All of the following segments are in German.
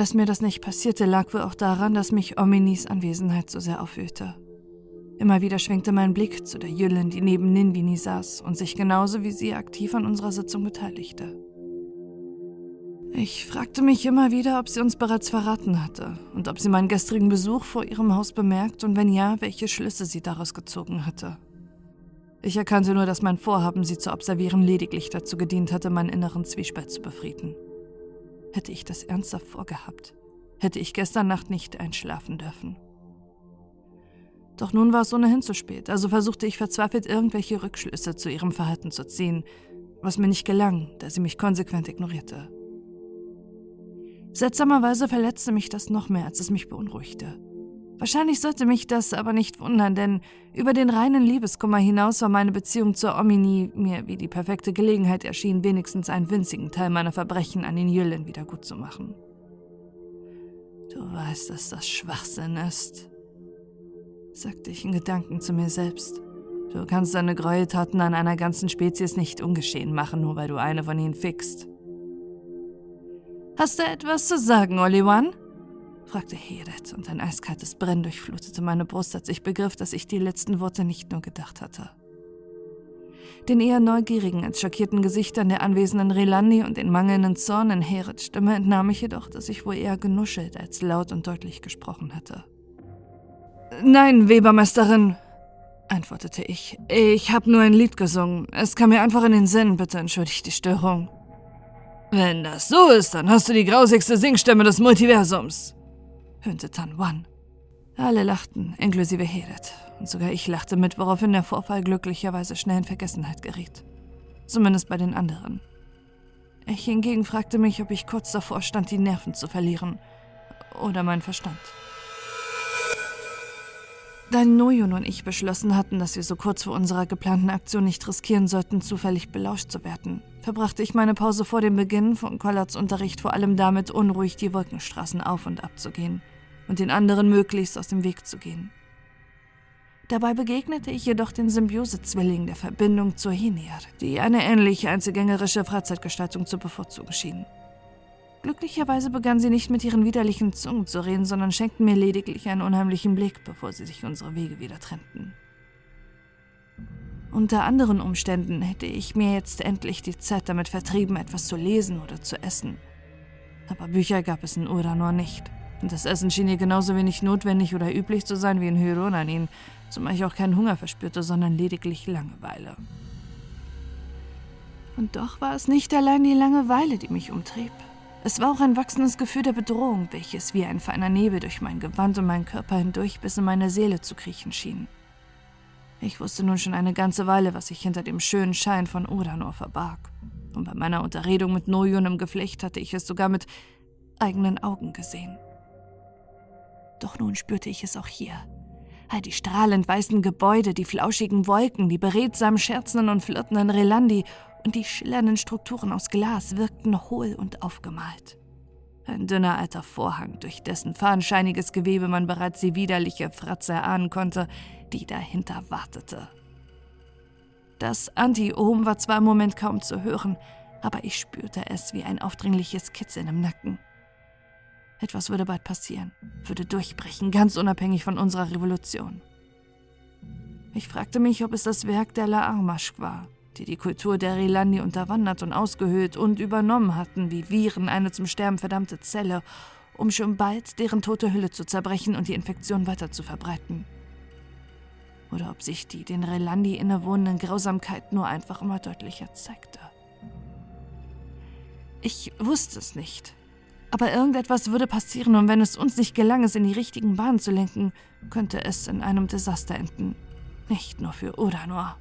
Dass mir das nicht passierte, lag wohl auch daran, dass mich Ominis Anwesenheit so sehr aufwühlte. Immer wieder schwenkte mein Blick zu der Jüllin, die neben Ninvini saß und sich genauso wie sie aktiv an unserer Sitzung beteiligte. Ich fragte mich immer wieder, ob sie uns bereits verraten hatte und ob sie meinen gestrigen Besuch vor ihrem Haus bemerkt und wenn ja, welche Schlüsse sie daraus gezogen hatte. Ich erkannte nur, dass mein Vorhaben, sie zu observieren, lediglich dazu gedient hatte, meinen inneren Zwiespalt zu befrieden. Hätte ich das ernsthaft vorgehabt, hätte ich gestern Nacht nicht einschlafen dürfen. Doch nun war es ohnehin zu spät, also versuchte ich verzweifelt irgendwelche Rückschlüsse zu ihrem Verhalten zu ziehen, was mir nicht gelang, da sie mich konsequent ignorierte. Seltsamerweise verletzte mich das noch mehr, als es mich beunruhigte. Wahrscheinlich sollte mich das aber nicht wundern, denn über den reinen Liebeskummer hinaus war meine Beziehung zur Omini mir wie die perfekte Gelegenheit erschienen, wenigstens einen winzigen Teil meiner Verbrechen an den Jüllen wiedergutzumachen. Du weißt, dass das Schwachsinn ist, sagte ich in Gedanken zu mir selbst. Du kannst deine Gräueltaten an einer ganzen Spezies nicht ungeschehen machen, nur weil du eine von ihnen fixt. Hast du etwas zu sagen, Oliwan? Fragte Heret, und ein eiskaltes Brennen durchflutete meine Brust, als ich begriff, dass ich die letzten Worte nicht nur gedacht hatte. Den eher neugierigen als schockierten Gesichtern der anwesenden Relandi und den mangelnden Zorn in Herets Stimme entnahm ich jedoch, dass ich wohl eher genuschelt als laut und deutlich gesprochen hatte. Nein, Webermeisterin, antwortete ich. Ich habe nur ein Lied gesungen. Es kam mir einfach in den Sinn, bitte entschuldigt die Störung. Wenn das so ist, dann hast du die grausigste Singstimme des Multiversums, höhnte Tan Wan. Alle lachten, inklusive Heret, und sogar ich lachte mit, woraufhin der Vorfall glücklicherweise schnell in Vergessenheit geriet. Zumindest bei den anderen. Ich hingegen fragte mich, ob ich kurz davor stand, die Nerven zu verlieren. Oder meinen Verstand. Da Noyun und ich beschlossen hatten, dass wir so kurz vor unserer geplanten Aktion nicht riskieren sollten, zufällig belauscht zu werden, verbrachte ich meine Pause vor dem Beginn von Collards Unterricht vor allem damit, unruhig die Wolkenstraßen auf und ab zu gehen und den anderen möglichst aus dem Weg zu gehen. Dabei begegnete ich jedoch den Symbiose-Zwilling der Verbindung zur Hiniar, die eine ähnliche einzelgängerische Freizeitgestaltung zu bevorzugen schien. Glücklicherweise begann sie nicht mit ihren widerlichen Zungen zu reden, sondern schenkten mir lediglich einen unheimlichen Blick, bevor sie sich unsere Wege wieder trennten. Unter anderen Umständen hätte ich mir jetzt endlich die Zeit damit vertrieben, etwas zu lesen oder zu essen. Aber Bücher gab es in Uranor nicht. Das Essen schien ihr genauso wenig notwendig oder üblich zu sein wie in Hyronanin, zumal ich auch keinen Hunger verspürte, sondern lediglich Langeweile. Und doch war es nicht allein die Langeweile, die mich umtrieb. Es war auch ein wachsendes Gefühl der Bedrohung, welches wie ein feiner Nebel durch mein Gewand und meinen Körper hindurch bis in meine Seele zu kriechen schien. Ich wusste nun schon eine ganze Weile, was sich hinter dem schönen Schein von Odanor verbarg. Und bei meiner Unterredung mit Noyun im Geflecht hatte ich es sogar mit eigenen Augen gesehen. Doch nun spürte ich es auch hier. All die strahlend weißen Gebäude, die flauschigen Wolken, die beredsam scherzenden und flirtenden Relandi und die schillernden Strukturen aus Glas wirkten hohl und aufgemalt. Ein dünner alter Vorhang, durch dessen fahnenscheiniges Gewebe man bereits die widerliche Fratze erahnen konnte, die dahinter wartete. Das Anti-Ohm war zwar im Moment kaum zu hören, aber ich spürte es wie ein aufdringliches Kitzeln im Nacken. Etwas würde bald passieren, würde durchbrechen, ganz unabhängig von unserer Revolution. Ich fragte mich, ob es das Werk der La Armasch war, die die Kultur der Rilandi unterwandert und ausgehöhlt und übernommen hatten, wie Viren eine zum Sterben verdammte Zelle, um schon bald deren tote Hülle zu zerbrechen und die Infektion weiter zu verbreiten. Oder ob sich die den Relandi innewohnenden Grausamkeit nur einfach immer deutlicher zeigte. Ich wusste es nicht. Aber irgendetwas würde passieren und wenn es uns nicht gelang, es in die richtigen Bahnen zu lenken, könnte es in einem Desaster enden. Nicht nur für Uranor.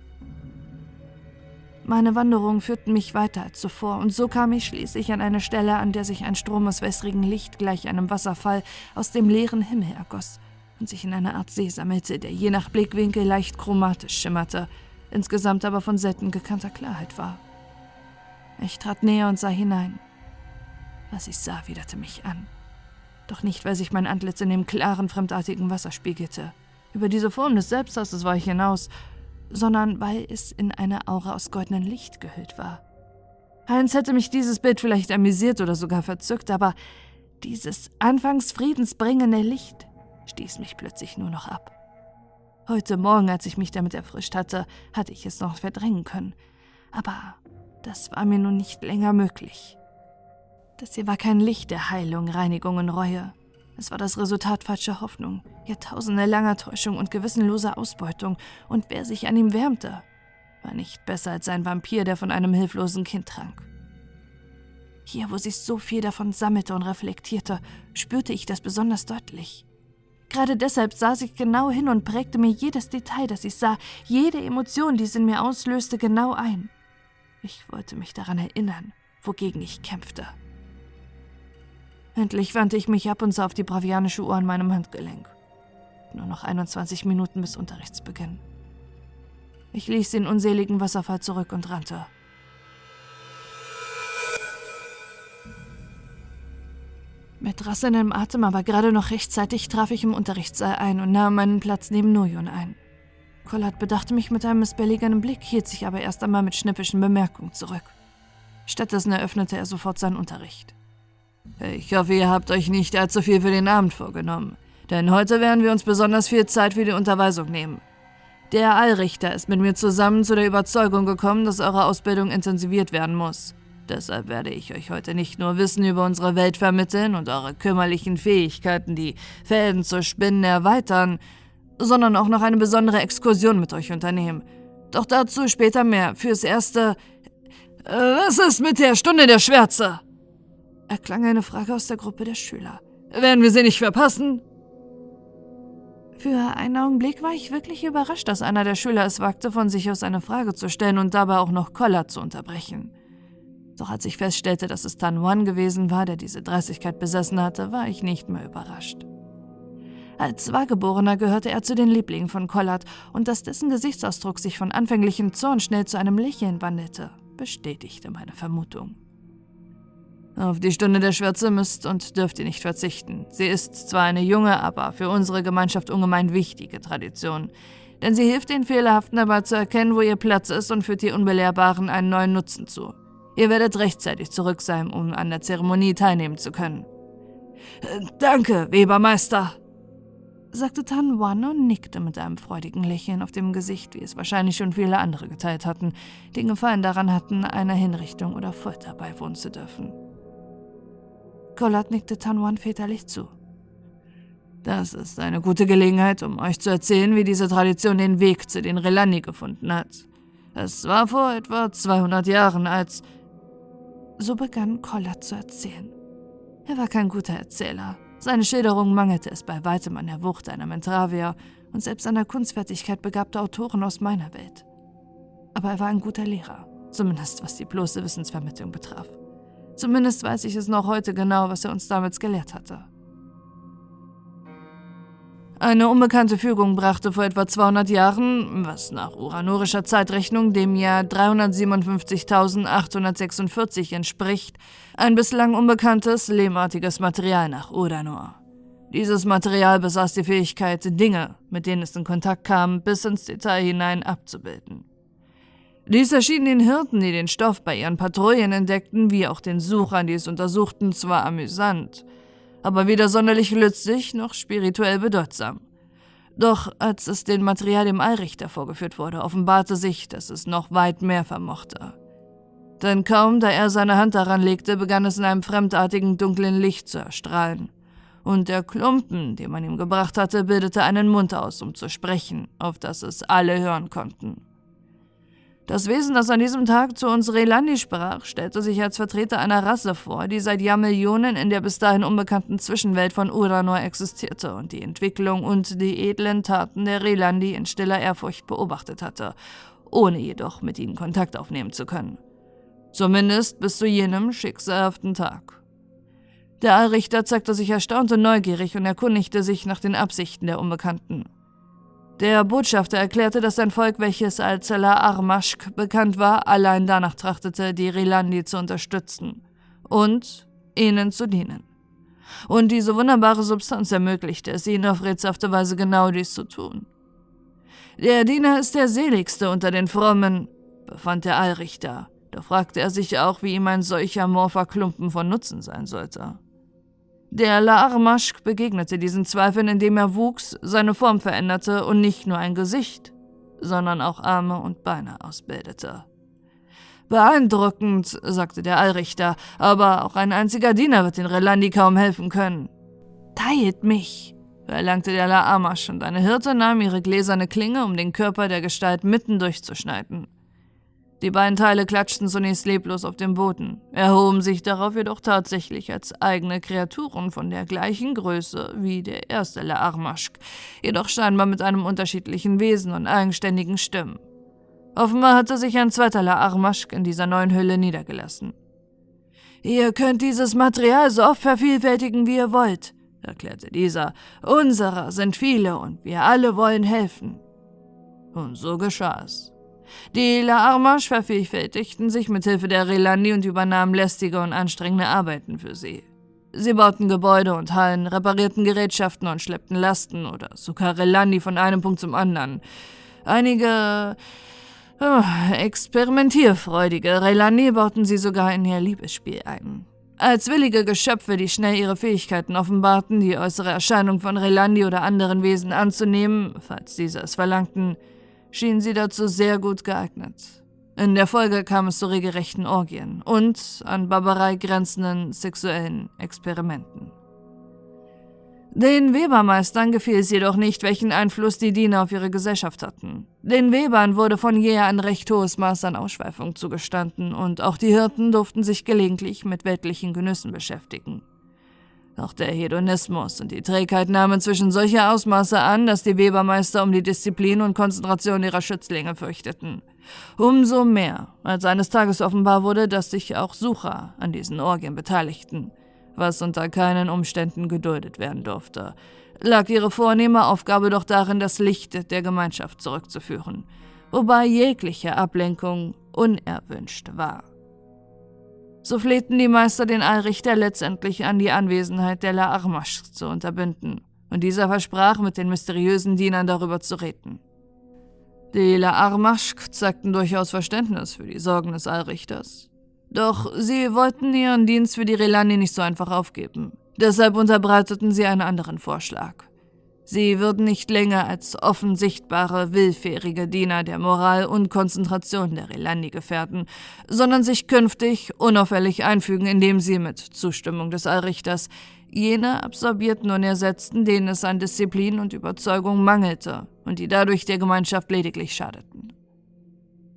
Meine Wanderungen führten mich weiter als zuvor, und so kam ich schließlich an eine Stelle, an der sich ein Strom aus wässrigem Licht gleich einem Wasserfall aus dem leeren Himmel ergoss und sich in einer Art See sammelte, der je nach Blickwinkel leicht chromatisch schimmerte, insgesamt aber von selten gekannter Klarheit war. Ich trat näher und sah hinein. Was ich sah, widerte mich an. Doch nicht, weil sich mein Antlitz in dem klaren, fremdartigen Wasser spiegelte. Über diese Form des Selbsthasses war ich hinaus, sondern weil es in eine Aura aus goldenem Licht gehüllt war. Heinz hätte mich dieses Bild vielleicht amüsiert oder sogar verzückt, aber Dieses anfangs friedensbringende Licht stieß mich plötzlich nur noch ab. Heute Morgen, als ich mich damit erfrischt hatte, hatte ich es noch verdrängen können. Aber das war mir nun nicht länger möglich. Das hier war kein Licht der Heilung, Reinigung und Reue. Es war das Resultat falscher Hoffnung, Jahrtausende langer Täuschung und gewissenloser Ausbeutung, und wer sich an ihm wärmte, war nicht besser als ein Vampir, der von einem hilflosen Kind trank. Hier, wo sich so viel davon sammelte und reflektierte, spürte ich das besonders deutlich. Gerade deshalb saß ich genau hin und prägte mir jedes Detail, das ich sah, jede Emotion, die es in mir auslöste, genau ein. Ich wollte mich daran erinnern, wogegen ich kämpfte. Endlich wandte ich mich ab und sah auf die bravianische Uhr an meinem Handgelenk. Nur noch 21 Minuten bis Unterrichtsbeginn. Ich ließ den unseligen Wasserfall zurück und rannte. Mit rasselndem Atem, aber gerade noch rechtzeitig, traf ich im Unterrichtssaal ein und nahm meinen Platz neben Nojon ein. Collard bedachte mich mit einem missbilligenden Blick, hielt sich aber erst einmal mit schnippischen Bemerkungen zurück. Stattdessen eröffnete er sofort seinen Unterricht. Ich hoffe, ihr habt euch nicht allzu viel für den Abend vorgenommen, denn heute werden wir uns besonders viel Zeit für die Unterweisung nehmen. Der Allrichter ist mit mir zusammen zu der Überzeugung gekommen, dass eure Ausbildung intensiviert werden muss. Deshalb werde ich euch heute nicht nur Wissen über unsere Welt vermitteln und eure kümmerlichen Fähigkeiten, die Fäden zu spinnen, erweitern, sondern auch noch eine besondere Exkursion mit euch unternehmen. Doch dazu später mehr. Fürs Erste. Äh, was ist mit der Stunde der Schwärze? Erklang eine Frage aus der Gruppe der Schüler. Werden wir sie nicht verpassen? Für einen Augenblick war ich wirklich überrascht, dass einer der Schüler es wagte, von sich aus eine Frage zu stellen und dabei auch noch Koller zu unterbrechen. Doch als ich feststellte, dass es Tan Wan gewesen war, der diese Dreistigkeit besessen hatte, war ich nicht mehr überrascht. Als Wahrgeborener gehörte er zu den Lieblingen von Collard, und dass dessen Gesichtsausdruck sich von anfänglichem Zorn schnell zu einem Lächeln wandelte, bestätigte meine Vermutung. Auf die Stunde der Schwärze müsst und dürft ihr nicht verzichten. Sie ist zwar eine junge, aber für unsere Gemeinschaft ungemein wichtige Tradition, denn sie hilft den Fehlerhaften dabei zu erkennen, wo ihr Platz ist und führt die Unbelehrbaren einen neuen Nutzen zu. Ihr werdet rechtzeitig zurück sein, um an der Zeremonie teilnehmen zu können. Äh, danke, Webermeister, sagte Tan Wan und nickte mit einem freudigen Lächeln auf dem Gesicht, wie es wahrscheinlich schon viele andere geteilt hatten, die Gefallen daran hatten, einer Hinrichtung oder Folter beiwohnen zu dürfen. Collard nickte Tan Wan väterlich zu. Das ist eine gute Gelegenheit, um euch zu erzählen, wie diese Tradition den Weg zu den Relani gefunden hat. Es war vor etwa 200 Jahren, als... So begann Collard zu erzählen. Er war kein guter Erzähler. Seine Schilderung mangelte es bei weitem an der Wucht einer Mentravier und selbst an der Kunstfertigkeit begabter Autoren aus meiner Welt. Aber er war ein guter Lehrer, zumindest was die bloße Wissensvermittlung betraf. Zumindest weiß ich es noch heute genau, was er uns damals gelehrt hatte. Eine unbekannte Fügung brachte vor etwa 200 Jahren, was nach uranorischer Zeitrechnung dem Jahr 357.846 entspricht, ein bislang unbekanntes, lehmartiges Material nach Uranor. Dieses Material besaß die Fähigkeit, Dinge, mit denen es in Kontakt kam, bis ins Detail hinein abzubilden. Dies erschien den Hirten, die den Stoff bei ihren Patrouillen entdeckten, wie auch den Suchern, die es untersuchten, zwar amüsant – aber weder sonderlich lützig noch spirituell bedeutsam. Doch als es den Material dem Allrichter vorgeführt wurde, offenbarte sich, dass es noch weit mehr vermochte. Denn kaum, da er seine Hand daran legte, begann es in einem fremdartigen dunklen Licht zu erstrahlen. Und der Klumpen, den man ihm gebracht hatte, bildete einen Mund aus, um zu sprechen, auf das es alle hören konnten. Das Wesen, das an diesem Tag zu uns Relandi sprach, stellte sich als Vertreter einer Rasse vor, die seit Jahrmillionen in der bis dahin unbekannten Zwischenwelt von Uranor existierte und die Entwicklung und die edlen Taten der Relandi in stiller Ehrfurcht beobachtet hatte, ohne jedoch mit ihnen Kontakt aufnehmen zu können. Zumindest bis zu jenem schicksalhaften Tag. Der Allrichter zeigte sich erstaunt und neugierig und erkundigte sich nach den Absichten der Unbekannten. Der Botschafter erklärte, dass sein Volk, welches als La Armashk bekannt war, allein danach trachtete, die Rilandi zu unterstützen und ihnen zu dienen. Und diese wunderbare Substanz ermöglichte es ihnen auf rätselhafte Weise genau dies zu tun. Der Diener ist der seligste unter den Frommen, befand der Allrichter, doch fragte er sich auch, wie ihm ein solcher morpher Klumpen von Nutzen sein sollte. Der Laarmaschk begegnete diesen Zweifeln, indem er wuchs, seine Form veränderte und nicht nur ein Gesicht, sondern auch Arme und Beine ausbildete. Beeindruckend, sagte der Allrichter, aber auch ein einziger Diener wird den Relandi kaum helfen können. Teilt mich, verlangte der Laamasch, und eine Hirte nahm ihre gläserne Klinge, um den Körper der Gestalt mitten durchzuschneiden. Die beiden Teile klatschten zunächst leblos auf den Boden, erhoben sich darauf jedoch tatsächlich als eigene Kreaturen von der gleichen Größe wie der erste Laarmaschk, jedoch scheinbar mit einem unterschiedlichen Wesen und eigenständigen Stimmen. Offenbar hatte sich ein zweiter Laarmaschk in dieser neuen Hülle niedergelassen. Ihr könnt dieses Material so oft vervielfältigen, wie ihr wollt, erklärte dieser. Unserer sind viele und wir alle wollen helfen. Und so geschah es. Die Laarmasch vervielfältigten sich mit Hilfe der Relandi und übernahmen lästige und anstrengende Arbeiten für sie. Sie bauten Gebäude und Hallen, reparierten Gerätschaften und schleppten Lasten oder sogar Relandi von einem Punkt zum anderen. Einige oh, experimentierfreudige Relandi bauten sie sogar in ihr Liebesspiel ein. Als willige Geschöpfe, die schnell ihre Fähigkeiten offenbarten, die äußere Erscheinung von Relandi oder anderen Wesen anzunehmen, falls diese es verlangten, schienen sie dazu sehr gut geeignet. In der Folge kam es zu regelrechten Orgien und an Barbarei grenzenden sexuellen Experimenten. Den Webermeistern gefiel es jedoch nicht, welchen Einfluss die Diener auf ihre Gesellschaft hatten. Den Webern wurde von jeher ein recht hohes Maß an Ausschweifung zugestanden, und auch die Hirten durften sich gelegentlich mit weltlichen Genüssen beschäftigen. Doch der Hedonismus und die Trägheit nahmen zwischen solche Ausmaße an, dass die Webermeister um die Disziplin und Konzentration ihrer Schützlinge fürchteten. Umso mehr, als eines Tages offenbar wurde, dass sich auch Sucher an diesen Orgien beteiligten, was unter keinen Umständen geduldet werden durfte, lag ihre vornehme Aufgabe doch darin, das Licht der Gemeinschaft zurückzuführen, wobei jegliche Ablenkung unerwünscht war. So flehten die Meister den Allrichter letztendlich an, die Anwesenheit der La Armasch zu unterbinden, und dieser versprach, mit den mysteriösen Dienern darüber zu reden. Die La Armaschk zeigten durchaus Verständnis für die Sorgen des Allrichters. Doch sie wollten ihren Dienst für die Relani nicht so einfach aufgeben. Deshalb unterbreiteten sie einen anderen Vorschlag. Sie würden nicht länger als offen sichtbare, willfährige Diener der Moral und Konzentration der Relandi gefährden, sondern sich künftig unauffällig einfügen, indem sie mit Zustimmung des Allrichters jene absorbierten und ersetzten, denen es an Disziplin und Überzeugung mangelte und die dadurch der Gemeinschaft lediglich schadeten.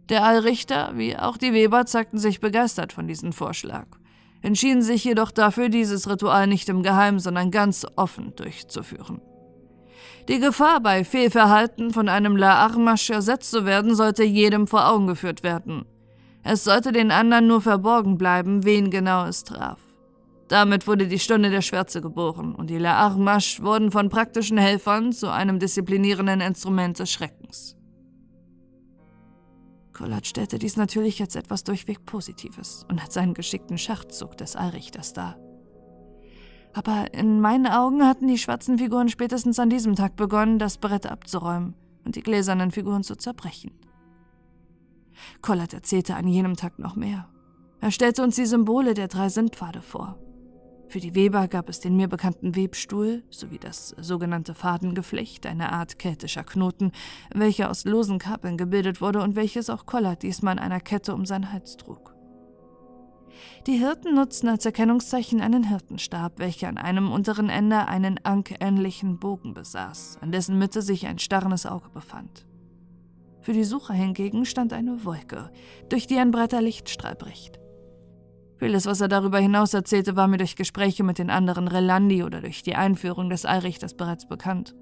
Der Allrichter wie auch die Weber zeigten sich begeistert von diesem Vorschlag, entschieden sich jedoch dafür, dieses Ritual nicht im Geheimen, sondern ganz offen durchzuführen. Die Gefahr, bei Fehlverhalten von einem La Armasch ersetzt zu werden, sollte jedem vor Augen geführt werden. Es sollte den anderen nur verborgen bleiben, wen genau es traf. Damit wurde die Stunde der Schwärze geboren und die La Armasch wurden von praktischen Helfern zu einem disziplinierenden Instrument des Schreckens. Collard stellte dies natürlich als etwas durchweg Positives und als einen geschickten Schachzug des Allrichters dar. Aber in meinen Augen hatten die schwarzen Figuren spätestens an diesem Tag begonnen, das Brett abzuräumen und die gläsernen Figuren zu zerbrechen. Collard erzählte an jenem Tag noch mehr. Er stellte uns die Symbole der drei Sindpfade vor. Für die Weber gab es den mir bekannten Webstuhl sowie das sogenannte Fadengeflecht, eine Art keltischer Knoten, welcher aus losen Kabeln gebildet wurde und welches auch Collard diesmal in einer Kette um seinen Hals trug. Die Hirten nutzten als Erkennungszeichen einen Hirtenstab, welcher an einem unteren Ende einen ankähnlichen Bogen besaß, an dessen Mitte sich ein starrendes Auge befand. Für die Sucher hingegen stand eine Wolke, durch die ein breiter Lichtstrahl bricht. Vieles, was er darüber hinaus erzählte, war mir durch Gespräche mit den anderen Relandi oder durch die Einführung des Allrichters bereits bekannt.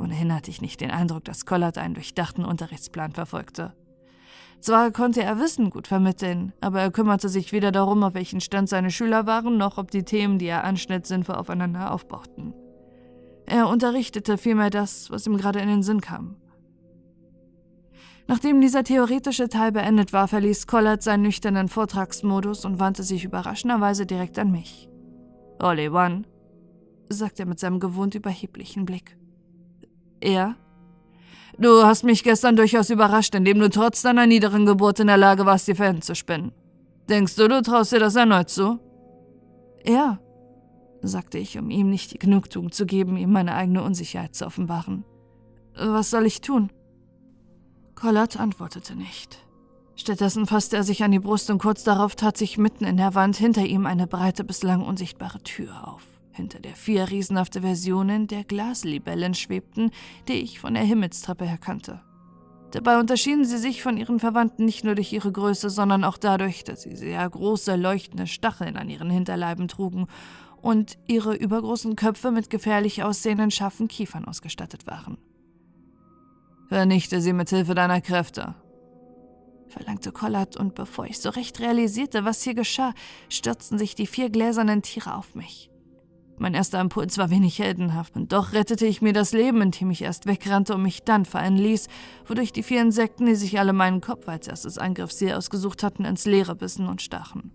Ohnehin hatte ich nicht den Eindruck, dass Collard einen durchdachten Unterrichtsplan verfolgte. Zwar konnte er Wissen gut vermitteln, aber er kümmerte sich weder darum, auf welchen Stand seine Schüler waren, noch ob die Themen, die er anschnitt, sinnvoll aufeinander aufbauten. Er unterrichtete vielmehr das, was ihm gerade in den Sinn kam. Nachdem dieser theoretische Teil beendet war, verließ Collard seinen nüchternen Vortragsmodus und wandte sich überraschenderweise direkt an mich. Ollie One, sagte er mit seinem gewohnt überheblichen Blick. Er? Du hast mich gestern durchaus überrascht, indem du trotz deiner niederen Geburt in der Lage warst, die Fäden zu spinnen. Denkst du, du traust dir das erneut zu? Ja, sagte ich, um ihm nicht die Genugtuung zu geben, ihm meine eigene Unsicherheit zu offenbaren. Was soll ich tun? Collard antwortete nicht. Stattdessen fasste er sich an die Brust und kurz darauf tat sich mitten in der Wand hinter ihm eine breite, bislang unsichtbare Tür auf, hinter der vier riesenhafte Versionen der Glaslibellen schwebten, die ich von der Himmelstreppe her kannte. Dabei unterschieden sie sich von ihren Verwandten nicht nur durch ihre Größe, sondern auch dadurch, dass sie sehr große, leuchtende Stacheln an ihren Hinterleiben trugen und ihre übergroßen Köpfe mit gefährlich aussehenden scharfen Kiefern ausgestattet waren. Vernichte sie mit Hilfe deiner Kräfte, verlangte Collard, und bevor ich so recht realisierte, was hier geschah, stürzten sich die vier gläsernen Tiere auf mich. Mein erster Impuls war wenig heldenhaft, und doch rettete ich mir das Leben, indem ich erst wegrannte und mich dann fallen ließ, wodurch die vier Insekten, die sich alle meinen Kopf als erstes Angriffsziel ausgesucht hatten, ins Leere bissen und stachen.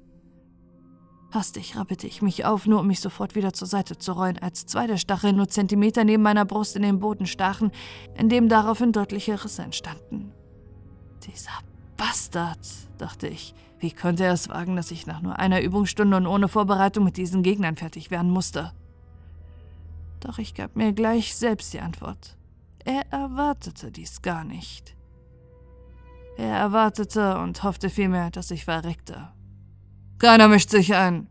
Hastig rappelte ich mich auf, nur um mich sofort wieder zur Seite zu rollen, als zwei der Stacheln nur Zentimeter neben meiner Brust in den Boden stachen, in dem daraufhin deutliche Risse entstanden. Dieser Bastard, dachte ich. Wie konnte er es wagen, dass ich nach nur einer Übungsstunde und ohne Vorbereitung mit diesen Gegnern fertig werden musste? Doch ich gab mir gleich selbst die Antwort. Er erwartete dies gar nicht. Er erwartete und hoffte vielmehr, dass ich verreckte. Keiner mischt sich ein,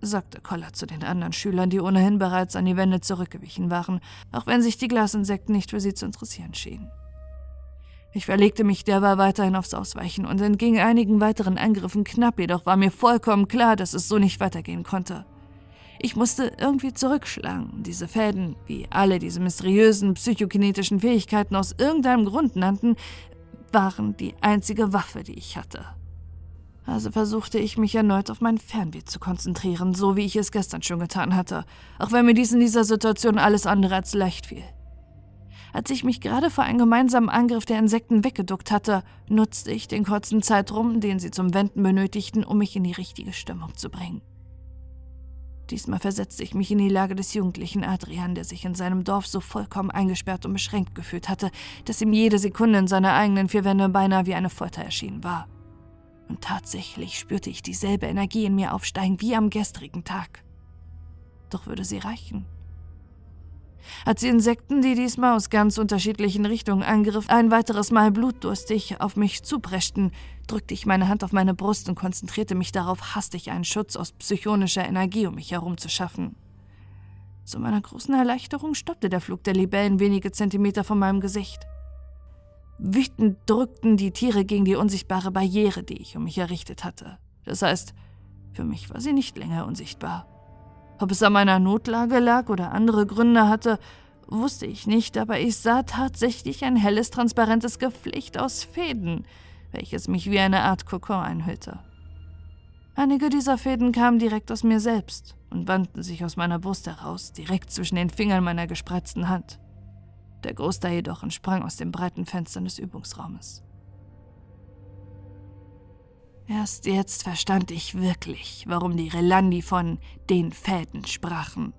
sagte Koller zu den anderen Schülern, die ohnehin bereits an die Wände zurückgewichen waren, auch wenn sich die Glasinsekten nicht für sie zu interessieren schienen. Ich verlegte mich derweil weiterhin aufs Ausweichen und entging einigen weiteren Angriffen knapp, jedoch war mir vollkommen klar, dass es so nicht weitergehen konnte. Ich musste irgendwie zurückschlagen. Diese Fäden, wie alle diese mysteriösen psychokinetischen Fähigkeiten aus irgendeinem Grund nannten, waren die einzige Waffe, die ich hatte. Also versuchte ich mich erneut auf mein Fernweh zu konzentrieren, so wie ich es gestern schon getan hatte, auch wenn mir dies in dieser Situation alles andere als leicht fiel. Als ich mich gerade vor einem gemeinsamen Angriff der Insekten weggeduckt hatte, nutzte ich den kurzen Zeitraum, den sie zum Wenden benötigten, um mich in die richtige Stimmung zu bringen. Diesmal versetzte ich mich in die Lage des jugendlichen Adrian, der sich in seinem Dorf so vollkommen eingesperrt und beschränkt gefühlt hatte, dass ihm jede Sekunde in seiner eigenen vier Wände beinahe wie eine Folter erschienen war. Und tatsächlich spürte ich dieselbe Energie in mir aufsteigen wie am gestrigen Tag. Doch würde sie reichen? Als die Insekten, die diesmal aus ganz unterschiedlichen Richtungen angriff, ein weiteres Mal blutdurstig auf mich zupreschten, drückte ich meine Hand auf meine Brust und konzentrierte mich darauf, hastig einen Schutz aus psychonischer Energie um mich herum zu schaffen. Zu meiner großen Erleichterung stoppte der Flug der Libellen wenige Zentimeter von meinem Gesicht. Wütend drückten die Tiere gegen die unsichtbare Barriere, die ich um mich errichtet hatte. Das heißt, für mich war sie nicht länger unsichtbar. Ob es an meiner Notlage lag oder andere Gründe hatte, wusste ich nicht, aber ich sah tatsächlich ein helles, transparentes Geflecht aus Fäden, welches mich wie eine Art Kokon einhüllte. Einige dieser Fäden kamen direkt aus mir selbst und wandten sich aus meiner Brust heraus, direkt zwischen den Fingern meiner gespreizten Hand. Der Großteil jedoch entsprang aus den breiten Fenstern des Übungsraumes. Erst jetzt verstand ich wirklich, warum die Relandi von den Fäden sprachen.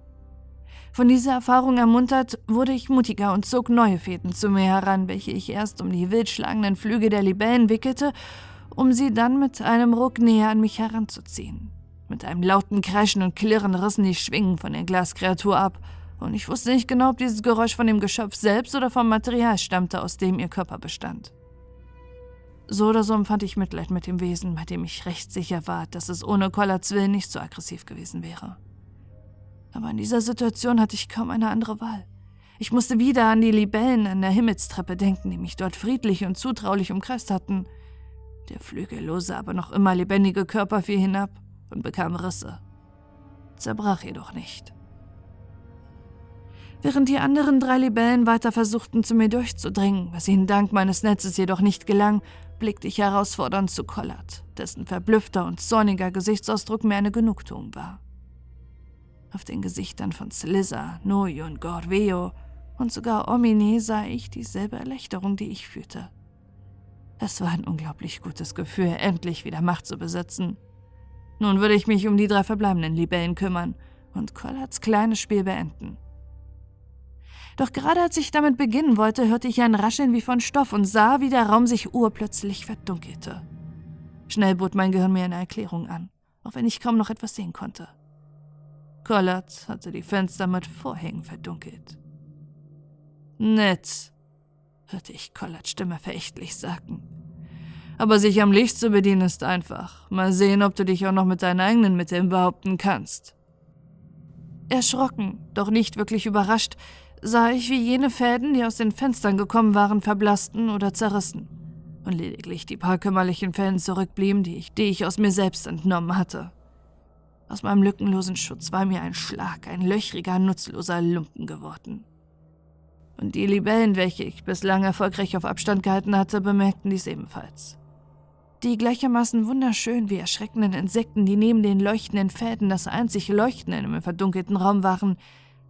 Von dieser Erfahrung ermuntert, wurde ich mutiger und zog neue Fäden zu mir heran, welche ich erst um die wild schlagenden Flügel der Libellen wickelte, um sie dann mit einem Ruck näher an mich heranzuziehen. Mit einem lauten Kreischen und Klirren rissen die Schwingen von der Glaskreatur ab, und ich wusste nicht genau, ob dieses Geräusch von dem Geschöpf selbst oder vom Material stammte, aus dem ihr Körper bestand. So oder so empfand ich Mitleid mit dem Wesen, bei dem ich recht sicher war, dass es ohne Collards Willen nicht so aggressiv gewesen wäre. Aber in dieser Situation hatte ich kaum eine andere Wahl. Ich musste wieder an die Libellen an der Himmelstreppe denken, die mich dort friedlich und zutraulich umkreist hatten. Der flügellose, aber noch immer lebendige Körper fiel hinab und bekam Risse. Zerbrach jedoch nicht. Während die anderen drei Libellen weiter versuchten, zu mir durchzudringen, was ihnen dank meines Netzes jedoch nicht gelang, blickte ich herausfordernd zu Collard, dessen verblüffter und zorniger Gesichtsausdruck mir eine Genugtuung war. Auf den Gesichtern von Slizza, Noi und Gorveo und sogar Omine sah ich dieselbe Erleichterung, die ich fühlte. Es war ein unglaublich gutes Gefühl, endlich wieder Macht zu besitzen. Nun würde ich mich um die drei verbleibenden Libellen kümmern und Collards kleines Spiel beenden. Doch gerade als ich damit beginnen wollte, hörte ich ein Rascheln wie von Stoff und sah, wie der Raum sich urplötzlich verdunkelte. Schnell bot mein Gehirn mir eine Erklärung an, auch wenn ich kaum noch etwas sehen konnte. Collard hatte die Fenster mit Vorhängen verdunkelt. Nett, hörte ich Collards Stimme verächtlich sagen. Aber sich am Licht zu bedienen ist einfach. Mal sehen, ob du dich auch noch mit deinen eigenen Mitteln behaupten kannst. Erschrocken, doch nicht wirklich überrascht, sah ich, wie jene Fäden, die aus den Fenstern gekommen waren, verblassten oder zerrissen und lediglich die paar kümmerlichen Fäden zurückblieben, die ich, die ich aus mir selbst entnommen hatte. Aus meinem lückenlosen Schutz war mir ein Schlag, ein löchriger, nutzloser Lumpen geworden. Und die Libellen, welche ich bislang erfolgreich auf Abstand gehalten hatte, bemerkten dies ebenfalls. Die gleichermaßen wunderschön wie erschreckenden Insekten, die neben den leuchtenden Fäden das einzig Leuchten in einem verdunkelten Raum waren,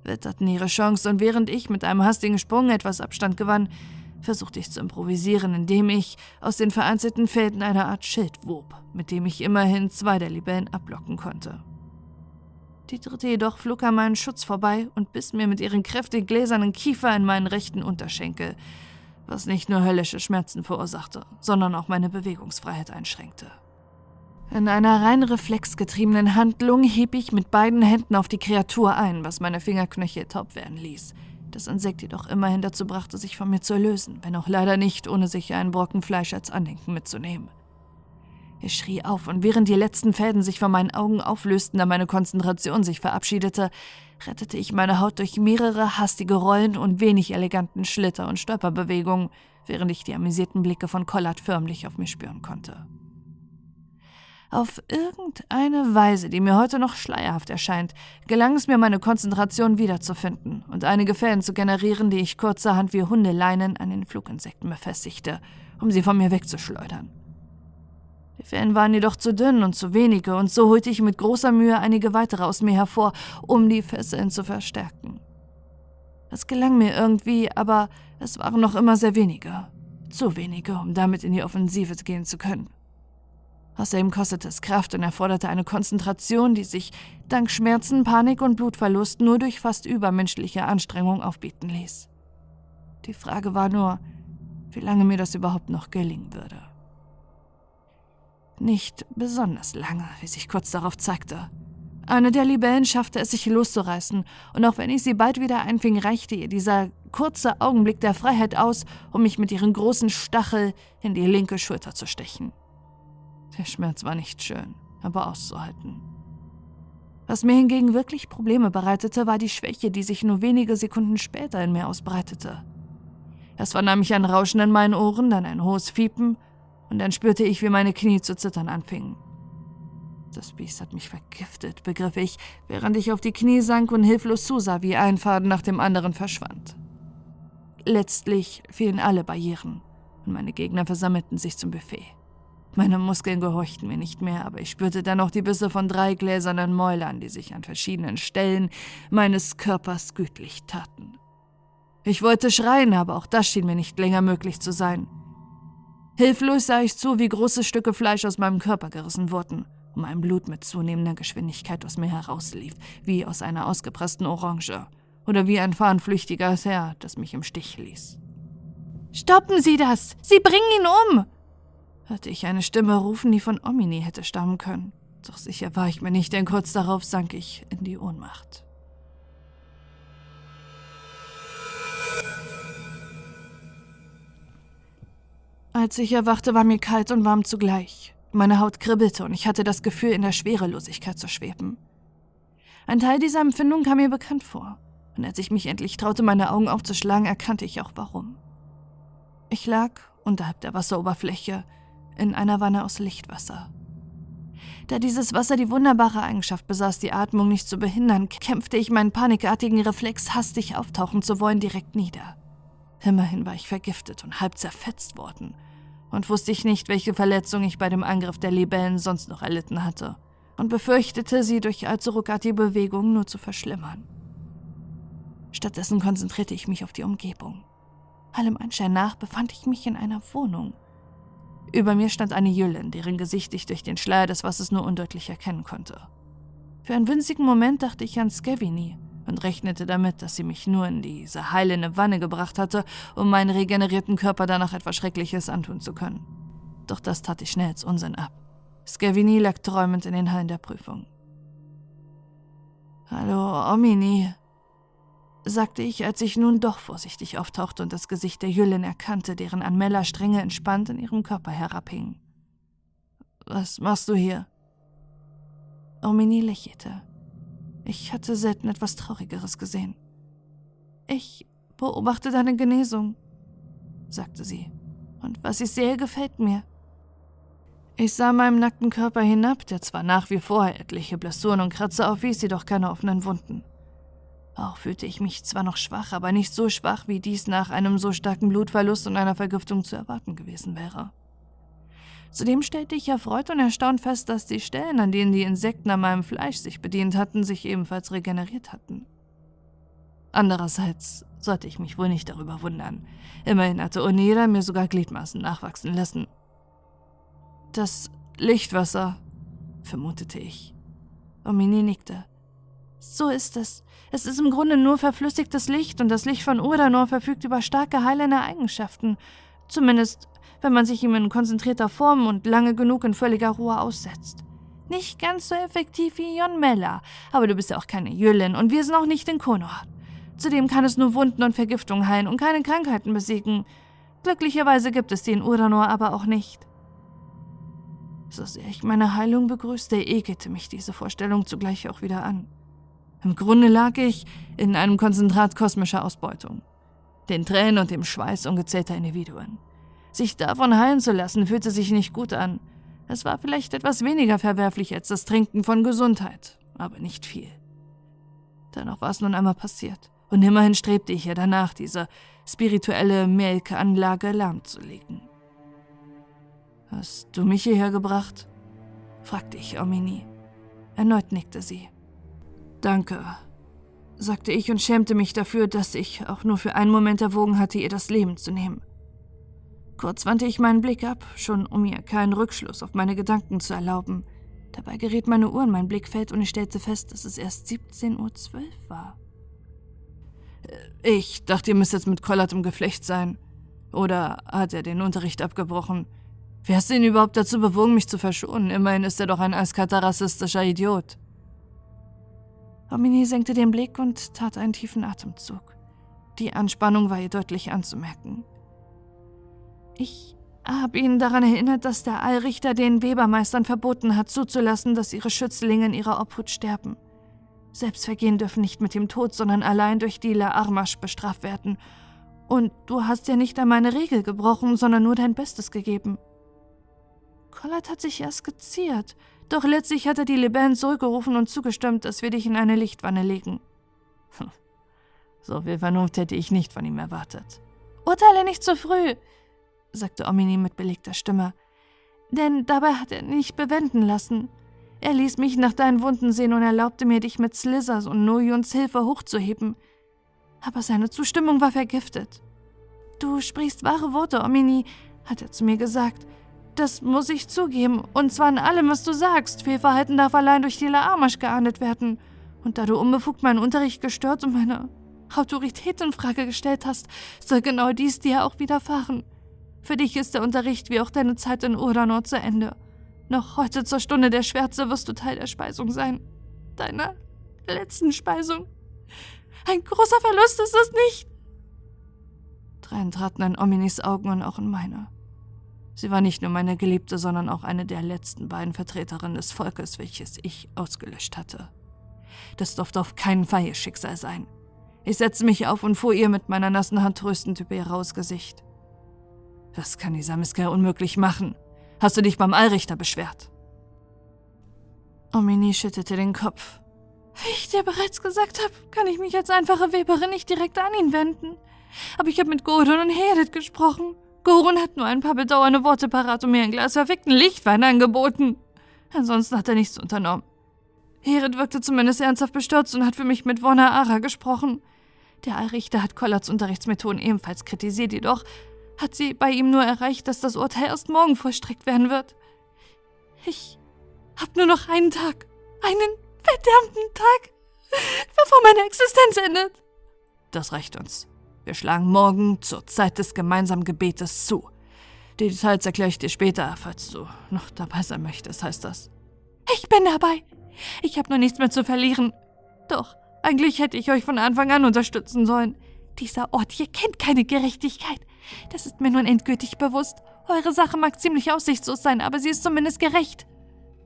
witterten ihre Chance, und während ich mit einem hastigen Sprung etwas Abstand gewann, versuchte ich zu improvisieren, indem ich aus den vereinzelten Fäden eine Art Schild wob, mit dem ich immerhin zwei der Libellen ablocken konnte. Die dritte jedoch flog an meinen Schutz vorbei und biss mir mit ihren kräftig gläsernen Kiefer in meinen rechten Unterschenkel, was nicht nur höllische Schmerzen verursachte, sondern auch meine Bewegungsfreiheit einschränkte. In einer rein reflexgetriebenen Handlung hieb ich mit beiden Händen auf die Kreatur ein, was meine Fingerknöchel taub werden ließ das Insekt jedoch immerhin dazu brachte, sich von mir zu lösen, wenn auch leider nicht, ohne sich einen Brocken Fleisch als Andenken mitzunehmen. Ich schrie auf, und während die letzten Fäden sich vor meinen Augen auflösten, da meine Konzentration sich verabschiedete, rettete ich meine Haut durch mehrere hastige Rollen und wenig eleganten Schlitter- und Stolperbewegungen, während ich die amüsierten Blicke von Collard förmlich auf mich spüren konnte. Auf irgendeine Weise, die mir heute noch schleierhaft erscheint, gelang es mir, meine Konzentration wiederzufinden und einige Fäden zu generieren, die ich kurzerhand wie Hundeleinen an den Fluginsekten befestigte, um sie von mir wegzuschleudern. Die Fäden waren jedoch zu dünn und zu wenige, und so holte ich mit großer Mühe einige weitere aus mir hervor, um die Fesseln zu verstärken. Es gelang mir irgendwie, aber es waren noch immer sehr wenige. Zu wenige, um damit in die Offensive gehen zu können. Außerdem kostete es Kraft und erforderte eine Konzentration, die sich dank Schmerzen, Panik und Blutverlust nur durch fast übermenschliche Anstrengung aufbieten ließ. Die Frage war nur, wie lange mir das überhaupt noch gelingen würde. Nicht besonders lange, wie sich kurz darauf zeigte. Eine der Libellen schaffte es, sich loszureißen, und auch wenn ich sie bald wieder einfing, reichte ihr dieser kurze Augenblick der Freiheit aus, um mich mit ihren großen Stachel in die linke Schulter zu stechen. Der Schmerz war nicht schön, aber auszuhalten. Was mir hingegen wirklich Probleme bereitete, war die Schwäche, die sich nur wenige Sekunden später in mir ausbreitete. Erst vernahm ich ein Rauschen in meinen Ohren, dann ein hohes Fiepen, und dann spürte ich, wie meine Knie zu zittern anfingen. Das Biest hat mich vergiftet, begriff ich, während ich auf die Knie sank und hilflos zusah, wie ein Faden nach dem anderen verschwand. Letztlich fielen alle Barrieren, und meine Gegner versammelten sich zum Buffet. Meine Muskeln gehorchten mir nicht mehr, aber ich spürte dennoch die Bisse von drei gläsernen Mäulern, die sich an verschiedenen Stellen meines Körpers gütlich taten. Ich wollte schreien, aber auch das schien mir nicht länger möglich zu sein. Hilflos sah ich zu, wie große Stücke Fleisch aus meinem Körper gerissen wurden und mein Blut mit zunehmender Geschwindigkeit aus mir herauslief, wie aus einer ausgepressten Orange oder wie ein fahnenflüchtiges Herr, das mich im Stich ließ. Stoppen Sie das! Sie bringen ihn um! Hörte ich eine Stimme rufen, die von Omini hätte stammen können. Doch sicher war ich mir nicht, denn kurz darauf sank ich in die Ohnmacht. Als ich erwachte, war mir kalt und warm zugleich. Meine Haut kribbelte und ich hatte das Gefühl, in der Schwerelosigkeit zu schweben. Ein Teil dieser Empfindung kam mir bekannt vor, und als ich mich endlich traute, meine Augen aufzuschlagen, erkannte ich auch warum. Ich lag unterhalb der Wasseroberfläche, in einer Wanne aus Lichtwasser. Da dieses Wasser die wunderbare Eigenschaft besaß, die Atmung nicht zu behindern, kämpfte ich meinen panikartigen Reflex, hastig auftauchen zu wollen, direkt nieder. Immerhin war ich vergiftet und halb zerfetzt worden. Und wusste ich nicht, welche Verletzung ich bei dem Angriff der Libellen sonst noch erlitten hatte. Und befürchtete, sie durch allzu ruckartige Bewegungen nur zu verschlimmern. Stattdessen konzentrierte ich mich auf die Umgebung. Allem Anschein nach befand ich mich in einer Wohnung. Über mir stand eine Jüllin, deren Gesicht ich durch den Schleier des Wassers nur undeutlich erkennen konnte. Für einen winzigen Moment dachte ich an Skevini und rechnete damit, dass sie mich nur in diese heilende Wanne gebracht hatte, um meinen regenerierten Körper danach etwas Schreckliches antun zu können. Doch das tat ich schnell als Unsinn ab. Skevini lag träumend in den Hallen der Prüfung. Hallo, Omini, sagte ich, als ich nun doch vorsichtig auftauchte und das Gesicht der Jüllin erkannte, deren Anmella-Stränge entspannt in ihrem Körper herabhingen. Was machst du hier? Omini lächelte. Ich hatte selten etwas Traurigeres gesehen. Ich beobachte deine Genesung, sagte sie, und was ich sehe, gefällt mir. Ich sah meinem nackten Körper hinab, der zwar nach wie vor etliche Blessuren und Kratzer aufwies, jedoch keine offenen Wunden. Auch fühlte ich mich zwar noch schwach, aber nicht so schwach, wie dies nach einem so starken Blutverlust und einer Vergiftung zu erwarten gewesen wäre. Zudem stellte ich erfreut und erstaunt fest, dass die Stellen, an denen die Insekten an meinem Fleisch sich bedient hatten, sich ebenfalls regeneriert hatten. Andererseits sollte ich mich wohl nicht darüber wundern. Immerhin hatte Oneda mir sogar Gliedmaßen nachwachsen lassen. Das Lichtwasser, vermutete ich. Omini nickte. So ist es. Es ist im Grunde nur verflüssigtes Licht und das Licht von Uranor verfügt über starke heilende Eigenschaften. Zumindest, wenn man sich ihm in konzentrierter Form und lange genug in völliger Ruhe aussetzt. Nicht ganz so effektiv wie Jon Mella, aber du bist ja auch keine Jüllin und wir sind auch nicht in Konor. Zudem kann es nur Wunden und Vergiftungen heilen und keine Krankheiten besiegen. Glücklicherweise gibt es die in Uranor aber auch nicht. So sehr ich meine Heilung begrüßte, ekelte mich diese Vorstellung zugleich auch wieder an. Im Grunde lag ich in einem Konzentrat kosmischer Ausbeutung. Den Tränen und dem Schweiß ungezählter Individuen. Sich davon heilen zu lassen, fühlte sich nicht gut an. Es war vielleicht etwas weniger verwerflich als das Trinken von Gesundheit, aber nicht viel. Dennoch war es nun einmal passiert. Und immerhin strebte ich ja danach, diese spirituelle Melkeanlage lahmzulegen. Hast du mich hierher gebracht? fragte ich Omini. Erneut nickte sie. Danke, sagte ich und schämte mich dafür, dass ich auch nur für einen Moment erwogen hatte, ihr das Leben zu nehmen. Kurz wandte ich meinen Blick ab, schon um ihr keinen Rückschluss auf meine Gedanken zu erlauben. Dabei geriet meine Uhr in mein Blickfeld und ich stellte fest, dass es erst 17.12 Uhr war. Ich dachte, ihr müsst jetzt mit Collard im Geflecht sein. Oder hat er den Unterricht abgebrochen? Wer hast ihn überhaupt dazu bewogen, mich zu verschonen? Immerhin ist er doch ein eiskalter rassistischer Idiot. Omini senkte den Blick und tat einen tiefen Atemzug. Die Anspannung war ihr deutlich anzumerken. Ich habe ihn daran erinnert, dass der Allrichter den Webermeistern verboten hat, zuzulassen, dass ihre Schützlinge in ihrer Obhut sterben. Selbstvergehen dürfen nicht mit dem Tod, sondern allein durch die La Armasch bestraft werden. Und du hast ja nicht einmal eine Regel gebrochen, sondern nur dein Bestes gegeben. Collard hat sich erst geziert, doch letztlich hat er die Liban zurückgerufen und zugestimmt, dass wir dich in eine Lichtwanne legen. Hm. So viel Vernunft hätte ich nicht von ihm erwartet. Urteile nicht zu früh, sagte Omini mit belegter Stimme. Denn dabei hat er nicht bewenden lassen. Er ließ mich nach deinen Wunden sehen und erlaubte mir, dich mit Slithers und Nojuns Hilfe hochzuheben. Aber seine Zustimmung war vergiftet. Du sprichst wahre Worte, Omini, hat er zu mir gesagt. Das muss ich zugeben, und zwar in allem, was du sagst. Fehlverhalten darf allein durch die Laamasch geahndet werden. Und da du unbefugt meinen Unterricht gestört und meine Autorität in Frage gestellt hast, soll genau dies dir auch widerfahren. Für dich ist der Unterricht wie auch deine Zeit in Uranor zu Ende. Noch heute zur Stunde der Schwärze wirst du Teil der Speisung sein. Deiner letzten Speisung. Ein großer Verlust ist es nicht. Tränen traten in Ominis Augen und auch in meine. Sie war nicht nur meine Geliebte, sondern auch eine der letzten beiden Vertreterinnen des Volkes, welches ich ausgelöscht hatte. Das durfte auf keinen Fall ihr Schicksal sein. Ich setzte mich auf und fuhr ihr mit meiner nassen Hand tröstend über ihr raues Gesicht. Das kann dieser Misker unmöglich machen. Hast du dich beim Allrichter beschwert? Omini schüttelte den Kopf. Wie ich dir bereits gesagt habe, kann ich mich als einfache Weberin nicht direkt an ihn wenden. Aber ich habe mit Gordon und Hedet gesprochen. Gorun hat nur ein paar bedauernde Worte parat und mir ein Glas verfickten Lichtwein angeboten. Ansonsten hat er nichts unternommen. Herit wirkte zumindest ernsthaft bestürzt und hat für mich mit Wonna Ara gesprochen. Der Allrichter hat Collards Unterrichtsmethoden ebenfalls kritisiert, jedoch hat sie bei ihm nur erreicht, dass das Urteil erst morgen vollstreckt werden wird. Ich hab nur noch einen Tag. Einen verdammten Tag, bevor meine Existenz endet. Das reicht uns. Wir schlagen morgen zur Zeit des gemeinsamen Gebetes zu. Die Details erkläre ich dir später, falls du noch dabei sein möchtest, heißt das. Ich bin dabei. Ich habe nur nichts mehr zu verlieren. Doch, eigentlich hätte ich euch von Anfang an unterstützen sollen. Dieser Ort hier kennt keine Gerechtigkeit. Das ist mir nun endgültig bewusst. Eure Sache mag ziemlich aussichtslos sein, aber sie ist zumindest gerecht.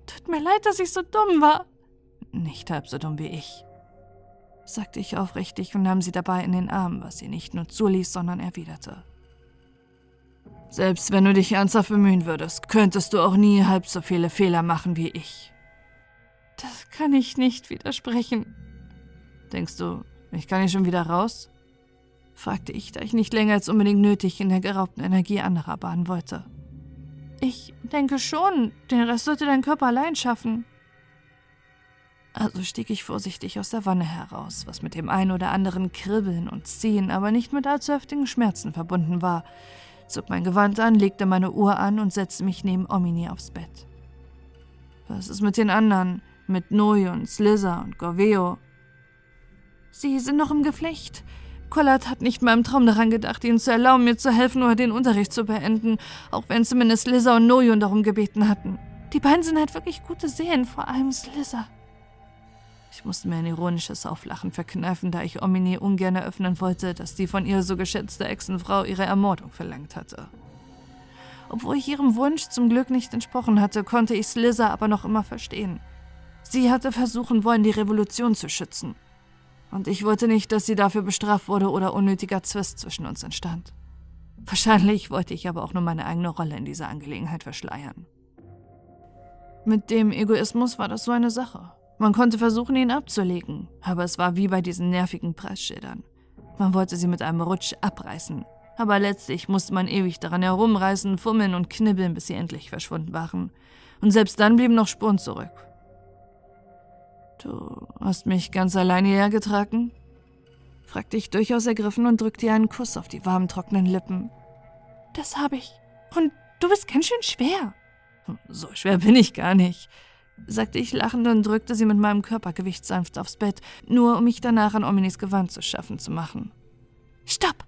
Tut mir leid, dass ich so dumm war. Nicht halb so dumm wie ich, sagte ich aufrichtig und nahm sie dabei in den Arm, was sie nicht nur zuließ, sondern erwiderte. Selbst wenn du dich ernsthaft bemühen würdest, könntest du auch nie halb so viele Fehler machen wie ich. Das kann ich nicht widersprechen. Denkst du, ich kann hier schon wieder raus? fragte ich, da ich nicht länger als unbedingt nötig in der geraubten Energie anderer bahnen wollte. Ich denke schon, den Rest sollte dein Körper allein schaffen. Also stieg ich vorsichtig aus der Wanne heraus, was mit dem ein oder anderen Kribbeln und Ziehen, aber nicht mit allzu heftigen Schmerzen verbunden war, zog mein Gewand an, legte meine Uhr an und setzte mich neben Omini aufs Bett. Was ist mit den anderen? Mit Nui und Slizzer und Gorveo? Sie sind noch im Geflecht. Collard hat nicht mal im Traum daran gedacht, ihnen zu erlauben, mir zu helfen oder den Unterricht zu beenden, auch wenn zumindest Slizzer und Noyun darum gebeten hatten. Die beiden sind halt wirklich gute Seelen, vor allem Slizzer. Ich musste mir ein ironisches Auflachen verkneifen, da ich Omini ungern eröffnen wollte, dass die von ihr so geschätzte Echsenfrau ihre Ermordung verlangt hatte. Obwohl ich ihrem Wunsch zum Glück nicht entsprochen hatte, konnte ich Slizzer aber noch immer verstehen. Sie hatte versuchen wollen, die Revolution zu schützen – und ich wollte nicht, dass sie dafür bestraft wurde oder unnötiger Zwist zwischen uns entstand. Wahrscheinlich wollte ich aber auch nur meine eigene Rolle in dieser Angelegenheit verschleiern. Mit dem Egoismus war das so eine Sache. Man konnte versuchen, ihn abzulegen, aber es war wie bei diesen nervigen Preisschildern. Man wollte sie mit einem Rutsch abreißen, aber letztlich musste man ewig daran herumreißen, fummeln und knibbeln, bis sie endlich verschwunden waren. Und selbst dann blieben noch Spuren zurück, Du hast mich ganz allein hierher getragen? fragte ich durchaus ergriffen und drückte ihr einen Kuss auf die warmen, trockenen Lippen. Das habe ich. Und du bist ganz schön schwer. So schwer bin ich gar nicht, sagte ich lachend und drückte sie mit meinem Körpergewicht sanft aufs Bett, nur um mich danach an Ominis Gewand zu schaffen zu machen. Stopp!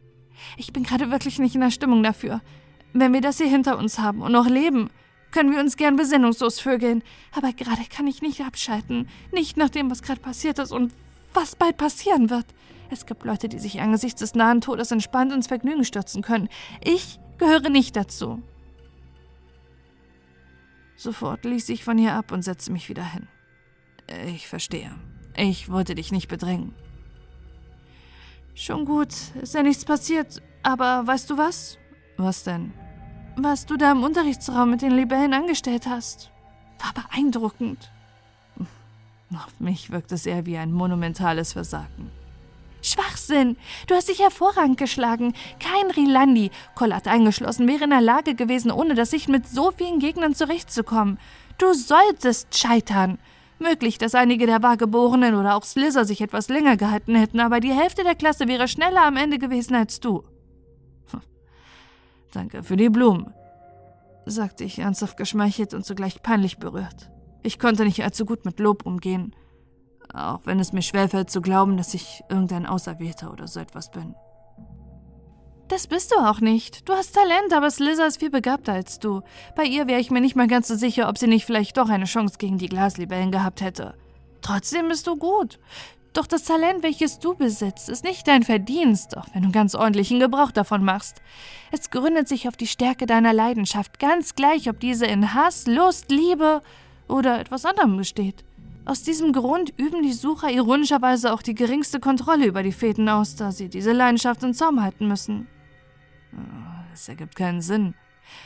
Ich bin gerade wirklich nicht in der Stimmung dafür. Wenn wir das hier hinter uns haben und noch leben, können wir uns gern besinnungslos vögeln. Aber gerade kann ich nicht abschalten. Nicht nach dem, was gerade passiert ist und was bald passieren wird. Es gibt Leute, die sich angesichts des nahen Todes entspannt ins Vergnügen stürzen können. Ich gehöre nicht dazu. Sofort ließ ich von ihr ab und setzte mich wieder hin. Ich verstehe. Ich wollte dich nicht bedrängen. Schon gut, ist ja nichts passiert. Aber weißt du was? Was denn? Was du da im Unterrichtsraum mit den Libellen angestellt hast, war beeindruckend. Auf mich wirkt es eher wie ein monumentales Versagen. Schwachsinn! Du hast dich hervorragend geschlagen. Kein Rilandi, Kollat eingeschlossen, wäre in der Lage gewesen, ohne das Sicht mit so vielen Gegnern zurechtzukommen. Du solltest scheitern. Möglich, dass einige der Wahrgeborenen oder auch Slizzer sich etwas länger gehalten hätten, aber die Hälfte der Klasse wäre schneller am Ende gewesen als du. Danke für die Blumen, sagte ich ernsthaft geschmeichelt und zugleich peinlich berührt. Ich konnte nicht allzu gut mit Lob umgehen, auch wenn es mir schwerfällt zu glauben, dass ich irgendein Auserwählter oder so etwas bin. Das bist du auch nicht. Du hast Talent, aber Slizzer ist viel begabter als du. Bei ihr wäre ich mir nicht mal ganz so sicher, ob sie nicht vielleicht doch eine Chance gegen die Glaslibellen gehabt hätte. Trotzdem bist du gut. Doch das Talent, welches du besitzt, ist nicht dein Verdienst, auch wenn du ganz ordentlichen Gebrauch davon machst. Es gründet sich auf die Stärke deiner Leidenschaft, ganz gleich, ob diese in Hass, Lust, Liebe oder etwas anderem besteht. Aus diesem Grund üben die Sucher ironischerweise auch die geringste Kontrolle über die Fäden aus, da sie diese Leidenschaft in Zaum halten müssen. Das ergibt keinen Sinn.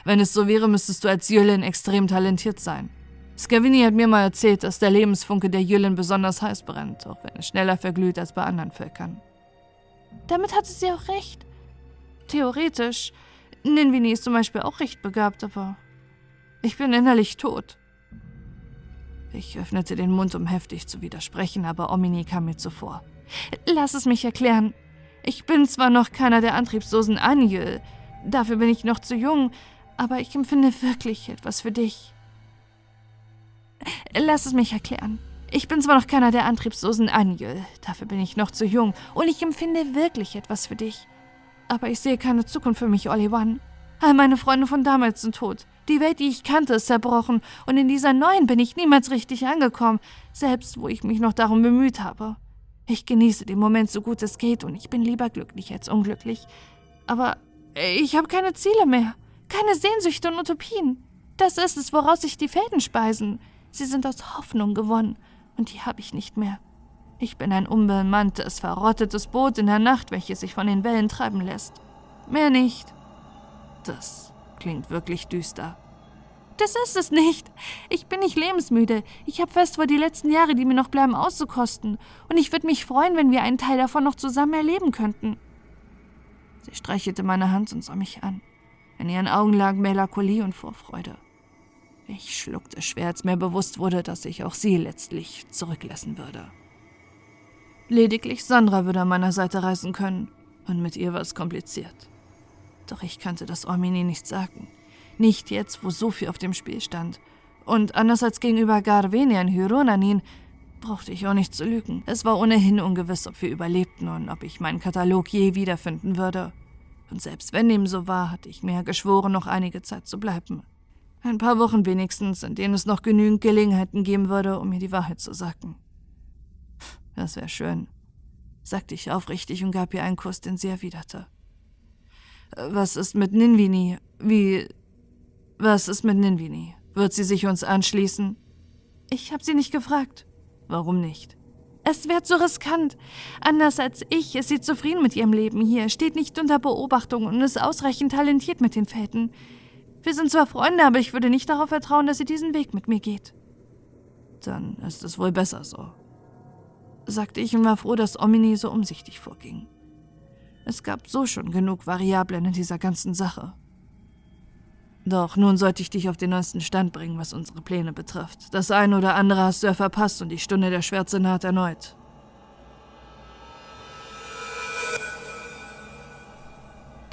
Wenn es so wäre, müsstest du als Jüllin extrem talentiert sein. Scavini hat mir mal erzählt, dass der Lebensfunke der Jüllen besonders heiß brennt, auch wenn es schneller verglüht als bei anderen Völkern. Damit hatte sie auch recht. Theoretisch. Ninvini ist zum Beispiel auch recht begabt, aber ich bin innerlich tot. Ich öffnete den Mund, um heftig zu widersprechen, aber Omini kam mir zuvor. Lass es mich erklären. Ich bin zwar noch keiner der antriebslosen Anjel, dafür bin ich noch zu jung, aber ich empfinde wirklich etwas für dich. Lass es mich erklären. Ich bin zwar noch keiner der antriebslosen Anjöl, dafür bin ich noch zu jung und ich empfinde wirklich etwas für dich. Aber ich sehe keine Zukunft für mich, Olivan. All meine Freunde von damals sind tot. Die Welt, die ich kannte, ist zerbrochen und in dieser neuen bin ich niemals richtig angekommen, selbst wo ich mich noch darum bemüht habe. Ich genieße den Moment so gut es geht und ich bin lieber glücklich als unglücklich. Aber ich habe keine Ziele mehr, keine Sehnsüchte und Utopien. Das ist es, woraus sich die Fäden speisen. Sie sind aus Hoffnung gewonnen und die habe ich nicht mehr. Ich bin ein unbemanntes, verrottetes Boot in der Nacht, welches sich von den Wellen treiben lässt. Mehr nicht. Das klingt wirklich düster. Das ist es nicht. Ich bin nicht lebensmüde. Ich habe fest vor, die letzten Jahre, die mir noch bleiben, auszukosten. Und ich würde mich freuen, wenn wir einen Teil davon noch zusammen erleben könnten. Sie streichelte meine Hand und sah mich an. In ihren Augen lag Melancholie und Vorfreude. Ich schluckte schwer, als mir bewusst wurde, dass ich auch sie letztlich zurücklassen würde. Lediglich Sandra würde an meiner Seite reisen können, und mit ihr war es kompliziert. Doch ich kannte das Ormini nicht sagen. Nicht jetzt, wo so viel auf dem Spiel stand. Und anders als gegenüber Garvenia in Hyronanin brauchte ich auch nicht zu lügen. Es war ohnehin ungewiss, ob wir überlebten und ob ich meinen Katalog je wiederfinden würde. Und selbst wenn dem so war, hatte ich mir geschworen, noch einige Zeit zu bleiben. Ein paar Wochen wenigstens, in denen es noch genügend Gelegenheiten geben würde, um mir die Wahrheit zu sagen. Das wäre schön, sagte ich aufrichtig und gab ihr einen Kuss, den sie erwiderte. Was ist mit Ninvini? Wie. Was ist mit Ninvini? Wird sie sich uns anschließen? Ich habe sie nicht gefragt. Warum nicht? Es wäre zu riskant. Anders als ich ist sie zufrieden mit ihrem Leben hier, steht nicht unter Beobachtung und ist ausreichend talentiert mit den Fäden. Wir sind zwar Freunde, aber ich würde nicht darauf vertrauen, dass sie diesen Weg mit mir geht. Dann ist es wohl besser so, sagte ich und war froh, dass Omini so umsichtig vorging. Es gab so schon genug Variablen in dieser ganzen Sache. Doch nun sollte ich dich auf den neuesten Stand bringen, was unsere Pläne betrifft. Das eine oder andere hast du ja verpasst und die Stunde der Schwärze naht erneut.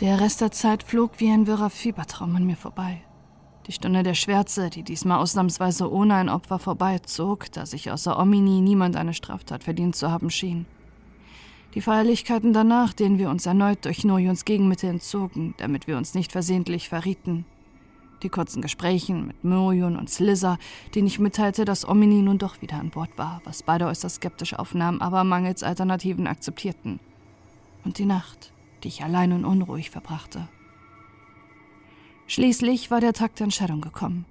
Der Rest der Zeit flog wie ein wirrer Fiebertraum an mir vorbei. Die Stunde der Schwärze, die diesmal ausnahmsweise ohne ein Opfer vorbeizog, da sich außer Omini niemand eine Straftat verdient zu haben schien. Die Feierlichkeiten danach, denen wir uns erneut durch Nojons Gegenmittel entzogen, damit wir uns nicht versehentlich verrieten. Die kurzen Gespräche mit Nojon und Slizzer, denen ich mitteilte, dass Omini nun doch wieder an Bord war, was beide äußerst skeptisch aufnahmen, aber mangels Alternativen akzeptierten. Und die Nacht, die ich allein und unruhig verbrachte. Schließlich war der Tag der Entscheidung gekommen.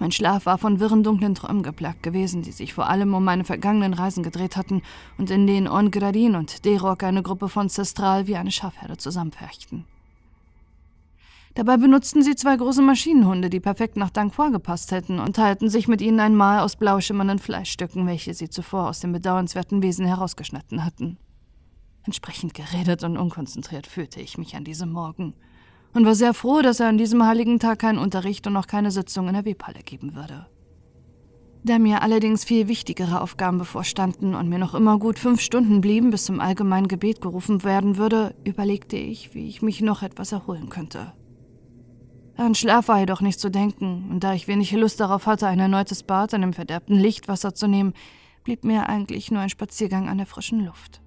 Mein Schlaf war von wirren dunklen Träumen geplagt gewesen, die sich vor allem um meine vergangenen Reisen gedreht hatten und in denen Ongradin und Derok eine Gruppe von Cestral wie eine Schafherde zusammenferchten. Dabei benutzten sie zwei große Maschinenhunde, die perfekt nach Danquois gepasst hätten, und teilten sich mit ihnen ein Mahl aus blau schimmernden Fleischstücken, welche sie zuvor aus dem bedauernswerten Wesen herausgeschnitten hatten. Entsprechend geredet und unkonzentriert fühlte ich mich an diesem Morgen – und war sehr froh, dass er an diesem heiligen Tag keinen Unterricht und noch keine Sitzung in der Webhalle geben würde. Da mir allerdings viel wichtigere Aufgaben bevorstanden und mir noch immer gut fünf Stunden blieben, bis zum allgemeinen Gebet gerufen werden würde, überlegte ich, wie ich mich noch etwas erholen könnte. An Schlaf war jedoch nicht zu denken, und da ich wenig Lust darauf hatte, ein erneutes Bad an dem verderbten Lichtwasser zu nehmen, blieb mir eigentlich nur ein Spaziergang an der frischen Luft.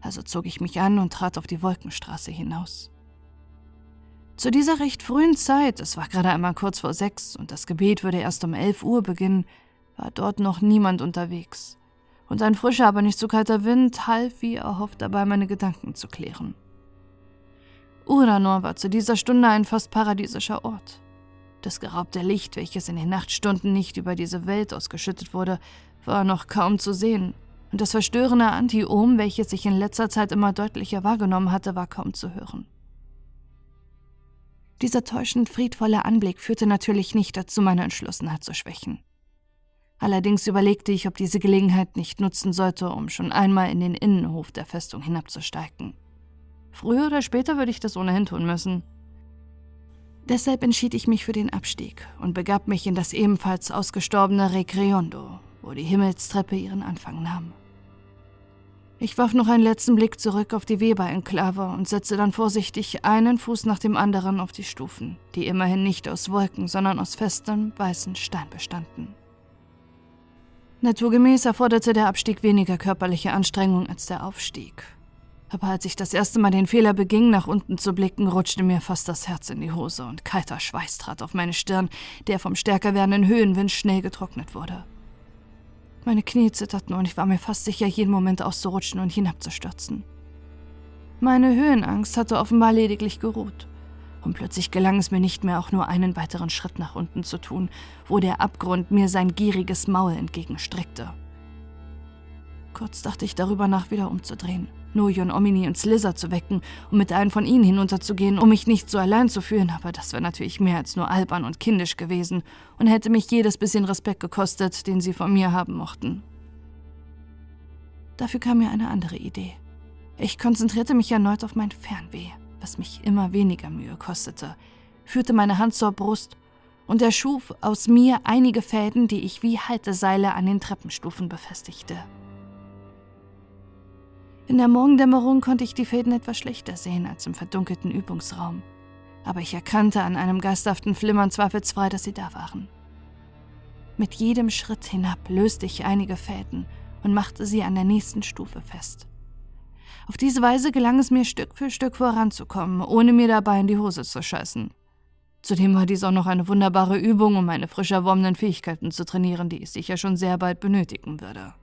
Also zog ich mich an und trat auf die Wolkenstraße hinaus. Zu dieser recht frühen Zeit, es war gerade einmal kurz vor sechs und das Gebet würde erst um elf Uhr beginnen, war dort noch niemand unterwegs. Und ein frischer, aber nicht zu so kalter Wind half wie erhofft dabei, meine Gedanken zu klären. Uranor war zu dieser Stunde ein fast paradiesischer Ort. Das geraubte Licht, welches in den Nachtstunden nicht über diese Welt ausgeschüttet wurde, war noch kaum zu sehen, und das verstörende Anti-Ohm, welches ich in letzter Zeit immer deutlicher wahrgenommen hatte, war kaum zu hören. Dieser täuschend friedvolle Anblick führte natürlich nicht dazu, meine Entschlossenheit zu schwächen. Allerdings überlegte ich, ob diese Gelegenheit nicht nutzen sollte, um schon einmal in den Innenhof der Festung hinabzusteigen. Früher oder später würde ich das ohnehin tun müssen. Deshalb entschied ich mich für den Abstieg und begab mich in das ebenfalls ausgestorbene Recreondo, wo die Himmelstreppe ihren Anfang nahm. Ich warf noch einen letzten Blick zurück auf die Weber-Enklave und setzte dann vorsichtig einen Fuß nach dem anderen auf die Stufen, die immerhin nicht aus Wolken, sondern aus festem, weißen Stein bestanden. Naturgemäß erforderte der Abstieg weniger körperliche Anstrengung als der Aufstieg. Aber als ich das erste Mal den Fehler beging, nach unten zu blicken, rutschte mir fast das Herz in die Hose und kalter Schweiß trat auf meine Stirn, der vom stärker werdenden Höhenwind schnell getrocknet wurde. Meine Knie zitterten und ich war mir fast sicher, jeden Moment auszurutschen und hinabzustürzen. Meine Höhenangst hatte offenbar lediglich geruht. Und plötzlich gelang es mir nicht mehr, auch nur einen weiteren Schritt nach unten zu tun, wo der Abgrund mir sein gieriges Maul entgegenstreckte. Kurz dachte ich darüber nach, wieder umzudrehen, Noyon, Omini und Slizzer zu wecken, um mit einem von ihnen hinunterzugehen, um mich nicht so allein zu fühlen, aber das wäre natürlich mehr als nur albern und kindisch gewesen und hätte mich jedes bisschen Respekt gekostet, den sie von mir haben mochten. Dafür kam mir eine andere Idee. Ich konzentrierte mich erneut auf mein Fernweh, was mich immer weniger Mühe kostete, führte meine Hand zur Brust und erschuf aus mir einige Fäden, die ich wie Halteseile an den Treppenstufen befestigte. In der Morgendämmerung konnte ich die Fäden etwas schlechter sehen als im verdunkelten Übungsraum, aber ich erkannte an einem gasthaften Flimmern zweifelsfrei, dass sie da waren. Mit jedem Schritt hinab löste ich einige Fäden und machte sie an der nächsten Stufe fest. Auf diese Weise gelang es mir Stück für Stück voranzukommen, ohne mir dabei in die Hose zu scheißen. Zudem war dies auch noch eine wunderbare Übung, um meine frisch erworbenen Fähigkeiten zu trainieren, die ich sicher schon sehr bald benötigen würde.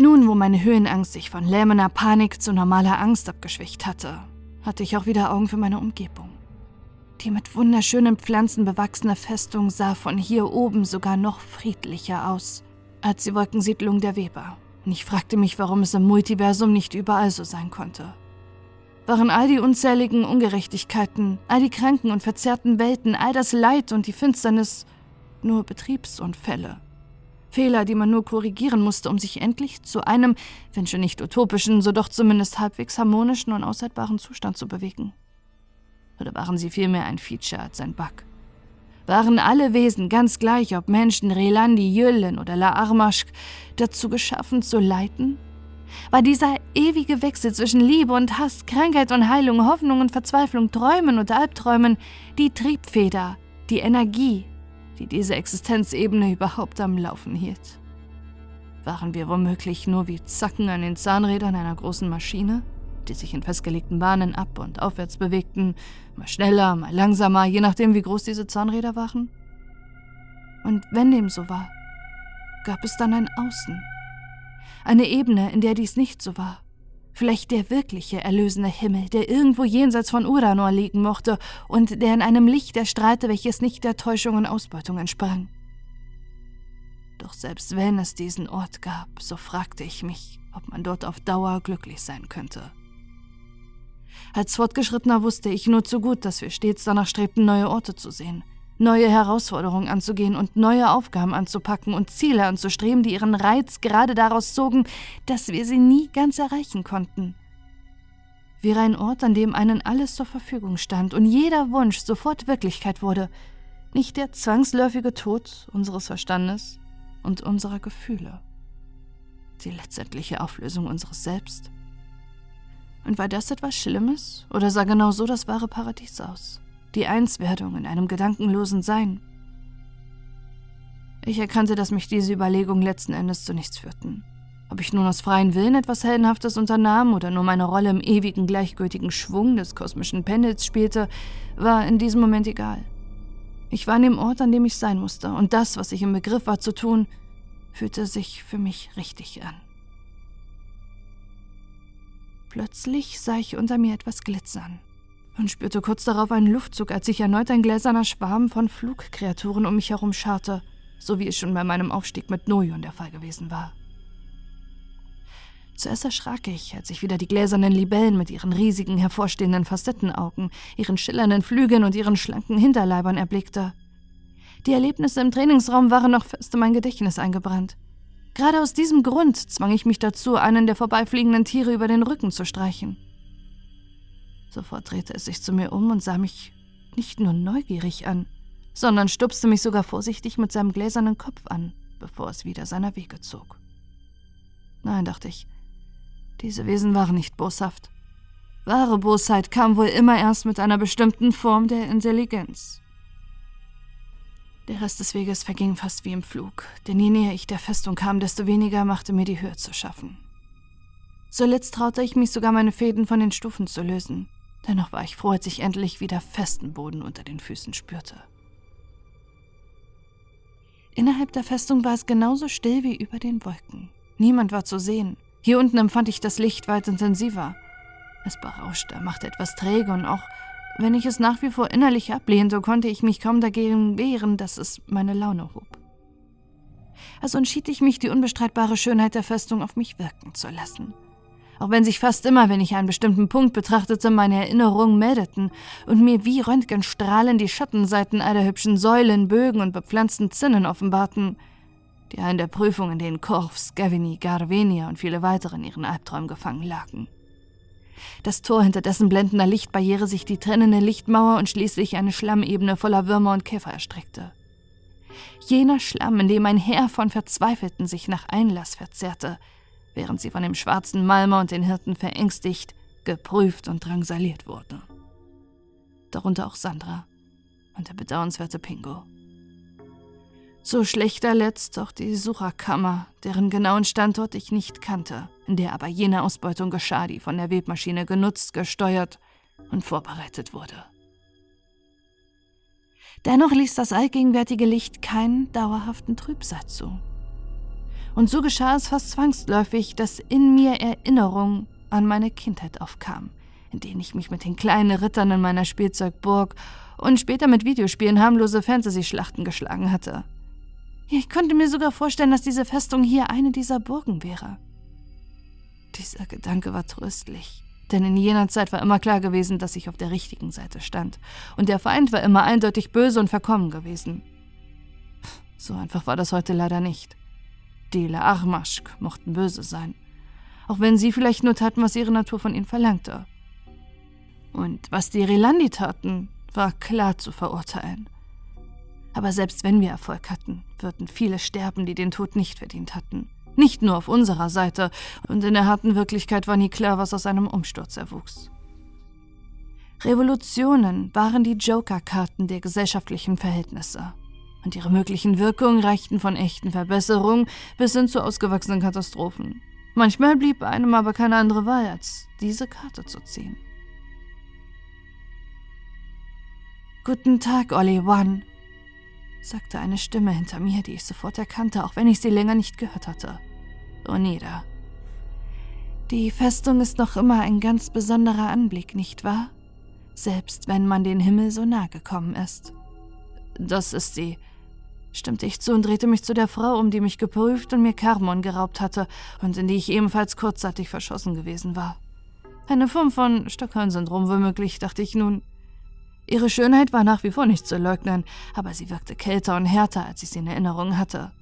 Nun, wo meine Höhenangst sich von lähmender Panik zu normaler Angst abgeschwächt hatte, hatte ich auch wieder Augen für meine Umgebung. Die mit wunderschönen Pflanzen bewachsene Festung sah von hier oben sogar noch friedlicher aus als die Wolkensiedlung der Weber. Und ich fragte mich, warum es im Multiversum nicht überall so sein konnte. Waren all die unzähligen Ungerechtigkeiten, all die kranken und verzerrten Welten, all das Leid und die Finsternis nur Betriebsunfälle? Fehler, die man nur korrigieren musste, um sich endlich zu einem, wenn schon nicht utopischen, so doch zumindest halbwegs harmonischen und aushaltbaren Zustand zu bewegen. Oder waren sie vielmehr ein Feature als ein Bug? Waren alle Wesen, ganz gleich ob Menschen, Relandi, Jüllen oder La Armaschk, dazu geschaffen zu leiten? War dieser ewige Wechsel zwischen Liebe und Hass, Krankheit und Heilung, Hoffnung und Verzweiflung, Träumen und Albträumen die Triebfeder, die Energie, die diese Existenzebene überhaupt am Laufen hielt. Waren wir womöglich nur wie Zacken an den Zahnrädern einer großen Maschine, die sich in festgelegten Bahnen ab und aufwärts bewegten, mal schneller, mal langsamer, je nachdem, wie groß diese Zahnräder waren? Und wenn dem so war, gab es dann ein Außen, eine Ebene, in der dies nicht so war, vielleicht der wirkliche erlösende Himmel, der irgendwo jenseits von Uranor liegen mochte und der in einem Licht erstrahlte, welches nicht der Täuschung und Ausbeutung entsprang. Doch selbst wenn es diesen Ort gab, so fragte ich mich, ob man dort auf Dauer glücklich sein könnte. Als Fortgeschrittener wusste ich nur zu gut, dass wir stets danach strebten, neue Orte zu sehen – neue Herausforderungen anzugehen und neue Aufgaben anzupacken und Ziele anzustreben, die ihren Reiz gerade daraus zogen, dass wir sie nie ganz erreichen konnten. Wäre ein Ort, an dem einen alles zur Verfügung stand und jeder Wunsch sofort Wirklichkeit wurde, nicht der zwangsläufige Tod unseres Verstandes und unserer Gefühle, die letztendliche Auflösung unseres Selbst. Und war das etwas Schlimmes oder sah genau so das wahre Paradies aus? Die Einswerdung in einem gedankenlosen Sein. Ich erkannte, dass mich diese Überlegungen letzten Endes zu nichts führten. Ob ich nun aus freien Willen etwas Heldenhaftes unternahm oder nur meine Rolle im ewigen gleichgültigen Schwung des kosmischen Pendels spielte, war in diesem Moment egal. Ich war an dem Ort, an dem ich sein musste, und das, was ich im Begriff war zu tun, fühlte sich für mich richtig an. Plötzlich sah ich unter mir etwas glitzern und spürte kurz darauf einen Luftzug, als sich erneut ein gläserner Schwarm von Flugkreaturen um mich herum scharte, so wie es schon bei meinem Aufstieg mit Noyon der Fall gewesen war. Zuerst erschrak ich, als ich wieder die gläsernen Libellen mit ihren riesigen, hervorstehenden Facettenaugen, ihren schillernden Flügeln und ihren schlanken Hinterleibern erblickte. Die Erlebnisse im Trainingsraum waren noch fest in mein Gedächtnis eingebrannt. Gerade aus diesem Grund zwang ich mich dazu, einen der vorbeifliegenden Tiere über den Rücken zu streichen. Sofort drehte es sich zu mir um und sah mich nicht nur neugierig an, sondern stupste mich sogar vorsichtig mit seinem gläsernen Kopf an, bevor es wieder seiner Wege zog. Nein, dachte ich, diese Wesen waren nicht boshaft. Wahre Bosheit kam wohl immer erst mit einer bestimmten Form der Intelligenz. Der Rest des Weges verging fast wie im Flug, denn je näher ich der Festung kam, desto weniger machte mir die Höhe zu schaffen. Zuletzt traute ich mich sogar, meine Fäden von den Stufen zu lösen, Dennoch war ich froh, als ich endlich wieder festen Boden unter den Füßen spürte. Innerhalb der Festung war es genauso still wie über den Wolken. Niemand war zu sehen. Hier unten empfand ich das Licht weit intensiver. Es berauschte, machte etwas träge und auch wenn ich es nach wie vor innerlich ablehnte, konnte ich mich kaum dagegen wehren, dass es meine Laune hob. Also entschied ich mich, die unbestreitbare Schönheit der Festung auf mich wirken zu lassen. Auch wenn sich fast immer, wenn ich einen bestimmten Punkt betrachtete, meine Erinnerungen meldeten und mir wie Röntgenstrahlen die Schattenseiten all der hübschen Säulen, Bögen und bepflanzten Zinnen offenbarten, die in der Prüfung, in denen Korf, Scavini, Garvenia und viele weitere in ihren Albträumen gefangen lagen. Das Tor, hinter dessen blendender Lichtbarriere sich die trennende Lichtmauer und schließlich eine Schlammebene voller Würmer und Käfer erstreckte. Jener Schlamm, in dem ein Heer von Verzweifelten sich nach Einlass verzehrte, während sie von dem schwarzen Malmer und den Hirten verängstigt, geprüft und drangsaliert wurde. Darunter auch Sandra und der bedauernswerte Pingo. So schlechter letzt auch die Sucherkammer, deren genauen Standort ich nicht kannte, in der aber jene Ausbeutung geschah, die von der Webmaschine genutzt, gesteuert und vorbereitet wurde. Dennoch ließ das allgegenwärtige Licht keinen dauerhaften Trübsal zu. Und so geschah es fast zwangsläufig, dass in mir Erinnerung an meine Kindheit aufkam, in denen ich mich mit den kleinen Rittern in meiner Spielzeugburg und später mit Videospielen harmlose Fantasy-Schlachten geschlagen hatte. Ich konnte mir sogar vorstellen, dass diese Festung hier eine dieser Burgen wäre. Dieser Gedanke war tröstlich, denn in jener Zeit war immer klar gewesen, dass ich auf der richtigen Seite stand, und der Feind war immer eindeutig böse und verkommen gewesen. So einfach war das heute leider nicht. Die Laarmaschk mochten böse sein, auch wenn sie vielleicht nur taten, was ihre Natur von ihnen verlangte. Und was die Relandi taten, war klar zu verurteilen. Aber selbst wenn wir Erfolg hatten, würden viele sterben, die den Tod nicht verdient hatten. Nicht nur auf unserer Seite, und in der harten Wirklichkeit war nie klar, was aus einem Umsturz erwuchs. Revolutionen waren die Joker-Karten der gesellschaftlichen Verhältnisse. Und ihre möglichen Wirkungen reichten von echten Verbesserungen bis hin zu ausgewachsenen Katastrophen. Manchmal blieb einem aber keine andere Wahl, als diese Karte zu ziehen. Guten Tag, Olli One, sagte eine Stimme hinter mir, die ich sofort erkannte, auch wenn ich sie länger nicht gehört hatte. Onida. Die Festung ist noch immer ein ganz besonderer Anblick, nicht wahr? Selbst wenn man den Himmel so nah gekommen ist. Das ist sie, stimmte ich zu und drehte mich zu der Frau um, die mich geprüft und mir Karmon geraubt hatte und in die ich ebenfalls kurzzeitig verschossen gewesen war. Eine Form von Stockholm-Syndrom womöglich, dachte ich nun. Ihre Schönheit war nach wie vor nicht zu leugnen, aber sie wirkte kälter und härter, als ich sie in Erinnerung hatte.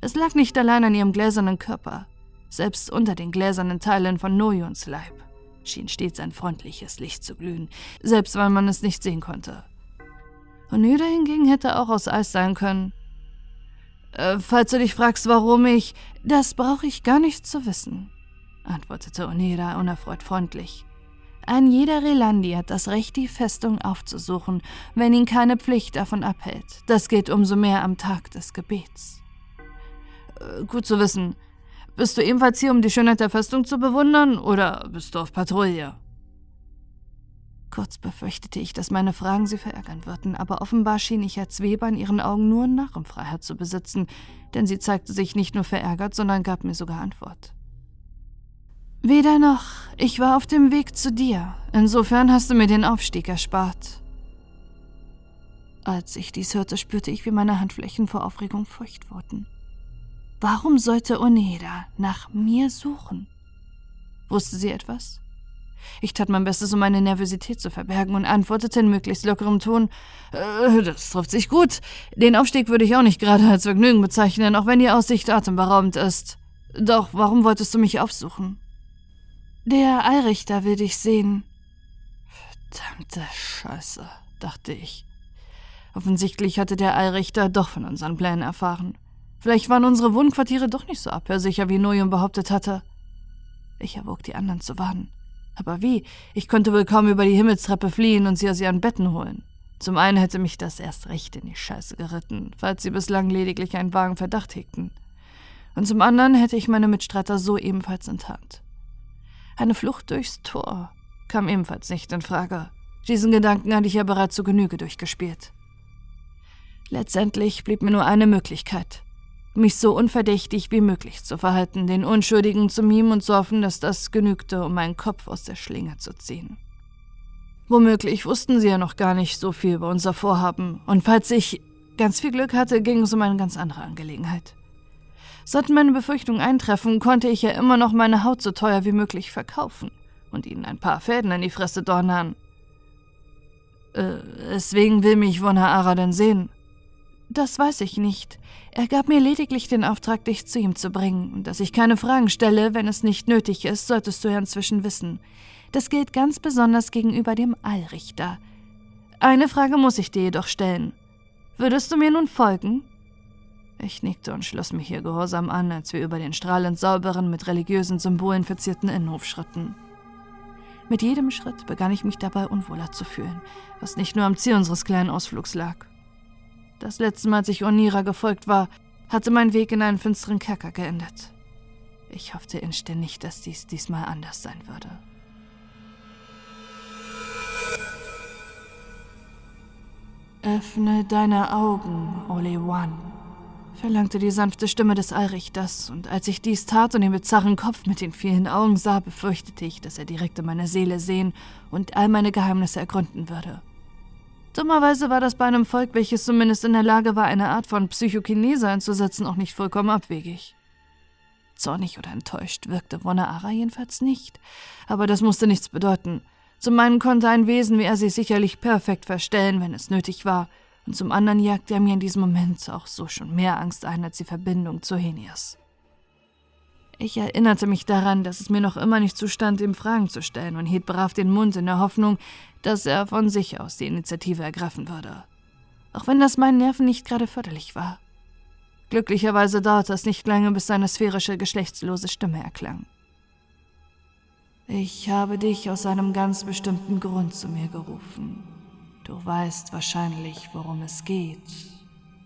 Es lag nicht allein an ihrem gläsernen Körper. Selbst unter den gläsernen Teilen von Nojons Leib schien stets ein freundliches Licht zu glühen, selbst weil man es nicht sehen konnte. Onida hingegen hätte auch aus Eis sein können. Äh, falls du dich fragst, warum ich. Das brauche ich gar nicht zu wissen, antwortete Onida unerfreut freundlich. Ein jeder Relandi hat das Recht, die Festung aufzusuchen, wenn ihn keine Pflicht davon abhält. Das geht umso mehr am Tag des Gebets. Äh, gut zu wissen. Bist du ebenfalls hier, um die Schönheit der Festung zu bewundern, oder bist du auf Patrouille? Kurz befürchtete ich, dass meine Fragen sie verärgern würden, aber offenbar schien ich als Weber in ihren Augen nur Narrenfreiheit zu besitzen, denn sie zeigte sich nicht nur verärgert, sondern gab mir sogar Antwort. Weder noch. Ich war auf dem Weg zu dir. Insofern hast du mir den Aufstieg erspart. Als ich dies hörte, spürte ich, wie meine Handflächen vor Aufregung feucht wurden. Warum sollte Oneda nach mir suchen? Wusste sie etwas? Ich tat mein Bestes, um meine Nervosität zu verbergen und antwortete in möglichst lockerem Ton: äh, Das trifft sich gut. Den Aufstieg würde ich auch nicht gerade als Vergnügen bezeichnen, auch wenn die Aussicht atemberaubend ist. Doch warum wolltest du mich aufsuchen? Der Allrichter will dich sehen. Verdammte Scheiße, dachte ich. Offensichtlich hatte der Allrichter doch von unseren Plänen erfahren. Vielleicht waren unsere Wohnquartiere doch nicht so abhörsicher, wie Noyum behauptet hatte. Ich erwog, die anderen zu warnen. Aber wie? Ich konnte wohl kaum über die Himmelstreppe fliehen und sie aus ihren Betten holen. Zum einen hätte mich das erst recht in die Scheiße geritten, falls sie bislang lediglich einen vagen Verdacht hegten. Und zum anderen hätte ich meine Mitstreiter so ebenfalls enttarnt. Eine Flucht durchs Tor kam ebenfalls nicht in Frage. Diesen Gedanken hatte ich ja bereits zu Genüge durchgespielt. Letztendlich blieb mir nur eine Möglichkeit. Mich so unverdächtig wie möglich zu verhalten, den Unschuldigen zu mimen und zu hoffen, dass das genügte, um meinen Kopf aus der Schlinge zu ziehen. Womöglich wussten sie ja noch gar nicht so viel über unser Vorhaben, und falls ich ganz viel Glück hatte, ging es um eine ganz andere Angelegenheit. Sollten meine Befürchtungen eintreffen, konnte ich ja immer noch meine Haut so teuer wie möglich verkaufen und ihnen ein paar Fäden in die Fresse donnern. Äh, weswegen will mich Ara denn sehen? Das weiß ich nicht. Er gab mir lediglich den Auftrag, dich zu ihm zu bringen, und dass ich keine Fragen stelle, wenn es nicht nötig ist, solltest du ja inzwischen wissen. Das gilt ganz besonders gegenüber dem Allrichter. Eine Frage muss ich dir jedoch stellen. Würdest du mir nun folgen? Ich nickte und schloss mich hier gehorsam an, als wir über den strahlend sauberen, mit religiösen Symbolen verzierten Innenhof schritten. Mit jedem Schritt begann ich mich dabei unwohler zu fühlen, was nicht nur am Ziel unseres kleinen Ausflugs lag. Das letzte Mal, als ich Onira gefolgt war, hatte mein Weg in einen finsteren Kerker geendet. Ich hoffte inständig, dass dies diesmal anders sein würde. Öffne deine Augen, Ole One, verlangte die sanfte Stimme des Allrichters, und als ich dies tat und den bizarren Kopf mit den vielen Augen sah, befürchtete ich, dass er direkt in meine Seele sehen und all meine Geheimnisse ergründen würde. Dummerweise war das bei einem Volk, welches zumindest in der Lage war, eine Art von Psychokinese einzusetzen, auch nicht vollkommen abwegig. Zornig oder enttäuscht wirkte Wonneara jedenfalls nicht, aber das musste nichts bedeuten. Zum einen konnte ein Wesen wie er sich sicherlich perfekt verstellen, wenn es nötig war, und zum anderen jagte er mir in diesem Moment auch so schon mehr Angst ein als die Verbindung zu Henias. Ich erinnerte mich daran, dass es mir noch immer nicht zustand, ihm Fragen zu stellen und hielt brav den Mund in der Hoffnung, dass er von sich aus die Initiative ergreifen würde. Auch wenn das meinen Nerven nicht gerade förderlich war. Glücklicherweise dauerte es nicht lange, bis seine sphärische, geschlechtslose Stimme erklang. Ich habe dich aus einem ganz bestimmten Grund zu mir gerufen. Du weißt wahrscheinlich, worum es geht,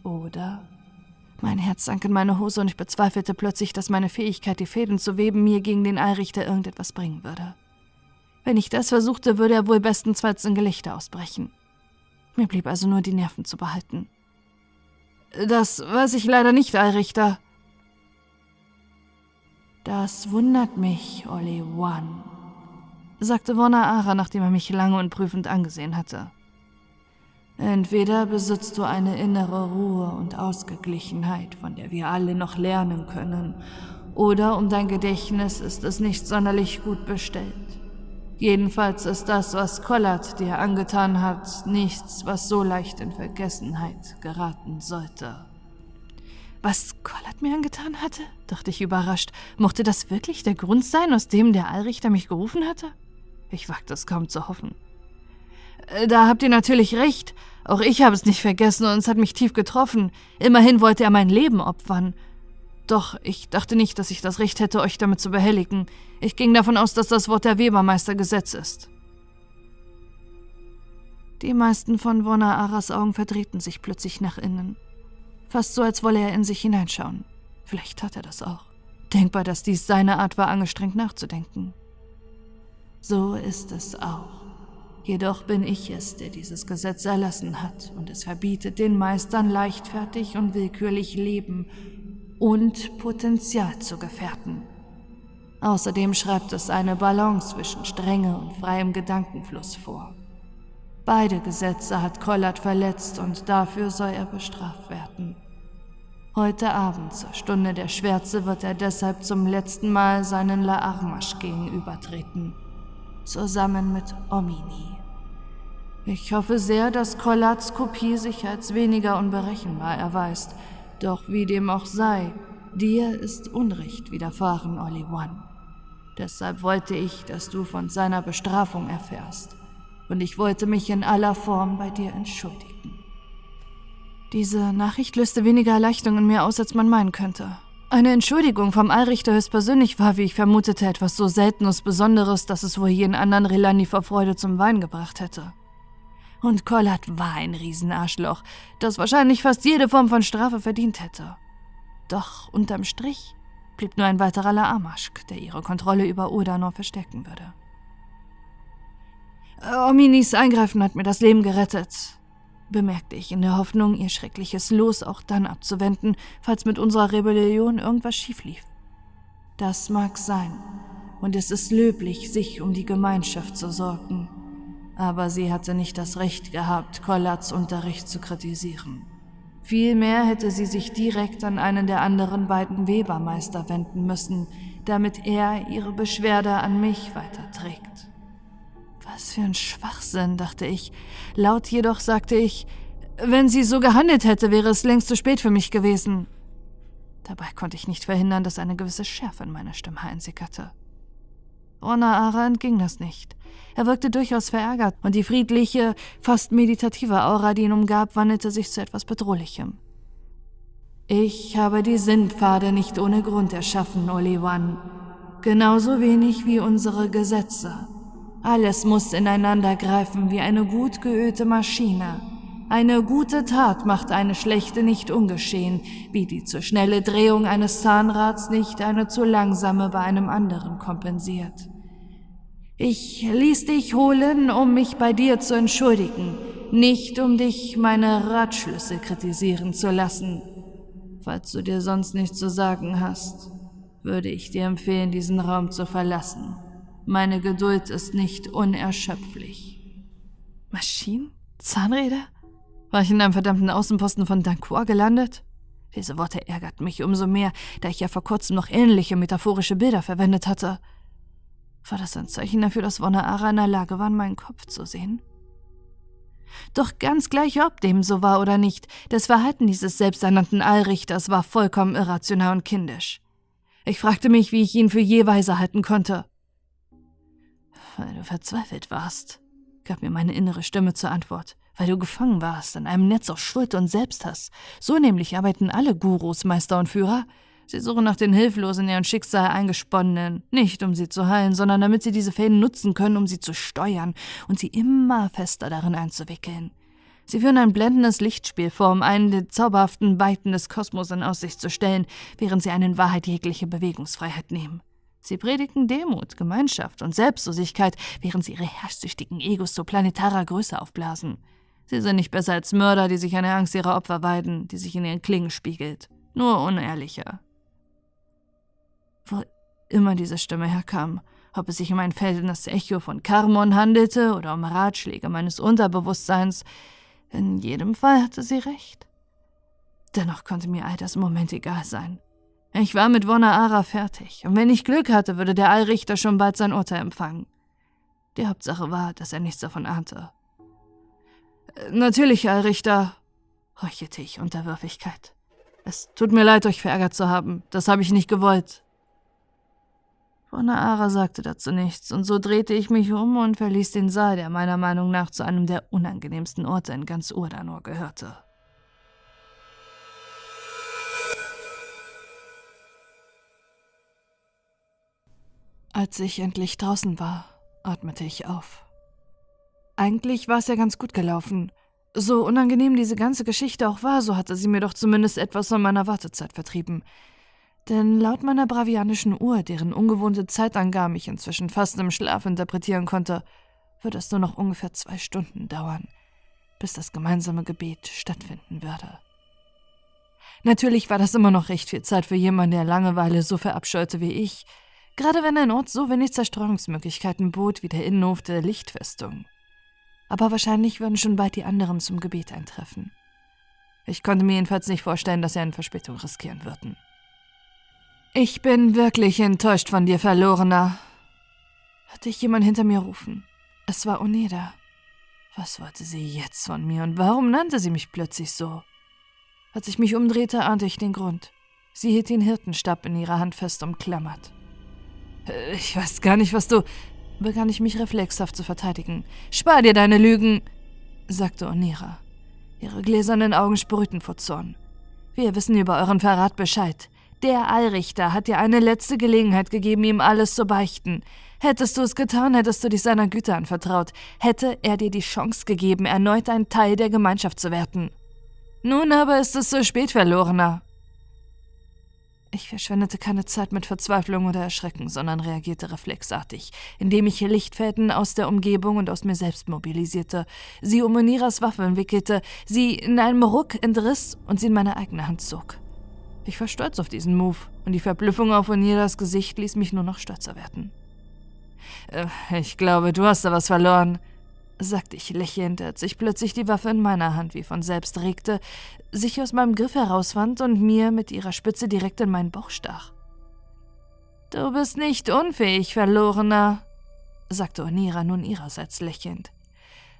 oder? Mein Herz sank in meine Hose und ich bezweifelte plötzlich, dass meine Fähigkeit, die Fäden zu weben, mir gegen den Allrichter irgendetwas bringen würde. Wenn ich das versuchte, würde er wohl bestenfalls in Gelächter ausbrechen. Mir blieb also nur die Nerven zu behalten. Das weiß ich leider nicht, Allrichter, das wundert mich, Olli One, sagte Wonna Ara, nachdem er mich lange und prüfend angesehen hatte. Entweder besitzt du eine innere Ruhe und Ausgeglichenheit, von der wir alle noch lernen können, oder um dein Gedächtnis ist es nicht sonderlich gut bestellt. Jedenfalls ist das, was Collard dir angetan hat, nichts, was so leicht in Vergessenheit geraten sollte. Was Collard mir angetan hatte? dachte ich überrascht. Mochte das wirklich der Grund sein, aus dem der Allrichter mich gerufen hatte? Ich wagte es kaum zu hoffen. Äh, da habt ihr natürlich recht. Auch ich habe es nicht vergessen und es hat mich tief getroffen. Immerhin wollte er mein Leben opfern. Doch ich dachte nicht, dass ich das Recht hätte, euch damit zu behelligen. Ich ging davon aus, dass das Wort der Webermeister Gesetz ist. Die meisten von Wonna Aras Augen verdrehten sich plötzlich nach innen. Fast so, als wolle er in sich hineinschauen. Vielleicht tat er das auch. Denkbar, dass dies seine Art war, angestrengt nachzudenken. So ist es auch. Jedoch bin ich es, der dieses Gesetz erlassen hat, und es verbietet den Meistern leichtfertig und willkürlich Leben und Potenzial zu gefährden. Außerdem schreibt es eine Balance zwischen Strenge und freiem Gedankenfluss vor. Beide Gesetze hat Collard verletzt und dafür soll er bestraft werden. Heute Abend zur Stunde der Schwärze wird er deshalb zum letzten Mal seinen La Armasch gegenübertreten, zusammen mit Omini. Ich hoffe sehr, dass Collards Kopie sich als weniger unberechenbar erweist, doch wie dem auch sei, dir ist Unrecht widerfahren, Olli One. Deshalb wollte ich, dass du von seiner Bestrafung erfährst und ich wollte mich in aller Form bei dir entschuldigen. Diese Nachricht löste weniger Erleichterung in mir aus, als man meinen könnte. Eine Entschuldigung vom Allrichter höchstpersönlich war, wie ich vermutete, etwas so Seltenes Besonderes, dass es wohl jeden anderen Relani vor Freude zum Wein gebracht hätte. Und Collard war ein Riesenarschloch, das wahrscheinlich fast jede Form von Strafe verdient hätte. Doch unterm Strich blieb nur ein weiterer Laamaschk, der ihre Kontrolle über Odanor verstärken würde. Ominis Eingreifen hat mir das Leben gerettet. bemerkte ich in der Hoffnung, ihr schreckliches Los auch dann abzuwenden, falls mit unserer Rebellion irgendwas schief lief. Das mag sein, und es ist löblich, sich um die Gemeinschaft zu sorgen. Aber sie hatte nicht das Recht gehabt, Kollats Unterricht zu kritisieren. Vielmehr hätte sie sich direkt an einen der anderen beiden Webermeister wenden müssen, damit er ihre Beschwerde an mich weiterträgt. Was für ein Schwachsinn, dachte ich. Laut jedoch sagte ich, wenn sie so gehandelt hätte, wäre es längst zu spät für mich gewesen. Dabei konnte ich nicht verhindern, dass eine gewisse Schärfe in meiner Stimme einsickerte. Ara entging das nicht. Er wirkte durchaus verärgert und die friedliche, fast meditative Aura, die ihn umgab, wandelte sich zu etwas Bedrohlichem. Ich habe die Sinnpfade nicht ohne Grund erschaffen, Oliwan. Genauso wenig wie unsere Gesetze. Alles muss ineinander greifen wie eine gut geölte Maschine. Eine gute Tat macht eine schlechte nicht ungeschehen, wie die zu schnelle Drehung eines Zahnrads nicht eine zu langsame bei einem anderen kompensiert. Ich ließ dich holen, um mich bei dir zu entschuldigen, nicht um dich meine Ratschlüsse kritisieren zu lassen. Falls du dir sonst nichts zu sagen hast, würde ich dir empfehlen, diesen Raum zu verlassen. Meine Geduld ist nicht unerschöpflich. Maschinen? Zahnräder? War ich in einem verdammten Außenposten von Dancour gelandet? Diese Worte ärgerten mich umso mehr, da ich ja vor kurzem noch ähnliche metaphorische Bilder verwendet hatte. War das ein Zeichen dafür, dass Ara in der Lage war, meinen Kopf zu sehen? Doch ganz gleich, ob dem so war oder nicht, das Verhalten dieses selbsternannten Allrichters war vollkommen irrational und kindisch. Ich fragte mich, wie ich ihn für je weise halten konnte. Weil du verzweifelt warst, gab mir meine innere Stimme zur Antwort weil du gefangen warst in einem Netz aus Schuld und Selbsthass. So nämlich arbeiten alle Gurus, Meister und Führer. Sie suchen nach den hilflosen, in ihren Schicksal eingesponnenen, nicht um sie zu heilen, sondern damit sie diese Fäden nutzen können, um sie zu steuern und sie immer fester darin einzuwickeln. Sie führen ein blendendes Lichtspiel vor, um einen der zauberhaften Weiten des Kosmos in Aussicht zu stellen, während sie einen Wahrheit jegliche Bewegungsfreiheit nehmen. Sie predigen Demut, Gemeinschaft und Selbstlosigkeit, während sie ihre herrschsüchtigen Egos zu planetarer Größe aufblasen. Sie sind nicht besser als Mörder, die sich an der Angst ihrer Opfer weiden, die sich in ihren Klingen spiegelt. Nur unehrlicher. Immer diese Stimme herkam, ob es sich um ein felsendes Echo von Karmon handelte oder um Ratschläge meines Unterbewusstseins, in jedem Fall hatte sie recht. Dennoch konnte mir all das im Moment egal sein. Ich war mit Ara fertig, und wenn ich Glück hatte, würde der Allrichter schon bald sein Urteil empfangen. Die Hauptsache war, dass er nichts davon ahnte. Natürlich, Herr Richter, heuchelte ich Unterwürfigkeit. Es tut mir leid, euch verärgert zu haben. Das habe ich nicht gewollt. Ara sagte dazu nichts, und so drehte ich mich um und verließ den Saal, der meiner Meinung nach zu einem der unangenehmsten Orte in ganz Urdanor gehörte. Als ich endlich draußen war, atmete ich auf. Eigentlich war es ja ganz gut gelaufen. So unangenehm diese ganze Geschichte auch war, so hatte sie mir doch zumindest etwas von meiner Wartezeit vertrieben. Denn laut meiner bravianischen Uhr, deren ungewohnte Zeitangaben ich inzwischen fast im Schlaf interpretieren konnte, würde es nur noch ungefähr zwei Stunden dauern, bis das gemeinsame Gebet stattfinden würde. Natürlich war das immer noch recht viel Zeit für jemanden, der Langeweile so verabscheute wie ich, gerade wenn ein Ort so wenig Zerstreuungsmöglichkeiten bot wie der Innenhof der Lichtfestung aber wahrscheinlich würden schon bald die anderen zum Gebet eintreffen. Ich konnte mir jedenfalls nicht vorstellen, dass sie eine Verspätung riskieren würden. Ich bin wirklich enttäuscht von dir, Verlorener. Hatte ich jemand hinter mir rufen. Es war Oneda. Was wollte sie jetzt von mir und warum nannte sie mich plötzlich so? Als ich mich umdrehte, ahnte ich den Grund. Sie hielt den Hirtenstab in ihrer Hand fest umklammert. Äh, ich weiß gar nicht, was du begann ich mich reflexhaft zu verteidigen. Spar dir deine Lügen, sagte Onira. Ihre gläsernen Augen sprühten vor Zorn. Wir wissen über euren Verrat Bescheid. Der Allrichter hat dir eine letzte Gelegenheit gegeben, ihm alles zu beichten. Hättest du es getan, hättest du dich seiner Güte anvertraut, hätte er dir die Chance gegeben, erneut ein Teil der Gemeinschaft zu werden. Nun aber ist es so spät, Verlorener. Ich verschwendete keine Zeit mit Verzweiflung oder Erschrecken, sondern reagierte reflexartig, indem ich Lichtfäden aus der Umgebung und aus mir selbst mobilisierte, sie um Oniras Waffe wickelte, sie in einem Ruck entriss und sie in meine eigene Hand zog. Ich war stolz auf diesen Move und die Verblüffung auf Oniras Gesicht ließ mich nur noch stolzer werden. Äh, ich glaube, du hast da was verloren, sagte ich lächelnd, als sich plötzlich die Waffe in meiner Hand wie von selbst regte, sich aus meinem Griff herauswand und mir mit ihrer Spitze direkt in meinen Bauch stach. Du bist nicht unfähig, Verlorener, sagte Onira nun ihrerseits lächelnd.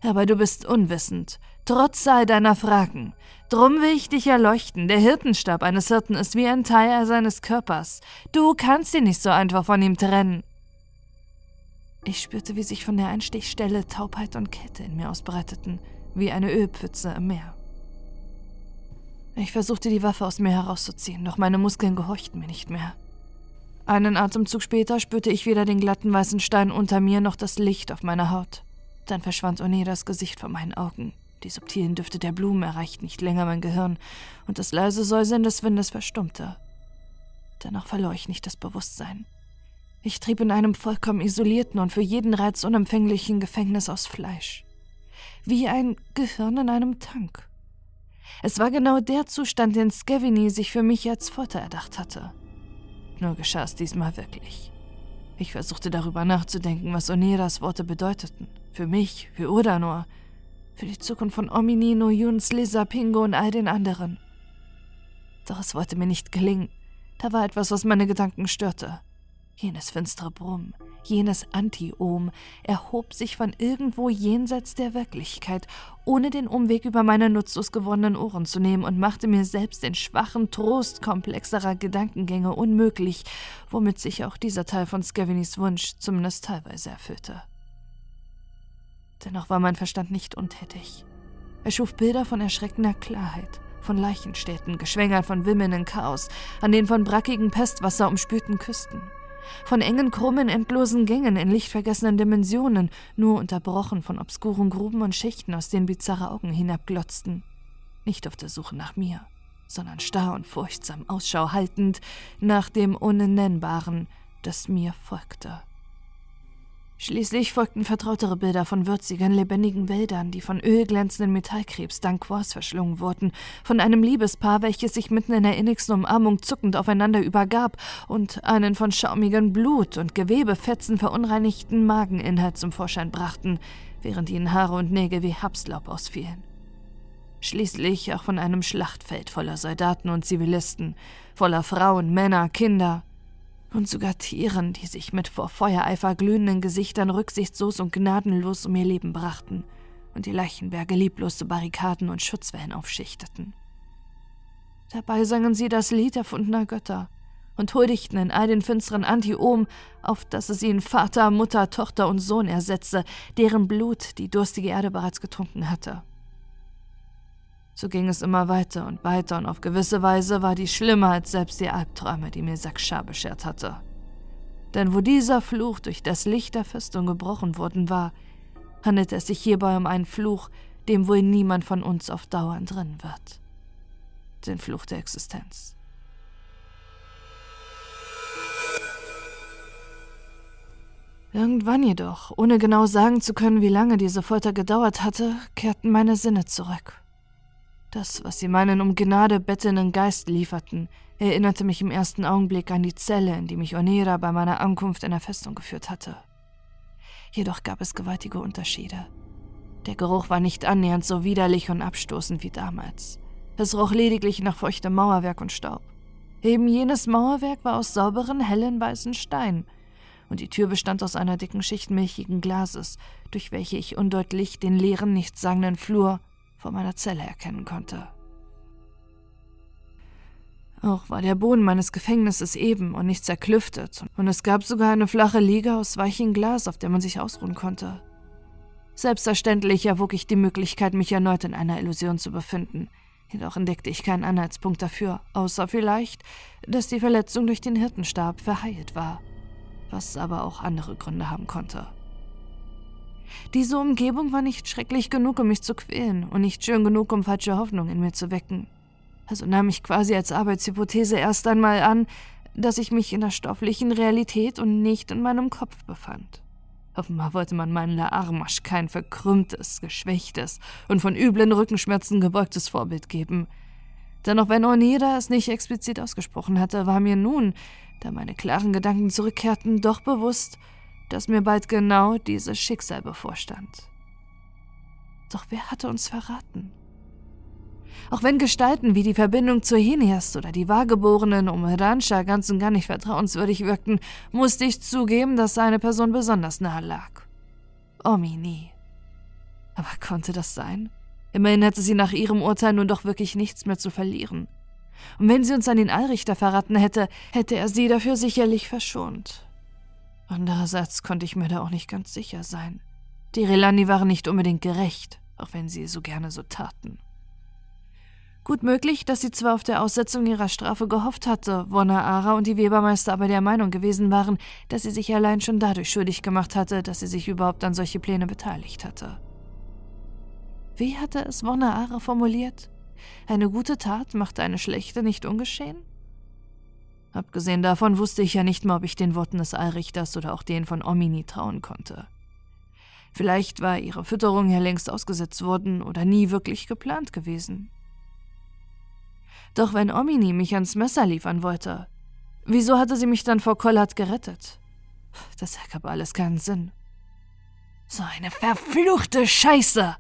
Aber du bist unwissend, trotz all deiner Fragen. Drum will ich dich erleuchten. Der Hirtenstab eines Hirten ist wie ein Teil seines Körpers. Du kannst ihn nicht so einfach von ihm trennen. Ich spürte, wie sich von der Einstichstelle Taubheit und Kälte in mir ausbreiteten, wie eine Ölpfütze im Meer. Ich versuchte die Waffe aus mir herauszuziehen, doch meine Muskeln gehorchten mir nicht mehr. Einen Atemzug später spürte ich weder den glatten weißen Stein unter mir noch das Licht auf meiner Haut. Dann verschwand Onedas Gesicht vor meinen Augen. Die subtilen Düfte der Blumen erreichten nicht länger mein Gehirn und das leise Säuseln des Windes verstummte. Dennoch verlor ich nicht das Bewusstsein. Ich trieb in einem vollkommen isolierten und für jeden Reiz unempfänglichen Gefängnis aus Fleisch. Wie ein Gehirn in einem Tank. Es war genau der Zustand, den Scavini sich für mich als Folter erdacht hatte. Nur geschah es diesmal wirklich. Ich versuchte darüber nachzudenken, was Oneras Worte bedeuteten. Für mich, für Udanor, für die Zukunft von Omini, Noyuns, Lisa, Pingo und all den anderen. Doch es wollte mir nicht gelingen. Da war etwas, was meine Gedanken störte. Jenes finstere Brumm, jenes Anti-Ohm erhob sich von irgendwo jenseits der Wirklichkeit, ohne den Umweg über meine nutzlos gewordenen Ohren zu nehmen und machte mir selbst den schwachen Trost komplexerer Gedankengänge unmöglich, womit sich auch dieser Teil von Scavinys Wunsch zumindest teilweise erfüllte. Dennoch war mein Verstand nicht untätig. Er schuf Bilder von erschreckender Klarheit, von Leichenstädten, geschwängert von wimmelndem Chaos, an den von brackigen Pestwasser umspülten Küsten von engen, krummen, endlosen Gängen in lichtvergessenen Dimensionen, nur unterbrochen von obskuren Gruben und Schichten, aus denen bizarre Augen hinabglotzten. Nicht auf der Suche nach mir, sondern starr und furchtsam Ausschau haltend nach dem Unnennbaren, das mir folgte. Schließlich folgten vertrautere Bilder von würzigen, lebendigen Wäldern, die von ölglänzenden Metallkrebs dank Quarz verschlungen wurden, von einem Liebespaar, welches sich mitten in der innigsten Umarmung zuckend aufeinander übergab und einen von schaumigem Blut und Gewebefetzen verunreinigten Mageninhalt zum Vorschein brachten, während ihnen Haare und Nägel wie Herbstlaub ausfielen. Schließlich auch von einem Schlachtfeld voller Soldaten und Zivilisten, voller Frauen, Männer, Kinder, und sogar Tieren, die sich mit vor Feuereifer glühenden Gesichtern rücksichtslos und gnadenlos um ihr Leben brachten und die Leichenberge lieblos zu Barrikaden und Schutzwellen aufschichteten. Dabei sangen sie das Lied erfundener Götter und huldigten in all den finsteren Anti-Ohm, auf dass es ihnen Vater, Mutter, Tochter und Sohn ersetze, deren Blut die durstige Erde bereits getrunken hatte. So ging es immer weiter und weiter und auf gewisse Weise war die schlimmer als selbst die Albträume, die mir Sakshar beschert hatte. Denn wo dieser Fluch durch das Licht der Festung gebrochen worden war, handelte es sich hierbei um einen Fluch, dem wohl niemand von uns auf Dauer entrinnen wird. Den Fluch der Existenz. Irgendwann jedoch, ohne genau sagen zu können, wie lange diese Folter gedauert hatte, kehrten meine Sinne zurück. Das, was sie meinen um Gnade bettenden Geist lieferten, erinnerte mich im ersten Augenblick an die Zelle, in die mich Onera bei meiner Ankunft in der Festung geführt hatte. Jedoch gab es gewaltige Unterschiede. Der Geruch war nicht annähernd so widerlich und abstoßend wie damals. Es roch lediglich nach feuchtem Mauerwerk und Staub. Eben jenes Mauerwerk war aus sauberen, hellen weißen Stein, und die Tür bestand aus einer dicken Schicht milchigen Glases, durch welche ich undeutlich den leeren, nichtssagenden Flur vor meiner Zelle erkennen konnte. Auch war der Boden meines Gefängnisses eben und nicht zerklüftet, und es gab sogar eine flache Liege aus weichem Glas, auf der man sich ausruhen konnte. Selbstverständlich erwog ich die Möglichkeit, mich erneut in einer Illusion zu befinden, jedoch entdeckte ich keinen Anhaltspunkt dafür, außer vielleicht, dass die Verletzung durch den Hirtenstab verheilt war, was aber auch andere Gründe haben konnte. Diese Umgebung war nicht schrecklich genug, um mich zu quälen und nicht schön genug, um falsche Hoffnung in mir zu wecken. Also nahm ich quasi als Arbeitshypothese erst einmal an, dass ich mich in der stofflichen Realität und nicht in meinem Kopf befand. Offenbar wollte man meinen Laarmasch kein verkrümmtes, geschwächtes und von üblen Rückenschmerzen gebeugtes Vorbild geben. Denn auch wenn Onida es nicht explizit ausgesprochen hatte, war mir nun, da meine klaren Gedanken zurückkehrten, doch bewusst, dass mir bald genau dieses Schicksal bevorstand. Doch wer hatte uns verraten? Auch wenn Gestalten wie die Verbindung zu Henias oder die Wahrgeborenen um Ranscha ganz und gar nicht vertrauenswürdig wirkten, musste ich zugeben, dass eine Person besonders nahe lag. Omini. Aber konnte das sein? Immerhin hatte sie nach ihrem Urteil nun doch wirklich nichts mehr zu verlieren. Und wenn sie uns an den Allrichter verraten hätte, hätte er sie dafür sicherlich verschont. Andererseits konnte ich mir da auch nicht ganz sicher sein. Die Relani waren nicht unbedingt gerecht, auch wenn sie so gerne so taten. Gut möglich, dass sie zwar auf der Aussetzung ihrer Strafe gehofft hatte, Wonna Ara und die Webermeister aber der Meinung gewesen waren, dass sie sich allein schon dadurch schuldig gemacht hatte, dass sie sich überhaupt an solche Pläne beteiligt hatte. Wie hatte es Wonna Ara formuliert? Eine gute Tat machte eine schlechte nicht ungeschehen? Abgesehen davon wusste ich ja nicht mal, ob ich den Worten des Allrichters oder auch denen von Omini trauen konnte. Vielleicht war ihre Fütterung ja längst ausgesetzt worden oder nie wirklich geplant gewesen. Doch wenn Omini mich ans Messer liefern wollte, wieso hatte sie mich dann vor Kollat gerettet? Das ergab alles keinen Sinn. So eine verfluchte Scheiße!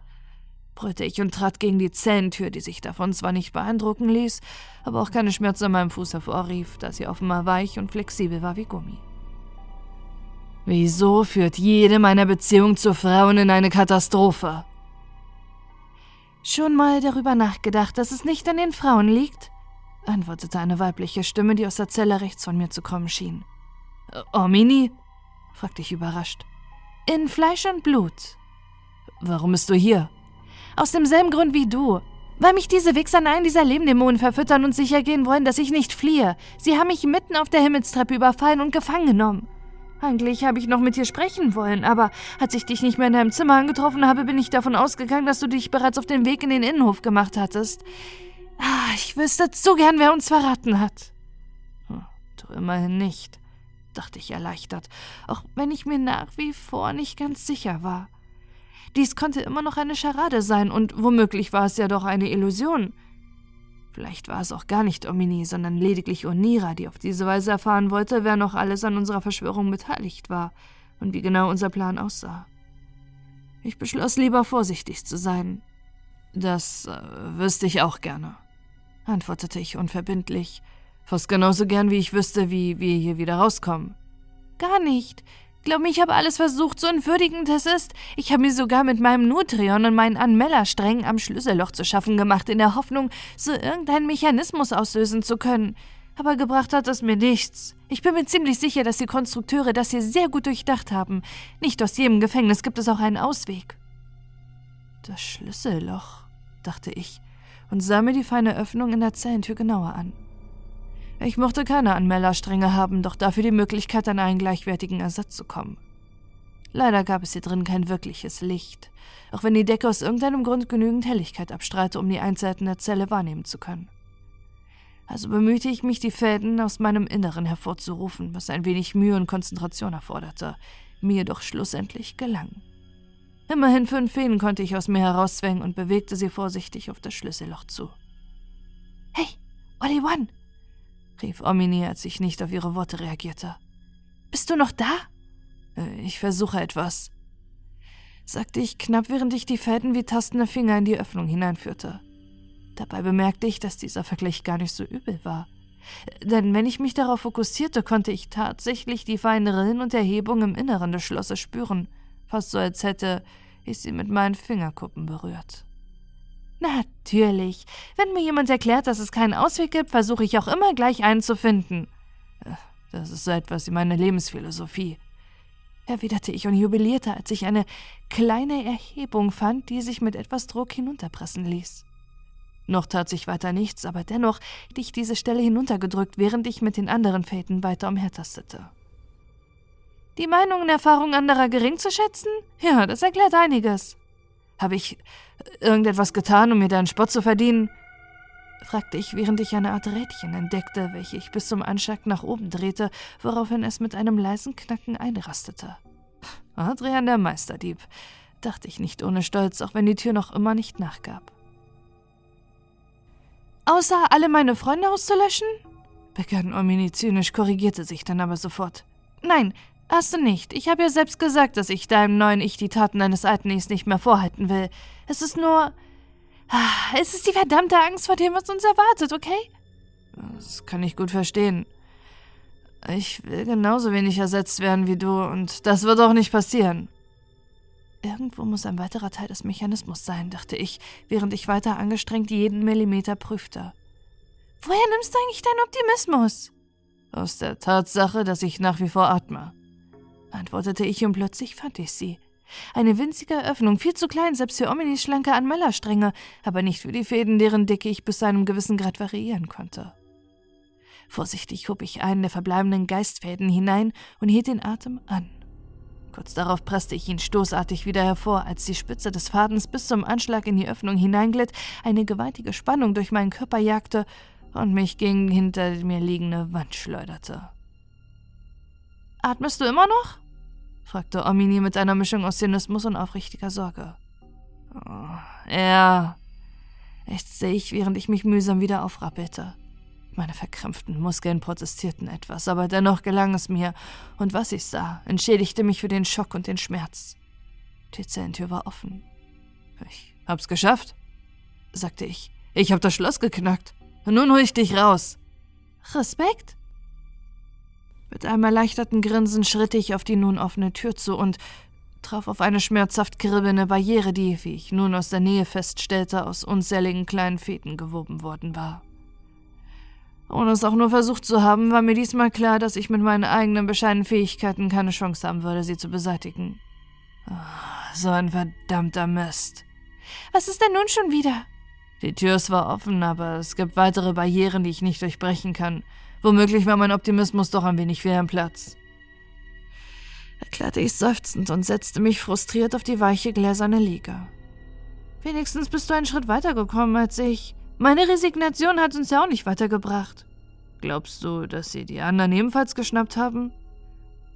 Brüllte ich und trat gegen die Zellentür, die sich davon zwar nicht beeindrucken ließ, aber auch keine Schmerzen an meinem Fuß hervorrief, da sie offenbar weich und flexibel war wie Gummi. Wieso führt jede meiner Beziehungen zu Frauen in eine Katastrophe? Schon mal darüber nachgedacht, dass es nicht an den Frauen liegt? antwortete eine weibliche Stimme, die aus der Zelle rechts von mir zu kommen schien. Oh, Mini? fragte ich überrascht. In Fleisch und Blut. Warum bist du hier? Aus demselben Grund wie du. Weil mich diese Wichser in einen dieser Lebendämonen verfüttern und sicher gehen wollen, dass ich nicht fliehe. Sie haben mich mitten auf der Himmelstreppe überfallen und gefangen genommen. Eigentlich habe ich noch mit dir sprechen wollen, aber als ich dich nicht mehr in deinem Zimmer angetroffen habe, bin ich davon ausgegangen, dass du dich bereits auf den Weg in den Innenhof gemacht hattest. Ah, ich wüsste zu gern, wer uns verraten hat. Hm, du immerhin nicht, dachte ich erleichtert, auch wenn ich mir nach wie vor nicht ganz sicher war. Dies konnte immer noch eine Scharade sein, und womöglich war es ja doch eine Illusion. Vielleicht war es auch gar nicht Omini, sondern lediglich Onira, die auf diese Weise erfahren wollte, wer noch alles an unserer Verschwörung beteiligt war und wie genau unser Plan aussah. Ich beschloss lieber vorsichtig zu sein. Das äh, wüsste ich auch gerne, antwortete ich unverbindlich, fast genauso gern, wie ich wüsste, wie wir hier wieder rauskommen. Gar nicht. Glaub mir, ich habe alles versucht, so entwürdigend es ist. Ich habe mir sogar mit meinem Nutrion und meinen Anmellersträngen am Schlüsselloch zu schaffen gemacht, in der Hoffnung, so irgendeinen Mechanismus auslösen zu können. Aber gebracht hat es mir nichts. Ich bin mir ziemlich sicher, dass die Konstrukteure das hier sehr gut durchdacht haben. Nicht aus jedem Gefängnis gibt es auch einen Ausweg. Das Schlüsselloch, dachte ich und sah mir die feine Öffnung in der Zellentür genauer an. Ich mochte keine Anmelderstränge haben, doch dafür die Möglichkeit, an einen gleichwertigen Ersatz zu kommen. Leider gab es hier drin kein wirkliches Licht, auch wenn die Decke aus irgendeinem Grund genügend Helligkeit abstrahlte, um die Einzelheiten der Zelle wahrnehmen zu können. Also bemühte ich mich, die Fäden aus meinem Inneren hervorzurufen, was ein wenig Mühe und Konzentration erforderte, mir doch schlussendlich gelang. Immerhin fünf Fäden konnte ich aus mir herauszwängen und bewegte sie vorsichtig auf das Schlüsselloch zu. Hey, Olli One! Rief Omini, als ich nicht auf ihre Worte reagierte. Bist du noch da? Äh, ich versuche etwas, sagte ich knapp, während ich die Fäden wie tastende Finger in die Öffnung hineinführte. Dabei bemerkte ich, dass dieser Vergleich gar nicht so übel war. Denn wenn ich mich darauf fokussierte, konnte ich tatsächlich die feinen Rillen und Erhebungen im Inneren des Schlosses spüren, fast so als hätte ich sie mit meinen Fingerkuppen berührt. Natürlich. Wenn mir jemand erklärt, dass es keinen Ausweg gibt, versuche ich auch immer gleich einen zu finden. Äh, das ist so etwas wie meine Lebensphilosophie, erwiderte ich und jubilierte, als ich eine kleine Erhebung fand, die sich mit etwas Druck hinunterpressen ließ. Noch tat sich weiter nichts, aber dennoch hätte ich diese Stelle hinuntergedrückt, während ich mit den anderen Fäden weiter umhertastete. Die Meinung und Erfahrung anderer gering zu schätzen? Ja, das erklärt einiges. Habe ich irgendetwas getan, um mir deinen Spott zu verdienen? fragte ich, während ich eine Art Rädchen entdeckte, welche ich bis zum Anschlag nach oben drehte, woraufhin es mit einem leisen Knacken einrastete. Adrian der Meisterdieb, dachte ich nicht ohne Stolz, auch wenn die Tür noch immer nicht nachgab. Außer alle meine Freunde auszulöschen? begann Omini zynisch, korrigierte sich dann aber sofort. Nein, hast du nicht. Ich habe ja selbst gesagt, dass ich deinem neuen Ich die Taten deines alten Ichs nicht mehr vorhalten will. Es ist nur. Ah, es ist die verdammte Angst vor dem, was uns erwartet, okay? Das kann ich gut verstehen. Ich will genauso wenig ersetzt werden wie du, und das wird auch nicht passieren. Irgendwo muss ein weiterer Teil des Mechanismus sein, dachte ich, während ich weiter angestrengt jeden Millimeter prüfte. Woher nimmst du eigentlich deinen Optimismus? Aus der Tatsache, dass ich nach wie vor atme, antwortete ich und plötzlich fand ich sie. Eine winzige Öffnung, viel zu klein, selbst für Ominis schlanke Anmellerstränge, aber nicht für die Fäden, deren Dicke ich bis zu einem gewissen Grad variieren konnte. Vorsichtig hob ich einen der verbleibenden Geistfäden hinein und hielt den Atem an. Kurz darauf presste ich ihn stoßartig wieder hervor, als die Spitze des Fadens bis zum Anschlag in die Öffnung hineinglitt, eine gewaltige Spannung durch meinen Körper jagte und mich gegen hinter mir liegende Wand schleuderte. Atmest du immer noch? fragte Omini mit einer Mischung aus Zynismus und aufrichtiger Sorge. Oh, ja, ächzte ich, während ich mich mühsam wieder aufrappelte. Meine verkrampften Muskeln protestierten etwas, aber dennoch gelang es mir, und was ich sah, entschädigte mich für den Schock und den Schmerz. Die Zellentür war offen. Ich hab's geschafft, sagte ich. Ich hab das Schloss geknackt. Nun hol ich dich raus. Respekt? Mit einem erleichterten Grinsen schritt ich auf die nun offene Tür zu und traf auf eine schmerzhaft kribbelnde Barriere, die, wie ich nun aus der Nähe feststellte, aus unzähligen kleinen Fäden gewoben worden war. Ohne es auch nur versucht zu haben, war mir diesmal klar, dass ich mit meinen eigenen bescheidenen Fähigkeiten keine Chance haben würde, sie zu beseitigen. Oh, so ein verdammter Mist. Was ist denn nun schon wieder? Die Tür ist zwar offen, aber es gibt weitere Barrieren, die ich nicht durchbrechen kann. Womöglich war mein Optimismus doch ein wenig fehl am Platz. Erklärte ich seufzend und setzte mich frustriert auf die weiche gläserne Liege. Wenigstens bist du einen Schritt weitergekommen als ich. Meine Resignation hat uns ja auch nicht weitergebracht. Glaubst du, dass sie die anderen ebenfalls geschnappt haben?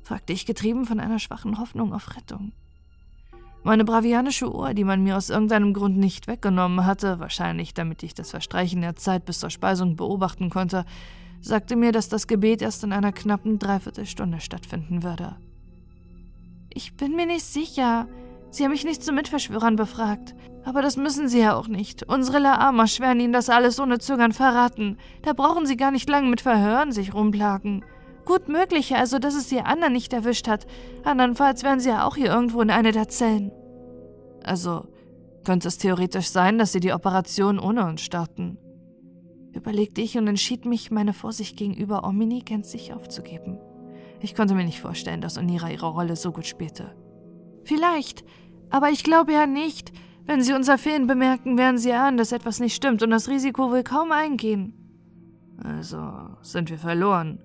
fragte ich getrieben von einer schwachen Hoffnung auf Rettung. Meine bravianische Uhr, die man mir aus irgendeinem Grund nicht weggenommen hatte, wahrscheinlich damit ich das Verstreichen der Zeit bis zur Speisung beobachten konnte, sagte mir, dass das Gebet erst in einer knappen Dreiviertelstunde stattfinden würde. Ich bin mir nicht sicher. Sie haben mich nicht zu Mitverschwörern befragt. Aber das müssen Sie ja auch nicht. Unsere Laamasch werden Ihnen das alles ohne Zögern verraten. Da brauchen Sie gar nicht lange mit Verhören sich rumplagen. Gut möglich also, dass es die anderen nicht erwischt hat. Andernfalls wären Sie ja auch hier irgendwo in einer der Zellen. Also, könnte es theoretisch sein, dass Sie die Operation ohne uns starten? Überlegte ich und entschied mich, meine Vorsicht gegenüber Omini gänzlich aufzugeben. Ich konnte mir nicht vorstellen, dass Onira ihre Rolle so gut spielte. Vielleicht, aber ich glaube ja nicht. Wenn Sie unser Fehlen bemerken, werden Sie ahnen, dass etwas nicht stimmt und das Risiko will kaum eingehen. Also sind wir verloren.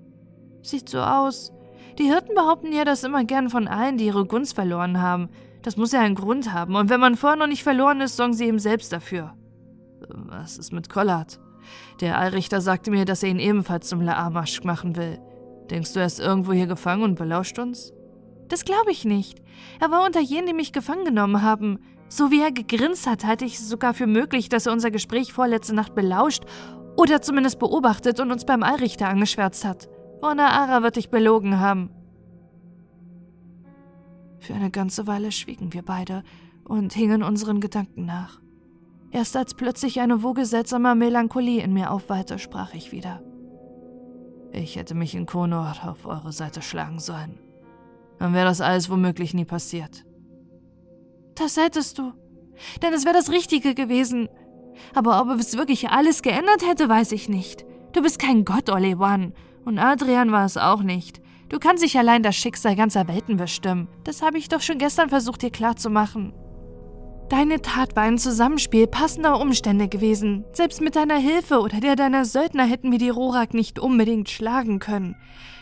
Sieht so aus. Die Hirten behaupten ja das immer gern von allen, die ihre Gunst verloren haben. Das muss ja einen Grund haben. Und wenn man vorher noch nicht verloren ist, sorgen sie eben selbst dafür. Was ist mit Collard? Der Allrichter sagte mir, dass er ihn ebenfalls zum Laamasch machen will. Denkst du, er ist irgendwo hier gefangen und belauscht uns? Das glaube ich nicht. Er war unter jenen, die mich gefangen genommen haben. So wie er gegrinst hat, halte ich es sogar für möglich, dass er unser Gespräch vorletzte Nacht belauscht oder zumindest beobachtet und uns beim Allrichter angeschwärzt hat. Ara wird dich belogen haben. Für eine ganze Weile schwiegen wir beide und hingen unseren Gedanken nach. Erst als plötzlich eine Woge seltsamer Melancholie in mir aufwallte, sprach ich wieder. Ich hätte mich in Konor auf eure Seite schlagen sollen. Dann wäre das alles womöglich nie passiert. Das hättest du. Denn es wäre das Richtige gewesen. Aber ob es wirklich alles geändert hätte, weiß ich nicht. Du bist kein Gott, Olewan. Und Adrian war es auch nicht. Du kannst dich allein das Schicksal ganzer Welten bestimmen. Das habe ich doch schon gestern versucht, dir klarzumachen. Deine Tat war ein Zusammenspiel passender Umstände gewesen. Selbst mit deiner Hilfe oder der deiner Söldner hätten wir die Rorak nicht unbedingt schlagen können.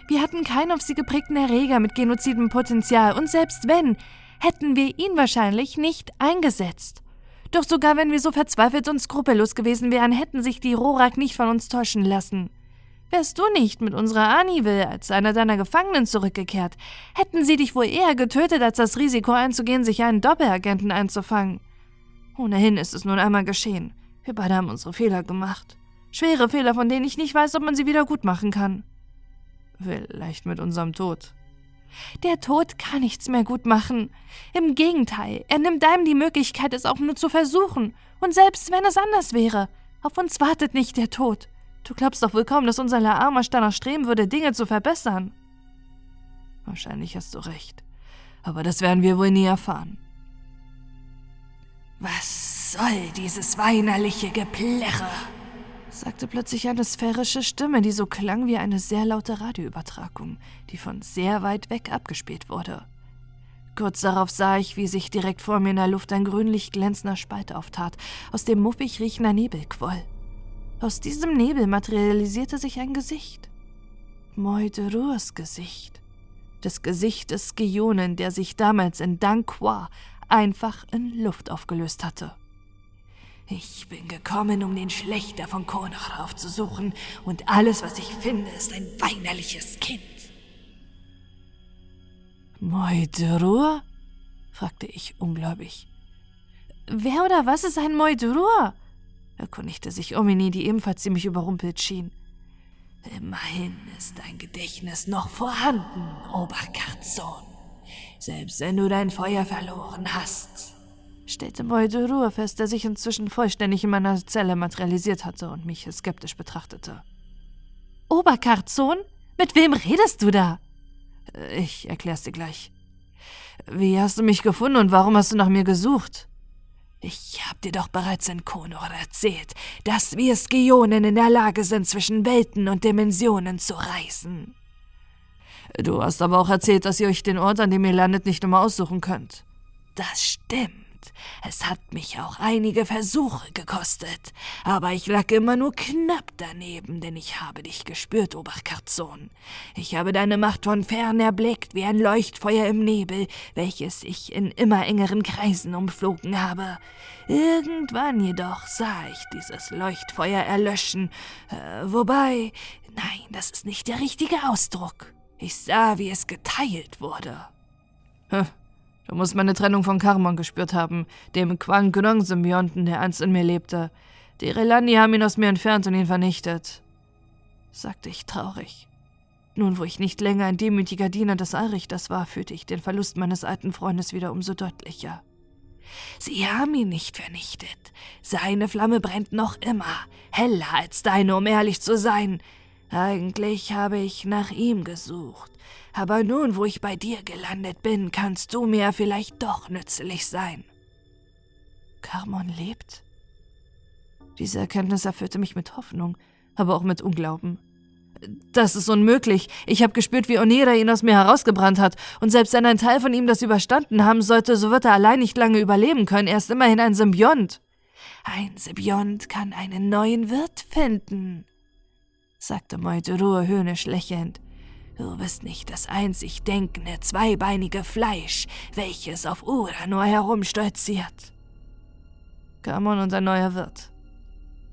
Wir hatten keinen auf sie geprägten Erreger mit genozidem Potenzial und selbst wenn, hätten wir ihn wahrscheinlich nicht eingesetzt. Doch sogar wenn wir so verzweifelt und skrupellos gewesen wären, hätten sich die Rorak nicht von uns täuschen lassen. Wärst du nicht mit unserer Anivel als einer deiner Gefangenen zurückgekehrt, hätten sie dich wohl eher getötet, als das Risiko einzugehen, sich einen Doppelagenten einzufangen. Ohnehin ist es nun einmal geschehen. Wir beide haben unsere Fehler gemacht. Schwere Fehler, von denen ich nicht weiß, ob man sie wieder gut machen kann. Vielleicht mit unserem Tod. Der Tod kann nichts mehr gut machen. Im Gegenteil, er nimmt einem die Möglichkeit, es auch nur zu versuchen. Und selbst wenn es anders wäre, auf uns wartet nicht der Tod. Du glaubst doch wohl kaum, dass unser Laamasch danach streben würde, Dinge zu verbessern. Wahrscheinlich hast du recht. Aber das werden wir wohl nie erfahren. Was soll dieses weinerliche Geplärre? sagte plötzlich eine sphärische Stimme, die so klang wie eine sehr laute Radioübertragung, die von sehr weit weg abgespielt wurde. Kurz darauf sah ich, wie sich direkt vor mir in der Luft ein grünlich glänzender Spalt auftat, aus dem muffig riechender Nebel quoll. Aus diesem Nebel materialisierte sich ein Gesicht. Moidrurs Gesicht. Das Gesicht des Gionen, der sich damals in Dankwa einfach in Luft aufgelöst hatte. Ich bin gekommen, um den Schlechter von Konrad aufzusuchen, und alles, was ich finde, ist ein weinerliches Kind. Moidrur? fragte ich ungläubig. Wer oder was ist ein Moidrur? Erkundigte sich Omini, die ebenfalls ziemlich überrumpelt schien. Immerhin ist dein Gedächtnis noch vorhanden, Oberkarzon. Selbst wenn du dein Feuer verloren hast stellte Moidurur fest, der sich inzwischen vollständig in meiner Zelle materialisiert hatte und mich skeptisch betrachtete. Oberkarzon? Mit wem redest du da? Äh, ich erklär's dir gleich. Wie hast du mich gefunden und warum hast du nach mir gesucht? Ich hab dir doch bereits in Konor erzählt, dass wir Skionen in der Lage sind, zwischen Welten und Dimensionen zu reisen. Du hast aber auch erzählt, dass ihr euch den Ort, an dem ihr landet, nicht immer aussuchen könnt. Das stimmt. Es hat mich auch einige Versuche gekostet, aber ich lag immer nur knapp daneben, denn ich habe dich gespürt, Oberkarzon. Ich habe deine Macht von fern erblickt wie ein Leuchtfeuer im Nebel, welches ich in immer engeren Kreisen umflogen habe. Irgendwann jedoch sah ich dieses Leuchtfeuer erlöschen, äh, wobei, nein, das ist nicht der richtige Ausdruck. Ich sah, wie es geteilt wurde. Hm, Du musst meine Trennung von Karmon gespürt haben, dem Quang Gnong-Symbionten, der einst in mir lebte. Die Relani haben ihn aus mir entfernt und ihn vernichtet, sagte ich traurig. Nun, wo ich nicht länger ein demütiger Diener des Allrichters war, fühlte ich den Verlust meines alten Freundes wieder umso deutlicher. Sie haben ihn nicht vernichtet. Seine Flamme brennt noch immer, heller als deine, um ehrlich zu sein. Eigentlich habe ich nach ihm gesucht. Aber nun, wo ich bei dir gelandet bin, kannst du mir vielleicht doch nützlich sein. Carmon lebt? Diese Erkenntnis erfüllte mich mit Hoffnung, aber auch mit Unglauben. Das ist unmöglich. Ich habe gespürt, wie Onera ihn aus mir herausgebrannt hat. Und selbst wenn ein Teil von ihm das überstanden haben sollte, so wird er allein nicht lange überleben können. Er ist immerhin ein Symbiont. Ein Symbiont kann einen neuen Wirt finden, sagte Moidurur höhnisch lächelnd. Du bist nicht das einzig denkende, zweibeinige Fleisch, welches auf Uranor herumstolziert. Gamon und ein neuer Wirt.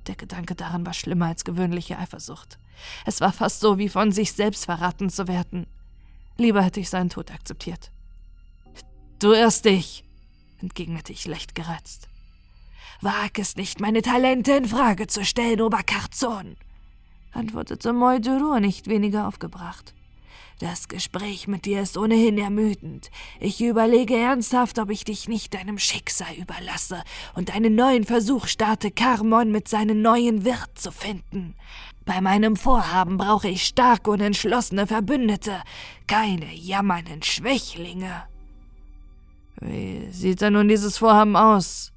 Der Gedanke daran war schlimmer als gewöhnliche Eifersucht. Es war fast so, wie von sich selbst verraten zu werden. Lieber hätte ich seinen Tod akzeptiert. Du irrst dich, entgegnete ich leicht gereizt. Wag es nicht, meine Talente in Frage zu stellen, Oberkarzon, antwortete Moldurur nicht weniger aufgebracht. Das Gespräch mit dir ist ohnehin ermüdend. Ich überlege ernsthaft, ob ich dich nicht deinem Schicksal überlasse und einen neuen Versuch starte, Carmon mit seinem neuen Wirt zu finden. Bei meinem Vorhaben brauche ich starke und entschlossene Verbündete, keine jammernden Schwächlinge. Wie sieht denn nun dieses Vorhaben aus?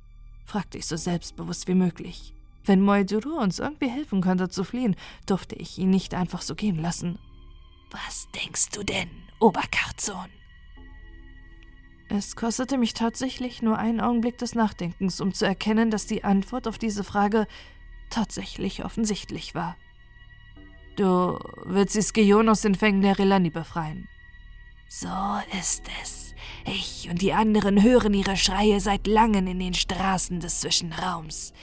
fragte ich so selbstbewusst wie möglich. Wenn Moiduru uns irgendwie helfen könnte zu fliehen, durfte ich ihn nicht einfach so gehen lassen. Was denkst du denn, Oberkarzon? Es kostete mich tatsächlich nur einen Augenblick des Nachdenkens, um zu erkennen, dass die Antwort auf diese Frage tatsächlich offensichtlich war. Du willst die Skion aus den Fängen der Relani befreien. So ist es. Ich und die anderen hören ihre Schreie seit langem in den Straßen des Zwischenraums.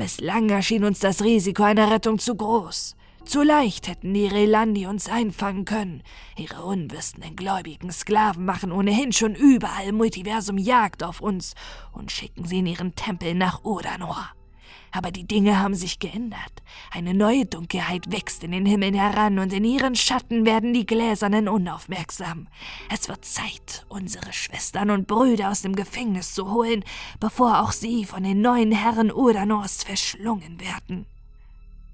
Bislang erschien uns das Risiko einer Rettung zu groß. Zu leicht hätten die Relandi uns einfangen können. Ihre unwissenden gläubigen Sklaven machen ohnehin schon überall im Multiversum Jagd auf uns und schicken sie in ihren Tempel nach Odanor. Aber die Dinge haben sich geändert. Eine neue Dunkelheit wächst in den Himmel heran und in ihren Schatten werden die Gläsernen unaufmerksam. Es wird Zeit, unsere Schwestern und Brüder aus dem Gefängnis zu holen, bevor auch sie von den neuen Herren Urdanors verschlungen werden.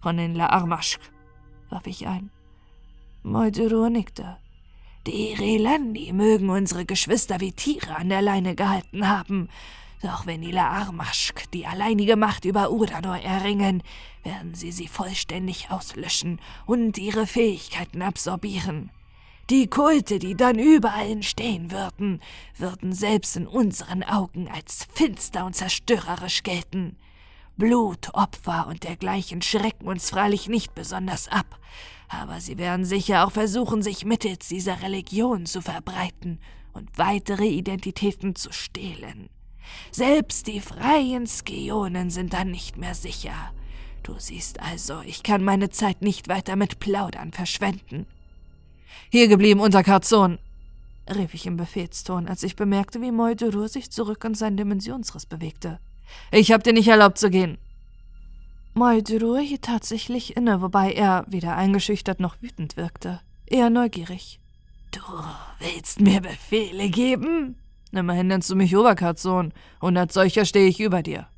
Von den La Armaschk, warf ich ein. Molduro nickte. Die Relandi mögen unsere Geschwister wie Tiere an der Leine gehalten haben, doch wenn die Laarmaschk die alleinige Macht über Udanor erringen, werden sie sie vollständig auslöschen und ihre Fähigkeiten absorbieren. Die Kulte, die dann überall entstehen würden, würden selbst in unseren Augen als finster und zerstörerisch gelten. Blut, Opfer und dergleichen schrecken uns freilich nicht besonders ab, aber sie werden sicher auch versuchen, sich mittels dieser Religion zu verbreiten und weitere Identitäten zu stehlen. Selbst die freien Skionen sind dann nicht mehr sicher. Du siehst also, ich kann meine Zeit nicht weiter mit Plaudern verschwenden. Hier geblieben unter Karzon, rief ich im Befehlston, als ich bemerkte, wie Moidurur sich zurück in seinen Dimensionsriss bewegte. Ich hab dir nicht erlaubt zu gehen. Moidurur hielt tatsächlich inne, wobei er weder eingeschüchtert noch wütend wirkte. Eher neugierig. Du willst mir Befehle geben? Immerhin nennst du mich Oberkarzon, und als solcher stehe ich über dir.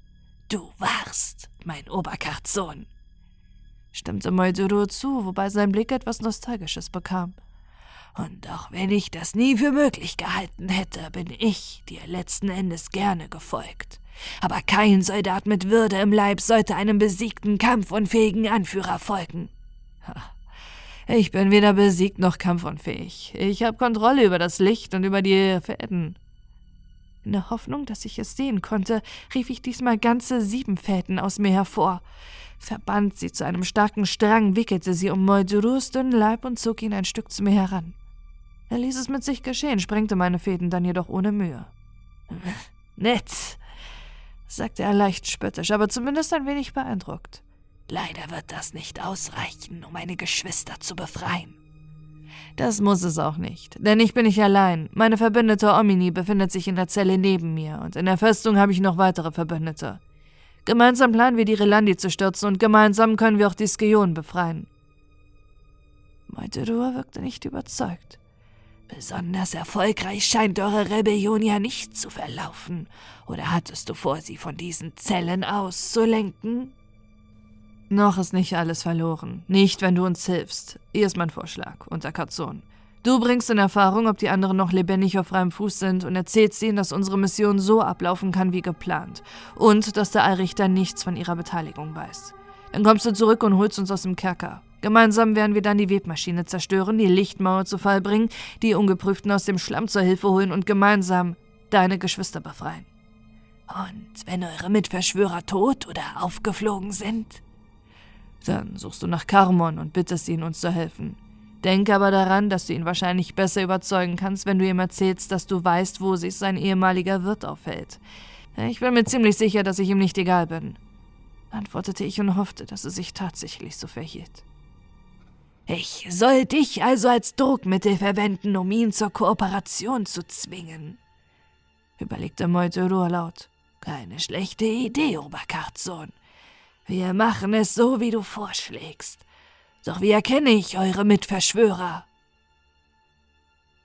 Du warst mein Oberkarzon, stimmte Molduro zu, wobei sein Blick etwas Nostalgisches bekam. Und auch wenn ich das nie für möglich gehalten hätte, bin ich dir letzten Endes gerne gefolgt. Aber kein Soldat mit Würde im Leib sollte einem besiegten, kampfunfähigen Anführer folgen. Ich bin weder besiegt noch kampfunfähig. Ich habe Kontrolle über das Licht und über die Fäden. In der Hoffnung, dass ich es sehen konnte, rief ich diesmal ganze sieben Fäden aus mir hervor, verband sie zu einem starken Strang, wickelte sie um Moldurus dünnen Leib und zog ihn ein Stück zu mir heran. Er ließ es mit sich geschehen, sprengte meine Fäden dann jedoch ohne Mühe. Nett, sagte er leicht spöttisch, aber zumindest ein wenig beeindruckt. Leider wird das nicht ausreichen, um meine Geschwister zu befreien. Das muss es auch nicht, denn ich bin nicht allein. Meine Verbündete Omini befindet sich in der Zelle neben mir und in der Festung habe ich noch weitere Verbündete. Gemeinsam planen wir die Relandi zu stürzen und gemeinsam können wir auch die Skeonen befreien. Moiterua wirkte nicht überzeugt. Besonders erfolgreich scheint eure Rebellion ja nicht zu verlaufen. Oder hattest du vor, sie von diesen Zellen auszulenken? Noch ist nicht alles verloren. Nicht, wenn du uns hilfst. Hier ist mein Vorschlag, unter Katzon. Du bringst in Erfahrung, ob die anderen noch lebendig auf freiem Fuß sind und erzählst ihnen, dass unsere Mission so ablaufen kann wie geplant. Und dass der Allrichter nichts von ihrer Beteiligung weiß. Dann kommst du zurück und holst uns aus dem Kerker. Gemeinsam werden wir dann die Webmaschine zerstören, die Lichtmauer zu Fall bringen, die Ungeprüften aus dem Schlamm zur Hilfe holen und gemeinsam deine Geschwister befreien. Und wenn eure Mitverschwörer tot oder aufgeflogen sind? Dann suchst du nach Karmon und bittest ihn, uns zu helfen. Denk aber daran, dass du ihn wahrscheinlich besser überzeugen kannst, wenn du ihm erzählst, dass du weißt, wo sich sein ehemaliger Wirt aufhält. Ich bin mir ziemlich sicher, dass ich ihm nicht egal bin, antwortete ich und hoffte, dass es sich tatsächlich so verhielt. Ich soll dich also als Druckmittel verwenden, um ihn zur Kooperation zu zwingen, überlegte Meuterur laut. Keine schlechte Idee, Oberkarzon. Wir machen es so, wie du vorschlägst. Doch wie erkenne ich eure Mitverschwörer?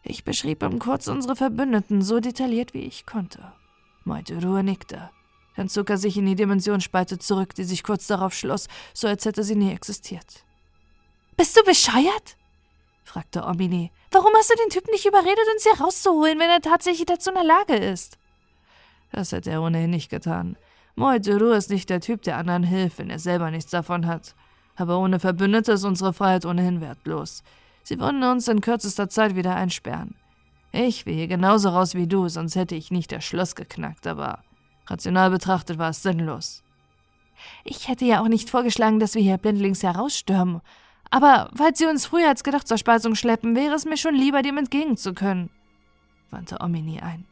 Ich beschrieb ihm kurz unsere Verbündeten so detailliert, wie ich konnte. Moituru nickte. Dann zog er sich in die Dimensionsspalte zurück, die sich kurz darauf schloss, so als hätte sie nie existiert. Bist du bescheuert? fragte Omini. Warum hast du den Typen nicht überredet, uns hier rauszuholen, wenn er tatsächlich dazu in der Lage ist? Das hätte er ohnehin nicht getan. Moituru ist nicht der Typ, der anderen hilft, wenn er selber nichts davon hat. Aber ohne Verbündete ist unsere Freiheit ohnehin wertlos. Sie würden uns in kürzester Zeit wieder einsperren. Ich will hier genauso raus wie du, sonst hätte ich nicht das Schloss geknackt, aber rational betrachtet war es sinnlos. Ich hätte ja auch nicht vorgeschlagen, dass wir hier blindlings herausstürmen. Aber falls sie uns früher als gedacht zur Speisung schleppen, wäre es mir schon lieber, dem entgegen zu können, wandte Omini ein.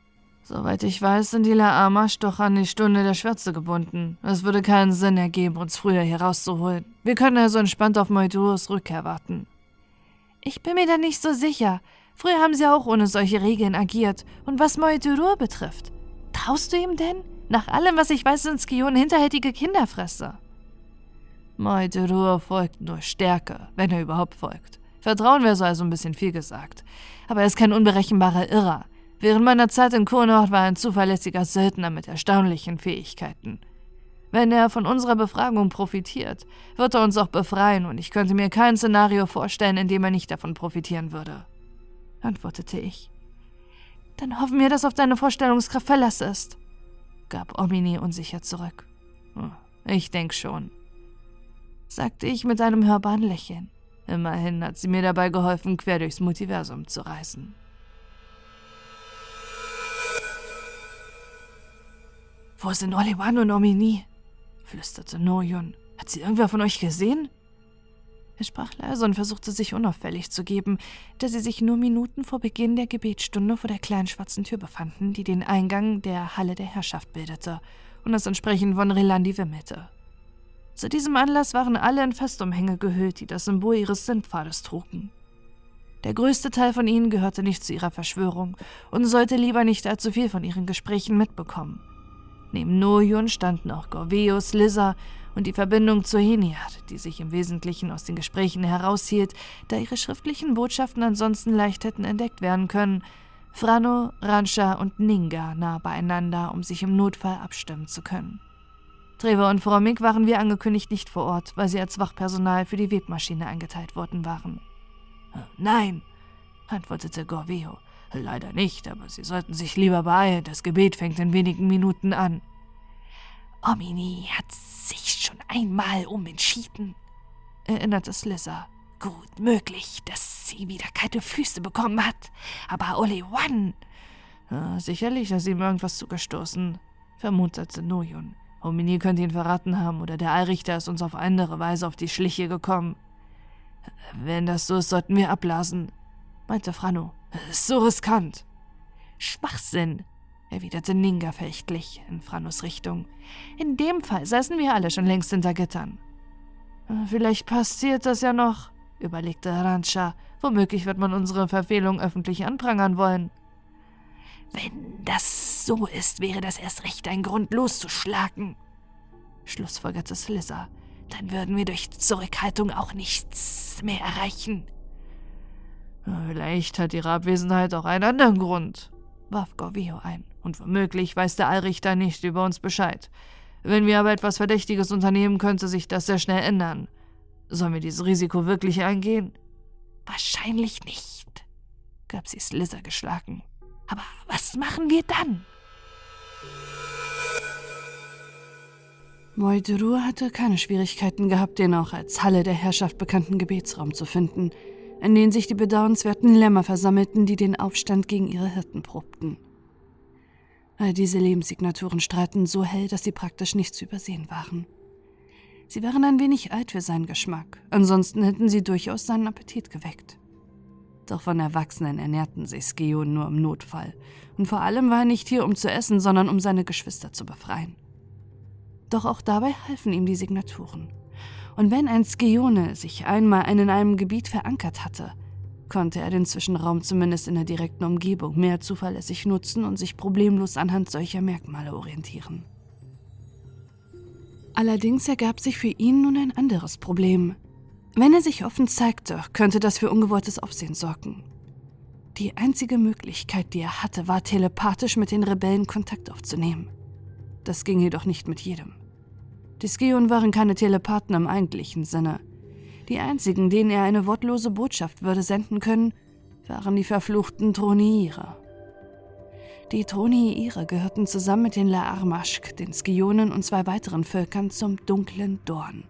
Soweit ich weiß, sind die Laamash doch an die Stunde der Schwärze gebunden. Es würde keinen Sinn ergeben, uns früher hier rauszuholen. Wir können also entspannt auf Moiduros Rückkehr warten. Ich bin mir da nicht so sicher. Früher haben sie auch ohne solche Regeln agiert. Und was Moidurur betrifft, traust du ihm denn? Nach allem, was ich weiß, sind Skionen hinterhältige Kinderfresser. Moidurur folgt nur Stärke, wenn er überhaupt folgt. Vertrauen wäre so also ein bisschen viel gesagt. Aber er ist kein unberechenbarer Irrer. Während meiner Zeit in Kurnort war er ein zuverlässiger Söldner mit erstaunlichen Fähigkeiten. Wenn er von unserer Befragung profitiert, wird er uns auch befreien und ich könnte mir kein Szenario vorstellen, in dem er nicht davon profitieren würde. Antwortete ich. Dann hoffen wir, dass auf deine Vorstellungskraft Verlass ist, gab Omini unsicher zurück. Hm, ich denk schon, sagte ich mit einem hörbaren Lächeln. Immerhin hat sie mir dabei geholfen, quer durchs Multiversum zu reisen. Wo sind Oliwan und Omini? flüsterte Noyun. Hat sie irgendwer von euch gesehen? Er sprach leise und versuchte sich unauffällig zu geben, da sie sich nur Minuten vor Beginn der Gebetsstunde vor der kleinen schwarzen Tür befanden, die den Eingang der Halle der Herrschaft bildete und das entsprechend von Relandi wimmelte. Zu diesem Anlass waren alle in Festumhänge gehüllt, die das Symbol ihres Sintpfades trugen. Der größte Teil von ihnen gehörte nicht zu ihrer Verschwörung und sollte lieber nicht allzu viel von ihren Gesprächen mitbekommen. Neben Noyun standen auch Gorveus, Lizza und die Verbindung zu Heniat, die sich im Wesentlichen aus den Gesprächen heraushielt, da ihre schriftlichen Botschaften ansonsten leicht hätten entdeckt werden können, Frano, Rancha und Ninga nah beieinander, um sich im Notfall abstimmen zu können. Trevor und Fromig waren wie angekündigt nicht vor Ort, weil sie als Wachpersonal für die Webmaschine eingeteilt worden waren. Nein, antwortete Gorveo. Leider nicht, aber Sie sollten sich lieber beeilen. Das Gebet fängt in wenigen Minuten an. Omini hat sich schon einmal umentschieden, erinnerte Slizzer. Gut möglich, dass sie wieder kalte Füße bekommen hat. Aber Ole One. Ja, sicherlich ist ihm irgendwas zugestoßen, vermutete Noyun. Omini könnte ihn verraten haben oder der Allrichter ist uns auf andere Weise auf die Schliche gekommen. Wenn das so ist, sollten wir abblasen, meinte Frano. So riskant. Schwachsinn, erwiderte Ninga verächtlich in Franos Richtung. In dem Fall saßen wir alle schon längst hinter Gittern. Vielleicht passiert das ja noch, überlegte Rancha. Womöglich wird man unsere Verfehlung öffentlich anprangern wollen. Wenn das so ist, wäre das erst recht ein Grund loszuschlagen, schlussfolgerte Slizzer. Dann würden wir durch Zurückhaltung auch nichts mehr erreichen. Vielleicht hat ihre Abwesenheit auch einen anderen Grund, warf Gorvio ein. Und womöglich weiß der Allrichter nicht über uns Bescheid. Wenn wir aber etwas Verdächtiges unternehmen, könnte sich das sehr schnell ändern. Sollen wir dieses Risiko wirklich eingehen? Wahrscheinlich nicht, gab sie Slither geschlagen. Aber was machen wir dann? Moiduru hatte keine Schwierigkeiten gehabt, den auch als Halle der Herrschaft bekannten Gebetsraum zu finden – in denen sich die bedauernswerten Lämmer versammelten, die den Aufstand gegen ihre Hirten probten. All diese Lebenssignaturen strahlten so hell, dass sie praktisch nicht zu übersehen waren. Sie waren ein wenig alt für seinen Geschmack, ansonsten hätten sie durchaus seinen Appetit geweckt. Doch von Erwachsenen ernährten sich Skeon nur im Notfall, und vor allem war er nicht hier, um zu essen, sondern um seine Geschwister zu befreien. Doch auch dabei halfen ihm die Signaturen. Und wenn ein Skione sich einmal in einem Gebiet verankert hatte, konnte er den Zwischenraum zumindest in der direkten Umgebung mehr zuverlässig nutzen und sich problemlos anhand solcher Merkmale orientieren. Allerdings ergab sich für ihn nun ein anderes Problem. Wenn er sich offen zeigte, könnte das für ungewolltes Aufsehen sorgen. Die einzige Möglichkeit, die er hatte, war telepathisch mit den Rebellen Kontakt aufzunehmen. Das ging jedoch nicht mit jedem. Die Skeon waren keine Telepathen im eigentlichen Sinne. Die einzigen, denen er eine wortlose Botschaft würde senden können, waren die verfluchten Troniire. Die Troniire gehörten zusammen mit den Laarmaschk, den Skionen und zwei weiteren Völkern zum Dunklen Dorn,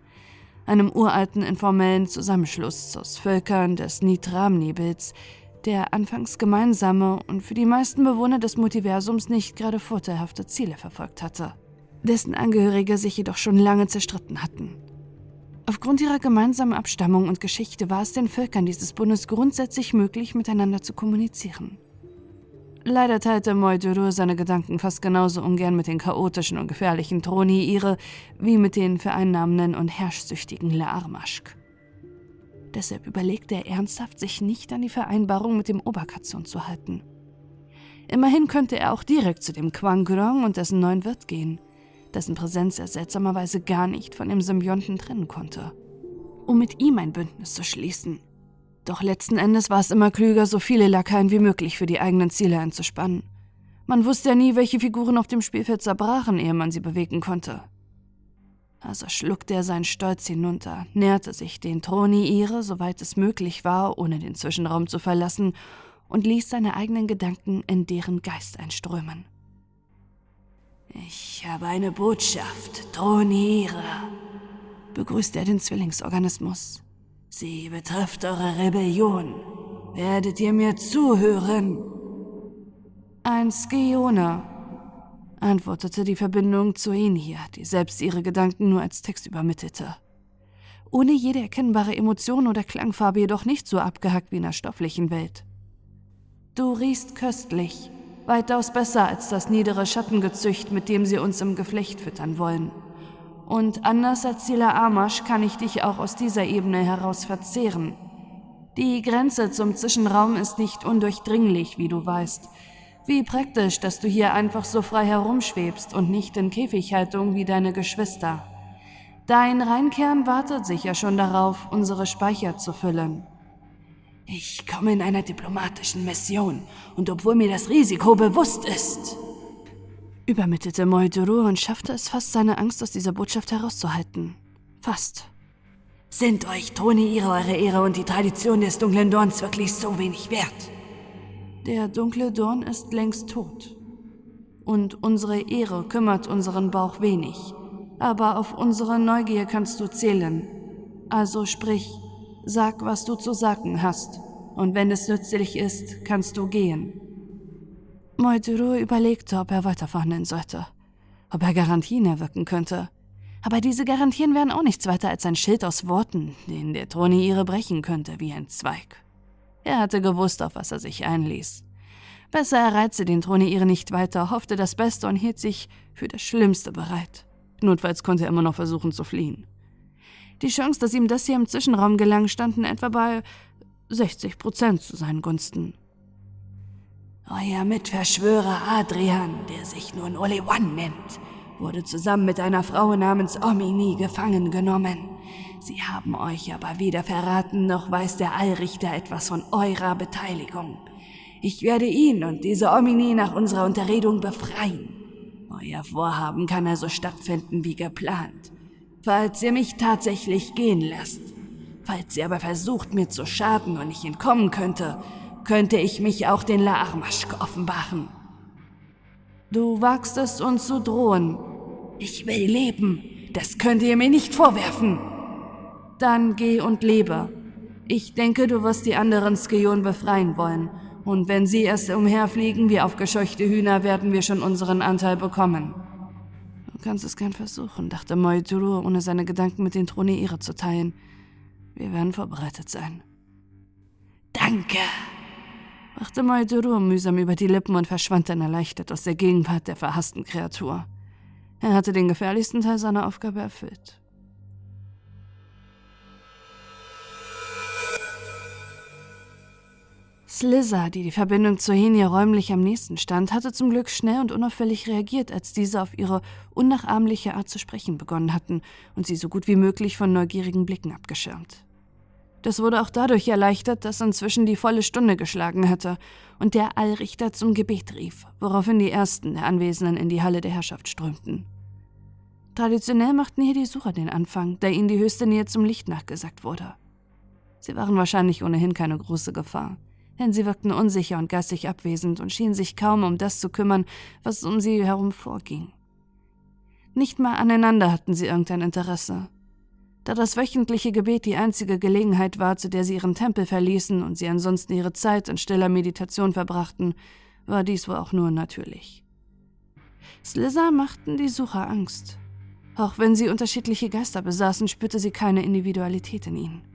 einem uralten informellen Zusammenschluss aus Völkern des Nitram-Nebels, der anfangs gemeinsame und für die meisten Bewohner des Multiversums nicht gerade vorteilhafte Ziele verfolgt hatte dessen Angehörige sich jedoch schon lange zerstritten hatten. Aufgrund ihrer gemeinsamen Abstammung und Geschichte war es den Völkern dieses Bundes grundsätzlich möglich, miteinander zu kommunizieren. Leider teilte Moidurur seine Gedanken fast genauso ungern mit den chaotischen und gefährlichen Troni-Ire wie mit den vereinnahmenden und herrschsüchtigen Laarmaschk. Deshalb überlegte er ernsthaft, sich nicht an die Vereinbarung mit dem Oberkazon zu halten. Immerhin könnte er auch direkt zu dem Quangrong und dessen neuen Wirt gehen, dessen Präsenz er seltsamerweise gar nicht von dem Symbionten trennen konnte, um mit ihm ein Bündnis zu schließen. Doch letzten Endes war es immer klüger, so viele Lakaien wie möglich für die eigenen Ziele einzuspannen. Man wusste ja nie, welche Figuren auf dem Spielfeld zerbrachen, ehe man sie bewegen konnte. Also schluckte er seinen Stolz hinunter, näherte sich den Throni ihre, soweit es möglich war, ohne den Zwischenraum zu verlassen, und ließ seine eigenen Gedanken in deren Geist einströmen. Ich habe eine Botschaft, Throniere, begrüßte er den Zwillingsorganismus. Sie betrifft eure Rebellion. Werdet ihr mir zuhören? Ein Skeona, antwortete die Verbindung zu Enia, die selbst ihre Gedanken nur als Text übermittelte. Ohne jede erkennbare Emotion oder Klangfarbe jedoch nicht so abgehackt wie in der stofflichen Welt. Du riechst köstlich, weitaus besser als das niedere Schattengezücht, mit dem sie uns im Geflecht füttern wollen. Und anders als Sila Amash kann ich dich auch aus dieser Ebene heraus verzehren. Die Grenze zum Zwischenraum ist nicht undurchdringlich, wie du weißt, wie praktisch, dass du hier einfach so frei herumschwebst und nicht in Käfighaltung wie deine Geschwister. Dein Reinkern wartet sicher schon darauf, unsere Speicher zu füllen. Ich komme in einer diplomatischen Mission und obwohl mir das Risiko bewusst ist, übermittelte Moiduru und schaffte es fast, seine Angst aus dieser Botschaft herauszuhalten. Fast. Sind euch Toni ihre eure Ehre und die Tradition des dunklen Dorns wirklich so wenig wert? Der dunkle Dorn ist längst tot. Und unsere Ehre kümmert unseren Bauch wenig. Aber auf unsere Neugier kannst du zählen. Also sprich, sag, was du zu sagen hast. Und wenn es nützlich ist, kannst du gehen. Moituru überlegte, ob er weiterverhandeln sollte. Ob er Garantien erwirken könnte. Aber diese Garantien wären auch nichts weiter als ein Schild aus Worten, den der Throne ihre brechen könnte wie ein Zweig. Er hatte gewusst, auf was er sich einließ. Besser er reizte den Throniere nicht weiter, hoffte das Beste und hielt sich für das Schlimmste bereit. Notfalls konnte er immer noch versuchen zu fliehen. Die Chance, dass ihm das hier im Zwischenraum gelang, standen etwa bei 60 Prozent zu seinen Gunsten. Euer Mitverschwörer Adrian, der sich nun One nennt, wurde zusammen mit einer Frau namens Omini gefangen genommen. Sie haben euch aber weder verraten, noch weiß der Allrichter etwas von eurer Beteiligung. Ich werde ihn und diese Omini nach unserer Unterredung befreien. Euer Vorhaben kann also stattfinden wie geplant. Falls ihr mich tatsächlich gehen lasst, falls ihr aber versucht, mir zu schaden und ich entkommen könnte, könnte ich mich auch den Laarmaschk offenbaren. Du wagst es, uns zu drohen. Ich will leben. Das könnt ihr mir nicht vorwerfen. Dann geh und lebe. Ich denke, du wirst die anderen Skeon befreien wollen. Und wenn sie erst umherfliegen wie aufgescheuchte Hühner, werden wir schon unseren Anteil bekommen. Kannst es gern versuchen, dachte Moituru, ohne seine Gedanken mit den Throneire zu teilen. Wir werden vorbereitet sein. Danke, brachte Moituru mühsam über die Lippen und verschwand dann erleichtert aus der Gegenwart der verhassten Kreatur. Er hatte den gefährlichsten Teil seiner Aufgabe erfüllt. Slizza, die die Verbindung zu Henia räumlich am nächsten stand, hatte zum Glück schnell und unauffällig reagiert, als diese auf ihre unnachahmliche Art zu sprechen begonnen hatten und sie so gut wie möglich von neugierigen Blicken abgeschirmt. Das wurde auch dadurch erleichtert, dass inzwischen die volle Stunde geschlagen hatte und der Allrichter zum Gebet rief, woraufhin die ersten der Anwesenden in die Halle der Herrschaft strömten. Traditionell machten hier die Sucher den Anfang, da ihnen die höchste Nähe zum Licht nachgesagt wurde. Sie waren wahrscheinlich ohnehin keine große Gefahr denn sie wirkten unsicher und geistig abwesend und schienen sich kaum um das zu kümmern, was um sie herum vorging. Nicht mal aneinander hatten sie irgendein Interesse. Da das wöchentliche Gebet die einzige Gelegenheit war, zu der sie ihren Tempel verließen und sie ansonsten ihre Zeit in stiller Meditation verbrachten, war dies wohl auch nur natürlich. Slizza machten die Sucher Angst. Auch wenn sie unterschiedliche Geister besaßen, spürte sie keine Individualität in ihnen.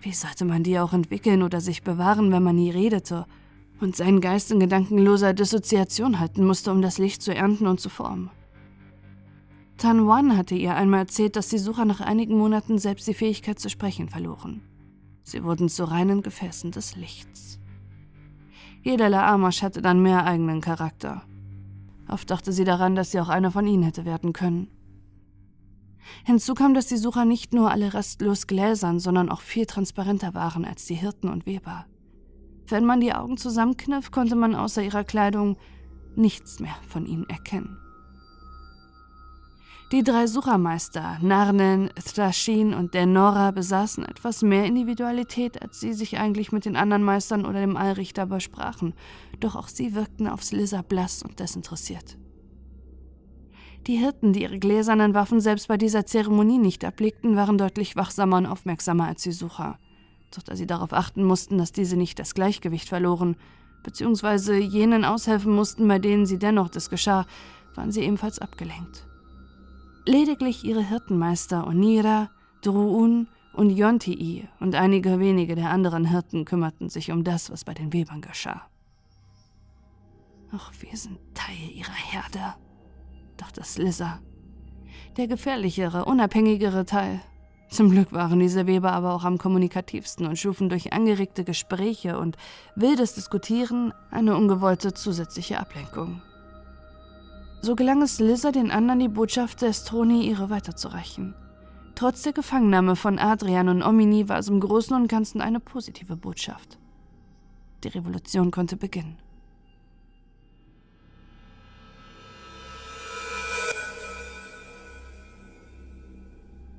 Wie sollte man die auch entwickeln oder sich bewahren, wenn man nie redete und seinen Geist in gedankenloser Dissoziation halten musste, um das Licht zu ernten und zu formen? Tan Wan hatte ihr einmal erzählt, dass die Sucher nach einigen Monaten selbst die Fähigkeit zu sprechen verloren. Sie wurden zu reinen Gefäßen des Lichts. Jeder Laamash hatte dann mehr eigenen Charakter. Oft dachte sie daran, dass sie auch einer von ihnen hätte werden können. Hinzu kam, dass die Sucher nicht nur alle restlos gläsern, sondern auch viel transparenter waren als die Hirten und Weber. Wenn man die Augen zusammenkniff, konnte man außer ihrer Kleidung nichts mehr von ihnen erkennen. Die drei Suchermeister, Narnen, Thrashin und der Nora, besaßen etwas mehr Individualität, als sie sich eigentlich mit den anderen Meistern oder dem Allrichter besprachen, doch auch sie wirkten auf Slizzer blass und desinteressiert. Die Hirten, die ihre gläsernen Waffen selbst bei dieser Zeremonie nicht erblickten, waren deutlich wachsamer und aufmerksamer als die Sucher, doch da sie darauf achten mussten, dass diese nicht das Gleichgewicht verloren, beziehungsweise jenen aushelfen mussten, bei denen sie dennoch das geschah, waren sie ebenfalls abgelenkt. Lediglich ihre Hirtenmeister Onira, Druun und Yontii und einige wenige der anderen Hirten kümmerten sich um das, was bei den Webern geschah. Ach, wir sind Teil ihrer Herde, dachte Slizzer. Der gefährlichere, unabhängigere Teil. Zum Glück waren diese Weber aber auch am kommunikativsten und schufen durch angeregte Gespräche und wildes Diskutieren eine ungewollte zusätzliche Ablenkung. So gelang es Lizzer, den anderen die Botschaft der Stroni ihre weiterzureichen. Trotz der Gefangennahme von Adrian und Omini war es im Großen und Ganzen eine positive Botschaft. Die Revolution konnte beginnen.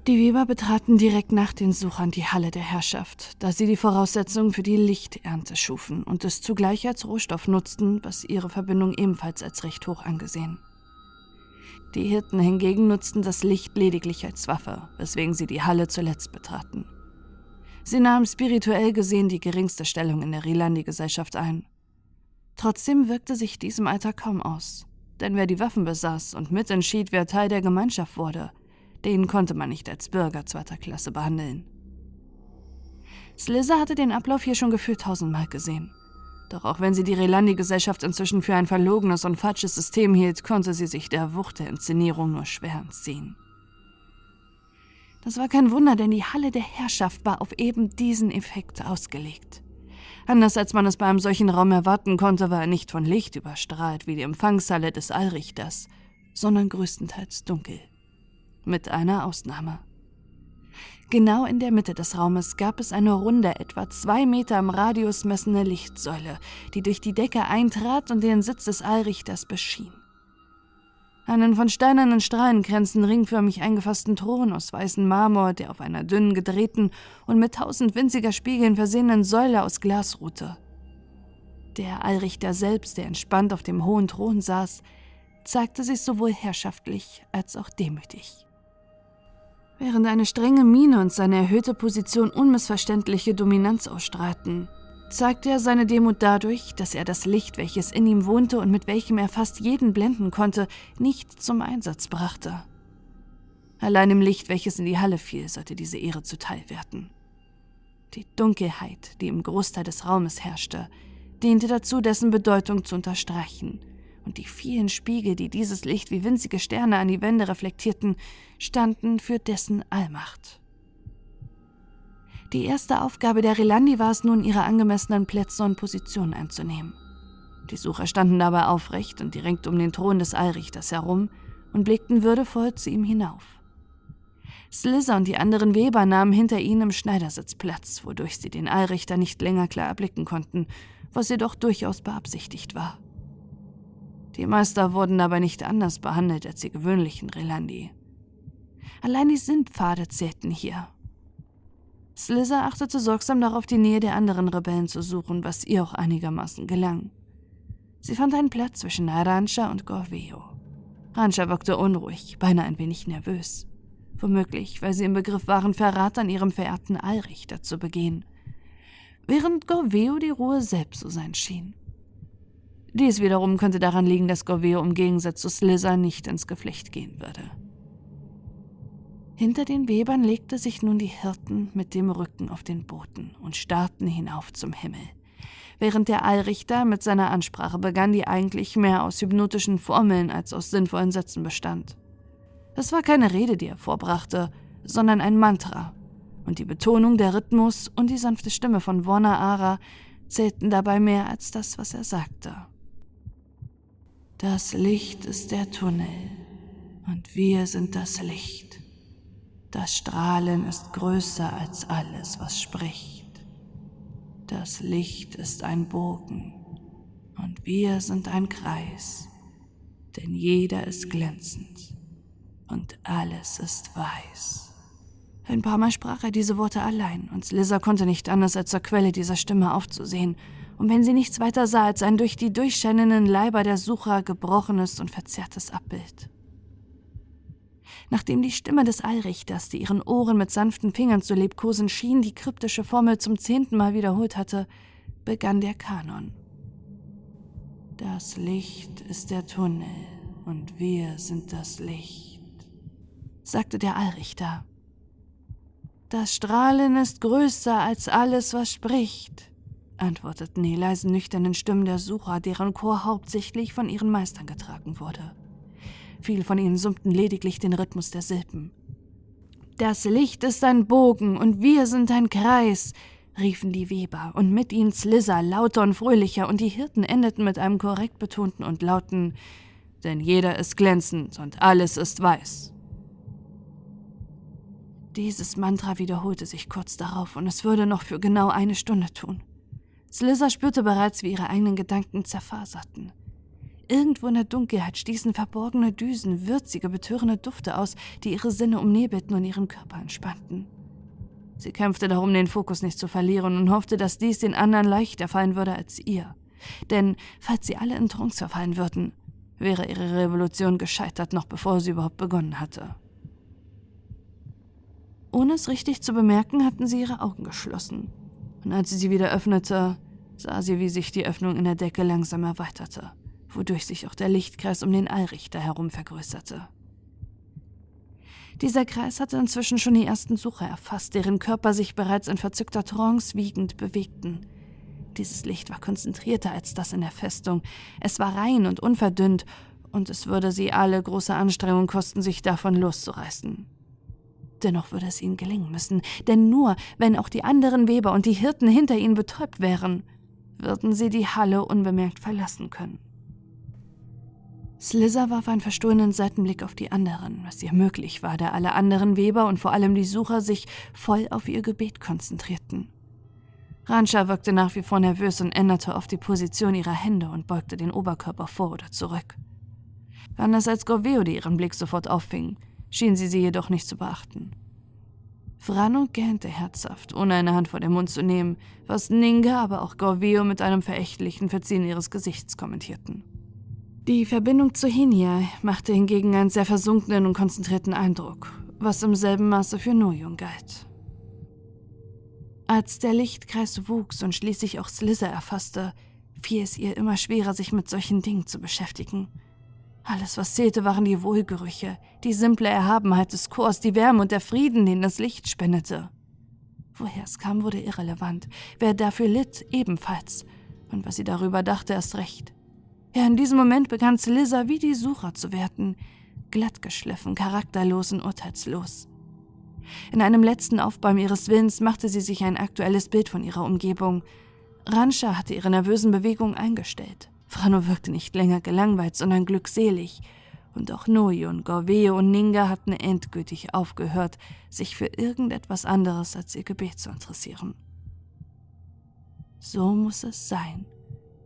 Die Weber betraten direkt nach den Suchern die Halle der Herrschaft, da sie die Voraussetzungen für die Lichternte schufen und es zugleich als Rohstoff nutzten, was ihre Verbindung ebenfalls als recht hoch angesehen. Die Hirten hingegen nutzten das Licht lediglich als Waffe, weswegen sie die Halle zuletzt betraten. Sie nahmen spirituell gesehen die geringste Stellung in der Rilandi-Gesellschaft ein. Trotzdem wirkte sich diesem Alter kaum aus, denn wer die Waffen besaß und mitentschied, wer Teil der Gemeinschaft wurde, den konnte man nicht als Bürger zweiter Klasse behandeln. Slizzer hatte den Ablauf hier schon gefühlt tausendmal gesehen. Doch auch wenn sie die Relandi-Gesellschaft inzwischen für ein verlogenes und falsches System hielt, konnte sie sich der Wucht der Inszenierung nur schwer entziehen. Das war kein Wunder, denn die Halle der Herrschaft war auf eben diesen Effekt ausgelegt. Anders als man es bei einem solchen Raum erwarten konnte, war er nicht von Licht überstrahlt wie die Empfangshalle des Allrichters, sondern größtenteils dunkel. Mit einer Ausnahme. Genau in der Mitte des Raumes gab es eine runde, etwa zwei Meter im Radius messende Lichtsäule, die durch die Decke eintrat und den Sitz des Allrichters beschien. Einen von steinernen Strahlenkränzen ringförmig eingefassten Thron aus weißem Marmor, der auf einer dünnen, gedrehten und mit tausend winziger Spiegeln versehenen Säule aus Glas ruhte. Der Allrichter selbst, der entspannt auf dem hohen Thron saß, zeigte sich sowohl herrschaftlich als auch demütig. Während eine strenge Miene und seine erhöhte Position unmissverständliche Dominanz ausstrahlten, zeigte er seine Demut dadurch, dass er das Licht, welches in ihm wohnte und mit welchem er fast jeden blenden konnte, nicht zum Einsatz brachte. Allein im Licht, welches in die Halle fiel, sollte diese Ehre zuteil werden. Die Dunkelheit, die im Großteil des Raumes herrschte, diente dazu, dessen Bedeutung zu unterstreichen und die vielen Spiegel, die dieses Licht wie winzige Sterne an die Wände reflektierten, standen für dessen Allmacht. Die erste Aufgabe der Relandi war es nun, ihre angemessenen Plätze und Positionen einzunehmen. Die Sucher standen dabei aufrecht und direkt um den Thron des Allrichters herum und blickten würdevoll zu ihm hinauf. Slizzer und die anderen Weber nahmen hinter ihnen im Schneidersitz Platz, wodurch sie den Allrichter nicht länger klar erblicken konnten, was jedoch durchaus beabsichtigt war. Die Meister wurden dabei nicht anders behandelt als die gewöhnlichen Relandi. Allein die Sintpfade zählten hier. Slizzer achtete sorgsam darauf, die Nähe der anderen Rebellen zu suchen, was ihr auch einigermaßen gelang. Sie fand einen Platz zwischen Arancha und Gorveo. Rancha wirkte unruhig, beinahe ein wenig nervös. Womöglich, weil sie im Begriff waren, Verrat an ihrem verehrten Allrichter zu begehen. Während Gorveo die Ruhe selbst zu sein schien. Dies wiederum könnte daran liegen, dass Goveo im Gegensatz zu Slizzer nicht ins Geflecht gehen würde. Hinter den Webern legte sich nun die Hirten mit dem Rücken auf den Boden und starrten hinauf zum Himmel. Während der Allrichter mit seiner Ansprache begann, die eigentlich mehr aus hypnotischen Formeln als aus sinnvollen Sätzen bestand. Es war keine Rede, die er vorbrachte, sondern ein Mantra, und die Betonung, der Rhythmus und die sanfte Stimme von Warner Ara zählten dabei mehr als das, was er sagte. Das Licht ist der Tunnel, und wir sind das Licht. Das Strahlen ist größer als alles, was spricht. Das Licht ist ein Bogen und wir sind ein Kreis, denn jeder ist glänzend und alles ist weiß. Ein paar Mal sprach er diese Worte allein, und Slizzer konnte nicht anders als zur Quelle dieser Stimme aufzusehen, und wenn sie nichts weiter sah als ein durch die durchscheinenden Leiber der Sucher gebrochenes und verzerrtes Abbild nachdem die Stimme des Allrichters, die ihren Ohren mit sanften Fingern zu lebkosen schien, die kryptische Formel zum zehnten Mal wiederholt hatte, begann der Kanon. Das Licht ist der Tunnel und wir sind das Licht, sagte der Allrichter. Das Strahlen ist größer als alles, was spricht, antworteten die leisen, nüchternen Stimmen der Sucher, deren Chor hauptsächlich von ihren Meistern getragen wurde. Viele von ihnen summten lediglich den Rhythmus der Silben. Das Licht ist ein Bogen und wir sind ein Kreis, riefen die Weber, und mit ihnen Slizzer lauter und fröhlicher, und die Hirten endeten mit einem korrekt betonten und lauten Denn jeder ist glänzend und alles ist weiß. Dieses Mantra wiederholte sich kurz darauf, und es würde noch für genau eine Stunde tun. Slizzer spürte bereits, wie ihre eigenen Gedanken zerfaserten. Irgendwo in der Dunkelheit stießen verborgene Düsen würzige, betörende Dufte aus, die ihre Sinne umnebelten und ihren Körper entspannten. Sie kämpfte darum, den Fokus nicht zu verlieren und hoffte, dass dies den anderen leichter fallen würde als ihr. Denn falls sie alle in Trance verfallen würden, wäre ihre Revolution gescheitert, noch bevor sie überhaupt begonnen hatte. Ohne es richtig zu bemerken, hatten sie ihre Augen geschlossen. Und als sie sie wieder öffnete, sah sie, wie sich die Öffnung in der Decke langsam erweiterte wodurch sich auch der Lichtkreis um den Allrichter herum vergrößerte. Dieser Kreis hatte inzwischen schon die ersten Sucher erfasst, deren Körper sich bereits in verzückter Trance wiegend bewegten. Dieses Licht war konzentrierter als das in der Festung. Es war rein und unverdünnt, und es würde sie alle große Anstrengung kosten, sich davon loszureißen. Dennoch würde es ihnen gelingen müssen, denn nur wenn auch die anderen Weber und die Hirten hinter ihnen betäubt wären, würden sie die Halle unbemerkt verlassen können. Slizzer warf einen verstohlenen Seitenblick auf die anderen, was ihr möglich war, da alle anderen Weber und vor allem die Sucher sich voll auf ihr Gebet konzentrierten. Rancha wirkte nach wie vor nervös und änderte oft die Position ihrer Hände und beugte den Oberkörper vor oder zurück. Anders als Gorveo, die ihren Blick sofort auffing, schien sie sie jedoch nicht zu beachten. Frano gähnte herzhaft, ohne eine Hand vor den Mund zu nehmen, was Ninga, aber auch Gorveo mit einem verächtlichen Verziehen ihres Gesichts kommentierten. Die Verbindung zu Hinia machte hingegen einen sehr versunkenen und konzentrierten Eindruck, was im selben Maße für Nojung galt. Als der Lichtkreis wuchs und schließlich auch Slizzer erfasste, fiel es ihr immer schwerer, sich mit solchen Dingen zu beschäftigen. Alles, was zählte, waren die Wohlgerüche, die simple Erhabenheit des Chors, die Wärme und der Frieden, den das Licht spendete. Woher es kam, wurde irrelevant. Wer dafür litt, ebenfalls. Und was sie darüber dachte, erst recht. Ja, in diesem Moment begann Slizzer wie die Sucher zu werden, glattgeschliffen, charakterlos und urteilslos. In einem letzten Aufbäumen ihres Willens machte sie sich ein aktuelles Bild von ihrer Umgebung. Rancha hatte ihre nervösen Bewegungen eingestellt. Frano wirkte nicht länger gelangweilt, sondern glückselig. Und auch Noyon, Gorveo und Ninga hatten endgültig aufgehört, sich für irgendetwas anderes als ihr Gebet zu interessieren. So muss es sein,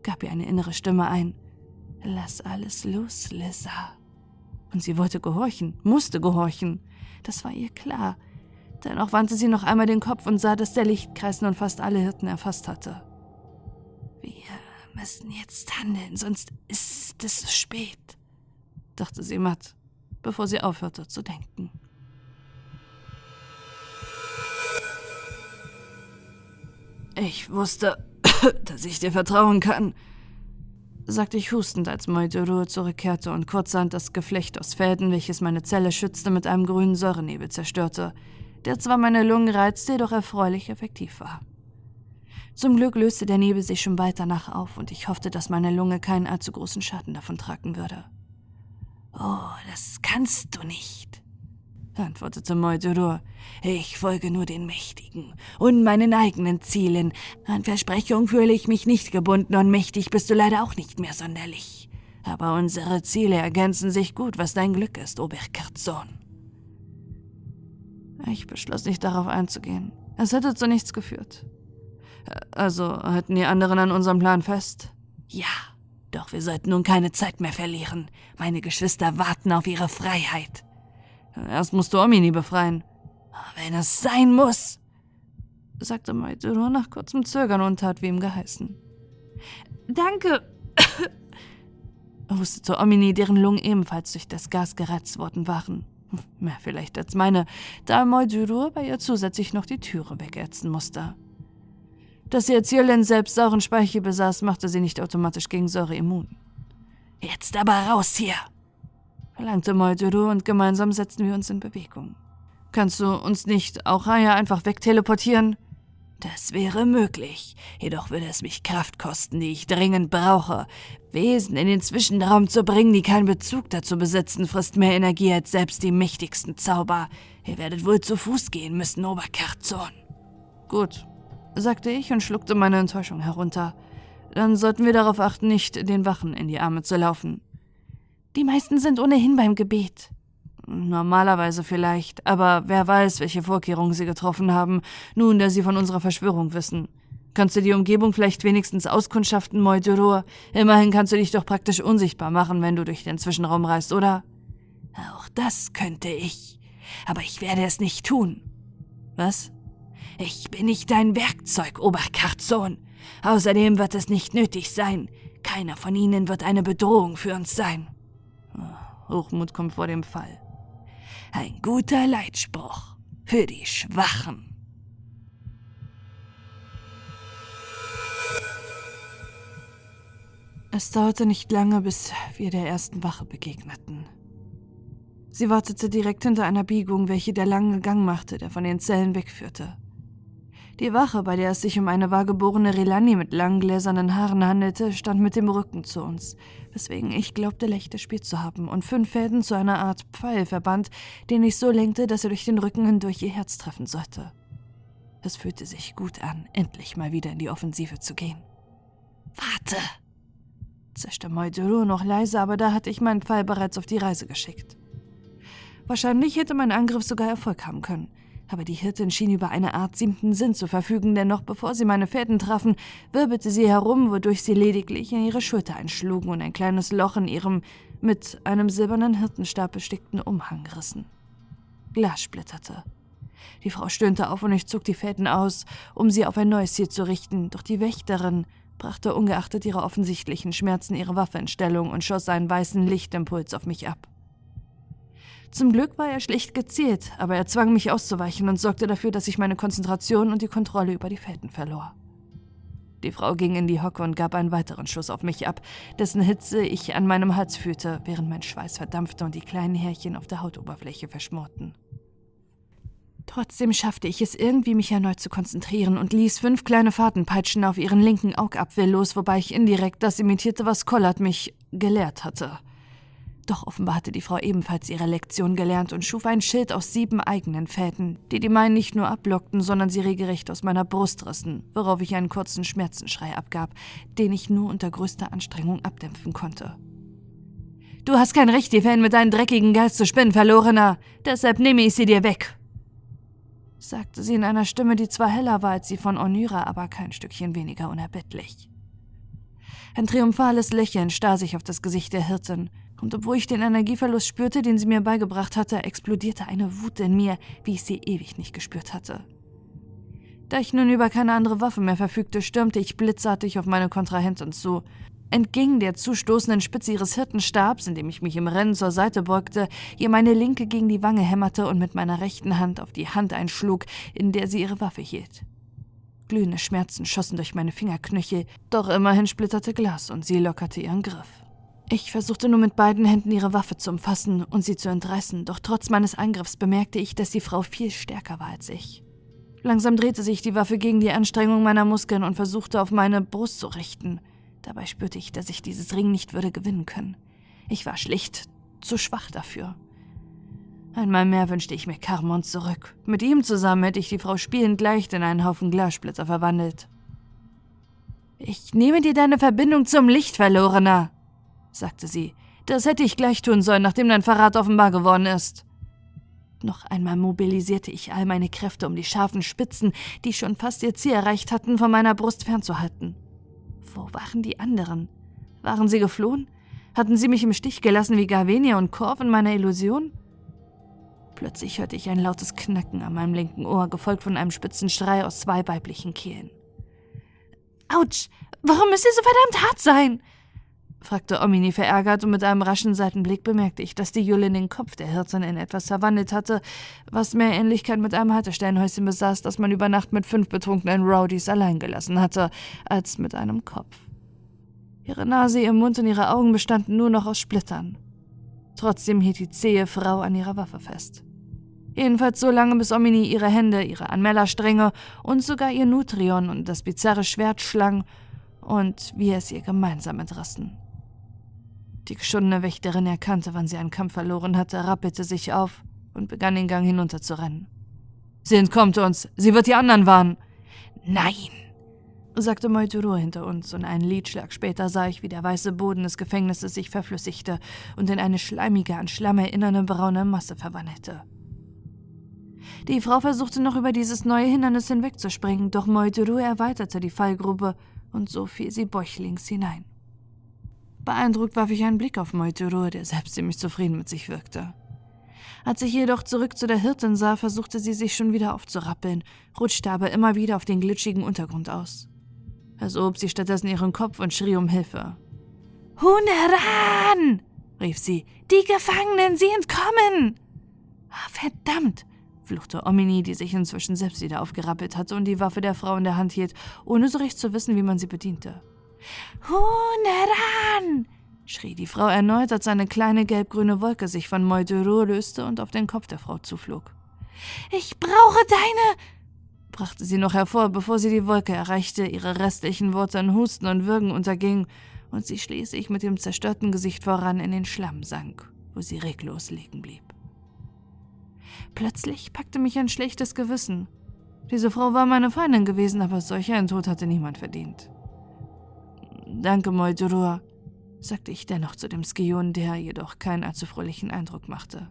gab ihr eine innere Stimme ein. Lass alles los, Lissa. Und sie wollte gehorchen, musste gehorchen. Das war ihr klar. Dennoch wandte sie noch einmal den Kopf und sah, dass der Lichtkreis nun fast alle Hirten erfasst hatte. Wir müssen jetzt handeln, sonst ist es zu spät, dachte sie matt, bevor sie aufhörte zu denken. Ich wusste, dass ich dir vertrauen kann, sagte ich hustend, als Moiduru zurückkehrte und kurzerhand das Geflecht aus Fäden, welches meine Zelle schützte, mit einem grünen Säurenebel zerstörte, der zwar meine Lungen reizte, jedoch erfreulich effektiv war. Zum Glück löste der Nebel sich schon bald danach auf und ich hoffte, dass meine Lunge keinen allzu großen Schaden davon tragen würde. Oh, das kannst du nicht, antwortete Moidurur. Ich folge nur den Mächtigen und meinen eigenen Zielen. An Versprechung fühle ich mich nicht gebunden und mächtig bist du leider auch nicht mehr sonderlich. Aber unsere Ziele ergänzen sich gut, was dein Glück ist, Oberkarzon. Ich beschloss nicht darauf einzugehen. Es hätte zu nichts geführt. Also halten die anderen an unserem Plan fest? Ja, doch wir sollten nun keine Zeit mehr verlieren. Meine Geschwister warten auf ihre Freiheit. Erst musst du Omini befreien. Wenn es sein muss, sagte Maituro nach kurzem Zögern und tat wie ihm geheißen. Danke, hustete Omini, deren Lungen ebenfalls durch das Gas gereizt worden waren. Mehr vielleicht als meine, da Moiduro bei ihr zusätzlich noch die Türe wegätzen musste. Dass sie Erzählin selbst sauren Speichel besaß, machte sie nicht automatisch gegen Säure immun. Jetzt aber raus hier! Verlangte Moiduro und gemeinsam setzten wir uns in Bewegung. Kannst du uns nicht auch Raya einfach wegteleportieren? Das wäre möglich, jedoch würde es mich Kraft kosten, die ich dringend brauche. Wesen in den Zwischenraum zu bringen, die keinen Bezug dazu besitzen, frisst mehr Energie als selbst die mächtigsten Zauber. Ihr werdet wohl zu Fuß gehen müssen, Oberkarzon. Gut, sagte ich und schluckte meine Enttäuschung herunter. Dann sollten wir darauf achten, nicht den Wachen in die Arme zu laufen. Die meisten sind ohnehin beim Gebet. Normalerweise vielleicht, aber wer weiß, welche Vorkehrungen sie getroffen haben, nun da sie von unserer Verschwörung wissen. Kannst du die Umgebung vielleicht wenigstens auskundschaften, Moidurur? Immerhin kannst du dich doch praktisch unsichtbar machen, wenn du durch den Zwischenraum reist, oder? Auch das könnte ich. Aber ich werde es nicht tun. Was? Ich bin nicht dein Werkzeug, Oberkarzon. Außerdem wird es nicht nötig sein. Keiner von ihnen wird eine Bedrohung für uns sein. Hochmut kommt vor dem Fall. Ein guter Leitspruch für die Schwachen. Es dauerte nicht lange, bis wir der ersten Wache begegneten. Sie wartete direkt hinter einer Biegung, welche der lange Gang machte, der von den Zellen wegführte. Die Wache, bei der es sich um eine wahrgeborene Relani mit langen gläsernen Haaren handelte, stand mit dem Rücken zu uns, weswegen ich glaubte, Lechte spielt zu haben und fünf Fäden zu einer Art Pfeil verband, den ich so lenkte, dass er durch den Rücken hindurch ihr Herz treffen sollte. Es fühlte sich gut an, endlich mal wieder in die Offensive zu gehen. Warte! zischte Moiduru noch leise, aber da hatte ich meinen Pfeil bereits auf die Reise geschickt. Wahrscheinlich hätte mein Angriff sogar Erfolg haben können – aber die Hirtin schien über eine Art siebten Sinn zu verfügen, denn noch bevor sie meine Fäden trafen, wirbelte sie herum, wodurch sie lediglich in ihre Schulter einschlugen und ein kleines Loch in ihrem mit einem silbernen Hirtenstab bestickten Umhang rissen. Glas splitterte. Die Frau stöhnte auf und ich zog die Fäden aus, um sie auf ein neues Ziel zu richten, doch die Wächterin brachte ungeachtet ihrer offensichtlichen Schmerzen ihre Waffe in Stellung und schoss einen weißen Lichtimpuls auf mich ab. Zum Glück war er schlicht gezielt, aber er zwang mich auszuweichen und sorgte dafür, dass ich meine Konzentration und die Kontrolle über die Fäden verlor. Die Frau ging in die Hocke und gab einen weiteren Schuss auf mich ab, dessen Hitze ich an meinem Hals fühlte, während mein Schweiß verdampfte und die kleinen Härchen auf der Hautoberfläche verschmorten. Trotzdem schaffte ich es irgendwie, mich erneut zu konzentrieren und ließ fünf kleine Fadenpeitschen auf ihren linken Augapfel los, wobei ich indirekt das imitierte, was Collard mich gelehrt hatte – doch offenbar hatte die Frau ebenfalls ihre Lektion gelernt und schuf ein Schild aus sieben eigenen Fäden, die die meinen nicht nur ablockten, sondern sie regelrecht aus meiner Brust rissen, worauf ich einen kurzen Schmerzenschrei abgab, den ich nur unter größter Anstrengung abdämpfen konnte. Du hast kein Recht, die Fäden mit deinem dreckigen Geist zu spinnen, Verlorener. Deshalb nehme ich sie dir weg, sagte sie in einer Stimme, die zwar heller war als sie von Onira, aber kein Stückchen weniger unerbittlich. Ein triumphales Lächeln starr sich auf das Gesicht der Hirtin, und obwohl ich den Energieverlust spürte, den sie mir beigebracht hatte, explodierte eine Wut in mir, wie ich sie ewig nicht gespürt hatte. Da ich nun über keine andere Waffe mehr verfügte, stürmte ich blitzartig auf meine Kontrahentin zu, entging der zustoßenden Spitze ihres Hirtenstabs, indem ich mich im Rennen zur Seite beugte, ihr meine linke gegen die Wange hämmerte und mit meiner rechten Hand auf die Hand einschlug, in der sie ihre Waffe hielt. Glühende Schmerzen schossen durch meine Fingerknöchel, doch immerhin splitterte Glas und sie lockerte ihren Griff. Ich versuchte nur mit beiden Händen ihre Waffe zu umfassen und sie zu entreißen, doch trotz meines Angriffs bemerkte ich, dass die Frau viel stärker war als ich. Langsam drehte sich die Waffe gegen die Anstrengung meiner Muskeln und versuchte auf meine Brust zu richten. Dabei spürte ich, dass ich dieses Ring nicht würde gewinnen können. Ich war schlicht zu schwach dafür. Einmal mehr wünschte ich mir Carmon zurück. Mit ihm zusammen hätte ich die Frau spielend leicht in einen Haufen Glassplitter verwandelt. Ich nehme dir deine Verbindung zum Licht, Verlorener, sagte sie. Das hätte ich gleich tun sollen, nachdem dein Verrat offenbar geworden ist. Noch einmal mobilisierte ich all meine Kräfte, um die scharfen Spitzen, die schon fast ihr Ziel erreicht hatten, von meiner Brust fernzuhalten. Wo waren die anderen? Waren sie geflohen? Hatten sie mich im Stich gelassen wie Garvenia und Korv in meiner Illusion? Plötzlich hörte ich ein lautes Knacken an meinem linken Ohr, gefolgt von einem spitzen Schrei aus zwei weiblichen Kehlen. Autsch! Warum müsst ihr so verdammt hart sein? Fragte Omini verärgert und mit einem raschen Seitenblick bemerkte ich, dass die Julin den Kopf der Hirtin in etwas verwandelt hatte, was mehr Ähnlichkeit mit einem Haltestellenhäuschen besaß, das man über Nacht mit fünf betrunkenen Rowdies allein gelassen hatte, als mit einem Kopf. Ihre Nase, ihr Mund und ihre Augen bestanden nur noch aus Splittern. Trotzdem hielt die zähe Frau an ihrer Waffe fest. Jedenfalls so lange, bis Omini ihre Hände, ihre Anmellerstränge und sogar ihr Nutrion und das bizarre Schwert schlang und wir es ihr gemeinsam entrissen. Die geschundene Wächterin erkannte, wann sie einen Kampf verloren hatte, rappelte sich auf und begann den Gang hinunter zu rennen. Sie entkommt uns. Sie wird die anderen warnen. Nein, sagte Moituro hinter uns, und einen Liedschlag später sah ich, wie der weiße Boden des Gefängnisses sich verflüssigte und in eine schleimige, an Schlamm erinnernde braune Masse verwandelte. Die Frau versuchte noch über dieses neue Hindernis hinwegzuspringen, doch Moituro erweiterte die Fallgrube und so fiel sie bäuchlings hinein. Beeindruckt warf ich einen Blick auf Moituro, der selbst ziemlich zufrieden mit sich wirkte. Als ich jedoch zurück zu der Hirtin sah, versuchte sie sich schon wieder aufzurappeln, rutschte aber immer wieder auf den glitschigen Untergrund aus. Also hob sie stattdessen ihren Kopf und schrie um Hilfe. Huhn heran! rief sie. Die Gefangenen, sie entkommen! Ah, verdammt! fluchte Omini, die sich inzwischen selbst wieder aufgerappelt hatte und die Waffe der Frau in der Hand hielt, ohne so recht zu wissen, wie man sie bediente. Huhn heran! schrie die Frau erneut, als eine kleine gelbgrüne Wolke sich von Moiduro löste und auf den Kopf der Frau zuflog. Ich brauche deine. brachte sie noch hervor, bevor sie die Wolke erreichte, ihre restlichen Worte in Husten und Würgen unterging und sie schließlich mit dem zerstörten Gesicht voran in den Schlamm sank, wo sie reglos liegen blieb. Plötzlich packte mich ein schlechtes Gewissen. Diese Frau war meine Feindin gewesen, aber solch einen Tod hatte niemand verdient. Danke, Moidurur, sagte ich dennoch zu dem Skion, der jedoch keinen allzu fröhlichen Eindruck machte.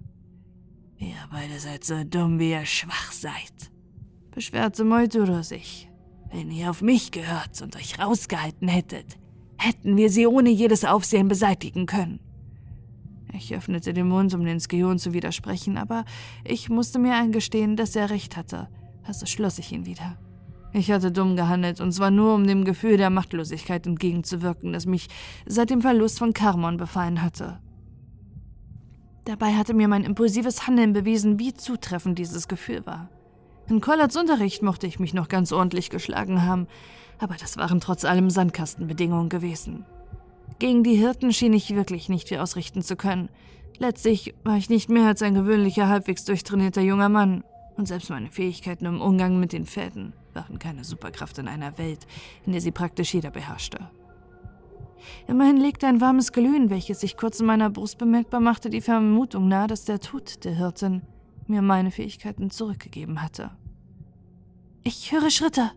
Ihr beide seid so dumm, wie ihr schwach seid, beschwerte Moidurur sich. Wenn ihr auf mich gehört und euch rausgehalten hättet, hätten wir sie ohne jedes Aufsehen beseitigen können. Ich öffnete den Mund, um den Skion zu widersprechen, aber ich musste mir eingestehen, dass er recht hatte, also schloss ich ihn wieder. Ich hatte dumm gehandelt, und zwar nur, um dem Gefühl der Machtlosigkeit entgegenzuwirken, das mich seit dem Verlust von Carmon befallen hatte. Dabei hatte mir mein impulsives Handeln bewiesen, wie zutreffend dieses Gefühl war. In Collards Unterricht mochte ich mich noch ganz ordentlich geschlagen haben, aber das waren trotz allem Sandkastenbedingungen gewesen. Gegen die Hirten schien ich wirklich nicht viel ausrichten zu können. Letztlich war ich nicht mehr als ein gewöhnlicher, halbwegs durchtrainierter junger Mann, und selbst meine Fähigkeiten im Umgang mit den Fäden waren keine Superkraft in einer Welt, in der sie praktisch jeder beherrschte. Immerhin legte ein warmes Glühen, welches sich kurz in meiner Brust bemerkbar machte, die Vermutung nahe, dass der Tod der Hirtin mir meine Fähigkeiten zurückgegeben hatte. Ich höre Schritte,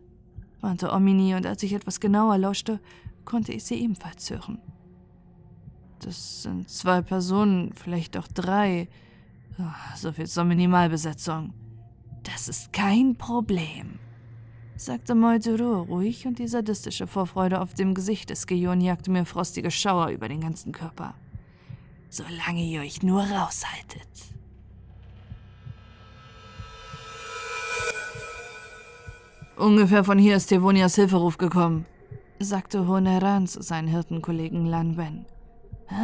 warnte Omini, und als ich etwas genauer lauschte, konnte ich sie ebenfalls hören. Das sind zwei Personen, vielleicht auch drei. Ah, so viel zur Minimalbesetzung. Das ist kein Problem, sagte Moituru ruhig und die sadistische Vorfreude auf dem Gesicht des Geon jagte mir frostige Schauer über den ganzen Körper. Solange ihr euch nur raushaltet. Ungefähr von hier ist Tevonias Hilferuf gekommen, sagte Honeran zu seinen Hirtenkollegen Lan Wen.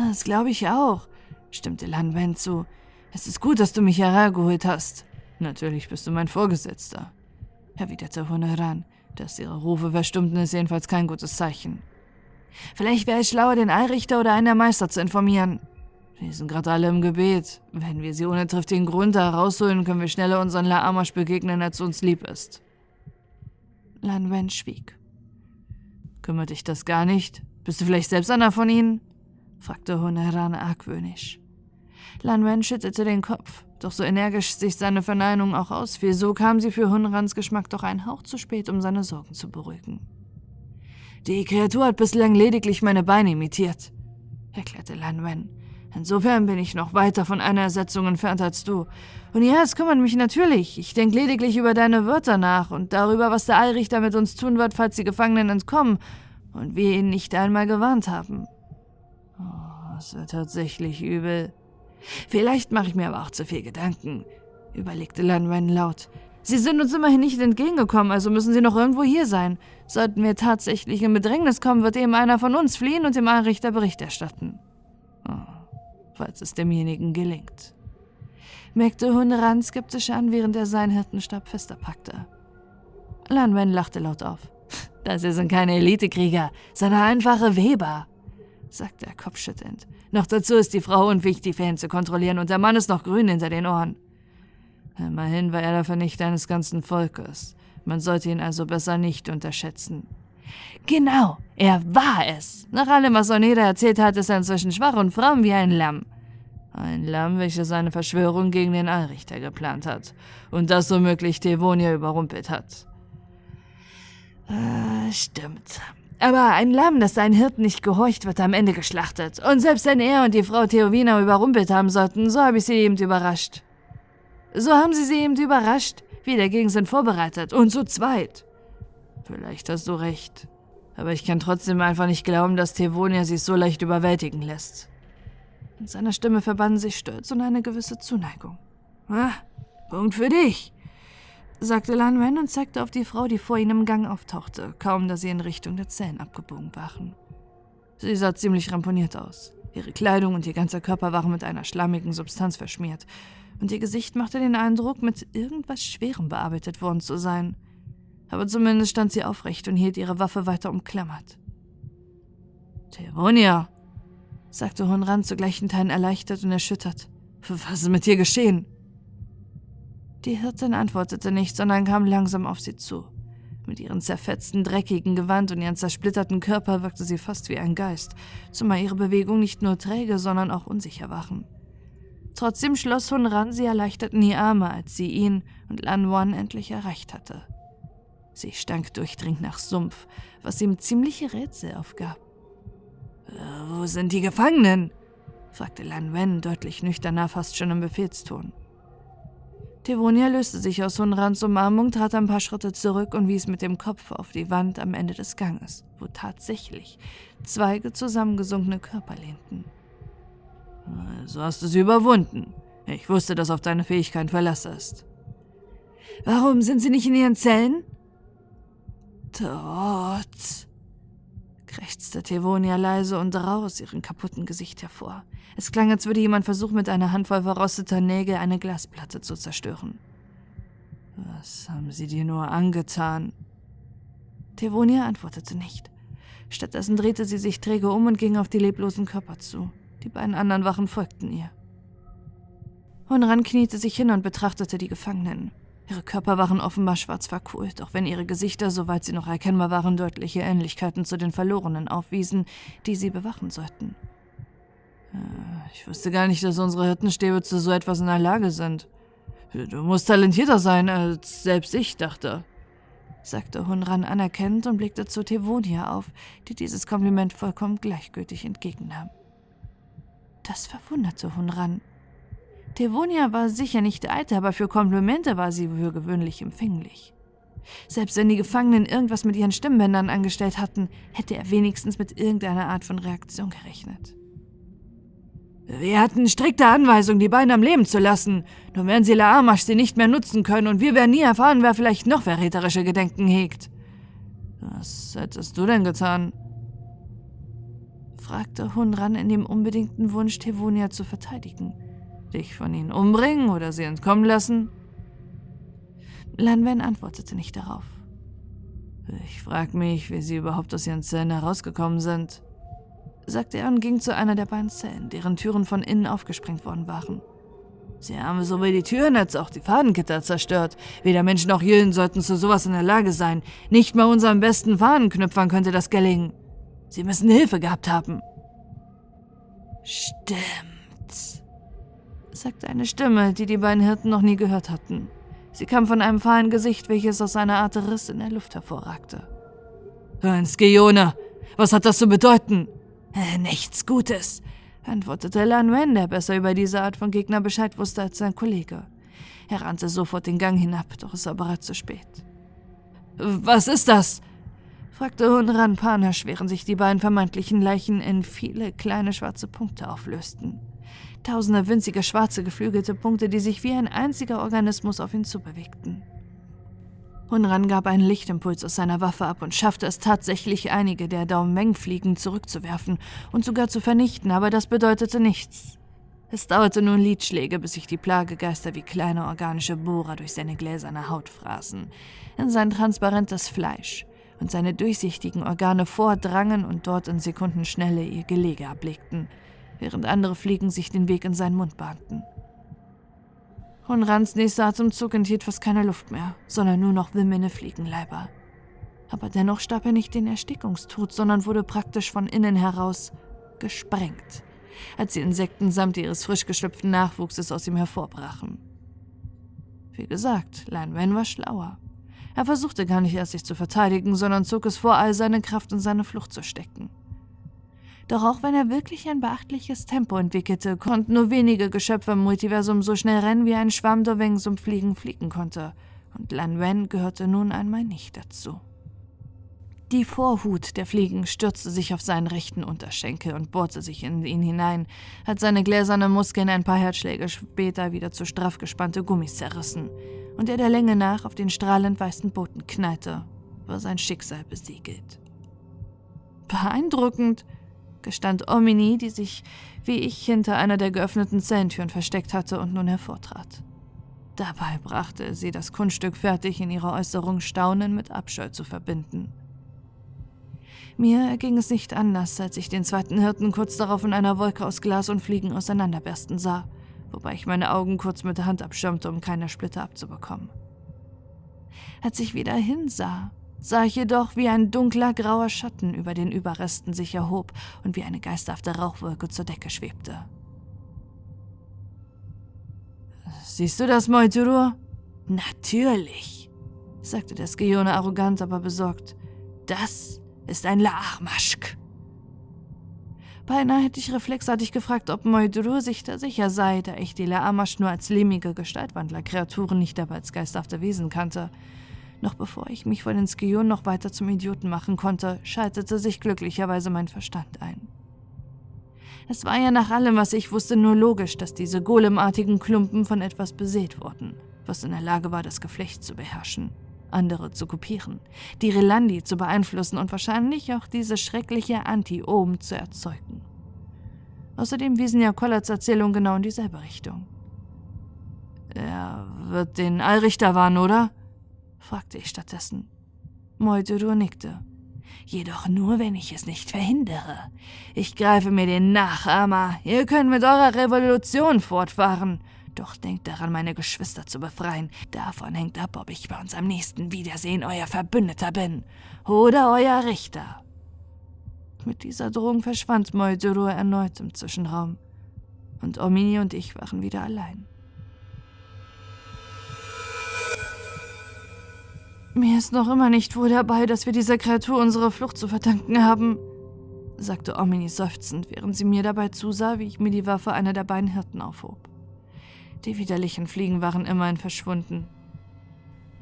Das glaube ich auch, stimmte Lan Wen zu. Es ist gut, dass du mich hergeholt hast. Natürlich bist du mein Vorgesetzter erwiderte Honoran. Dass ihre Rufe verstummten, ist jedenfalls kein gutes Zeichen. Vielleicht wäre es schlauer, den Eilrichter oder einen der Meister zu informieren. Die sind gerade alle im Gebet. Wenn wir sie ohne triftigen Grund da rausholen, können wir schneller unseren Laamasch begegnen, als uns lieb ist. Lan Wen schwieg. Kümmert dich das gar nicht? Bist du vielleicht selbst einer von ihnen? fragte Honeran argwöhnisch. Lan Wen schüttelte den Kopf, doch so energisch sich seine Verneinung auch ausfiel, so kam sie für Hunrans Geschmack doch einen Hauch zu spät, um seine Sorgen zu beruhigen. Die Kreatur hat bislang lediglich meine Beine imitiert, erklärte Lan Wen. Insofern bin ich noch weiter von einer Ersetzung entfernt als du. Und ja, es kümmert mich natürlich. Ich denke lediglich über deine Wörter nach und darüber, was der Allrichter mit uns tun wird, falls die Gefangenen entkommen und wir ihn nicht einmal gewarnt haben. Oh, das wird tatsächlich übel. Vielleicht mache ich mir aber auch zu viel Gedanken, überlegte Lanwen laut. Sie sind uns immerhin nicht entgegengekommen, also müssen sie noch irgendwo hier sein. Sollten wir tatsächlich in Bedrängnis kommen, wird eben einer von uns fliehen und dem Allrichter Bericht erstatten. Oh, falls es demjenigen gelingt. Merkte Hunderan skeptisch an, während er seinen Hirtenstab fester packte. Lanwen lachte laut auf. Das hier sind keine Elitekrieger, sondern einfache Weber, sagte er kopfschüttelnd. Noch dazu ist die Frau unfähig, die Fäden zu kontrollieren, und der Mann ist noch grün hinter den Ohren. Immerhin war er der Vernichter eines ganzen Volkes. Man sollte ihn also besser nicht unterschätzen. Genau, er war es. Nach allem, was Oneda erzählt hat, ist er inzwischen schwach und fromm wie ein Lamm. Ein Lamm, welches eine Verschwörung gegen den Allrichter geplant hat und das womöglich Devonia überrumpelt hat. Äh, stimmt. Aber ein Lamm, das seinen Hirten nicht gehorcht, wird am Ende geschlachtet. Und selbst wenn er und die Frau Theovina überrumpelt haben sollten, so habe ich sie eben überrascht. So haben sie sie eben überrascht. Wir dagegen sind vorbereitet. Und zu zweit. Vielleicht hast du recht. Aber ich kann trotzdem einfach nicht glauben, dass Thevonia sich so leicht überwältigen lässt. In seiner Stimme verbanden sich Stolz und eine gewisse Zuneigung. Ah, Punkt für dich sagte Lan Wen und zeigte auf die Frau, die vor ihnen im Gang auftauchte, kaum dass sie in Richtung der Zellen abgebogen waren. Sie sah ziemlich ramponiert aus. Ihre Kleidung und ihr ganzer Körper waren mit einer schlammigen Substanz verschmiert, und ihr Gesicht machte den Eindruck, mit irgendwas Schwerem bearbeitet worden zu sein. Aber zumindest stand sie aufrecht und hielt ihre Waffe weiter umklammert. Teronia, sagte Honran zu gleichen Teilen erleichtert und erschüttert. Was ist mit dir geschehen? Die Hirtin antwortete nicht, sondern kam langsam auf sie zu. Mit ihrem zerfetzten, dreckigen Gewand und ihrem zersplitterten Körper wirkte sie fast wie ein Geist, zumal ihre Bewegungen nicht nur träge, sondern auch unsicher waren. Trotzdem schloss sie erleichterten die Arme, als sie ihn und Lan Wan endlich erreicht hatte. Sie stank durchdringend nach Sumpf, was ihm ziemliche Rätsel aufgab. Äh, wo sind die Gefangenen? fragte Lan Wen deutlich nüchterner, fast schon im Befehlston. Tevonia löste sich aus Hunrans Umarmung, trat ein paar Schritte zurück und wies mit dem Kopf auf die Wand am Ende des Ganges, wo tatsächlich zwei zusammengesunkene Körper lehnten. So hast du sie überwunden. Ich wusste, dass auf deine Fähigkeit Verlass ist. Warum sind sie nicht in ihren Zellen? Tot, krächzte Tevonia leise und rau aus ihrem kaputten Gesicht hervor. Es klang, als würde jemand versuchen, mit einer Handvoll verrosteter Nägel eine Glasplatte zu zerstören. Was haben sie dir nur angetan? Tevonia antwortete nicht. Stattdessen drehte sie sich träge um und ging auf die leblosen Körper zu. Die beiden anderen Wachen folgten ihr. Honran kniete sich hin und betrachtete die Gefangenen. Ihre Körper waren offenbar schwarz verkohlt, auch wenn ihre Gesichter, soweit sie noch erkennbar waren, deutliche Ähnlichkeiten zu den Verlorenen aufwiesen, die sie bewachen sollten. Äh, ich wusste gar nicht, dass unsere Hirtenstäbe zu so etwas in der Lage sind. Du musst talentierter sein, als selbst ich dachte, sagte Hunran anerkennend und blickte zu Tevonia auf, die dieses Kompliment vollkommen gleichgültig entgegennahm. Das verwunderte Hunran. Tevonia war sicher nicht eitel, aber für Komplimente war sie für gewöhnlich empfänglich. Selbst wenn die Gefangenen irgendwas mit ihren Stimmbändern angestellt hatten, hätte er wenigstens mit irgendeiner Art von Reaktion gerechnet. Wir hatten strikte Anweisung, die beiden am Leben zu lassen. Nun werden sie Laamash sie nicht mehr nutzen können und wir werden nie erfahren, wer vielleicht noch verräterische Gedenken hegt. Was hättest du denn getan? fragte Hunran in dem unbedingten Wunsch, Tevonia zu verteidigen. Dich von ihnen umbringen oder sie entkommen lassen? Lanwen antwortete nicht darauf. Ich frag mich, wie sie überhaupt aus ihren Zellen herausgekommen sind, sagte er und ging zu einer der beiden Zellen, deren Türen von innen aufgesprengt worden waren. Sie haben sowohl die Türen als auch die Fadengitter zerstört. Weder Menschen noch Jüllen sollten zu sowas in der Lage sein. Nicht mal unseren besten Fadenknüpfern könnte das gelingen. Sie müssen Hilfe gehabt haben. Stimmt, sagte eine Stimme, die die beiden Hirten noch nie gehört hatten. Sie kam von einem fahlen Gesicht, welches aus einer Art Riss in der Luft hervorragte. Ein Skione, was hat das zu bedeuten? Äh, nichts Gutes, antwortete Lanwen, der besser über diese Art von Gegner Bescheid wusste als sein Kollege. Er rannte sofort den Gang hinab, doch es war bereits zu spät. Was ist das? fragte Hunran panisch, während sich die beiden vermeintlichen Leichen in viele kleine schwarze Punkte auflösten. Tausende winzige schwarze geflügelte Punkte, die sich wie ein einziger Organismus auf ihn zubewegten. Hunran gab einen Lichtimpuls aus seiner Waffe ab und schaffte es tatsächlich, einige der Daumen-Fliegen zurückzuwerfen und sogar zu vernichten, aber das bedeutete nichts. Es dauerte nun Liedschläge, bis sich die Plagegeister wie kleine organische Bohrer durch seine gläserne Haut fraßen, in sein transparentes Fleisch und seine durchsichtigen Organe vordrangen und dort in Sekundenschnelle ihr Gelege ablegten – während andere Fliegen sich den Weg in seinen Mund bahnten. Hunrans nächster Atemzug enthielt fast keine Luft mehr, sondern nur noch wimmelnde Fliegenleiber. Aber dennoch starb er nicht den Erstickungstod, sondern wurde praktisch von innen heraus gesprengt, als die Insekten samt ihres frisch geschlüpften Nachwuchses aus ihm hervorbrachen. Wie gesagt, Lanwen war schlauer. Er versuchte gar nicht erst sich zu verteidigen, sondern zog es vor, all seine Kraft in seine Flucht zu stecken. Doch auch wenn er wirklich ein beachtliches Tempo entwickelte, konnten nur wenige Geschöpfe im Multiversum so schnell rennen, wie ein Schwamm Doveng zum Fliegen fliegen konnte. Und Lan Wen gehörte nun einmal nicht dazu. Die Vorhut der Fliegen stürzte sich auf seinen rechten Unterschenkel und bohrte sich in ihn hinein, als seine gläsernen Muskeln ein paar Herzschläge später wieder zu straff gespannte Gummis zerrissen und er der Länge nach auf den strahlend weißen Boden knallte, war sein Schicksal besiegelt. Beeindruckend, gestand Omini, die sich wie ich hinter einer der geöffneten Zellentüren versteckt hatte und nun hervortrat. Dabei brachte sie das Kunststück fertig, in ihrer Äußerung Staunen mit Abscheu zu verbinden. Mir erging es nicht anders, als ich den zweiten Hirten kurz darauf in einer Wolke aus Glas und Fliegen auseinanderbersten sah, wobei ich meine Augen kurz mit der Hand abschirmte, um keine Splitter abzubekommen. Als ich wieder hinsah, sah ich jedoch, wie ein dunkler grauer Schatten über den Überresten sich erhob und wie eine geisterhafte Rauchwolke zur Decke schwebte. Siehst du das, Moiturur? Natürlich, sagte der Skione arrogant, aber besorgt. Das ist ein Laachmaschk. Beinahe hätte ich reflexartig gefragt, ob Moiduru sich da sicher sei, da ich die Laamasch nur als lehmige Gestaltwandler-Kreaturen, nicht aber als geisterhafte Wesen kannte. Noch bevor ich mich vor den Skionen noch weiter zum Idioten machen konnte, schaltete sich glücklicherweise mein Verstand ein. Es war ja nach allem, was ich wusste, nur logisch, dass diese golemartigen Klumpen von etwas besät wurden, was in der Lage war, das Geflecht zu beherrschen, andere zu kopieren, die Relandi zu beeinflussen und wahrscheinlich auch diese schreckliche Anti-Ohm zu erzeugen. Außerdem wiesen ja Collards Erzählungen genau in dieselbe Richtung. Er wird den Allrichter warnen, oder? Fragte ich stattdessen. Moiduru nickte. Jedoch nur, wenn ich es nicht verhindere. Ich greife mir den Nachahmer. Ihr könnt mit eurer Revolution fortfahren. Doch denkt daran, meine Geschwister zu befreien. Davon hängt ab, ob ich bei uns am nächsten Wiedersehen euer Verbündeter bin oder euer Richter. Mit dieser Drohung verschwand Moiduru erneut im Zwischenraum. Und Omini und ich waren wieder allein. Mir ist noch immer nicht wohl dabei, dass wir dieser Kreatur unsere Flucht zu verdanken haben, sagte Omini seufzend, während sie mir dabei zusah, wie ich mir die Waffe einer der beiden Hirten aufhob. Die widerlichen Fliegen waren immerhin verschwunden.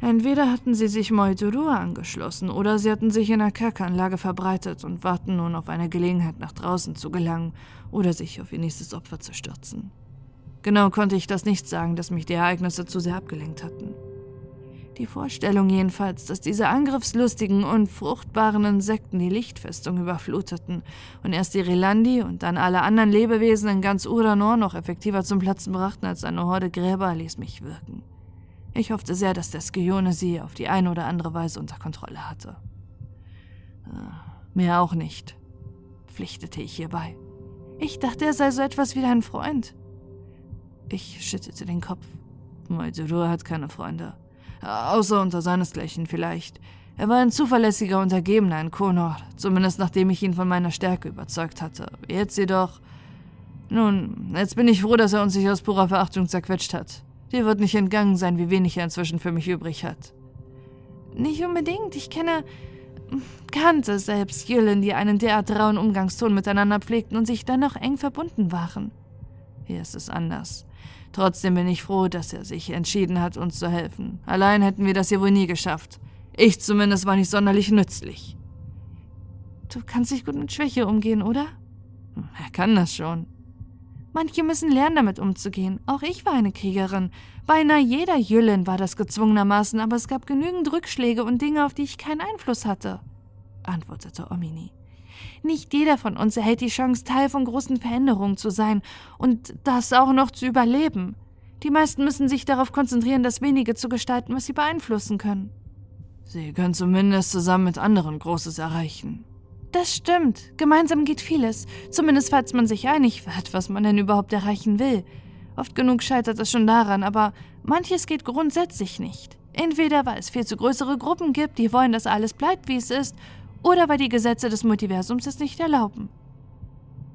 Entweder hatten sie sich Moiturua angeschlossen oder sie hatten sich in der Kerkeranlage verbreitet und warten nun auf eine Gelegenheit, nach draußen zu gelangen oder sich auf ihr nächstes Opfer zu stürzen. Genau konnte ich das nicht sagen, dass mich die Ereignisse zu sehr abgelenkt hatten. Die Vorstellung jedenfalls, dass diese angriffslustigen und fruchtbaren Insekten die Lichtfestung überfluteten und erst die Relandi und dann alle anderen Lebewesen in ganz Uranor noch effektiver zum Platzen brachten als eine Horde Gräber, ließ mich wirken. Ich hoffte sehr, dass der Skione sie auf die eine oder andere Weise unter Kontrolle hatte. Mehr auch nicht, pflichtete ich hierbei. Ich dachte, er sei so etwas wie dein Freund. Ich schüttelte den Kopf. Moituru hat keine Freunde. Außer unter seinesgleichen vielleicht. Er war ein zuverlässiger Untergebener in Konor, zumindest nachdem ich ihn von meiner Stärke überzeugt hatte. Jetzt jedoch. Nun, jetzt bin ich froh, dass er uns nicht aus purer Verachtung zerquetscht hat. Dir wird nicht entgangen sein, wie wenig er inzwischen für mich übrig hat. Nicht unbedingt. Ich kenne. kannte selbst Jüllen, die einen derart rauen Umgangston miteinander pflegten und sich dennoch eng verbunden waren. Hier ist es anders. Trotzdem bin ich froh, dass er sich entschieden hat, uns zu helfen. Allein hätten wir das hier wohl nie geschafft. Ich zumindest war nicht sonderlich nützlich. Du kannst dich gut mit Schwäche umgehen, oder? Er kann das schon. Manche müssen lernen, damit umzugehen. Auch ich war eine Kriegerin. Beinahe jeder Jüllen war das gezwungenermaßen, aber es gab genügend Rückschläge und Dinge, auf die ich keinen Einfluss hatte, antwortete Omini. Nicht jeder von uns erhält die Chance, Teil von großen Veränderungen zu sein und das auch noch zu überleben. Die meisten müssen sich darauf konzentrieren, das wenige zu gestalten, was sie beeinflussen können. Sie können zumindest zusammen mit anderen Großes erreichen. Das stimmt. Gemeinsam geht vieles. Zumindest falls man sich einig wird, was man denn überhaupt erreichen will. Oft genug scheitert es schon daran, aber manches geht grundsätzlich nicht. Entweder weil es viel zu größere Gruppen gibt, die wollen, dass alles bleibt, wie es ist, oder weil die Gesetze des Multiversums es nicht erlauben.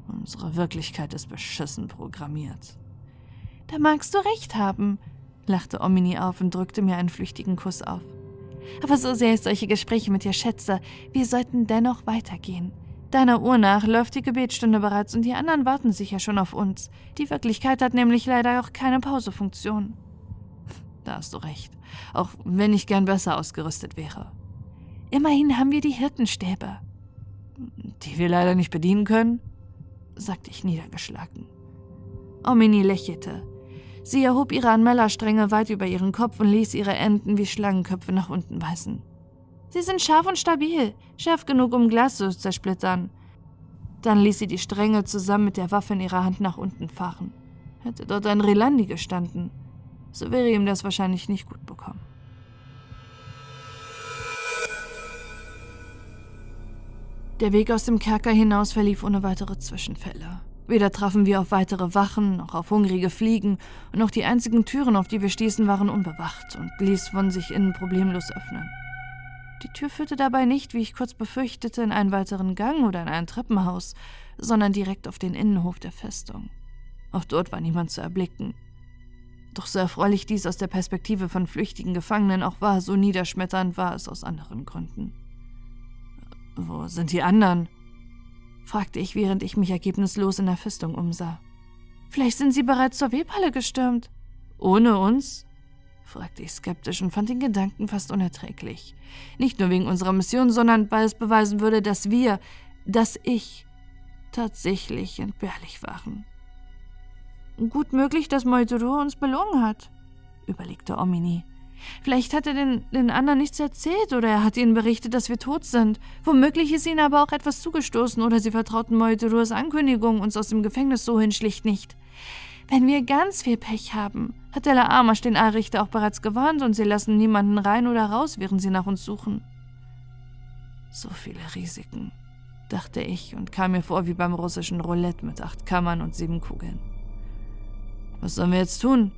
Unsere Wirklichkeit ist beschissen programmiert. Da magst du recht haben, lachte Omini auf und drückte mir einen flüchtigen Kuss auf. Aber so sehr ich solche Gespräche mit dir schätze, wir sollten dennoch weitergehen. Deiner Uhr nach läuft die Gebetsstunde bereits und die anderen warten sicher schon auf uns. Die Wirklichkeit hat nämlich leider auch keine Pausefunktion. Da hast du recht, auch wenn ich gern besser ausgerüstet wäre. Immerhin haben wir die Hirtenstäbe. Die wir leider nicht bedienen können, sagte ich niedergeschlagen. Omini lächelte. Sie erhob ihre Anmellerstränge weit über ihren Kopf und ließ ihre Enden wie Schlangenköpfe nach unten weisen. Sie sind scharf und stabil, scharf genug, um Glas zu zersplittern. Dann ließ sie die Stränge zusammen mit der Waffe in ihrer Hand nach unten fahren. Hätte dort ein Relandi gestanden, so wäre ihm das wahrscheinlich nicht gut bekommen. Der Weg aus dem Kerker hinaus verlief ohne weitere Zwischenfälle. Weder trafen wir auf weitere Wachen noch auf hungrige Fliegen, und auch die einzigen Türen, auf die wir stießen, waren unbewacht und ließ von sich innen problemlos öffnen. Die Tür führte dabei nicht, wie ich kurz befürchtete, in einen weiteren Gang oder in ein Treppenhaus, sondern direkt auf den Innenhof der Festung. Auch dort war niemand zu erblicken. Doch so erfreulich dies aus der Perspektive von flüchtigen Gefangenen auch war, so niederschmetternd war es aus anderen Gründen. Wo sind die anderen? fragte ich, während ich mich ergebnislos in der Festung umsah. Vielleicht sind sie bereits zur Webhalle gestürmt. Ohne uns? fragte ich skeptisch und fand den Gedanken fast unerträglich. Nicht nur wegen unserer Mission, sondern weil es beweisen würde, dass wir, dass ich, tatsächlich entbehrlich waren. Gut möglich, dass Moitoro uns belogen hat, überlegte Omini. Vielleicht hat er den, den anderen nichts erzählt oder er hat ihnen berichtet, dass wir tot sind. Womöglich ist ihnen aber auch etwas zugestoßen oder sie vertrauten Moitodors Ankündigung, uns aus dem Gefängnis so hin schlicht nicht. Wenn wir ganz viel Pech haben, hat der Laamasch den Allrichter auch bereits gewarnt und sie lassen niemanden rein oder raus, während sie nach uns suchen. So viele Risiken, dachte ich und kam mir vor wie beim russischen Roulette mit acht Kammern und sieben Kugeln. Was sollen wir jetzt tun?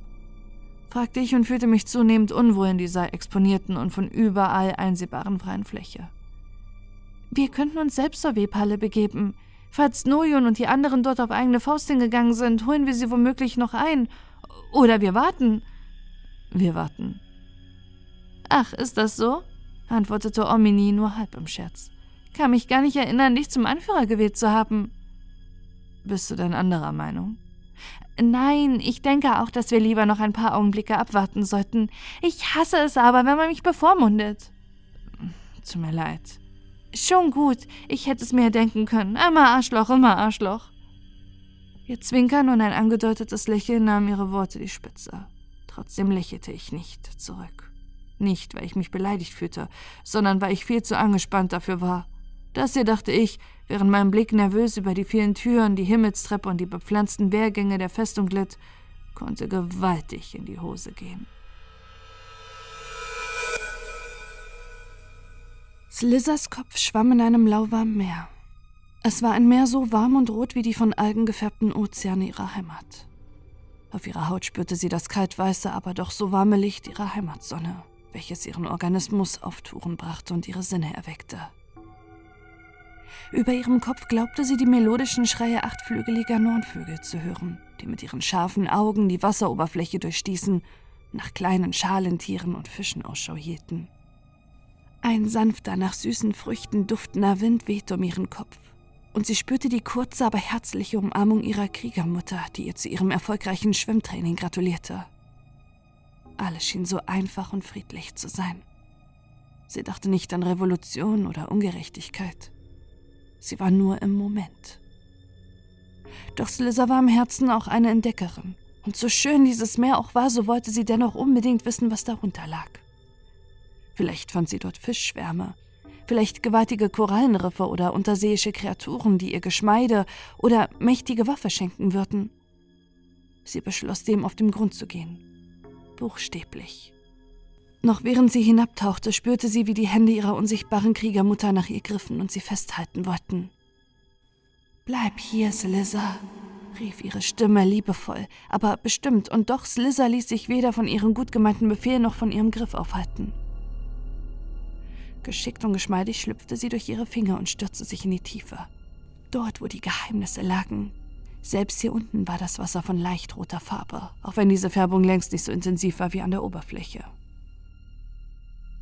Fragte ich und fühlte mich zunehmend unwohl in dieser exponierten und von überall einsehbaren freien Fläche. Wir könnten uns selbst zur Webhalle begeben. Falls Nojon und die anderen dort auf eigene Faust hingegangen sind, holen wir sie womöglich noch ein. Oder wir warten. Wir warten. Ach, ist das so? antwortete Omini nur halb im Scherz. Kann mich gar nicht erinnern, dich zum Anführer gewählt zu haben. Bist du denn anderer Meinung? Nein, ich denke auch, dass wir lieber noch ein paar Augenblicke abwarten sollten. Ich hasse es aber, wenn man mich bevormundet. Tut mir leid. Schon gut, ich hätte es mir denken können. Immer Arschloch, immer Arschloch. Ihr Zwinkern und ein angedeutetes Lächeln nahmen ihre Worte die Spitze. Trotzdem lächelte ich nicht zurück. Nicht, weil ich mich beleidigt fühlte, sondern weil ich viel zu angespannt dafür war. Das hier, dachte ich, während mein Blick nervös über die vielen Türen, die Himmelstreppe und die bepflanzten Wehrgänge der Festung glitt, konnte gewaltig in die Hose gehen. Slizers Kopf schwamm in einem lauwarmen Meer. Es war ein Meer so warm und rot wie die von Algen gefärbten Ozeane ihrer Heimat. Auf ihrer Haut spürte sie das kaltweiße, aber doch so warme Licht ihrer Heimatsonne, welches ihren Organismus auf Touren brachte und ihre Sinne erweckte. Über ihrem Kopf glaubte sie die melodischen Schreie achtflügeliger Nornvögel zu hören, die mit ihren scharfen Augen die Wasseroberfläche durchstießen, nach kleinen Schalentieren und Fischen Ausschau hielten. Ein sanfter, nach süßen Früchten duftender Wind wehte um ihren Kopf, und sie spürte die kurze, aber herzliche Umarmung ihrer Kriegermutter, die ihr zu ihrem erfolgreichen Schwimmtraining gratulierte. Alles schien so einfach und friedlich zu sein. Sie dachte nicht an Revolution oder Ungerechtigkeit. Sie war nur im Moment. Doch Slizzer war im Herzen auch eine Entdeckerin. Und so schön dieses Meer auch war, so wollte sie dennoch unbedingt wissen, was darunter lag. Vielleicht fand sie dort Fischschwärme, vielleicht gewaltige Korallenriffe oder unterseeische Kreaturen, die ihr Geschmeide oder mächtige Waffe schenken würden. Sie beschloss, dem auf den Grund zu gehen. Buchstäblich. Noch während sie hinabtauchte, spürte sie, wie die Hände ihrer unsichtbaren Kriegermutter nach ihr griffen und sie festhalten wollten. Bleib hier, Slizzer, rief ihre Stimme liebevoll, aber bestimmt, und doch Slizzer ließ sich weder von ihrem gut gemeinten Befehl noch von ihrem Griff aufhalten. Geschickt und geschmeidig schlüpfte sie durch ihre Finger und stürzte sich in die Tiefe. Dort, wo die Geheimnisse lagen. Selbst hier unten war das Wasser von leicht roter Farbe, auch wenn diese Färbung längst nicht so intensiv war wie an der Oberfläche.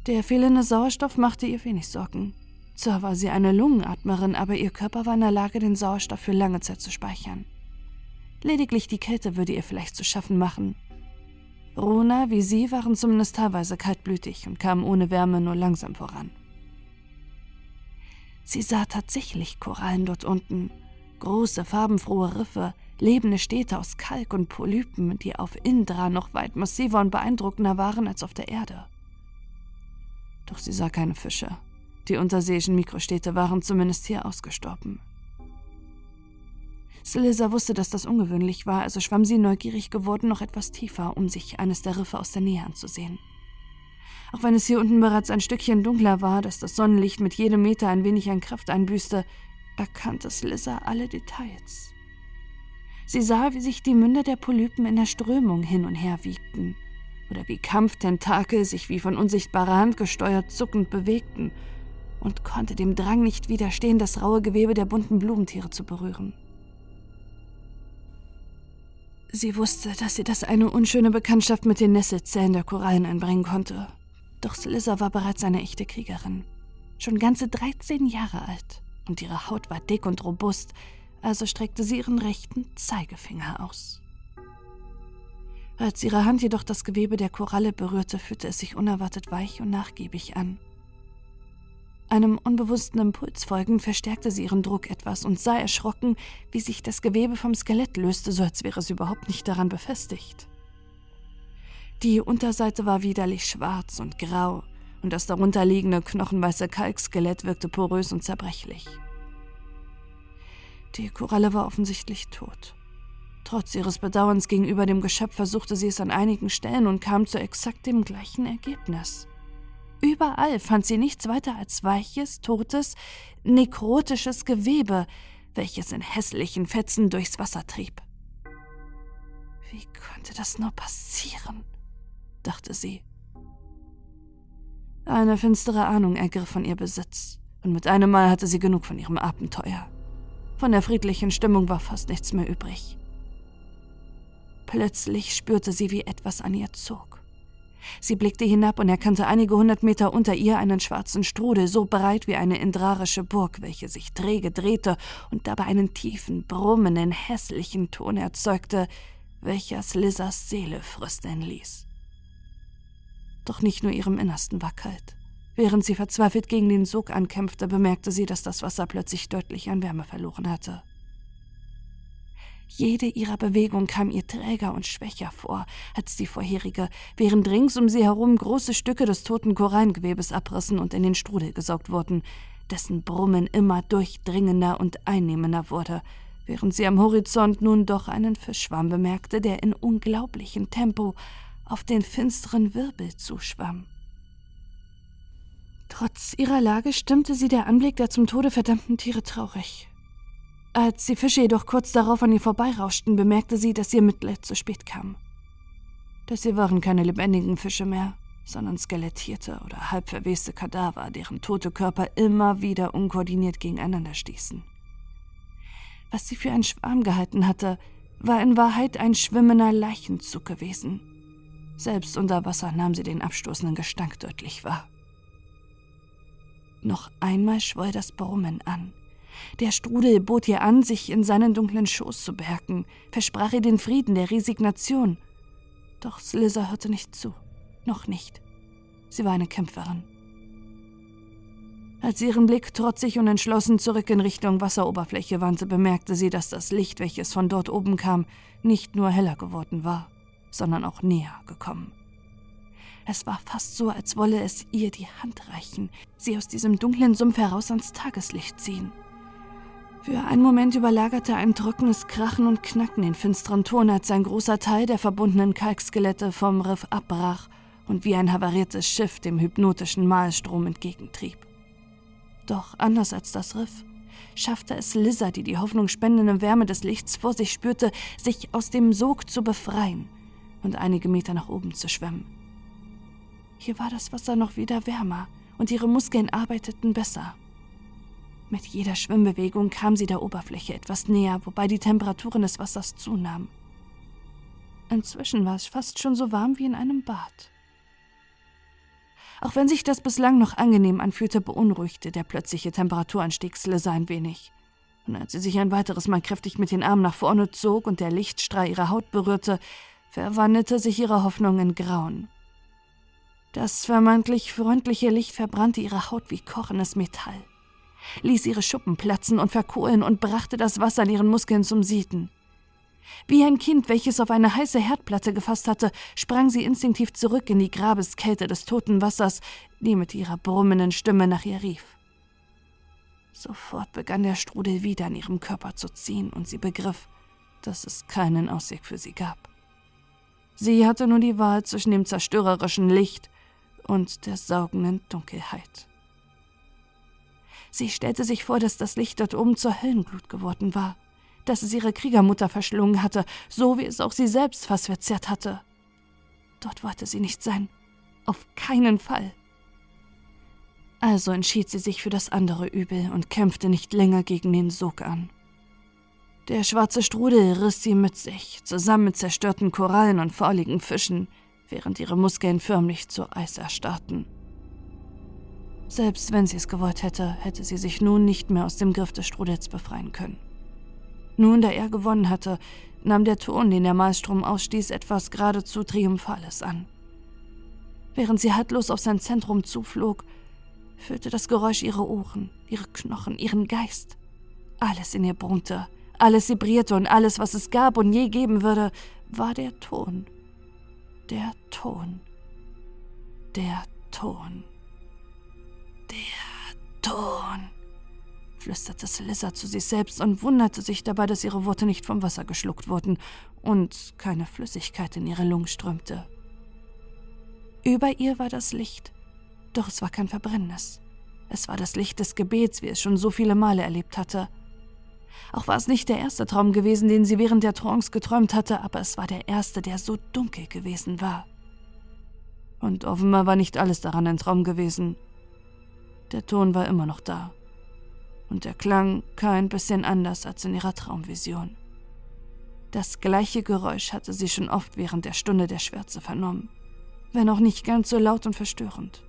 Der fehlende Sauerstoff machte ihr wenig Sorgen. Zwar war sie eine Lungenatmerin, aber ihr Körper war in der Lage, den Sauerstoff für lange Zeit zu speichern. Lediglich die Kälte würde ihr vielleicht zu schaffen machen, Rona wie sie waren zumindest teilweise kaltblütig und kamen ohne Wärme nur langsam voran. Sie sah tatsächlich Korallen dort unten, große, farbenfrohe Riffe, lebende Städte aus Kalk und Polypen, die auf Indra noch weit massiver und beeindruckender waren als auf der Erde. Doch sie sah keine Fische. Die unterseeischen Mikrostädte waren zumindest hier ausgestorben. Slizzer wusste, dass das ungewöhnlich war, also schwamm sie neugierig geworden noch etwas tiefer, um sich eines der Riffe aus der Nähe anzusehen. Auch wenn es hier unten bereits ein Stückchen dunkler war, dass das Sonnenlicht mit jedem Meter ein wenig an Kraft einbüßte, erkannte Slizzer alle Details. Sie sah, wie sich die Münder der Polypen in der Strömung hin und her wiegten, oder wie Kampftentakel sich wie von unsichtbarer Hand gesteuert zuckend bewegten, und konnte dem Drang nicht widerstehen, das raue Gewebe der bunten Blumentiere zu berühren. Sie wusste, dass sie das eine unschöne Bekanntschaft mit den Nesselzellen der Korallen einbringen konnte. Doch Slizzer war bereits eine echte Kriegerin. Schon ganze 13 Jahre alt. Und ihre Haut war dick und robust, also streckte sie ihren rechten Zeigefinger aus. Als ihre Hand jedoch das Gewebe der Koralle berührte, fühlte es sich unerwartet weich und nachgiebig an. Einem unbewussten Impuls folgend verstärkte sie ihren Druck etwas und sah erschrocken, wie sich das Gewebe vom Skelett löste, so als wäre es überhaupt nicht daran befestigt. Die Unterseite war widerlich schwarz und grau, und das darunterliegende knochenweiße Kalkskelett wirkte porös und zerbrechlich. Die Koralle war offensichtlich tot. Trotz ihres Bedauerns gegenüber dem Geschöpf versuchte sie es an einigen Stellen und kam zu exakt dem gleichen Ergebnis. Überall fand sie nichts weiter als weiches, totes, nekrotisches Gewebe, welches in hässlichen Fetzen durchs Wasser trieb. Wie konnte das nur passieren? dachte sie. Eine finstere Ahnung ergriff von ihr Besitz, und mit einem Mal hatte sie genug von ihrem Abenteuer. Von der friedlichen Stimmung war fast nichts mehr übrig. Plötzlich spürte sie, wie etwas an ihr zog. Sie blickte hinab und erkannte einige hundert Meter unter ihr einen schwarzen Strudel, so breit wie eine indrarische Burg, welche sich träge drehte und dabei einen tiefen, brummenden, hässlichen Ton erzeugte, welcher Slizers Seele frösteln ließ. Doch nicht nur ihrem Innersten war kalt. Während sie verzweifelt gegen den Sog ankämpfte, bemerkte sie, dass das Wasser plötzlich deutlich an Wärme verloren hatte. Jede ihrer Bewegungen kam ihr träger und schwächer vor als die vorherige, während rings um sie herum große Stücke des toten Korallengewebes abrissen und in den Strudel gesaugt wurden, dessen Brummen immer durchdringender und einnehmender wurde, während sie am Horizont nun doch einen Fischschwarm bemerkte, der in unglaublichem Tempo auf den finsteren Wirbel zuschwamm. Trotz ihrer Lage stimmte sie der Anblick der zum Tode verdammten Tiere traurig. Als die Fische jedoch kurz darauf an ihr vorbeirauschten, bemerkte sie, dass ihr Mitleid zu spät kam. Das hier waren keine lebendigen Fische mehr, sondern skelettierte oder halb verweste Kadaver, deren tote Körper immer wieder unkoordiniert gegeneinander stießen. Was sie für einen Schwarm gehalten hatte, war in Wahrheit ein schwimmender Leichenzug gewesen. Selbst unter Wasser nahm sie den abstoßenden Gestank deutlich wahr. Noch einmal schwoll das Brummen an. Der Strudel bot ihr an, sich in seinen dunklen Schoß zu bergen, versprach ihr den Frieden der Resignation. Doch Slizzer hörte nicht zu. Noch nicht. Sie war eine Kämpferin. Als sie ihren Blick trotzig und entschlossen zurück in Richtung Wasseroberfläche wandte, bemerkte sie, dass das Licht, welches von dort oben kam, nicht nur heller geworden war, sondern auch näher gekommen. Es war fast so, als wolle es ihr die Hand reichen, sie aus diesem dunklen Sumpf heraus ans Tageslicht ziehen. Für einen Moment überlagerte ein trockenes Krachen und Knacken den finsteren Ton, als ein großer Teil der verbundenen Kalkskelette vom Riff abbrach und wie ein havariertes Schiff dem hypnotischen Mahlstrom entgegentrieb. Doch anders als das Riff schaffte es Lizard, die die hoffnungsspendende Wärme des Lichts vor sich spürte, sich aus dem Sog zu befreien und einige Meter nach oben zu schwimmen. Hier war das Wasser noch wieder wärmer und ihre Muskeln arbeiteten besser. Mit jeder Schwimmbewegung kam sie der Oberfläche etwas näher, wobei die Temperaturen des Wassers zunahm. Inzwischen war es fast schon so warm wie in einem Bad. Auch wenn sich das bislang noch angenehm anfühlte, beunruhigte der plötzliche Temperaturanstieg Slissa ein wenig. Und als sie sich ein weiteres Mal kräftig mit den Armen nach vorne zog und der Lichtstrahl ihre Haut berührte, verwandelte sich ihre Hoffnung in Grauen. Das vermeintlich freundliche Licht verbrannte ihre Haut wie kochendes Metall, ließ ihre Schuppen platzen und verkohlen und brachte das Wasser in ihren Muskeln zum Sieden. Wie ein Kind, welches auf eine heiße Herdplatte gefasst hatte, sprang sie instinktiv zurück in die Grabeskälte des toten Wassers, die mit ihrer brummenden Stimme nach ihr rief. Sofort begann der Strudel wieder an ihrem Körper zu ziehen, und sie begriff, dass es keinen Ausweg für sie gab. Sie hatte nur die Wahl zwischen dem zerstörerischen Licht und der saugenden Dunkelheit. Sie stellte sich vor, dass das Licht dort oben zur Höllenblut geworden war dass es ihre Kriegermutter verschlungen hatte, so wie es auch sie selbst fast verzehrt hatte. Dort wollte sie nicht sein. Auf keinen Fall. Also entschied sie sich für das andere Übel und kämpfte nicht länger gegen den Sog an. Der schwarze Strudel riss sie mit sich, zusammen mit zerstörten Korallen und fauligen Fischen, während ihre Muskeln förmlich zu Eis erstarrten. Selbst wenn sie es gewollt hätte, hätte sie sich nun nicht mehr aus dem Griff des Strudels befreien können. Nun, da er gewonnen hatte, nahm der Ton, den der Maelstrom ausstieß, etwas geradezu Triumphales an. Während sie haltlos auf sein Zentrum zuflog, füllte das Geräusch ihre Ohren, ihre Knochen, ihren Geist. Alles in ihr brummte, alles vibrierte und alles, was es gab und je geben würde, war der Ton. Der Ton. Der Ton. Der Ton flüsterte Slissa zu sich selbst und wunderte sich dabei, dass ihre Worte nicht vom Wasser geschluckt wurden und keine Flüssigkeit in ihre Lungen strömte. Über ihr war das Licht, doch es war kein verbrennendes. Es war das Licht des Gebets, wie es schon so viele Male erlebt hatte. Auch war es nicht der erste Traum gewesen, den sie während der Trance geträumt hatte, aber es war der erste, der so dunkel gewesen war. Und offenbar war nicht alles daran ein Traum gewesen. Der Ton war immer noch da, und er klang kein bisschen anders als in ihrer Traumvision. Das gleiche Geräusch hatte sie schon oft während der Stunde der Schwärze vernommen, wenn auch nicht ganz so laut und verstörend.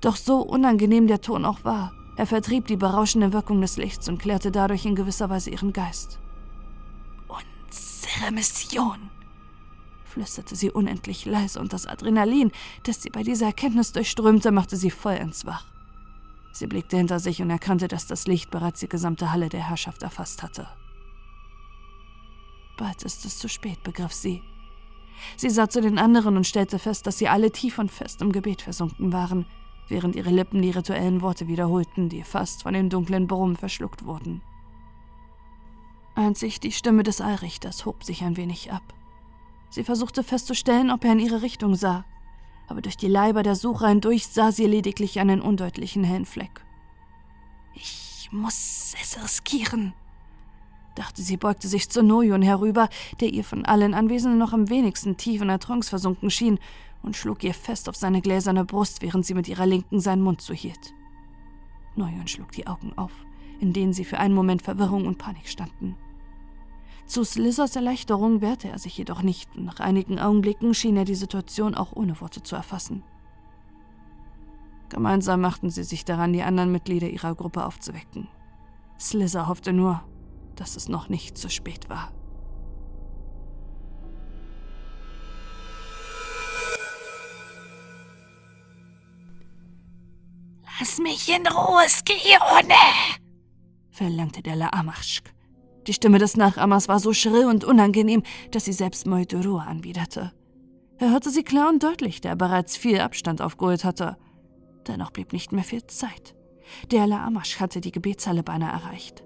Doch so unangenehm der Ton auch war, er vertrieb die berauschende Wirkung des Lichts und klärte dadurch in gewisser Weise ihren Geist. Unsere Mission, flüsterte sie unendlich leise, und das Adrenalin, das sie bei dieser Erkenntnis durchströmte, machte sie vollends wach. Sie blickte hinter sich und erkannte, dass das Licht bereits die gesamte Halle der Herrschaft erfasst hatte. Bald ist es zu spät, begriff sie. Sie sah zu den anderen und stellte fest, dass sie alle tief und fest im Gebet versunken waren, während ihre Lippen die rituellen Worte wiederholten, die fast von dem dunklen Brummen verschluckt wurden. Einzig die Stimme des Allrichters hob sich ein wenig ab. Sie versuchte festzustellen, ob er in ihre Richtung sah, aber durch die Leiber der Sucher hindurch sah sie lediglich einen undeutlichen hellen Fleck. Ich muss es riskieren, dachte sie, beugte sich zu Noyon herüber, der ihr von allen Anwesenden noch am wenigsten tief in der Trance versunken schien, und schlug ihr fest auf seine gläserne Brust, während sie mit ihrer Linken seinen Mund zuhielt. Noyon schlug die Augen auf, in denen sie für einen Moment Verwirrung und Panik standen. Zu Slithers Erleichterung wehrte er sich jedoch nicht, nach einigen Augenblicken schien er die Situation auch ohne Worte zu erfassen. Gemeinsam machten sie sich daran, die anderen Mitglieder ihrer Gruppe aufzuwecken. Slither hoffte nur, dass es noch nicht zu spät war. Lass mich in Ruhe, Skione! verlangte der Laamaschk. Die Stimme des Nachahmers war so schrill und unangenehm, dass sie selbst Moituru anwiderte. Er hörte sie klar und deutlich, da er bereits viel Abstand aufgeholt hatte. Dennoch blieb nicht mehr viel Zeit. Der Laamasch hatte die Gebetshalle beinahe erreicht.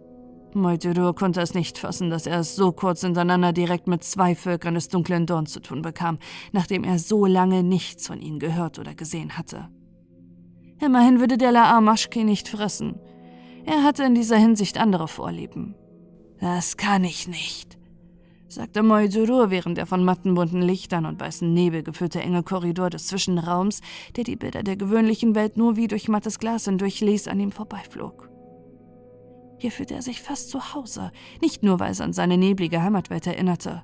Moituru konnte es nicht fassen, dass er es so kurz hintereinander direkt mit zwei Völkern des dunklen Dorns zu tun bekam, nachdem er so lange nichts von ihnen gehört oder gesehen hatte. Immerhin würde der Laamaschke nicht fressen. Er hatte in dieser Hinsicht andere Vorlieben. Das kann ich nicht, sagte Moidurur, während er von matten bunten Lichtern und weißen Nebel gefüllte enge Korridor des Zwischenraums, der die Bilder der gewöhnlichen Welt nur wie durch mattes Glas hindurchließ, an ihm vorbeiflog. Hier fühlte er sich fast zu Hause, nicht nur, weil es an seine neblige Heimatwelt erinnerte.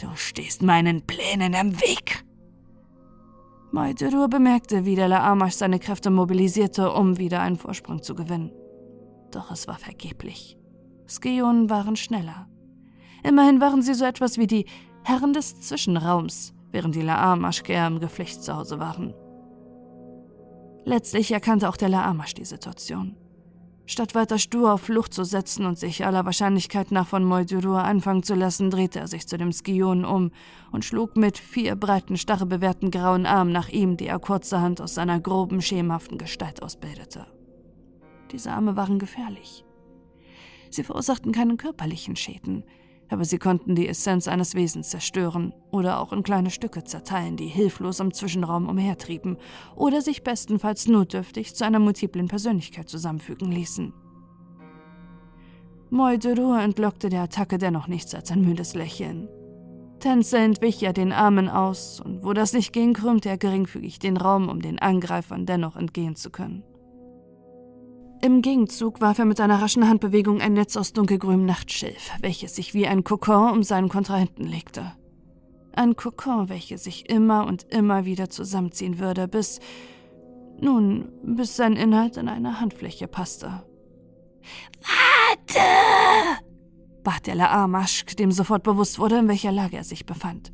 Du stehst meinen Plänen im Weg. Moidurur bemerkte, wie der Laamash seine Kräfte mobilisierte, um wieder einen Vorsprung zu gewinnen. Doch es war vergeblich. Skionen waren schneller. Immerhin waren sie so etwas wie die Herren des Zwischenraums, während die Laamash eher im Geflecht zu Hause waren. Letztlich erkannte auch der Laamash die Situation. Statt weiter stur auf Flucht zu setzen und sich aller Wahrscheinlichkeit nach von Moldurur anfangen zu lassen, drehte er sich zu dem Skionen um und schlug mit vier breiten, starrebewehrten grauen Armen nach ihm, die er kurzerhand aus seiner groben, schemenhaften Gestalt ausbildete. Diese Arme waren gefährlich. Sie verursachten keinen körperlichen Schäden, aber sie konnten die Essenz eines Wesens zerstören oder auch in kleine Stücke zerteilen, die hilflos im Zwischenraum umhertrieben oder sich bestenfalls notdürftig zu einer multiplen Persönlichkeit zusammenfügen ließen. Moidurur entlockte der Attacke dennoch nichts als ein müdes Lächeln. Tänze entwich er den Armen aus, und wo das nicht ging, krümmte er geringfügig den Raum, um den Angreifern dennoch entgehen zu können. Im Gegenzug warf er mit einer raschen Handbewegung ein Netz aus dunkelgrünem Nachtschilf, welches sich wie ein Kokon um seinen Kontrahenten legte. Ein Kokon, welches sich immer und immer wieder zusammenziehen würde, bis, nun, bis sein Inhalt in eine Handfläche passte. Warte! bat der Laamaschk, dem sofort bewusst wurde, in welcher Lage er sich befand.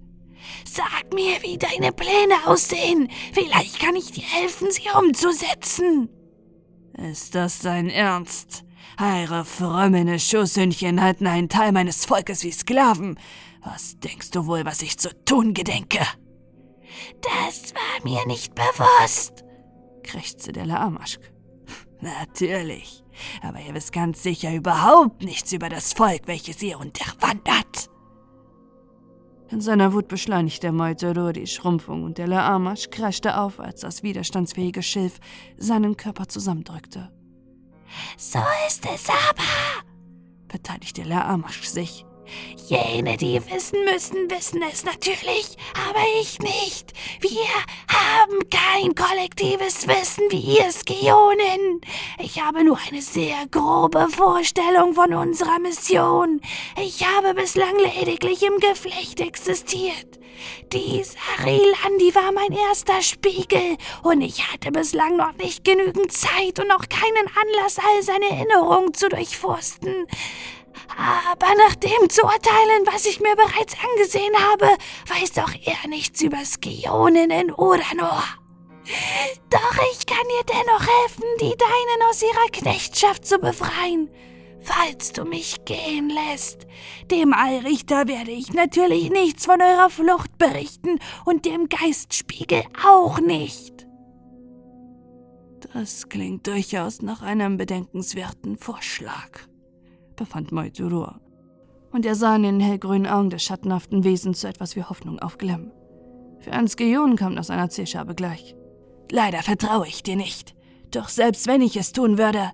Sag mir, wie deine Pläne aussehen. Vielleicht kann ich dir helfen, sie umzusetzen. Ist das dein Ernst? Eure frömmene Schusshündchen halten einen Teil meines Volkes wie Sklaven. Was denkst du wohl, was ich zu tun gedenke? Das war mir nicht bewusst, krächzte der Laamaschk. Natürlich, aber ihr wisst ganz sicher überhaupt nichts über das Volk, welches ihr unterwandert. In seiner Wut beschleunigte Moitoro die Schrumpfung und der Laamasch kreischte auf, als das widerstandsfähige Schilf seinen Körper zusammendrückte. So ist es aber, beteiligte Laamasch sich. Jene, die wissen müssen, wissen es natürlich, aber ich nicht. Wir haben kein kollektives Wissen wie ihr Skionen. Ich habe nur eine sehr grobe Vorstellung von unserer Mission. Ich habe bislang lediglich im Geflecht existiert. Dies Arilandi war mein erster Spiegel und ich hatte bislang noch nicht genügend Zeit und auch keinen Anlass, all seine Erinnerungen zu durchforsten. Aber nach dem zu urteilen, was ich mir bereits angesehen habe, weiß doch er nichts über Skionen in Uranor. Doch ich kann dir dennoch helfen, die Deinen aus ihrer Knechtschaft zu befreien. Falls du mich gehen lässt. Dem Allrichter werde ich natürlich nichts von eurer Flucht berichten und dem Geistspiegel auch nicht. Das klingt durchaus nach einem bedenkenswerten Vorschlag befand Moiturur. Und er sah in den hellgrünen Augen des schattenhaften Wesens so etwas wie Hoffnung aufglimmen. Für ein Skion kam das einer Zielscheibe gleich. Leider vertraue ich dir nicht. Doch selbst wenn ich es tun würde,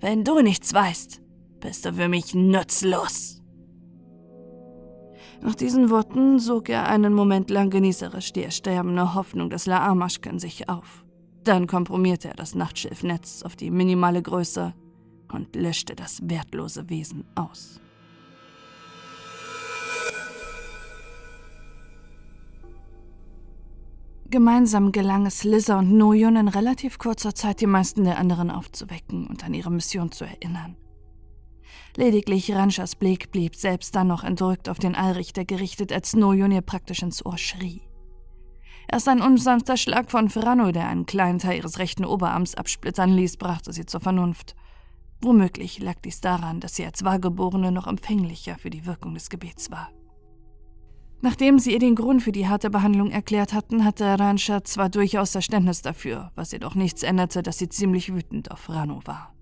wenn du nichts weißt, bist du für mich nutzlos. Nach diesen Worten sog er einen Moment lang genießerisch die ersterbende Hoffnung des Laamaschken sich auf. Dann komprimierte er das Nachtschilfnetz auf die minimale Größe und löschte das wertlose Wesen aus. Gemeinsam gelang es Lisa und Noyon in relativ kurzer Zeit die meisten der anderen aufzuwecken und an ihre Mission zu erinnern. Lediglich Ranschas Blick blieb selbst dann noch entrückt auf den Allrichter gerichtet, als Noyon ihr praktisch ins Ohr schrie. Erst ein unsanfter Schlag von Ferrano, der einen kleinen Teil ihres rechten Oberarms absplittern ließ, brachte sie zur Vernunft. Womöglich lag dies daran, dass sie als Wahrgeborene noch empfänglicher für die Wirkung des Gebets war. Nachdem sie ihr den Grund für die harte Behandlung erklärt hatten, hatte Rancha zwar durchaus Verständnis dafür, was jedoch nichts änderte, dass sie ziemlich wütend auf Ferrano war.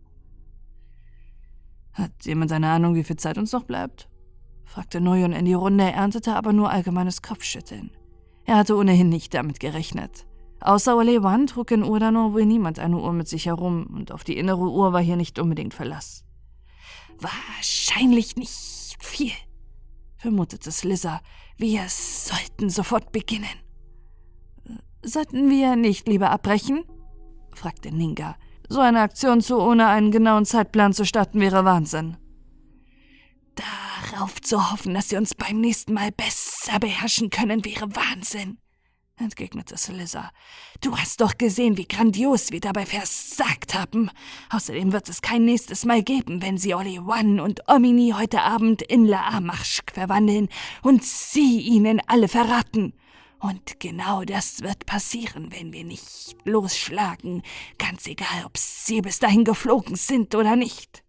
Hat jemand eine Ahnung, wie viel Zeit uns noch bleibt? fragte Noyon in die Runde, erntete aber nur allgemeines Kopfschütteln. Er hatte ohnehin nicht damit gerechnet. Außer Olewan trug in Urano wohl niemand eine Uhr mit sich herum und auf die innere Uhr war hier nicht unbedingt Verlass. Wahrscheinlich nicht viel, vermutete Slizzer. Wir sollten sofort beginnen. Sollten wir nicht lieber abbrechen? fragte Ninga. So eine Aktion zu ohne einen genauen Zeitplan zu starten wäre Wahnsinn. Darauf zu hoffen, dass sie uns beim nächsten Mal besser beherrschen können, wäre Wahnsinn, entgegnete Sliza. Du hast doch gesehen, wie grandios wir dabei versagt haben. Außerdem wird es kein nächstes Mal geben, wenn sie Oli Wan und Omini heute Abend in La Amachk verwandeln und sie ihnen alle verraten. Und genau das wird passieren, wenn wir nicht losschlagen, ganz egal, ob sie bis dahin geflogen sind oder nicht.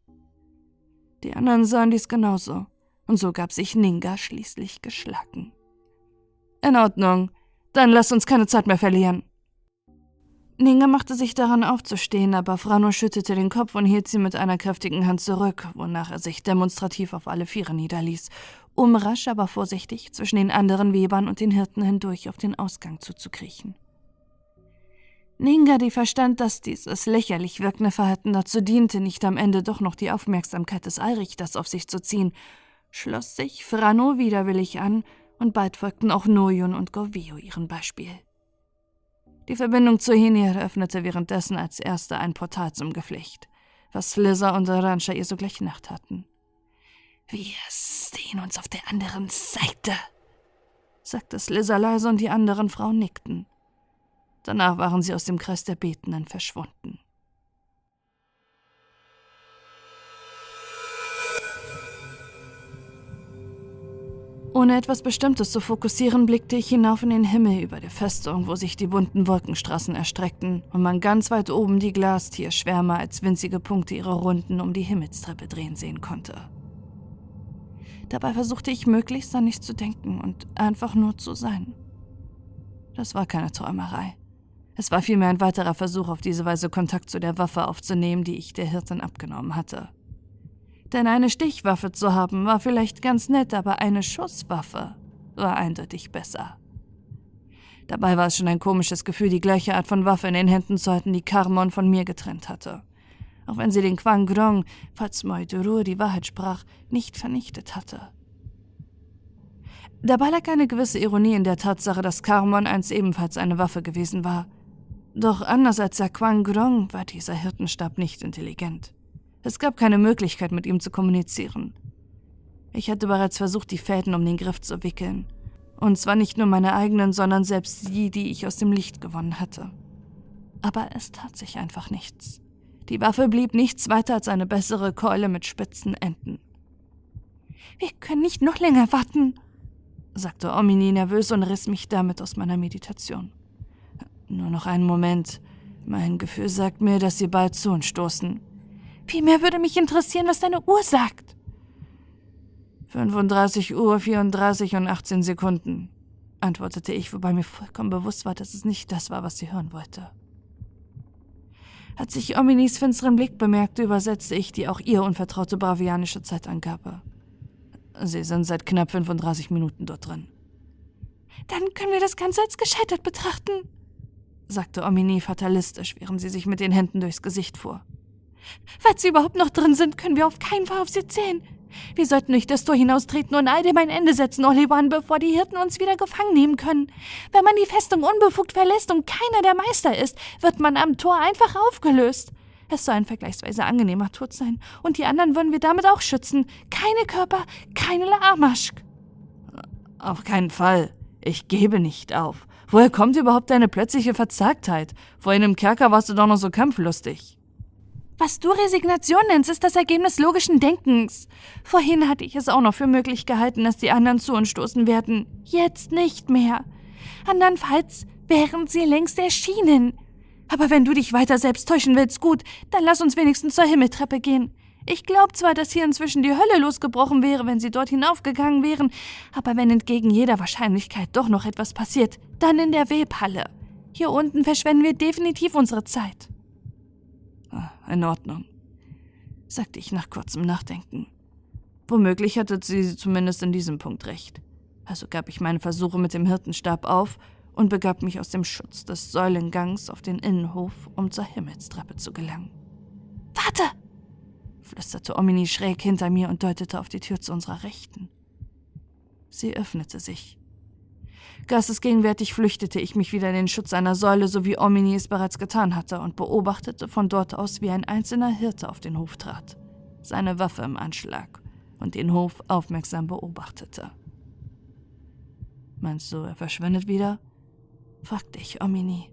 Die anderen sahen dies genauso, und so gab sich Ninga schließlich geschlagen. In Ordnung, dann lass uns keine Zeit mehr verlieren. Ninga machte sich daran aufzustehen, aber Frano schüttelte den Kopf und hielt sie mit einer kräftigen Hand zurück, wonach er sich demonstrativ auf alle Viere niederließ, um rasch aber vorsichtig zwischen den anderen Webern und den Hirten hindurch auf den Ausgang zuzukriechen. Ninga, die verstand, dass dieses lächerlich wirkende Verhalten dazu diente, nicht am Ende doch noch die Aufmerksamkeit des Allrichters auf sich zu ziehen, schloss sich Frano widerwillig an, und bald folgten auch Noyun und Govio ihrem Beispiel. Die Verbindung zu Henir öffnete währenddessen als erste ein Portal zum Geflecht, was Lizza und Arantxa ihr sogleich Nacht hatten. Wir sehen uns auf der anderen Seite, sagte Slizza leise und die anderen Frauen nickten. Danach waren sie aus dem Kreis der Betenden verschwunden. Ohne etwas Bestimmtes zu fokussieren, blickte ich hinauf in den Himmel über der Festung, wo sich die bunten Wolkenstraßen erstreckten und man ganz weit oben die Glastierschwärme als winzige Punkte ihre Runden um die Himmelstreppe drehen sehen konnte. Dabei versuchte ich möglichst an nichts zu denken und einfach nur zu sein. Das war keine Träumerei. Es war vielmehr ein weiterer Versuch, auf diese Weise Kontakt zu der Waffe aufzunehmen, die ich der Hirtin abgenommen hatte. Denn eine Stichwaffe zu haben war vielleicht ganz nett, aber eine Schusswaffe war eindeutig besser. Dabei war es schon ein komisches Gefühl, die gleiche Art von Waffe in den Händen zu halten, die Karmon von mir getrennt hatte. Auch wenn sie den Quang Grong, falls Moidurur die Wahrheit sprach, nicht vernichtet hatte. Dabei lag eine gewisse Ironie in der Tatsache, dass Karmon einst ebenfalls eine Waffe gewesen war – doch anders als der Quang Grong war dieser Hirtenstab nicht intelligent. Es gab keine Möglichkeit, mit ihm zu kommunizieren. Ich hatte bereits versucht, die Fäden um den Griff zu wickeln. Und zwar nicht nur meine eigenen, sondern selbst die, die ich aus dem Licht gewonnen hatte. Aber es tat sich einfach nichts. Die Waffe blieb nichts weiter als eine bessere Keule mit spitzen Enden. Wir können nicht noch länger warten, sagte Omini nervös und riss mich damit aus meiner Meditation. Nur noch einen Moment. Mein Gefühl sagt mir, dass sie bald zu uns stoßen. Vielmehr würde mich interessieren, was deine Uhr sagt. 35 Uhr 34 und 18 Sekunden, antwortete ich, wobei mir vollkommen bewusst war, dass es nicht das war, was sie hören wollte. Als ich Ominis finsteren Blick bemerkte, übersetzte ich die auch ihr unvertraute bravianische Zeitangabe. Sie sind seit knapp 35 Minuten dort drin. Dann können wir das Ganze als gescheitert betrachten, sagte Omini fatalistisch, während sie sich mit den Händen durchs Gesicht fuhr. Falls sie überhaupt noch drin sind, können wir auf keinen Fall auf sie zählen. Wir sollten durch das Tor hinaustreten und all dem ein Ende setzen, Olivan, bevor die Hirten uns wieder gefangen nehmen können. Wenn man die Festung unbefugt verlässt und keiner der Meister ist, wird man am Tor einfach aufgelöst. Es soll ein vergleichsweise angenehmer Tod sein, und die anderen würden wir damit auch schützen. Keine Körper, keine Lamaschk. Auf keinen Fall. Ich gebe nicht auf. Woher kommt überhaupt deine plötzliche Verzagtheit? Vorhin im Kerker warst du doch noch so kampflustig. Was du Resignation nennst, ist das Ergebnis logischen Denkens. Vorhin hatte ich es auch noch für möglich gehalten, dass die anderen zu uns stoßen werden. Jetzt nicht mehr. Andernfalls wären sie längst erschienen. Aber wenn du dich weiter selbst täuschen willst, gut, dann lass uns wenigstens zur Himmeltreppe gehen. Ich glaube zwar, dass hier inzwischen die Hölle losgebrochen wäre, wenn sie dort hinaufgegangen wären, aber wenn entgegen jeder Wahrscheinlichkeit doch noch etwas passiert, dann in der Webhalle. Hier unten verschwenden wir definitiv unsere Zeit. In Ordnung, sagte ich nach kurzem Nachdenken. Womöglich hatte sie zumindest in diesem Punkt recht. Also gab ich meine Versuche mit dem Hirtenstab auf und begab mich aus dem Schutz des Säulengangs auf den Innenhof, um zur Himmelstreppe zu gelangen. Warte! flüsterte Omini schräg hinter mir und deutete auf die Tür zu unserer Rechten. Sie öffnete sich. Geistesgegenwärtig flüchtete ich mich wieder in den Schutz einer Säule, so wie Omini es bereits getan hatte, und beobachtete von dort aus, wie ein einzelner Hirte auf den Hof trat, seine Waffe im Anschlag, und den Hof aufmerksam beobachtete. Meinst du, er verschwindet wieder? fragte ich Omini.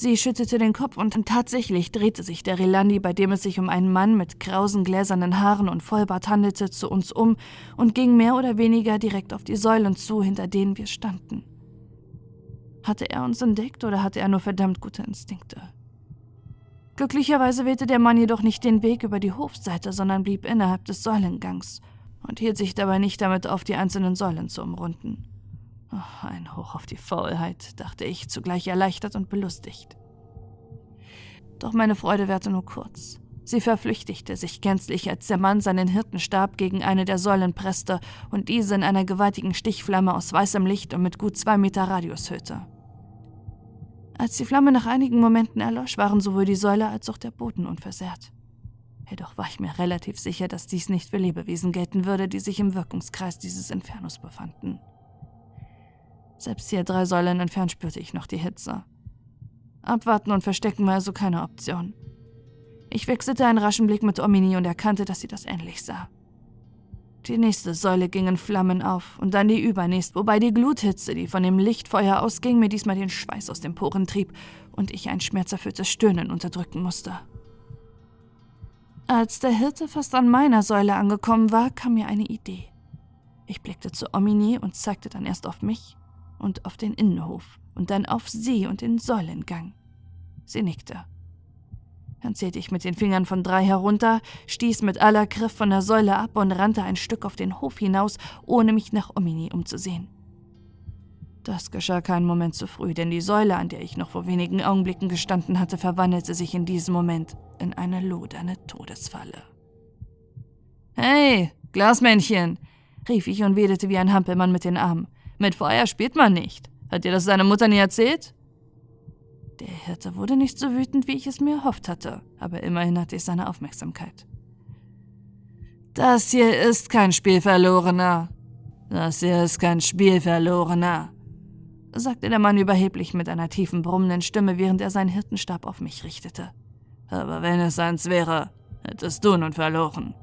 Sie schüttelte den Kopf und tatsächlich drehte sich der Relandi, bei dem es sich um einen Mann mit krausen gläsernen Haaren und Vollbart handelte, zu uns um und ging mehr oder weniger direkt auf die Säulen zu, hinter denen wir standen. Hatte er uns entdeckt oder hatte er nur verdammt gute Instinkte? Glücklicherweise wählte der Mann jedoch nicht den Weg über die Hofseite, sondern blieb innerhalb des Säulengangs und hielt sich dabei nicht damit auf, die einzelnen Säulen zu umrunden. Oh, ein Hoch auf die Faulheit, dachte ich, zugleich erleichtert und belustigt. Doch meine Freude währte nur kurz. Sie verflüchtigte sich gänzlich, als der Mann seinen Hirtenstab gegen eine der Säulen presste und diese in einer gewaltigen Stichflamme aus weißem Licht und mit gut zwei Meter Radius hüllte. Als die Flamme nach einigen Momenten erlosch, waren sowohl die Säule als auch der Boden unversehrt. Jedoch war ich mir relativ sicher, dass dies nicht für Lebewesen gelten würde, die sich im Wirkungskreis dieses Infernos befanden. Selbst hier drei Säulen entfernt spürte ich noch die Hitze. Abwarten und verstecken war also keine Option. Ich wechselte einen raschen Blick mit Omini und erkannte, dass sie das ähnlich sah. Die nächste Säule ging in Flammen auf und dann die übernächst, wobei die Gluthitze, die von dem Lichtfeuer ausging, mir diesmal den Schweiß aus den Poren trieb und ich ein schmerzerfülltes Stöhnen unterdrücken musste. Als der Hirte fast an meiner Säule angekommen war, kam mir eine Idee. Ich blickte zu Omini und zeigte dann erst auf mich und auf den Innenhof und dann auf sie und den Säulengang. Sie nickte. Dann zählte ich mit den Fingern von drei herunter, stieß mit aller Kraft von der Säule ab und rannte ein Stück auf den Hof hinaus, ohne mich nach Omini umzusehen. Das geschah keinen Moment zu früh, denn die Säule, an der ich noch vor wenigen Augenblicken gestanden hatte, verwandelte sich in diesem Moment in eine loderne Todesfalle. Hey, Glasmännchen, rief ich und wedelte wie ein Hampelmann mit den Armen. Mit Feuer spielt man nicht. Hat dir das deine Mutter nie erzählt? Der Hirte wurde nicht so wütend, wie ich es mir erhofft hatte, aber immerhin hatte ich seine Aufmerksamkeit. Das hier ist kein Spielverlorener. Das hier ist kein Spielverlorener, sagte der Mann überheblich mit einer tiefen, brummenden Stimme, während er seinen Hirtenstab auf mich richtete. Aber wenn es eins wäre, hättest du nun verloren.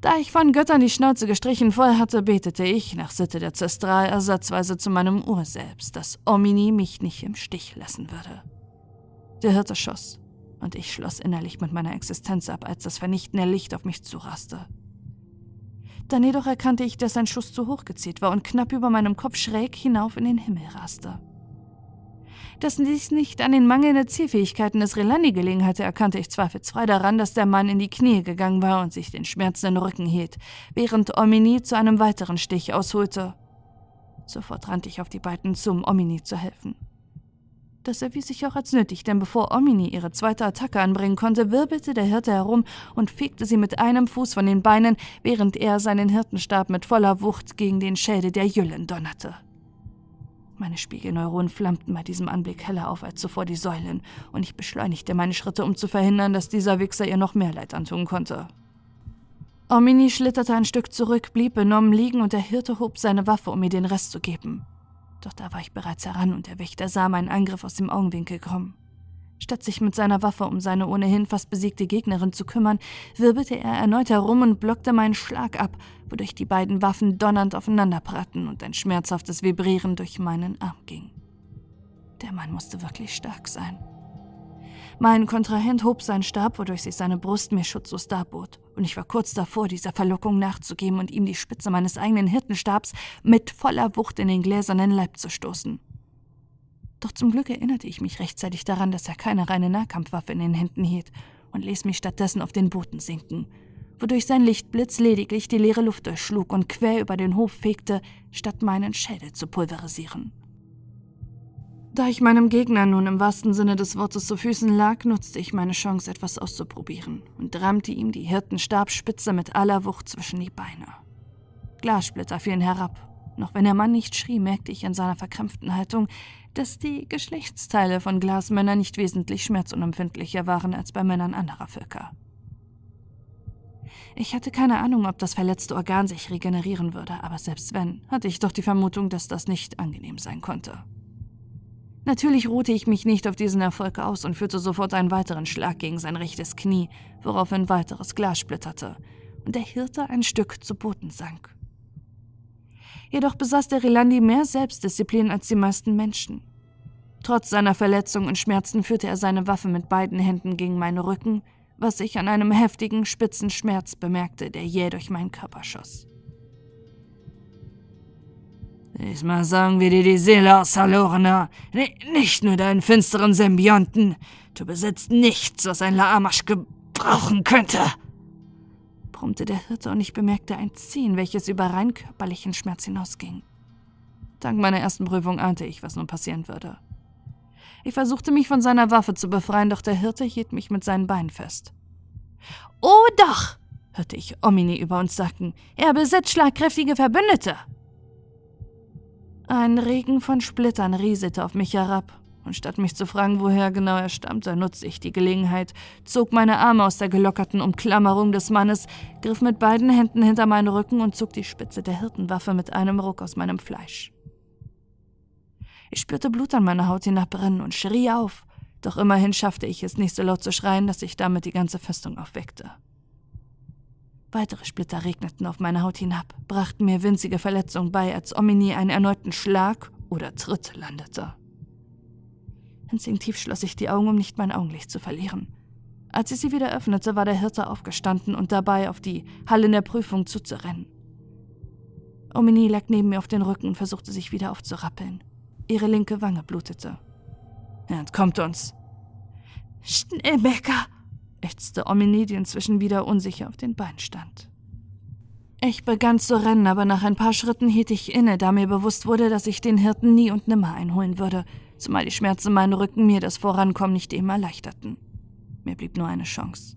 Da ich von Göttern die Schnauze gestrichen voll hatte, betete ich, nach Sitte der Zestral, ersatzweise zu meinem Urselbst, dass Omini mich nicht im Stich lassen würde. Der Hirte schoss, und ich schloss innerlich mit meiner Existenz ab, als das vernichtende Licht auf mich zuraste. Dann jedoch erkannte ich, dass ein Schuss zu hoch gezielt war und knapp über meinem Kopf schräg hinauf in den Himmel raste. Dass dies nicht an den mangelnden Zielfähigkeiten des Relani gelegen hatte, erkannte ich zweifelsfrei daran, dass der Mann in die Knie gegangen war und sich den schmerzenden Rücken hielt, während Omini zu einem weiteren Stich ausholte. Sofort rannte ich auf die beiden zu, um Omini zu helfen. Das erwies sich auch als nötig, denn bevor Omini ihre zweite Attacke anbringen konnte, wirbelte der Hirte herum und fegte sie mit einem Fuß von den Beinen, während er seinen Hirtenstab mit voller Wucht gegen den Schädel der Jüllen donnerte. Meine Spiegelneuronen flammten bei diesem Anblick heller auf als zuvor die Säulen, und ich beschleunigte meine Schritte, um zu verhindern, dass dieser Wichser ihr noch mehr Leid antun konnte. Omini schlitterte ein Stück zurück, blieb benommen liegen und der Hirte hob seine Waffe, um mir den Rest zu geben. Doch da war ich bereits heran und der Wächter sah meinen Angriff aus dem Augenwinkel kommen. Statt sich mit seiner Waffe um seine ohnehin fast besiegte Gegnerin zu kümmern, wirbelte er erneut herum und blockte meinen Schlag ab, wodurch die beiden Waffen donnernd aufeinanderprallten und ein schmerzhaftes Vibrieren durch meinen Arm ging. Der Mann musste wirklich stark sein. Mein Kontrahent hob seinen Stab, wodurch sich seine Brust mir schutzlos darbot, und ich war kurz davor, dieser Verlockung nachzugeben und ihm die Spitze meines eigenen Hirtenstabs mit voller Wucht in den gläsernen Leib zu stoßen. Doch zum Glück erinnerte ich mich rechtzeitig daran, dass er keine reine Nahkampfwaffe in den Händen hielt und ließ mich stattdessen auf den Boden sinken, wodurch sein Lichtblitz lediglich die leere Luft durchschlug und quer über den Hof fegte, statt meinen Schädel zu pulverisieren. Da ich meinem Gegner nun im wahrsten Sinne des Wortes zu Füßen lag, nutzte ich meine Chance, etwas auszuprobieren und rammte ihm die Hirtenstabspitze mit aller Wucht zwischen die Beine. Glassplitter fielen herab. Noch wenn der Mann nicht schrie, merkte ich an seiner verkrampften Haltung, dass die Geschlechtsteile von Glasmännern nicht wesentlich schmerzunempfindlicher waren als bei Männern anderer Völker. Ich hatte keine Ahnung, ob das verletzte Organ sich regenerieren würde, aber selbst wenn, hatte ich doch die Vermutung, dass das nicht angenehm sein konnte. Natürlich ruhte ich mich nicht auf diesen Erfolg aus und führte sofort einen weiteren Schlag gegen sein rechtes Knie, worauf ein weiteres Glas splitterte und der Hirte ein Stück zu Boden sank. Jedoch besaß der Rilandi mehr Selbstdisziplin als die meisten Menschen. Trotz seiner Verletzung und Schmerzen führte er seine Waffe mit beiden Händen gegen meinen Rücken, was ich an einem heftigen, spitzen Schmerz bemerkte, der jäh durch meinen Körper schoss. Diesmal sagen wir dir die Seele aus, Halorna. Nicht nur deinen finsteren Symbionten. Du besitzt nichts, was ein Laamasch gebrauchen könnte brummte der Hirte und ich bemerkte ein Ziehen, welches über rein körperlichen Schmerz hinausging. Dank meiner ersten Prüfung ahnte ich, was nun passieren würde. Ich versuchte mich von seiner Waffe zu befreien, doch der Hirte hielt mich mit seinen Beinen fest. Oh doch, hörte ich Omini über uns sagen, er besitzt schlagkräftige Verbündete. Ein Regen von Splittern rieselte auf mich herab, und statt mich zu fragen, woher genau er stammte, nutzte ich die Gelegenheit, zog meine Arme aus der gelockerten Umklammerung des Mannes, griff mit beiden Händen hinter meinen Rücken und zog die Spitze der Hirtenwaffe mit einem Ruck aus meinem Fleisch. Ich spürte Blut an meiner Haut hinabbrennen und schrie auf, doch immerhin schaffte ich es nicht so laut zu schreien, dass ich damit die ganze Festung aufweckte. Weitere Splitter regneten auf meine Haut hinab, brachten mir winzige Verletzungen bei, als Omini einen erneuten Schlag oder Tritt landete. Instinktiv schloss ich die Augen, um nicht mein Augenlicht zu verlieren. Als ich sie wieder öffnete, war der Hirte aufgestanden und dabei, auf die Halle der Prüfung zuzurennen. Omini lag neben mir auf den Rücken und versuchte sich wieder aufzurappeln. Ihre linke Wange blutete. Er entkommt uns. Schnellmecker, ächzte Omini, die inzwischen wieder unsicher auf den Beinen stand. Ich begann zu rennen, aber nach ein paar Schritten hielt ich inne, da mir bewusst wurde, dass ich den Hirten nie und nimmer einholen würde – zumal die Schmerzen meinen Rücken mir das Vorankommen nicht eben erleichterten. Mir blieb nur eine Chance.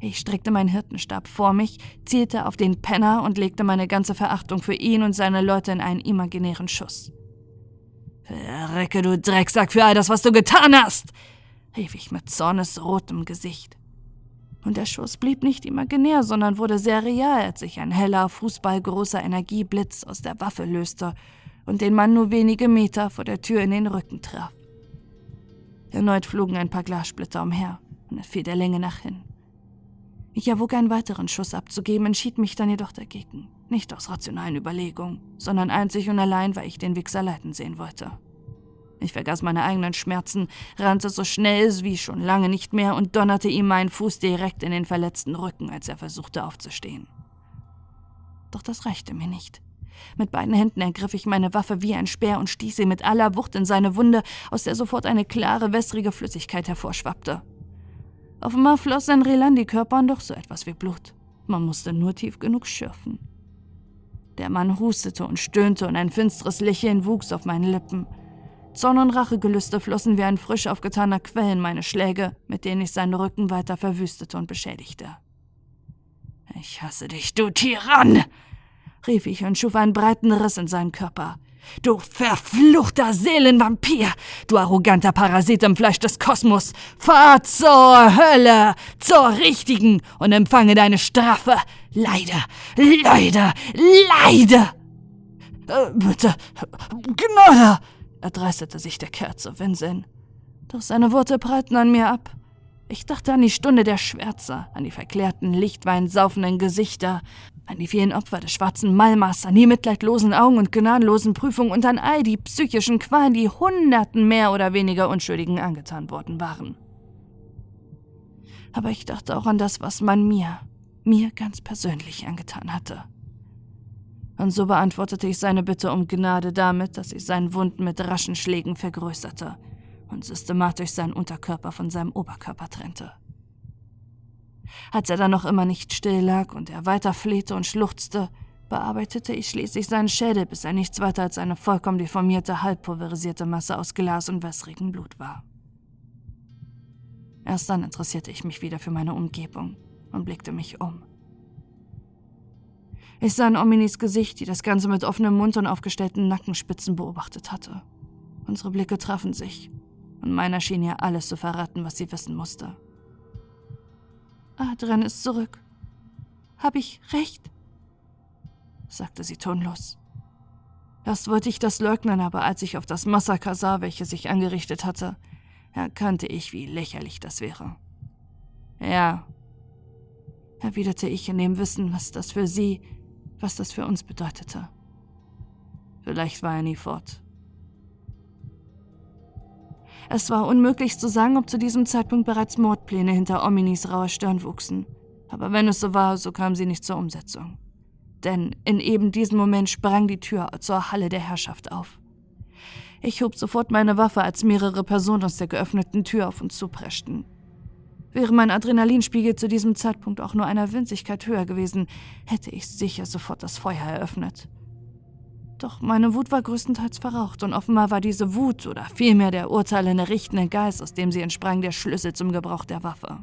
Ich streckte meinen Hirtenstab vor mich, zielte auf den Penner und legte meine ganze Verachtung für ihn und seine Leute in einen imaginären Schuss. Verrecke, du Drecksack, für all das, was du getan hast! rief ich mit zornesrotem Gesicht. Und der Schuss blieb nicht imaginär, sondern wurde sehr real, als sich ein heller, fußballgroßer Energieblitz aus der Waffe löste und den Mann nur wenige Meter vor der Tür in den Rücken traf. Erneut flogen ein paar Glassplitter umher und er fiel der Länge nach hin. Ich erwog einen weiteren Schuss abzugeben, entschied mich dann jedoch dagegen. Nicht aus rationalen Überlegungen, sondern einzig und allein, weil ich den Wichser leiden sehen wollte. Ich vergaß meine eigenen Schmerzen, rannte so schnell wie schon lange nicht mehr und donnerte ihm meinen Fuß direkt in den verletzten Rücken, als er versuchte aufzustehen. Doch das reichte mir nicht. Mit beiden Händen ergriff ich meine Waffe wie ein Speer und stieß sie mit aller Wucht in seine Wunde, aus der sofort eine klare, wässrige Flüssigkeit hervorschwappte. Offenbar floss sein Relandi-Körper und doch so etwas wie Blut. Man musste nur tief genug schürfen. Der Mann hustete und stöhnte und ein finsteres Lächeln wuchs auf meinen Lippen. Zorn und Rachegelüste flossen wie ein frisch aufgetaner Quell in meine Schläge, mit denen ich seinen Rücken weiter verwüstete und beschädigte. Ich hasse dich, du Tyrann! Rief ich und schuf einen breiten Riss in seinen Körper. Du verfluchter Seelenvampir, du arroganter Parasit im Fleisch des Kosmos, fahr zur Hölle, zur richtigen und empfange deine Strafe. Leide, leide, leide! Äh, bitte, Gnade! erdreistete sich der Kerl zu winseln. Doch seine Worte prallten an mir ab. Ich dachte an die Stunde der Schwärzer, an die verklärten, lichtweinsaufenden Gesichter, an die vielen Opfer des schwarzen Malmers, an die mitleidlosen Augen und gnadenlosen Prüfungen und an all die psychischen Qualen, die Hunderten mehr oder weniger Unschuldigen angetan worden waren. Aber ich dachte auch an das, was man mir, mir ganz persönlich angetan hatte. Und so beantwortete ich seine Bitte um Gnade damit, dass ich seinen Wunden mit raschen Schlägen vergrößerte und systematisch seinen Unterkörper von seinem Oberkörper trennte. Als er dann noch immer nicht still lag und er weiter flehte und schluchzte, bearbeitete ich schließlich seinen Schädel, bis er nichts weiter als eine vollkommen deformierte, halbpulverisierte Masse aus Glas und wässrigem Blut war. Erst dann interessierte ich mich wieder für meine Umgebung und blickte mich um. Ich sah in Ominis Gesicht, die das Ganze mit offenem Mund und aufgestellten Nackenspitzen beobachtet hatte. Unsere Blicke trafen sich, und meiner schien ihr alles zu verraten, was sie wissen musste. Adrian ist zurück. Hab ich recht? sagte sie tonlos. Erst wollte ich das leugnen, aber als ich auf das Massaker sah, welches ich angerichtet hatte, erkannte ich, wie lächerlich das wäre. Ja, erwiderte ich in dem Wissen, was das für sie, was das für uns bedeutete. Vielleicht war er nie fort. Es war unmöglich zu sagen, ob zu diesem Zeitpunkt bereits Mordpläne hinter Ominis rauer Stirn wuchsen. Aber wenn es so war, so kam sie nicht zur Umsetzung. Denn in eben diesem Moment sprang die Tür zur Halle der Herrschaft auf. Ich hob sofort meine Waffe, als mehrere Personen aus der geöffneten Tür auf uns zupreschten. Wäre mein Adrenalinspiegel zu diesem Zeitpunkt auch nur einer Winzigkeit höher gewesen, hätte ich sicher sofort das Feuer eröffnet. Doch meine Wut war größtenteils verraucht und offenbar war diese Wut oder vielmehr der urteilende, richtende Geist, aus dem sie entsprang, der Schlüssel zum Gebrauch der Waffe.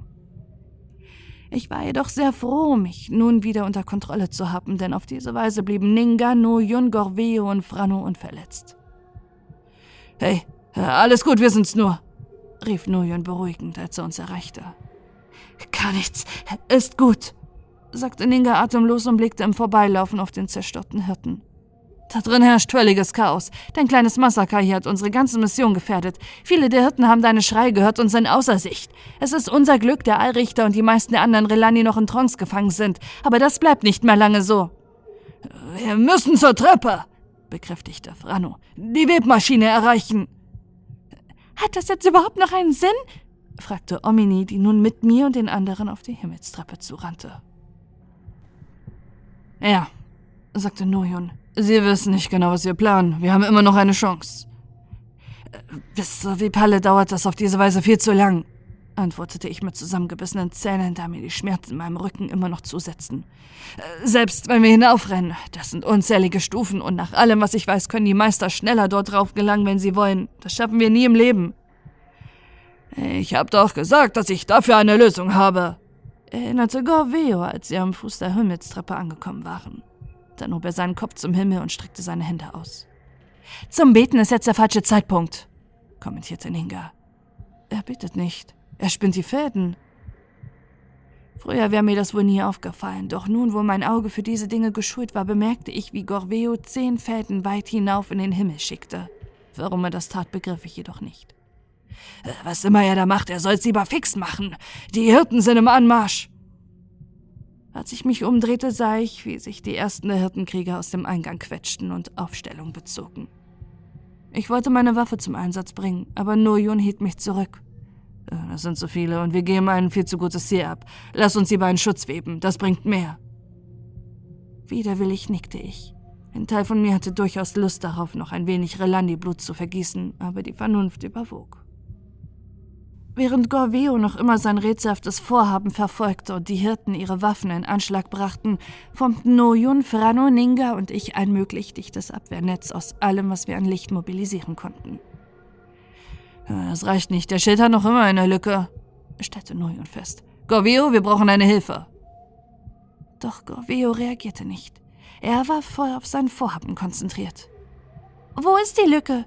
Ich war jedoch sehr froh, mich nun wieder unter Kontrolle zu haben, denn auf diese Weise blieben Ninga, No, Yun, Gorveo und Frano unverletzt. Hey, alles gut, wir sind's nur, rief Noyon beruhigend, als er uns erreichte. Gar nichts, ist gut, sagte Ninga atemlos und blickte im Vorbeilaufen auf den zerstörten Hirten. Da drin herrscht völliges Chaos. Dein kleines Massaker hier hat unsere ganze Mission gefährdet. Viele der Hirten haben deine Schreie gehört und sind außer Sicht. Es ist unser Glück, der Allrichter und die meisten der anderen Relani noch in Trance gefangen sind. Aber das bleibt nicht mehr lange so. Wir müssen zur Treppe, bekräftigte Frano. Die Webmaschine erreichen. Hat das jetzt überhaupt noch einen Sinn? fragte Omini, die nun mit mir und den anderen auf die Himmelstreppe zurannte. Ja, sagte Noyun. Sie wissen nicht genau, was wir planen. Wir haben immer noch eine Chance. Bis zur Vipalle dauert das auf diese Weise viel zu lang, antwortete ich mit zusammengebissenen Zähnen, da mir die Schmerzen in meinem Rücken immer noch zusetzten. Selbst wenn wir hinaufrennen, das sind unzählige Stufen und nach allem, was ich weiß, können die Meister schneller dort drauf gelangen, wenn sie wollen. Das schaffen wir nie im Leben. Ich hab doch gesagt, dass ich dafür eine Lösung habe, erinnerte Gorveo, als sie am Fuß der Himmelstreppe angekommen waren. Dann hob er seinen Kopf zum Himmel und streckte seine Hände aus. Zum Beten ist jetzt der falsche Zeitpunkt, kommentierte Ninga. Er betet nicht. Er spinnt die Fäden. Früher wäre mir das wohl nie aufgefallen, doch nun, wo mein Auge für diese Dinge geschult war, bemerkte ich, wie Gorveo zehn Fäden weit hinauf in den Himmel schickte. Warum er das tat, begriff ich jedoch nicht. Äh, was immer er da macht, er soll's lieber fix machen. Die Hirten sind im Anmarsch. Als ich mich umdrehte, sah ich, wie sich die ersten der Hirtenkrieger aus dem Eingang quetschten und Aufstellung bezogen. Ich wollte meine Waffe zum Einsatz bringen, aber Noyun hielt mich zurück. Das sind zu viele und wir geben ein viel zu gutes Ziel ab. Lass uns lieber einen Schutz weben, das bringt mehr. Widerwillig nickte ich. Ein Teil von mir hatte durchaus Lust darauf, noch ein wenig Relandi-Blut zu vergießen, aber die Vernunft überwog. Während Gorveo noch immer sein rätselhaftes Vorhaben verfolgte und die Hirten ihre Waffen in Anschlag brachten, formten Noyun, Frano, Ninga und ich ein möglich dichtes Abwehrnetz aus allem, was wir an Licht mobilisieren konnten. Das reicht nicht, der Schild hat noch immer eine Lücke, stellte Noyon fest. Gorvio, wir brauchen deine Hilfe. Doch Gorvio reagierte nicht. Er war voll auf sein Vorhaben konzentriert. Wo ist die Lücke?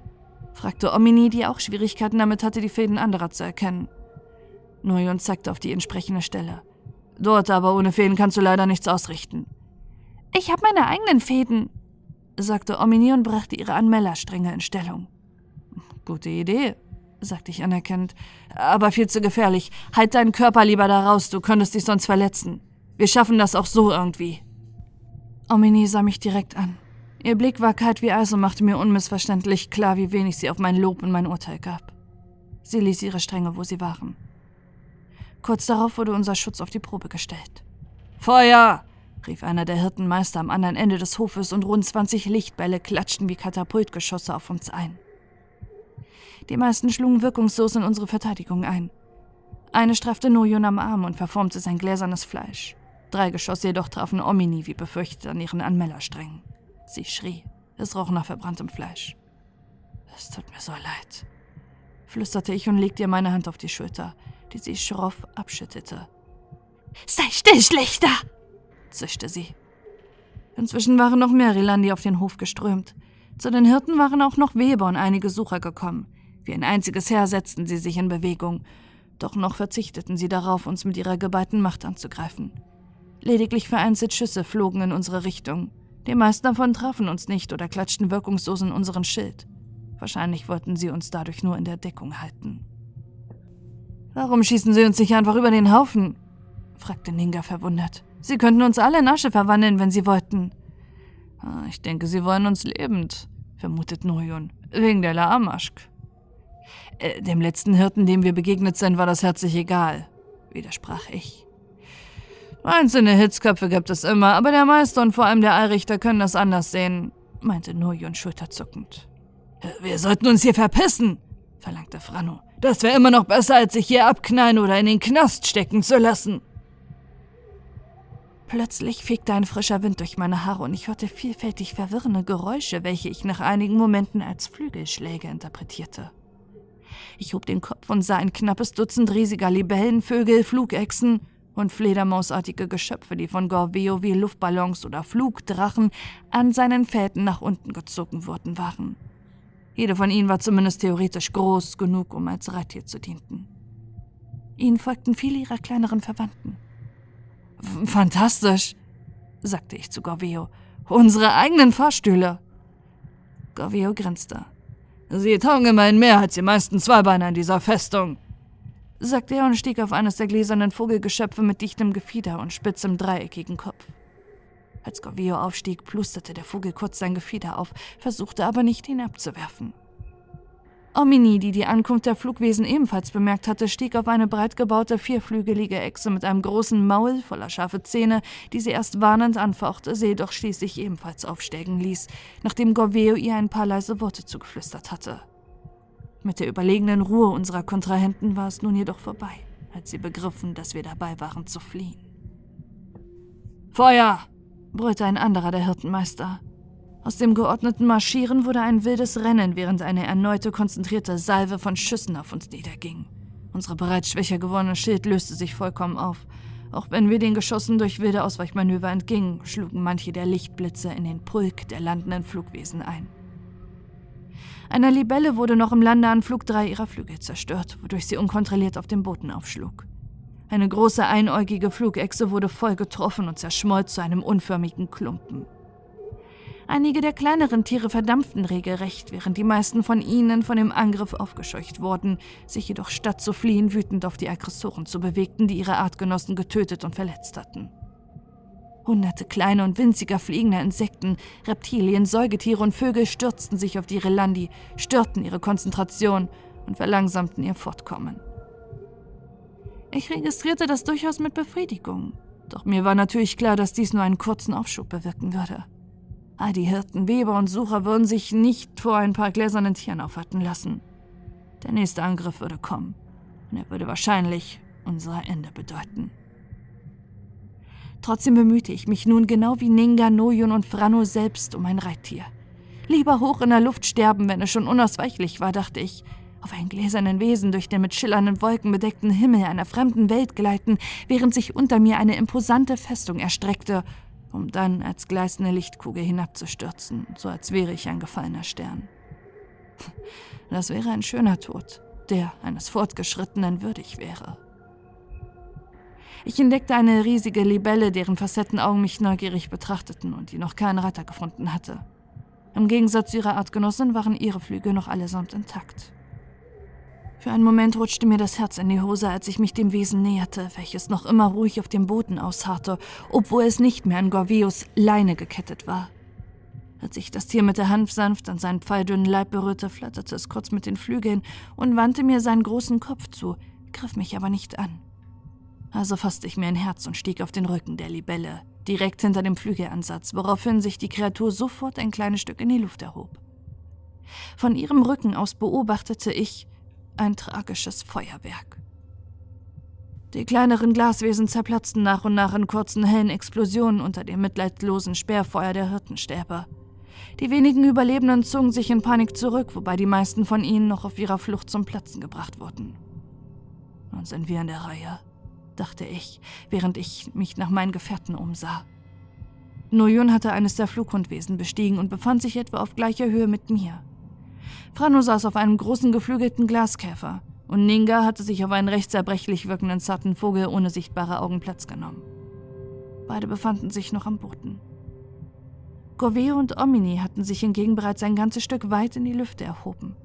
Fragte Omini, die auch Schwierigkeiten damit hatte, die Fäden anderer zu erkennen. Noyon zeigte auf die entsprechende Stelle. Dort aber ohne Fäden kannst du leider nichts ausrichten. Ich habe meine eigenen Fäden, sagte Omini und brachte ihre Anmellerstränge in Stellung. Gute Idee, sagte ich anerkennend. Aber viel zu gefährlich. Halt deinen Körper lieber da raus, du könntest dich sonst verletzen. Wir schaffen das auch so irgendwie. Omini sah mich direkt an. Ihr Blick war kalt wie Eis und machte mir unmissverständlich klar, wie wenig sie auf mein Lob und mein Urteil gab. Sie ließ ihre Stränge, wo sie waren. Kurz darauf wurde unser Schutz auf die Probe gestellt. Feuer! rief einer der Hirtenmeister am anderen Ende des Hofes und rund 20 Lichtbälle klatschten wie Katapultgeschosse auf uns ein. Die meisten schlugen wirkungslos in unsere Verteidigung ein. Eine straffte Nojon am Arm und verformte sein gläsernes Fleisch. Drei Geschosse jedoch trafen Omini wie befürchtet an ihren Anmellersträngen. Sie schrie. Es roch nach verbranntem Fleisch. Es tut mir so leid, flüsterte ich und legte ihr meine Hand auf die Schulter, die sie schroff abschüttete. Sei still, Schlechter! zischte sie. Inzwischen waren noch mehr Rilandi auf den Hof geströmt. Zu den Hirten waren auch noch Weber und einige Sucher gekommen. Wie ein einziges Heer setzten sie sich in Bewegung, doch noch verzichteten sie darauf, uns mit ihrer geballten Macht anzugreifen. Lediglich vereinzelt Schüsse flogen in unsere Richtung. Die meisten davon trafen uns nicht oder klatschten wirkungslos in unseren Schild. Wahrscheinlich wollten sie uns dadurch nur in der Deckung halten. Warum schießen sie uns nicht einfach über den Haufen? fragte Ninga verwundert. Sie könnten uns alle in Asche verwandeln, wenn sie wollten. Ah, ich denke, sie wollen uns lebend, vermutet Noyon, wegen der Laamaschk. Äh, dem letzten Hirten, dem wir begegnet sind, war das herzlich egal, widersprach ich. Einzelne Hitzköpfe gibt es immer, aber der Meister und vor allem der Allrichter können das anders sehen, meinte Nurjon schulterzuckend. Wir sollten uns hier verpissen, verlangte Franno. Das wäre immer noch besser, als sich hier abknallen oder in den Knast stecken zu lassen. Plötzlich fegte ein frischer Wind durch meine Haare und ich hörte vielfältig verwirrende Geräusche, welche ich nach einigen Momenten als Flügelschläge interpretierte. Ich hob den Kopf und sah ein knappes Dutzend riesiger Libellen, Vögel, Flugechsen und fledermausartige Geschöpfe, die von Gorveo wie Luftballons oder Flugdrachen an seinen Fäden nach unten gezogen worden waren. Jede von ihnen war zumindest theoretisch groß genug, um als Reittier zu dienen. Ihnen folgten viele ihrer kleineren Verwandten. Fantastisch, sagte ich zu Gorveo. Unsere eigenen Fahrstühle. Gorveo grinste. Sie taugen immerhin mehr als die meisten Zweibeiner in dieser Festung sagte er und stieg auf eines der gläsernen Vogelgeschöpfe mit dichtem Gefieder und spitzem dreieckigen Kopf. Als Gorvio aufstieg, plusterte der Vogel kurz sein Gefieder auf, versuchte aber nicht, ihn abzuwerfen. Omini, die die Ankunft der Flugwesen ebenfalls bemerkt hatte, stieg auf eine breit gebaute vierflügelige Echse mit einem großen Maul voller scharfe Zähne, die sie erst warnend anfauchte, sie jedoch schließlich ebenfalls aufsteigen ließ, nachdem Gorveo ihr ein paar leise Worte zugeflüstert hatte. Mit der überlegenen Ruhe unserer Kontrahenten war es nun jedoch vorbei, als sie begriffen, dass wir dabei waren zu fliehen. Feuer! brüllte ein anderer der Hirtenmeister. Aus dem geordneten Marschieren wurde ein wildes Rennen, während eine erneute konzentrierte Salve von Schüssen auf uns niederging. Unsere bereits schwächer gewordene Schild löste sich vollkommen auf. Auch wenn wir den Geschossen durch wilde Ausweichmanöver entgingen, schlugen manche der Lichtblitze in den Pulk der landenden Flugwesen ein. Einer Libelle wurde noch im Landeanflug drei ihrer Flügel zerstört, wodurch sie unkontrolliert auf den Boden aufschlug. Eine große einäugige Flugechse wurde voll getroffen und zerschmolz zu einem unförmigen Klumpen. Einige der kleineren Tiere verdampften regelrecht, während die meisten von ihnen von dem Angriff aufgescheucht wurden, sich jedoch statt zu fliehen wütend auf die Aggressoren zu bewegten, die ihre Artgenossen getötet und verletzt hatten. Hunderte kleine und winziger fliegender Insekten, Reptilien, Säugetiere und Vögel stürzten sich auf die Relandi, störten ihre Konzentration und verlangsamten ihr Fortkommen. Ich registrierte das durchaus mit Befriedigung, doch mir war natürlich klar, dass dies nur einen kurzen Aufschub bewirken würde. All die Hirten, Weber und Sucher würden sich nicht vor ein paar gläsernen Tieren aufhalten lassen. Der nächste Angriff würde kommen, und er würde wahrscheinlich unser Ende bedeuten. Trotzdem bemühte ich mich nun genau wie Ninga, Noyun und Frano selbst um ein Reittier. Lieber hoch in der Luft sterben, wenn es schon unausweichlich war, dachte ich, auf ein gläsernen Wesen durch den mit schillernden Wolken bedeckten Himmel einer fremden Welt gleiten, während sich unter mir eine imposante Festung erstreckte, um dann als gleißende Lichtkugel hinabzustürzen, so als wäre ich ein gefallener Stern. Das wäre ein schöner Tod, der eines Fortgeschrittenen würdig wäre. Ich entdeckte eine riesige Libelle, deren Facettenaugen mich neugierig betrachteten und die noch keinen Reiter gefunden hatte. Im Gegensatz zu ihrer Artgenossin waren ihre Flügel noch allesamt intakt. Für einen Moment rutschte mir das Herz in die Hose, als ich mich dem Wesen näherte, welches noch immer ruhig auf dem Boden ausharrte, obwohl es nicht mehr an Gorveus Leine gekettet war. Als ich das Tier mit der Hand sanft an seinen pfeildünnen Leib berührte, flatterte es kurz mit den Flügeln und wandte mir seinen großen Kopf zu, griff mich aber nicht an. Also fasste ich mir ein Herz und stieg auf den Rücken der Libelle, direkt hinter dem Flügelansatz, woraufhin sich die Kreatur sofort ein kleines Stück in die Luft erhob. Von ihrem Rücken aus beobachtete ich, ein tragisches Feuerwerk. Die kleineren Glaswesen zerplatzten nach und nach in kurzen hellen Explosionen unter dem mitleidlosen Sperrfeuer der Hirtenstäbe. Die wenigen Überlebenden zogen sich in Panik zurück, wobei die meisten von ihnen noch auf ihrer Flucht zum Platzen gebracht wurden. Nun sind wir in der Reihe, dachte ich, während ich mich nach meinen Gefährten umsah. Noyun hatte eines der Flughundwesen bestiegen und befand sich etwa auf gleicher Höhe mit mir. Frano saß auf einem großen geflügelten Glaskäfer und Ninga hatte sich auf einen recht zerbrechlich wirkenden zarten Vogel ohne sichtbare Augen Platz genommen. Beide befanden sich noch am Boden. Goveo und Omini hatten sich hingegen bereits ein ganzes Stück weit in die Lüfte erhoben.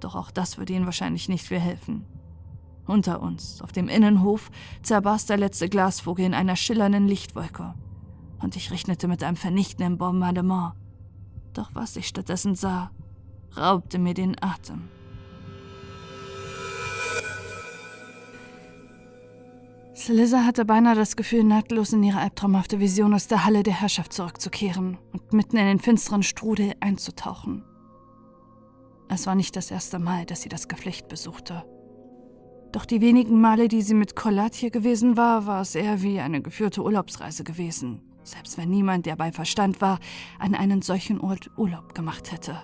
Doch auch das würde ihnen wahrscheinlich nicht viel helfen. Unter uns, auf dem Innenhof, zerbarst der letzte Glasvogel in einer schillernden Lichtwolke. Und ich rechnete mit einem vernichtenden Bombardement. Doch was ich stattdessen sah, raubte mir den Atem. Sliza hatte beinahe das Gefühl, nahtlos in ihre albtraumhafte Vision aus der Halle der Herrschaft zurückzukehren und mitten in den finsteren Strudel einzutauchen. Es war nicht das erste Mal, dass sie das Geflecht besuchte. Doch die wenigen Male, die sie mit Collat hier gewesen war, war es eher wie eine geführte Urlaubsreise gewesen, selbst wenn niemand, der bei Verstand war, an einen solchen Ort Urlaub gemacht hätte.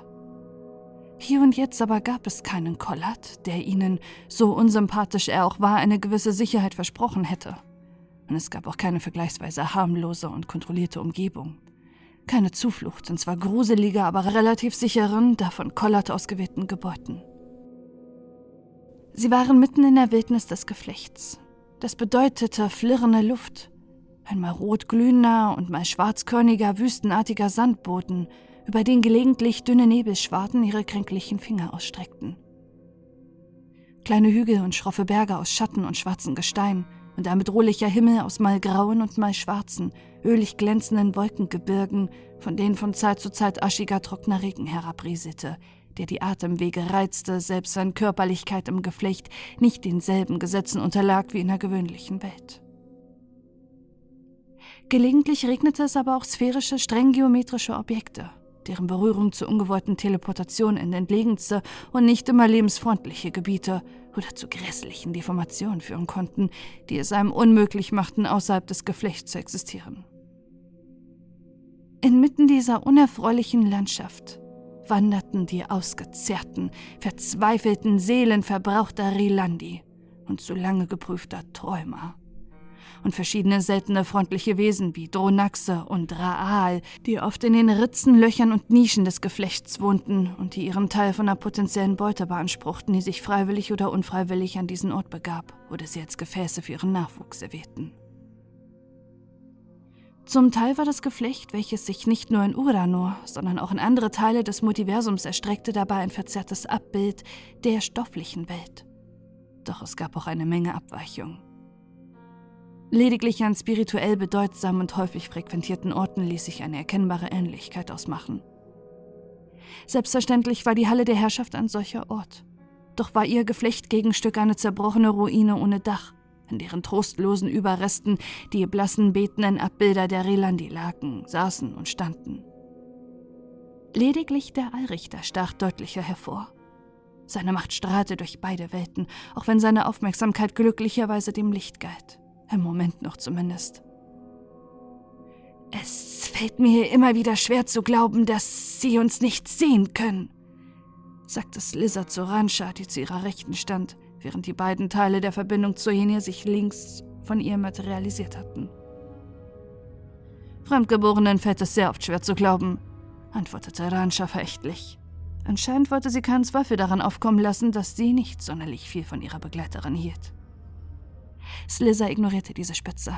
Hier und jetzt aber gab es keinen Kollat, der ihnen, so unsympathisch er auch war, eine gewisse Sicherheit versprochen hätte. Und es gab auch keine vergleichsweise harmlose und kontrollierte Umgebung. Keine Zuflucht in zwar gruselige, aber relativ sicheren, davon Kollat ausgewählten Gebäuden. Sie waren mitten in der Wildnis des Geflechts. Das bedeutete flirrende Luft, einmal rotglühender und mal schwarzkörniger, wüstenartiger Sandboden, über den gelegentlich dünne Nebelschwaden ihre kränklichen Finger ausstreckten. Kleine Hügel und schroffe Berge aus Schatten und schwarzem Gestein und ein bedrohlicher Himmel aus mal grauen und mal schwarzen, ölig glänzenden Wolkengebirgen, von denen von Zeit zu Zeit aschiger, trockener Regen herabrieselte, der die Atemwege reizte, selbst seine Körperlichkeit im Geflecht nicht denselben Gesetzen unterlag wie in der gewöhnlichen Welt. Gelegentlich regnete es aber auch sphärische, streng geometrische Objekte, deren Berührung zu ungewollten Teleportation in entlegenste und nicht immer lebensfreundliche Gebiete oder zu grässlichen Deformationen führen konnten, die es einem unmöglich machten, außerhalb des Geflechts zu existieren. Inmitten dieser unerfreulichen Landschaft wanderten die ausgezehrten, verzweifelten Seelen verbrauchter Rilandi und zu lange geprüfter Träumer und verschiedene seltene freundliche Wesen wie Dronaxe und Raal, die oft in den Ritzen, Löchern und Nischen des Geflechts wohnten und die ihren Teil von einer potenziellen Beute beanspruchten, die sich freiwillig oder unfreiwillig an diesen Ort begab oder sie als Gefäße für ihren Nachwuchs erwählten. Zum Teil war das Geflecht, welches sich nicht nur in Uranor, sondern auch in andere Teile des Multiversums erstreckte, dabei ein verzerrtes Abbild der stofflichen Welt. Doch es gab auch eine Menge Abweichungen. Lediglich an spirituell bedeutsamen und häufig frequentierten Orten ließ sich eine erkennbare Ähnlichkeit ausmachen. Selbstverständlich war die Halle der Herrschaft ein solcher Ort. Doch war ihr Geflechtgegenstück eine zerbrochene Ruine ohne Dach, in deren trostlosen Überresten die blassen, betenden Abbilder der Relandi lagen, saßen und standen. Lediglich der Allrichter stach deutlicher hervor. Seine Macht strahlte durch beide Welten, auch wenn seine Aufmerksamkeit glücklicherweise dem Licht galt. Im Moment noch zumindest. Es fällt mir immer wieder schwer zu glauben, dass Sie uns nicht sehen können, sagte Slizzer zu Ransha, die zu ihrer Rechten stand, während die beiden Teile der Verbindung zu Henia sich links von ihr materialisiert hatten. Fremdgeborenen fällt es sehr oft schwer zu glauben, antwortete Ransha verächtlich. Anscheinend wollte sie keinen Zweifel daran aufkommen lassen, dass sie nicht sonderlich viel von ihrer Begleiterin hielt. Slizzer ignorierte diese Spitze.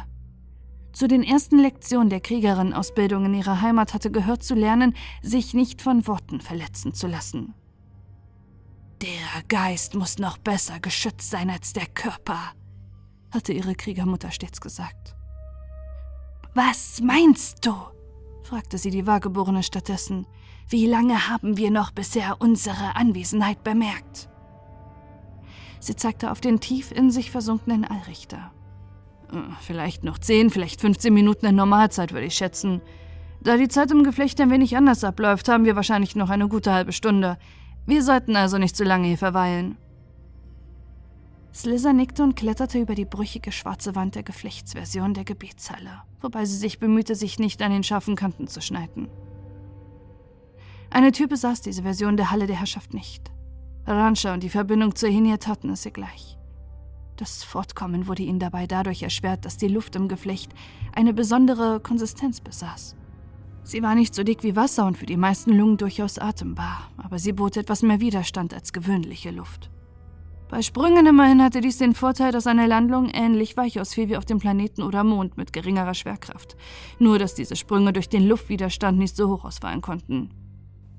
Zu den ersten Lektionen der Kriegerin-Ausbildung in ihrer Heimat hatte gehört zu lernen, sich nicht von Worten verletzen zu lassen. Der Geist muss noch besser geschützt sein als der Körper, hatte ihre Kriegermutter stets gesagt. Was meinst du? fragte sie die Wahrgeborene stattdessen. Wie lange haben wir noch bisher unsere Anwesenheit bemerkt? Sie zeigte auf den tief in sich versunkenen Allrichter. Äh, vielleicht noch 10, vielleicht 15 Minuten in Normalzeit, würde ich schätzen. Da die Zeit im Geflecht ein wenig anders abläuft, haben wir wahrscheinlich noch eine gute halbe Stunde. Wir sollten also nicht zu lange hier verweilen. Slizzer nickte und kletterte über die brüchige schwarze Wand der Geflechtsversion der Gebetshalle, wobei sie sich bemühte, sich nicht an den scharfen Kanten zu schneiden. Eine Tür besaß diese Version der Halle der Herrschaft nicht. Rancha und die Verbindung zur Hinia taten es ihr gleich. Das Fortkommen wurde ihnen dabei dadurch erschwert, dass die Luft im Geflecht eine besondere Konsistenz besaß. Sie war nicht so dick wie Wasser und für die meisten Lungen durchaus atembar, aber sie bot etwas mehr Widerstand als gewöhnliche Luft. Bei Sprüngen immerhin hatte dies den Vorteil, dass eine Landung ähnlich weich ausfiel wie auf dem Planeten oder Mond mit geringerer Schwerkraft. Nur, dass diese Sprünge durch den Luftwiderstand nicht so hoch ausfallen konnten.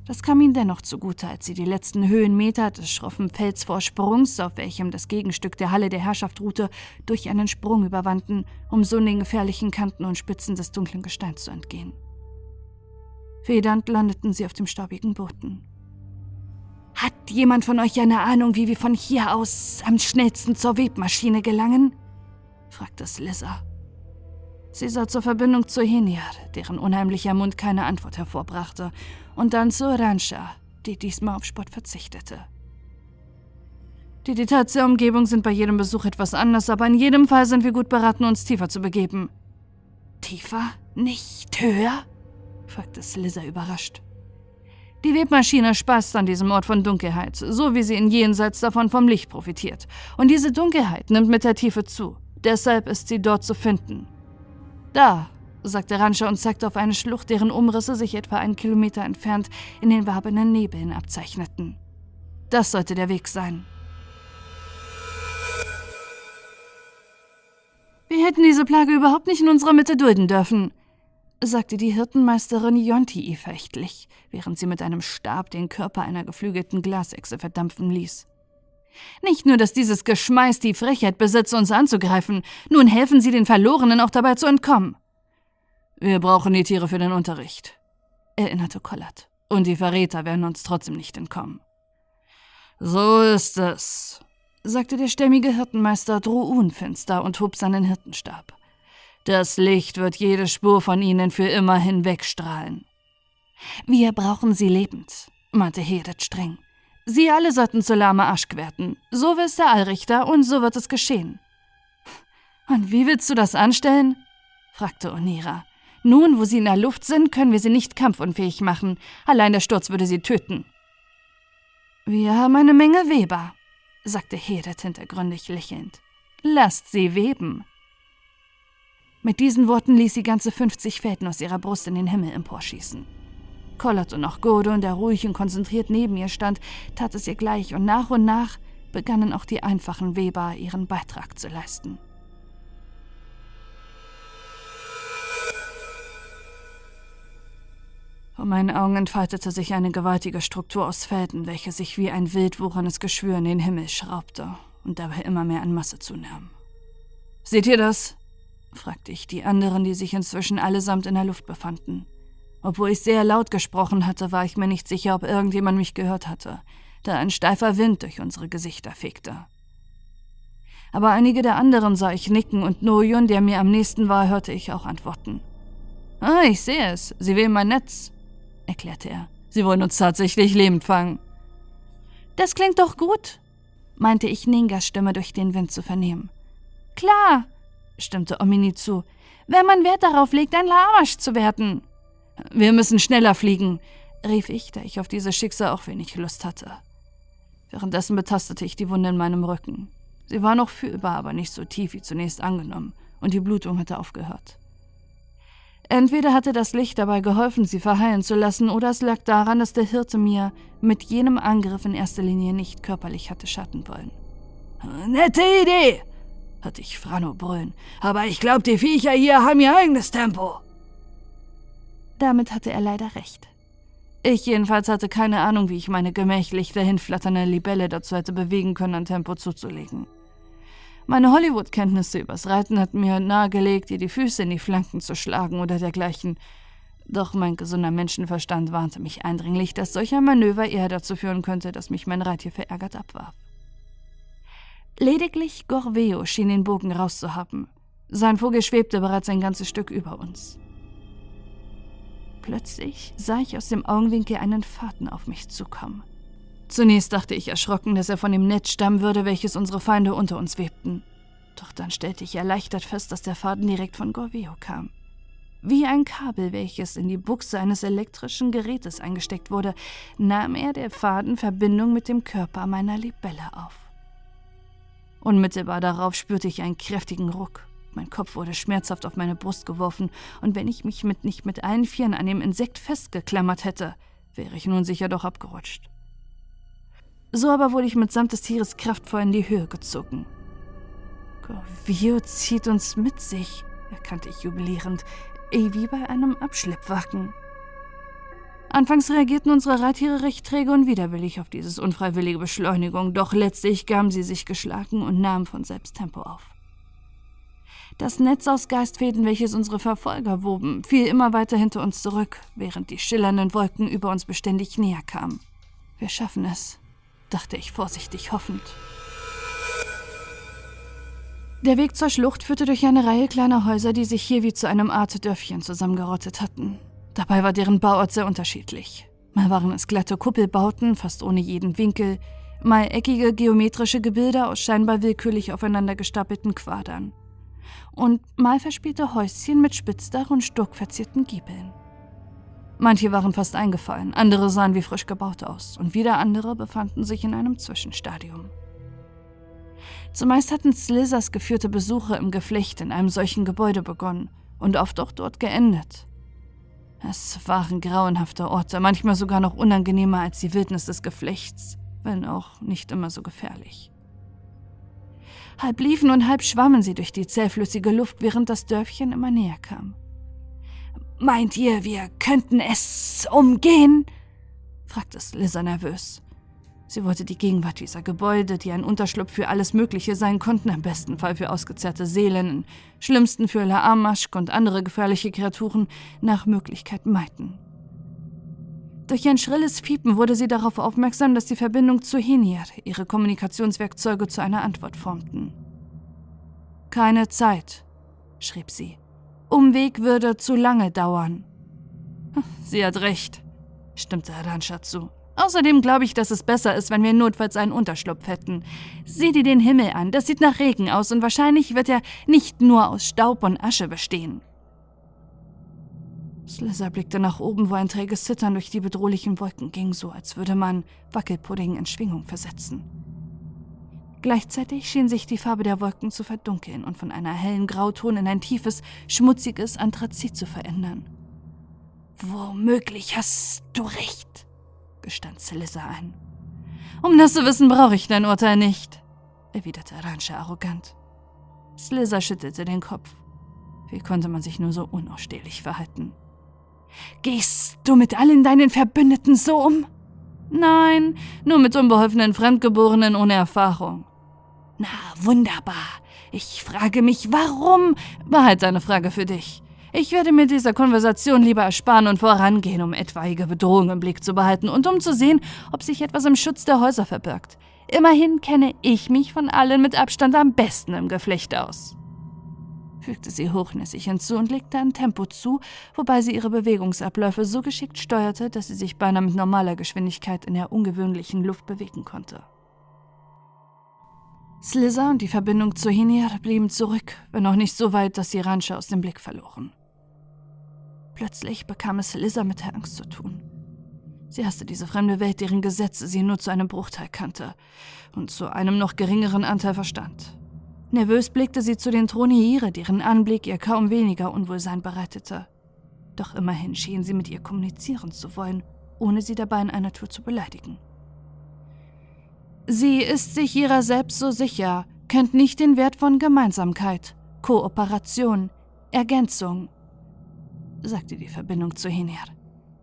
Das kam ihnen dennoch zugute, als sie die letzten Höhenmeter des schroffen Felsvorsprungs, auf welchem das Gegenstück der Halle der Herrschaft ruhte, durch einen Sprung überwanden, um so den gefährlichen Kanten und Spitzen des dunklen Gesteins zu entgehen. Federnd landeten sie auf dem staubigen Boden. Hat jemand von euch eine Ahnung, wie wir von hier aus am schnellsten zur Webmaschine gelangen? fragte Slizzer. Sie sah zur Verbindung zu Heniar, deren unheimlicher Mund keine Antwort hervorbrachte, und dann zu Rancha, die diesmal auf Spott verzichtete. Die Details der Umgebung sind bei jedem Besuch etwas anders, aber in jedem Fall sind wir gut beraten, uns tiefer zu begeben. Tiefer? Nicht höher? Fragte Slizzer überrascht. Die Webmaschine spaßt an diesem Ort von Dunkelheit, so wie sie in Jenseits davon vom Licht profitiert. Und diese Dunkelheit nimmt mit der Tiefe zu. Deshalb ist sie dort zu finden. Da, sagte Rancha und zeigte auf eine Schlucht, deren Umrisse sich etwa einen Kilometer entfernt in den wabenden Nebeln abzeichneten. Das sollte der Weg sein. Wir hätten diese Plage überhaupt nicht in unserer Mitte dulden dürfen, sagte die Hirtenmeisterin Yonti verächtlich, während sie mit einem Stab den Körper einer geflügelten Glasechse verdampfen ließ. Nicht nur, dass dieses Geschmeiß die Frechheit besitzt, uns anzugreifen, nun helfen sie den Verlorenen auch dabei zu entkommen. Wir brauchen die Tiere für den Unterricht, erinnerte Collard. Und die Verräter werden uns trotzdem nicht entkommen. So ist es, sagte der stämmige Hirtenmeister Druun und hob seinen Hirtenstab. Das Licht wird jede Spur von ihnen für immer hinwegstrahlen. Wir brauchen sie lebend, meinte Hedet streng. Sie alle sollten zu Lama Aschk werden. So will es der Allrichter und so wird es geschehen. Und wie willst du das anstellen? fragte Onira. Nun, wo sie in der Luft sind, können wir sie nicht kampfunfähig machen. Allein der Sturz würde sie töten. Wir haben eine Menge Weber, sagte Hedet hintergründig lächelnd. Lasst sie weben. Mit diesen Worten ließ sie ganze 50 Fäden aus ihrer Brust in den Himmel emporschießen. Collard und auch Gordon, der ruhig und konzentriert neben ihr stand, tat es ihr gleich und nach und nach begannen auch die einfachen Weber ihren Beitrag zu leisten. Vor meinen Augen entfaltete sich eine gewaltige Struktur aus Fäden, welche sich wie ein wild wucherndes Geschwür in den Himmel schraubte und dabei immer mehr an Masse zunahm. Seht ihr das? Fragte ich die anderen, die sich inzwischen allesamt in der Luft befanden. Obwohl ich sehr laut gesprochen hatte, war ich mir nicht sicher, ob irgendjemand mich gehört hatte, da ein steifer Wind durch unsere Gesichter fegte. Aber einige der anderen sah ich nicken und Noyun, der mir am nächsten war, hörte ich auch antworten. Ah, ich sehe es. Sie wählen mein Netz, erklärte er. Sie wollen uns tatsächlich lebend fangen. Das klingt doch gut, meinte ich Ningas Stimme durch den Wind zu vernehmen. Klar, stimmte Omini zu, wenn man Wert darauf legt, ein Lamasch zu werden. Wir müssen schneller fliegen, rief ich, da ich auf dieses Schicksal auch wenig Lust hatte. Währenddessen betastete ich die Wunde in meinem Rücken. Sie war noch fühlbar, aber nicht so tief wie zunächst angenommen, und die Blutung hatte aufgehört. Entweder hatte das Licht dabei geholfen, sie verheilen zu lassen, oder es lag daran, dass der Hirte mir mit jenem Angriff in erster Linie nicht körperlich hatte schatten wollen. Nette Idee, hörte ich Frano brüllen, aber ich glaube, die Viecher hier haben ihr eigenes Tempo. Damit hatte er leider recht. Ich jedenfalls hatte keine Ahnung, wie ich meine gemächlich dahinflatternde Libelle dazu hätte bewegen können, an Tempo zuzulegen. Meine Hollywood-Kenntnisse übers Reiten hatten mir nahegelegt, ihr die Füße in die Flanken zu schlagen oder dergleichen. Doch mein gesunder Menschenverstand warnte mich eindringlich, dass solch ein Manöver eher dazu führen könnte, dass mich mein Reittier verärgert abwarf. Lediglich Gorveo schien den Bogen rauszuhaben. Sein Vogel schwebte bereits ein ganzes Stück über uns. Plötzlich sah ich aus dem Augenwinkel einen Faden auf mich zukommen. Zunächst dachte ich erschrocken, dass er von dem Netz stammen würde, welches unsere Feinde unter uns webten. Doch dann stellte ich erleichtert fest, dass der Faden direkt von Gorveo kam. Wie ein Kabel, welches in die Buchse eines elektrischen Gerätes eingesteckt wurde, nahm er der Faden Verbindung mit dem Körper meiner Libelle auf. Unmittelbar darauf spürte ich einen kräftigen Ruck. Mein Kopf wurde schmerzhaft auf meine Brust geworfen, und wenn ich mich mit nicht mit allen Vieren an dem Insekt festgeklammert hätte, wäre ich nun sicher doch abgerutscht. So aber wurde ich mitsamt des Tieres kraftvoll in die Höhe gezogen. Corvio zieht uns mit sich, erkannte ich jubilierend, eh wie bei einem Abschleppwagen. Anfangs reagierten unsere Reittiere recht träge und widerwillig auf dieses unfreiwillige Beschleunigung, doch letztlich gaben sie sich geschlagen und nahmen von selbst Tempo auf. Das Netz aus Geistfäden, welches unsere Verfolger woben, fiel immer weiter hinter uns zurück, während die schillernden Wolken über uns beständig näher kamen. Wir schaffen es, dachte ich vorsichtig hoffend. Der Weg zur Schlucht führte durch eine Reihe kleiner Häuser, die sich hier wie zu einem Art Dörfchen zusammengerottet hatten. Dabei war deren Bauart sehr unterschiedlich. Mal waren es glatte Kuppelbauten, fast ohne jeden Winkel, mal eckige geometrische Gebilde aus scheinbar willkürlich aufeinander gestapelten Quadern und mal verspielte Häuschen mit Spitzdach und stuckverzierten Giebeln. Manche waren fast eingefallen, andere sahen wie frisch gebaut aus und wieder andere befanden sich in einem Zwischenstadium. Zumeist hatten Slizers geführte Besuche im Geflecht in einem solchen Gebäude begonnen und oft auch dort geendet. Es waren grauenhafte Orte, manchmal sogar noch unangenehmer als die Wildnis des Geflechts, wenn auch nicht immer so gefährlich. Halb liefen und halb schwammen sie durch die zähflüssige Luft, während das Dörfchen immer näher kam. Meint ihr, wir könnten es umgehen? fragte Slizzer nervös. Sie wollte die Gegenwart dieser Gebäude, die ein Unterschlupf für alles Mögliche sein konnten, im besten Fall für ausgezerrte Seelen, im schlimmsten für Laamaschk und andere gefährliche Kreaturen, nach Möglichkeit meiden. Durch ein schrilles Fiepen wurde sie darauf aufmerksam, dass die Verbindung zu Henier ihre Kommunikationswerkzeuge zu einer Antwort formten. Keine Zeit, schrieb sie. Umweg würde zu lange dauern. Sie hat recht, stimmte Aranscha zu. Außerdem glaube ich, dass es besser ist, wenn wir notfalls einen Unterschlupf hätten. Sieh dir den Himmel an, das sieht nach Regen aus und wahrscheinlich wird er nicht nur aus Staub und Asche bestehen. Slizzer blickte nach oben, wo ein träges Zittern durch die bedrohlichen Wolken ging, so als würde man Wackelpudding in Schwingung versetzen. Gleichzeitig schien sich die Farbe der Wolken zu verdunkeln und von einer hellen Grauton in ein tiefes, schmutziges Anthrazit zu verändern. Womöglich hast du recht, gestand Slizzer ein. Um das zu wissen, brauche ich dein Urteil nicht, erwiderte Ranche arrogant. Slizzer schüttelte den Kopf. Wie konnte man sich nur so unausstehlich verhalten? Gehst du mit allen deinen Verbündeten so um? Nein, nur mit unbeholfenen Fremdgeborenen ohne Erfahrung. Na, wunderbar. Ich frage mich, warum? War halt eine Frage für dich. Ich werde mir dieser Konversation lieber ersparen und vorangehen, um etwaige Bedrohungen im Blick zu behalten und um zu sehen, ob sich etwas im Schutz der Häuser verbirgt. Immerhin kenne ich mich von allen mit Abstand am besten im Geflecht aus fügte sie hochnäsig hinzu und legte ein Tempo zu, wobei sie ihre Bewegungsabläufe so geschickt steuerte, dass sie sich beinahe mit normaler Geschwindigkeit in der ungewöhnlichen Luft bewegen konnte. Slizzer und die Verbindung zu Hinir blieben zurück, wenn auch nicht so weit, dass sie Ranche aus dem Blick verloren. Plötzlich bekam es Slizzer mit der Angst zu tun. Sie hasste diese fremde Welt, deren Gesetze sie nur zu einem Bruchteil kannte und zu einem noch geringeren Anteil verstand. Nervös blickte sie zu den Troniere, deren Anblick ihr kaum weniger Unwohlsein bereitete. Doch immerhin schien sie mit ihr kommunizieren zu wollen, ohne sie dabei in einer Tour zu beleidigen. Sie ist sich ihrer selbst so sicher, kennt nicht den Wert von Gemeinsamkeit, Kooperation, Ergänzung, sagte die Verbindung zu Hiner.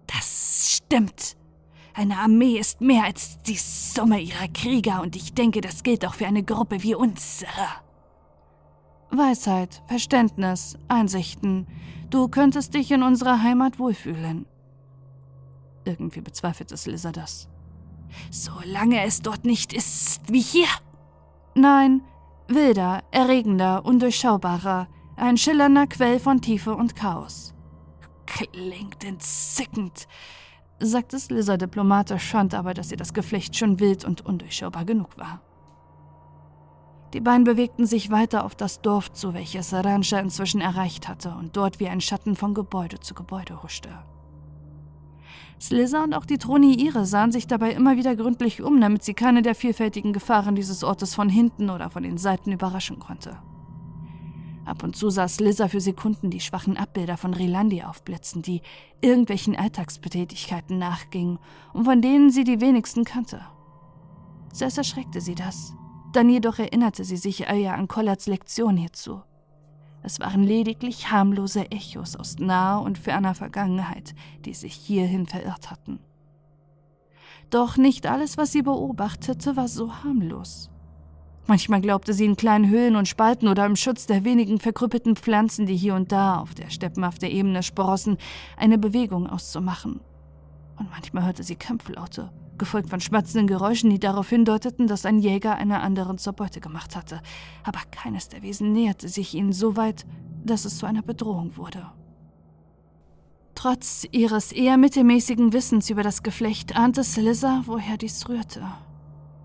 Das stimmt. Eine Armee ist mehr als die Summe ihrer Krieger und ich denke, das gilt auch für eine Gruppe wie unsere. Weisheit, Verständnis, Einsichten. Du könntest dich in unserer Heimat wohlfühlen. Irgendwie bezweifelte Slizzer das. Solange es dort nicht ist wie hier. Nein, wilder, erregender, undurchschaubarer, ein schillernder Quell von Tiefe und Chaos. Klingt entzückend, sagte Slizzer diplomatisch, fand aber, dass ihr das Geflecht schon wild und undurchschaubar genug war. Die beiden bewegten sich weiter auf das Dorf zu, welches Rancha inzwischen erreicht hatte und dort wie ein Schatten von Gebäude zu Gebäude huschte. Slizzer und auch die Troniire sahen sich dabei immer wieder gründlich um, damit sie keine der vielfältigen Gefahren dieses Ortes von hinten oder von den Seiten überraschen konnte. Ab und zu sah Slizzer für Sekunden die schwachen Abbilder von Rilandi aufblitzen, die irgendwelchen Alltagsbetätigkeiten nachgingen und von denen sie die wenigsten kannte. Zuerst erschreckte sie das, dann jedoch erinnerte sie sich Aya an Collards Lektion hierzu. Es waren lediglich harmlose Echos aus naher und ferner Vergangenheit, die sich hierhin verirrt hatten. Doch nicht alles, was sie beobachtete, war so harmlos. Manchmal glaubte sie in kleinen Höhlen und Spalten oder im Schutz der wenigen verkrüppelten Pflanzen, die hier und da auf der steppenhaften Ebene sprossen, eine Bewegung auszumachen. Und manchmal hörte sie Kämpflaute, gefolgt von schmatzenden Geräuschen, die darauf hindeuteten, dass ein Jäger einer anderen zur Beute gemacht hatte. Aber keines der Wesen näherte sich ihnen so weit, dass es zu einer Bedrohung wurde. Trotz ihres eher mittelmäßigen Wissens über das Geflecht ahnte Slizzer, woher dies rührte.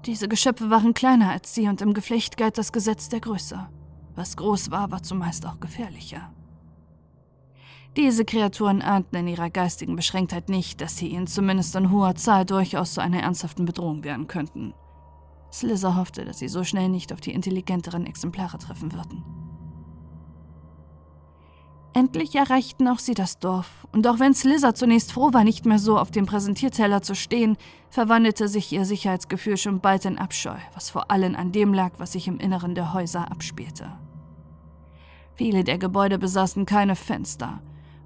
Diese Geschöpfe waren kleiner als sie und im Geflecht galt das Gesetz der Größe. Was groß war, war zumeist auch gefährlicher. Diese Kreaturen ahnten in ihrer geistigen Beschränktheit nicht, dass sie ihnen zumindest in hoher Zahl durchaus zu einer ernsthaften Bedrohung werden könnten. Slizzer hoffte, dass sie so schnell nicht auf die intelligenteren Exemplare treffen würden. Endlich erreichten auch sie das Dorf, und auch wenn Slizzer zunächst froh war, nicht mehr so auf dem Präsentierteller zu stehen, verwandelte sich ihr Sicherheitsgefühl schon bald in Abscheu, was vor allem an dem lag, was sich im Inneren der Häuser abspielte. Viele der Gebäude besaßen keine Fenster,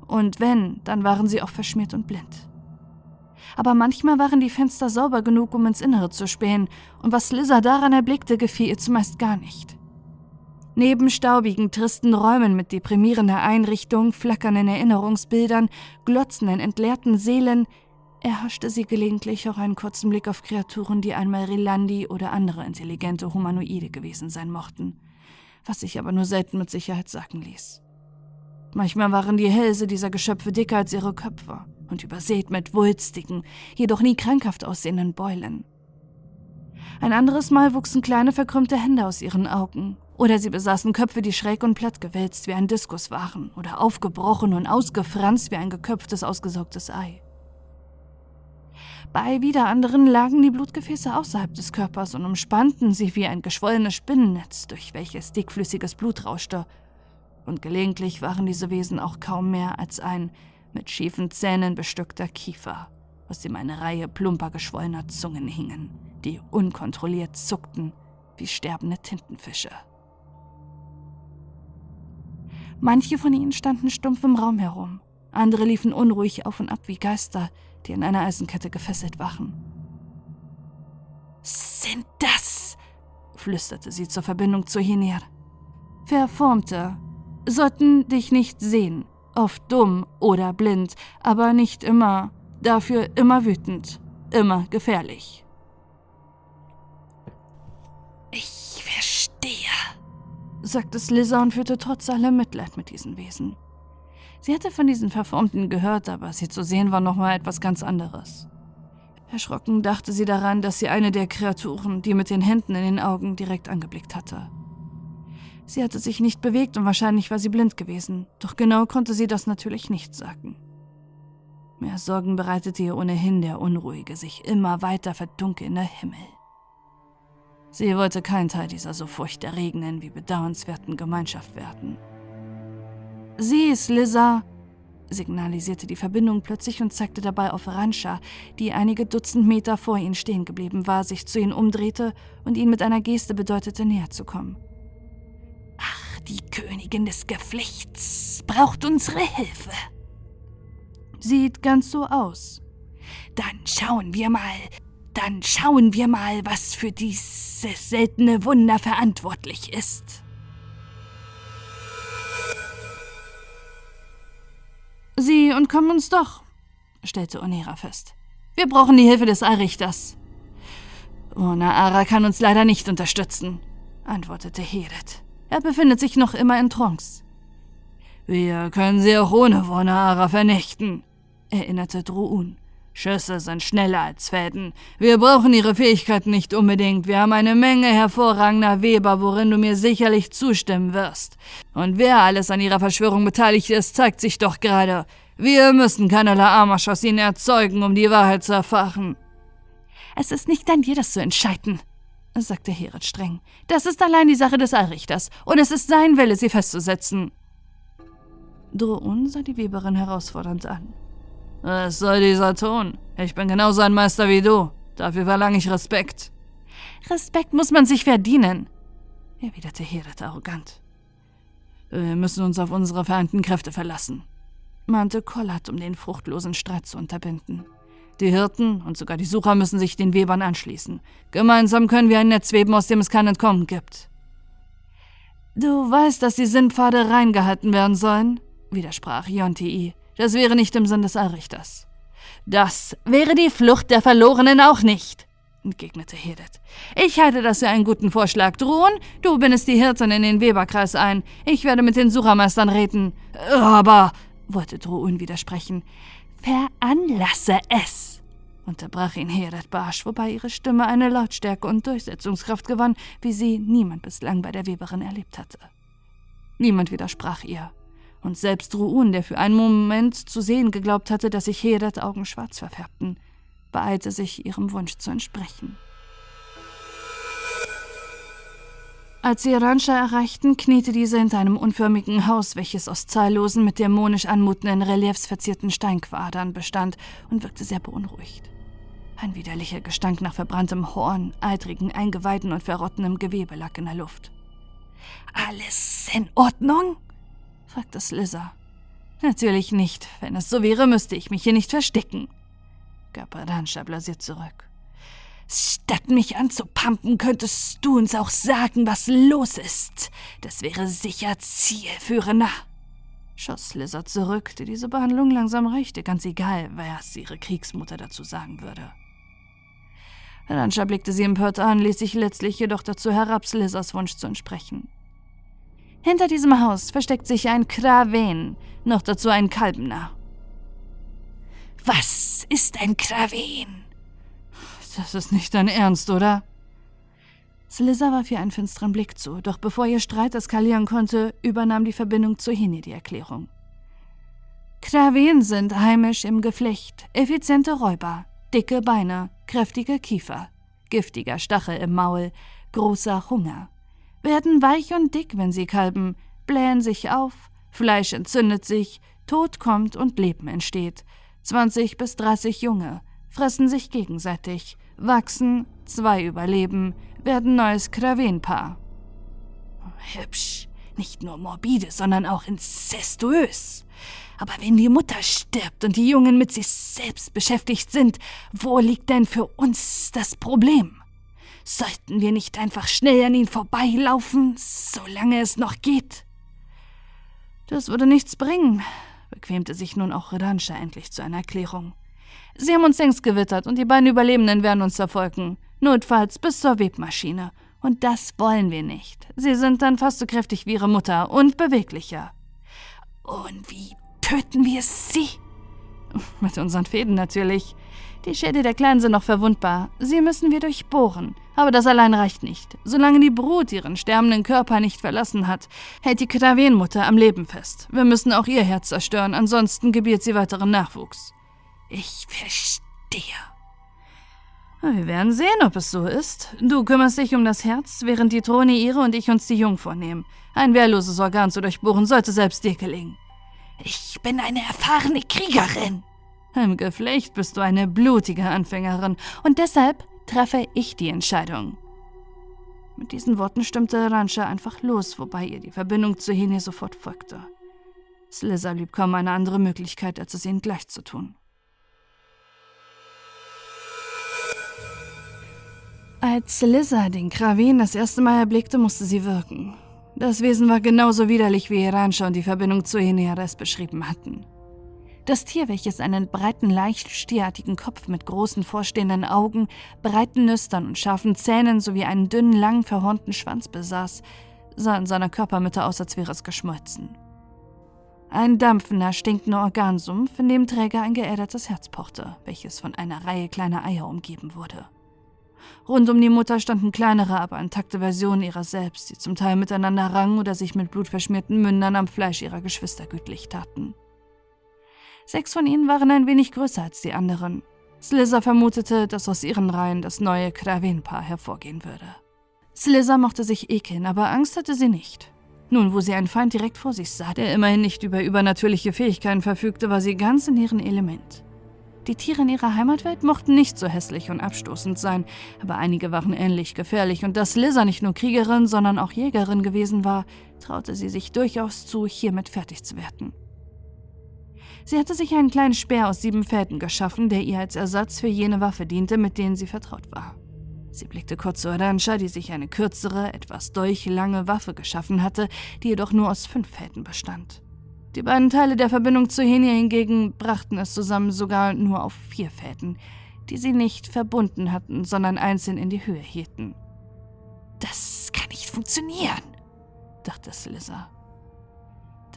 und wenn, dann waren sie auch verschmiert und blind. Aber manchmal waren die Fenster sauber genug, um ins Innere zu spähen, und was Slizzer daran erblickte, gefiel ihr zumeist gar nicht. Neben staubigen, tristen Räumen mit deprimierender Einrichtung, flackernden Erinnerungsbildern, glotzenden, entleerten Seelen, erhaschte sie gelegentlich auch einen kurzen Blick auf Kreaturen, die einmal Rilandi oder andere intelligente Humanoide gewesen sein mochten, was sich aber nur selten mit Sicherheit sagen ließ. Manchmal waren die Hälse dieser Geschöpfe dicker als ihre Köpfe und übersät mit wulstigen, jedoch nie krankhaft aussehenden Beulen. Ein anderes Mal wuchsen kleine verkrümmte Hände aus ihren Augen, oder sie besaßen Köpfe, die schräg und platt gewälzt wie ein Diskus waren, oder aufgebrochen und ausgefranst wie ein geköpftes, ausgesaugtes Ei. Bei wieder anderen lagen die Blutgefäße außerhalb des Körpers und umspannten sie wie ein geschwollenes Spinnennetz, durch welches dickflüssiges Blut rauschte und gelegentlich waren diese Wesen auch kaum mehr als ein mit schiefen Zähnen bestückter Kiefer, aus dem eine Reihe plumper geschwollener Zungen hingen, die unkontrolliert zuckten wie sterbende Tintenfische. Manche von ihnen standen stumpf im Raum herum, andere liefen unruhig auf und ab wie Geister, die an einer Eisenkette gefesselt waren. Sind das? flüsterte sie zur Verbindung zu Hiner. Verformte, sollten dich nicht sehen. Oft dumm oder blind, aber nicht immer. Dafür immer wütend, immer gefährlich. Ich sagte Slizzer und führte trotz allem Mitleid mit diesen Wesen. Sie hatte von diesen Verformten gehört, aber sie zu sehen war nochmal etwas ganz anderes. Erschrocken dachte sie daran, dass sie eine der Kreaturen, die mit den Händen in den Augen direkt angeblickt hatte. Sie hatte sich nicht bewegt und wahrscheinlich war sie blind gewesen, doch genau konnte sie das natürlich nicht sagen. Mehr Sorgen bereitete ihr ohnehin der unruhige, sich immer weiter verdunkelnde Himmel. Sie wollte kein Teil dieser so furchterregenden wie bedauernswerten Gemeinschaft werden. Sie ist Lisa, signalisierte die Verbindung plötzlich und zeigte dabei auf Rancha, die einige Dutzend Meter vor ihnen stehen geblieben war, sich zu ihnen umdrehte und ihnen mit einer Geste bedeutete, näher zu kommen. Ach, die Königin des Geflechts braucht unsere Hilfe. Sieht ganz so aus. Dann schauen wir mal, dann schauen wir mal, was für dieses seltene Wunder verantwortlich ist. Sie und kommen uns doch, stellte Onera fest. Wir brauchen die Hilfe des Allrichters. Onaara kann uns leider nicht unterstützen, antwortete Heret. Er befindet sich noch immer in Trance. Wir können sie auch ohne Wonaara vernichten, erinnerte Druun. Schüsse sind schneller als Fäden. Wir brauchen ihre Fähigkeiten nicht unbedingt. Wir haben eine Menge hervorragender Weber, worin du mir sicherlich zustimmen wirst. Und wer alles an ihrer Verschwörung beteiligt ist, zeigt sich doch gerade. Wir müssen keinerlei Amasch aus ihnen erzeugen, um die Wahrheit zu erfahren. Es ist nicht an dir, das zu entscheiden, sagte Heret streng. Das ist allein die Sache des Allrichters, und es ist sein Wille, sie festzusetzen. Droun sah die Weberin herausfordernd an. Was soll dieser tun? Ich bin genauso ein Meister wie du. Dafür verlange ich Respekt. Respekt muss man sich verdienen, erwiderte Heret arrogant. Wir müssen uns auf unsere vereinten Kräfte verlassen, mahnte Kollat, um den fruchtlosen Streit zu unterbinden. Die Hirten und sogar die Sucher müssen sich den Webern anschließen. Gemeinsam können wir ein Netz weben, aus dem es kein Entkommen gibt. Du weißt, dass die Sintpfade reingehalten werden sollen, widersprach Yontii. Das wäre nicht im Sinn des Allrichters. Das wäre die Flucht der Verlorenen auch nicht, entgegnete Hedet. Ich halte das für einen guten Vorschlag. Drohen, du bindest die Hirten in den Weberkreis ein. Ich werde mit den Suchermeistern reden. Aber, wollte Drohun widersprechen, veranlasse es, unterbrach ihn Hedet barsch, wobei ihre Stimme eine Lautstärke und Durchsetzungskraft gewann, wie sie niemand bislang bei der Weberin erlebt hatte. Niemand widersprach ihr. Und selbst Ruun, der für einen Moment zu sehen geglaubt hatte, dass sich Hedet Augen schwarz verfärbten, beeilte sich, ihrem Wunsch zu entsprechen. Als sie Rancha erreichten, kniete diese hinter einem unförmigen Haus, welches aus zahllosen, mit dämonisch anmutenden Reliefs verzierten Steinquadern bestand und wirkte sehr beunruhigt. Ein widerlicher Gestank nach verbranntem Horn, eitrigen Eingeweiden und verrottenem Gewebe lag in der Luft. Alles in Ordnung? Fragte Slizzer. Natürlich nicht. Wenn es so wäre, müsste ich mich hier nicht verstecken, gab Ranscha blasiert zurück. Statt mich anzupampen, könntest du uns auch sagen, was los ist. Das wäre sicher zielführender. Schoss Slizzer zurück, die diese Behandlung langsam reichte, ganz egal, was ihre Kriegsmutter dazu sagen würde. Ranscha blickte sie empört an, ließ sich letztlich jedoch dazu herab, Slizzers Wunsch zu entsprechen. Hinter diesem Haus versteckt sich ein Kraven, noch dazu ein Kalbener. Was ist ein Kraven? Das ist nicht dein Ernst, oder? Slizza warf ihr einen finsteren Blick zu, doch bevor ihr Streit eskalieren konnte, übernahm die Verbindung zu Hini die Erklärung. Kraven sind heimisch im Geflecht, effiziente Räuber, dicke Beine, kräftige Kiefer, giftiger Stachel im Maul, großer Hunger werden weich und dick, wenn sie kalben, blähen sich auf, Fleisch entzündet sich, Tod kommt und Leben entsteht. 20 bis 30 Junge fressen sich gegenseitig, wachsen, zwei überleben, werden neues Kravenpaar. Hübsch, nicht nur morbide, sondern auch incestuös. Aber wenn die Mutter stirbt und die Jungen mit sich selbst beschäftigt sind, wo liegt denn für uns das Problem? Sollten wir nicht einfach schnell an ihn vorbeilaufen, solange es noch geht? Das würde nichts bringen, bequemte sich nun auch Redanscha endlich zu einer Erklärung. Sie haben uns längst gewittert und die beiden Überlebenden werden uns verfolgen. Notfalls bis zur Webmaschine. Und das wollen wir nicht. Sie sind dann fast so kräftig wie ihre Mutter und beweglicher. Und wie töten wir sie? Mit unseren Fäden natürlich. Die Schädel der Kleinen sind noch verwundbar. Sie müssen wir durchbohren. Aber das allein reicht nicht. Solange die Brut ihren sterbenden Körper nicht verlassen hat, hält die Kravenmutter am Leben fest. Wir müssen auch ihr Herz zerstören, ansonsten gebiert sie weiteren Nachwuchs. Ich verstehe. Wir werden sehen, ob es so ist. Du kümmerst dich um das Herz, während die Throne ihre und ich uns die Jungfrau nehmen. Ein wehrloses Organ zu durchbohren sollte selbst dir gelingen. Ich bin eine erfahrene Kriegerin. Im Geflecht bist du eine blutige Anfängerin und deshalb treffe ich die Entscheidung. Mit diesen Worten stimmte Rancha einfach los, wobei ihr die Verbindung zu Hene sofort folgte. Slizzer blieb kaum eine andere Möglichkeit, als es ihnen gleich zu tun. Als Lizza den Kravin das erste Mal erblickte, musste sie wirken. Das Wesen war genauso widerlich, wie Iranscha und die Verbindung zu Heneares beschrieben hatten. Das Tier, welches einen breiten, leicht stierartigen Kopf mit großen vorstehenden Augen, breiten Nüstern und scharfen Zähnen sowie einen dünnen, lang verhornten Schwanz besaß, sah in seiner Körpermitte aus, als wäre es geschmolzen. Ein dampfender, stinkender Organsumpf, in dem Träger ein geädertes Herz pochte, welches von einer Reihe kleiner Eier umgeben wurde. Rund um die Mutter standen kleinere, aber intakte Versionen ihrer selbst, die zum Teil miteinander rangen oder sich mit blutverschmierten Mündern am Fleisch ihrer Geschwister gütlich taten. Sechs von ihnen waren ein wenig größer als die anderen. Slizzer vermutete, dass aus ihren Reihen das neue Kraven-Paar hervorgehen würde. Slizzer mochte sich ekeln, aber Angst hatte sie nicht. Nun, wo sie einen Feind direkt vor sich sah, der immerhin nicht über übernatürliche Fähigkeiten verfügte, war sie ganz in ihrem Element. Die Tiere in ihrer Heimatwelt mochten nicht so hässlich und abstoßend sein, aber einige waren ähnlich gefährlich, und dass Lizza nicht nur Kriegerin, sondern auch Jägerin gewesen war, traute sie sich durchaus zu, hiermit fertig zu werden. Sie hatte sich einen kleinen Speer aus sieben Fäden geschaffen, der ihr als Ersatz für jene Waffe diente, mit denen sie vertraut war. Sie blickte kurz zu Aranscha, die sich eine kürzere, etwas dolchlange Waffe geschaffen hatte, die jedoch nur aus fünf Fäden bestand. Die beiden Teile der Verbindung zu Henia hingegen brachten es zusammen sogar nur auf vier Fäden, die sie nicht verbunden hatten, sondern einzeln in die Höhe hielten. Das kann nicht funktionieren, dachte Slizzer.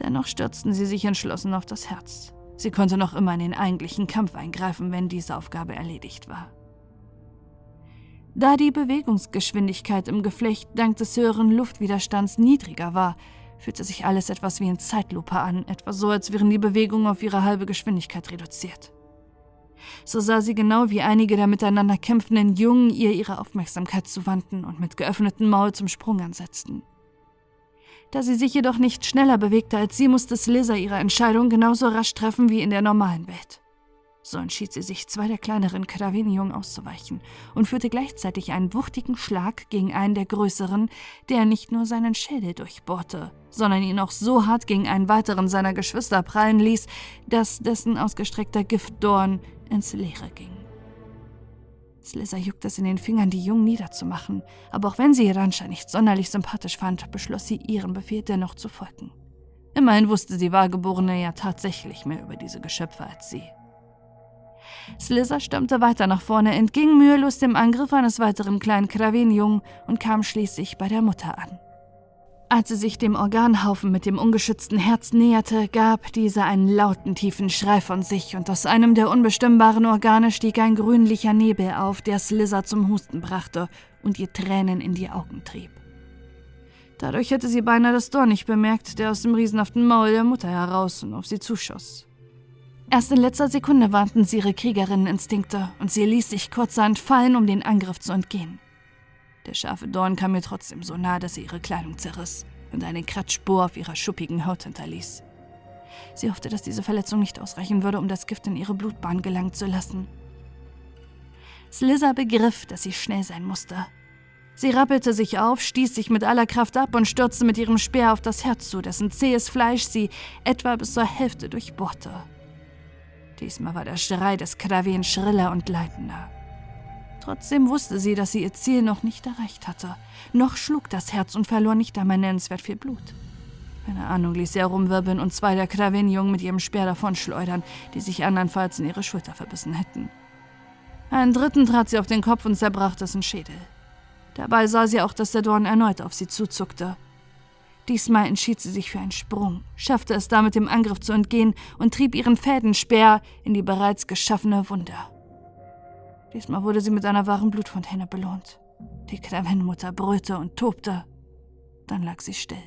Dennoch stürzten sie sich entschlossen auf das Herz. Sie konnte noch immer in den eigentlichen Kampf eingreifen, wenn diese Aufgabe erledigt war. Da die Bewegungsgeschwindigkeit im Geflecht dank des höheren Luftwiderstands niedriger war, fühlte sich alles etwas wie in Zeitlupe an, etwa so, als wären die Bewegungen auf ihre halbe Geschwindigkeit reduziert. So sah sie genau, wie einige der miteinander kämpfenden Jungen ihr ihre Aufmerksamkeit zuwandten und mit geöffnetem Maul zum Sprung ansetzten. Da sie sich jedoch nicht schneller bewegte als sie, musste Slizzer ihre Entscheidung genauso rasch treffen wie in der normalen Welt. So entschied sie sich, zwei der kleineren Kravini-Jungen auszuweichen und führte gleichzeitig einen wuchtigen Schlag gegen einen der größeren, der nicht nur seinen Schädel durchbohrte, sondern ihn auch so hart gegen einen weiteren seiner Geschwister prallen ließ, dass dessen ausgestreckter Giftdorn ins Leere ging. Slizzer juckte es in den Fingern, die Jungen niederzumachen, aber auch wenn sie Iranscha nicht sonderlich sympathisch fand, beschloss sie, ihrem Befehl dennoch zu folgen. Immerhin wusste die Wahrgeborene ja tatsächlich mehr über diese Geschöpfe als sie. Slizzer stürmte weiter nach vorne, entging mühelos dem Angriff eines weiteren kleinen Kravenjungen und kam schließlich bei der Mutter an. Als sie sich dem Organhaufen mit dem ungeschützten Herz näherte, gab dieser einen lauten, tiefen Schrei von sich, und aus einem der unbestimmbaren Organe stieg ein grünlicher Nebel auf, der Slizzer zum Husten brachte und ihr Tränen in die Augen trieb. Dadurch hätte sie beinahe das Dorn nicht bemerkt, der aus dem riesenhaften Maul der Mutter heraus und auf sie zuschoss. Erst in letzter Sekunde warnten sie ihre Kriegerinneninstinkte und sie ließ sich kurzerhand fallen, um den Angriff zu entgehen. Der scharfe Dorn kam mir trotzdem so nah, dass sie ihre Kleidung zerriss und eine Kratzspur auf ihrer schuppigen Haut hinterließ. Sie hoffte, dass diese Verletzung nicht ausreichen würde, um das Gift in ihre Blutbahn gelangen zu lassen. Slizzer begriff, dass sie schnell sein musste. Sie rappelte sich auf, stieß sich mit aller Kraft ab und stürzte mit ihrem Speer auf das Herz zu, dessen zähes Fleisch sie etwa bis zur Hälfte durchbohrte. Diesmal war der Schrei des Kraven schriller und leitender. Trotzdem wusste sie, dass sie ihr Ziel noch nicht erreicht hatte. Noch schlug das Herz und verlor nicht einmal nennenswert viel Blut. Eine Ahnung ließ sie herumwirbeln und zwei der Kraven-Jungen mit ihrem Speer davonschleudern, die sich andernfalls in ihre Schulter verbissen hätten. Einen dritten trat sie auf den Kopf und zerbrach dessen Schädel. Dabei sah sie auch, dass der Dorn erneut auf sie zuzuckte. Diesmal entschied sie sich für einen Sprung, schaffte es damit dem Angriff zu entgehen und trieb ihren Fädenspeer in die bereits geschaffene Wunde. Diesmal wurde sie mit einer wahren Blutfontäne belohnt. Die Kravenmutter brüllte und tobte. Dann lag sie still.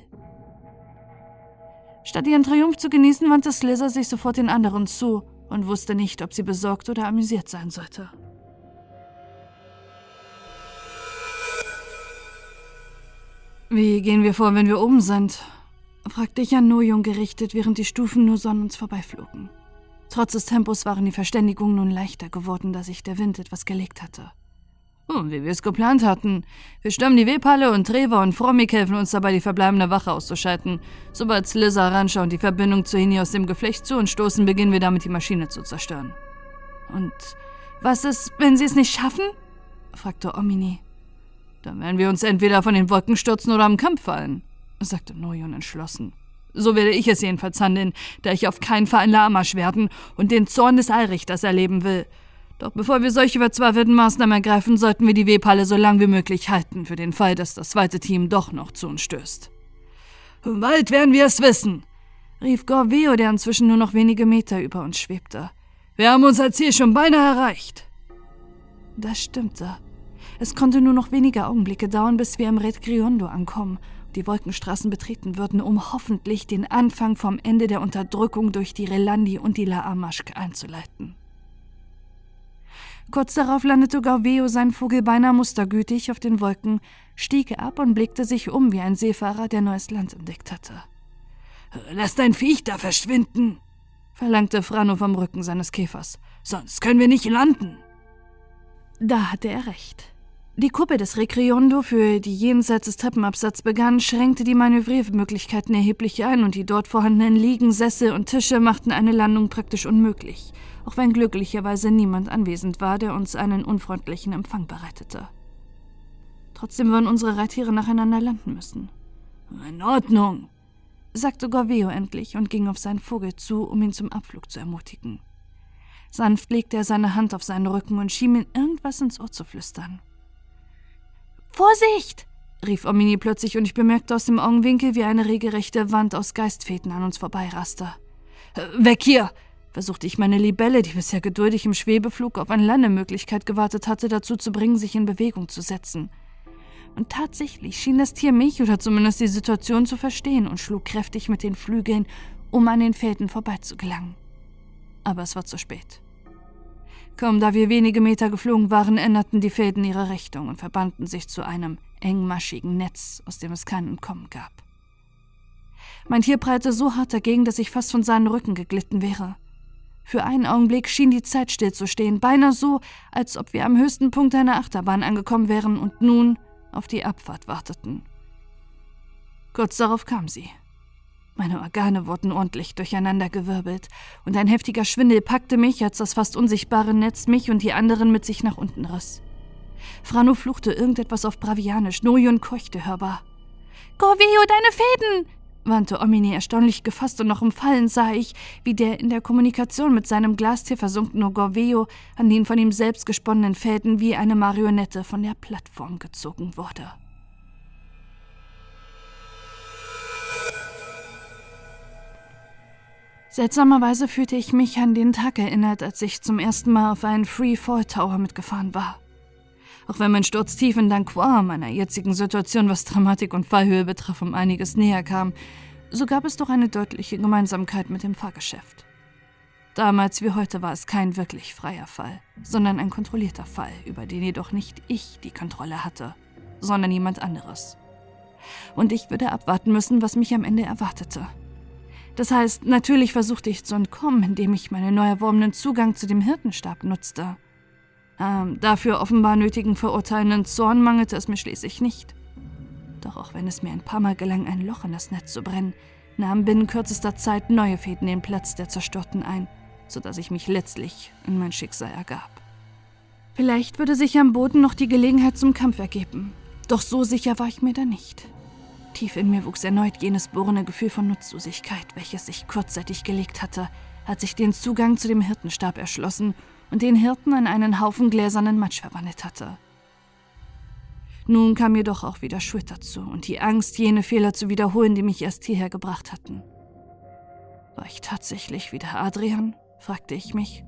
Statt ihren Triumph zu genießen, wandte Slizzer sich sofort den anderen zu und wusste nicht, ob sie besorgt oder amüsiert sein sollte. Wie gehen wir vor, wenn wir oben sind? fragte ich an Nojung gerichtet, während die Stufen nur so an uns vorbeiflogen. Trotz des Tempos waren die Verständigungen nun leichter geworden, da sich der Wind etwas gelegt hatte. Oh, wie wir es geplant hatten. Wir stürmen die Webhalle und Trevor und Fromik helfen uns dabei, die verbleibende Wache auszuschalten. Sobald Slizzer ranschaut die Verbindung zu Hini aus dem Geflecht zu und stoßen, beginnen wir damit, die Maschine zu zerstören. Und was ist, wenn sie es nicht schaffen? fragte Omini. Dann werden wir uns entweder von den Wolken stürzen oder am Kampf fallen, sagte Nojon entschlossen. So werde ich es jedenfalls handeln, da ich auf keinen Fall ein Lahmarsch werden und den Zorn des Allrichters erleben will. Doch bevor wir solche verzweifelten Maßnahmen ergreifen, sollten wir die Webhalle so lang wie möglich halten, für den Fall, dass das zweite Team doch noch zu uns stößt. Bald werden wir es wissen, rief Gorveo, der inzwischen nur noch wenige Meter über uns schwebte. Wir haben unser Ziel schon beinahe erreicht. Das stimmte. Es konnte nur noch wenige Augenblicke dauern, bis wir im Red Griondo ankommen die Wolkenstraßen betreten würden, um hoffentlich den Anfang vom Ende der Unterdrückung durch die Relandi und die La Amaschk einzuleiten. Kurz darauf landete Gauveo sein Vogel beinahe mustergütig auf den Wolken, stieg ab und blickte sich um wie ein Seefahrer, der neues Land entdeckt hatte. Lass dein Viech da verschwinden, verlangte Frano vom Rücken seines Käfers. Sonst können wir nicht landen. Da hatte er recht. Die Kuppe des Recriondo, für die jenseits des Treppenabsatz begann, schränkte die Manövriermöglichkeiten erheblich ein und die dort vorhandenen Liegen, Sessel und Tische machten eine Landung praktisch unmöglich, auch wenn glücklicherweise niemand anwesend war, der uns einen unfreundlichen Empfang bereitete. Trotzdem würden unsere Reittiere nacheinander landen müssen. In Ordnung, sagte Gorveo endlich und ging auf seinen Vogel zu, um ihn zum Abflug zu ermutigen. Sanft legte er seine Hand auf seinen Rücken und schien ihm irgendwas ins Ohr zu flüstern. Vorsicht! rief Omini plötzlich und ich bemerkte aus dem Augenwinkel, wie eine regelrechte Wand aus Geistfäden an uns vorbeiraste. Weg hier! versuchte ich meine Libelle, die bisher geduldig im Schwebeflug auf eine Landemöglichkeit gewartet hatte, dazu zu bringen, sich in Bewegung zu setzen. Und tatsächlich schien das Tier mich oder zumindest die Situation zu verstehen und schlug kräftig mit den Flügeln, um an den Fäden vorbeizugelangen. Aber es war zu spät. Kaum da wir wenige Meter geflogen waren, änderten die Fäden ihre Richtung und verbanden sich zu einem engmaschigen Netz, aus dem es kein Entkommen gab. Mein Tier prallte so hart dagegen, dass ich fast von seinem Rücken geglitten wäre. Für einen Augenblick schien die Zeit stillzustehen, beinahe so, als ob wir am höchsten Punkt einer Achterbahn angekommen wären und nun auf die Abfahrt warteten. Kurz darauf kam sie. Meine Organe wurden ordentlich durcheinandergewirbelt, und ein heftiger Schwindel packte mich, als das fast unsichtbare Netz mich und die anderen mit sich nach unten riss. Frano fluchte irgendetwas auf Bravianisch, Nojon keuchte hörbar. Gorvio, deine Fäden! warnte Omini erstaunlich gefasst und noch im Fallen sah ich, wie der in der Kommunikation mit seinem Glastier versunkene Gorveo an den von ihm selbst gesponnenen Fäden wie eine Marionette von der Plattform gezogen wurde. Seltsamerweise fühlte ich mich an den Tag erinnert, als ich zum ersten Mal auf einen Free Fall Tower mitgefahren war. Auch wenn mein Sturz tief in Danquois meiner jetzigen Situation, was Dramatik und Fallhöhe betraf, um einiges näher kam, so gab es doch eine deutliche Gemeinsamkeit mit dem Fahrgeschäft. Damals wie heute war es kein wirklich freier Fall, sondern ein kontrollierter Fall, über den jedoch nicht ich die Kontrolle hatte, sondern jemand anderes. Und ich würde abwarten müssen, was mich am Ende erwartete. Das heißt, natürlich versuchte ich zu entkommen, indem ich meinen neu erworbenen Zugang zu dem Hirtenstab nutzte. Ähm, dafür offenbar nötigen verurteilenden Zorn mangelte es mir schließlich nicht. Doch auch wenn es mir ein paar Mal gelang, ein Loch in das Netz zu brennen, nahmen binnen kürzester Zeit neue Fäden den Platz der zerstörten ein, sodass ich mich letztlich in mein Schicksal ergab. Vielleicht würde sich am Boden noch die Gelegenheit zum Kampf ergeben, doch so sicher war ich mir da nicht. Tief in mir wuchs erneut jenes bohrende Gefühl von Nutzlosigkeit, welches sich kurzzeitig gelegt hatte, als ich den Zugang zu dem Hirtenstab erschlossen und den Hirten in einen Haufen gläsernen Matsch verwandelt hatte. Nun kam jedoch auch wieder Schuld dazu und die Angst, jene Fehler zu wiederholen, die mich erst hierher gebracht hatten. War ich tatsächlich wieder Adrian? fragte ich mich.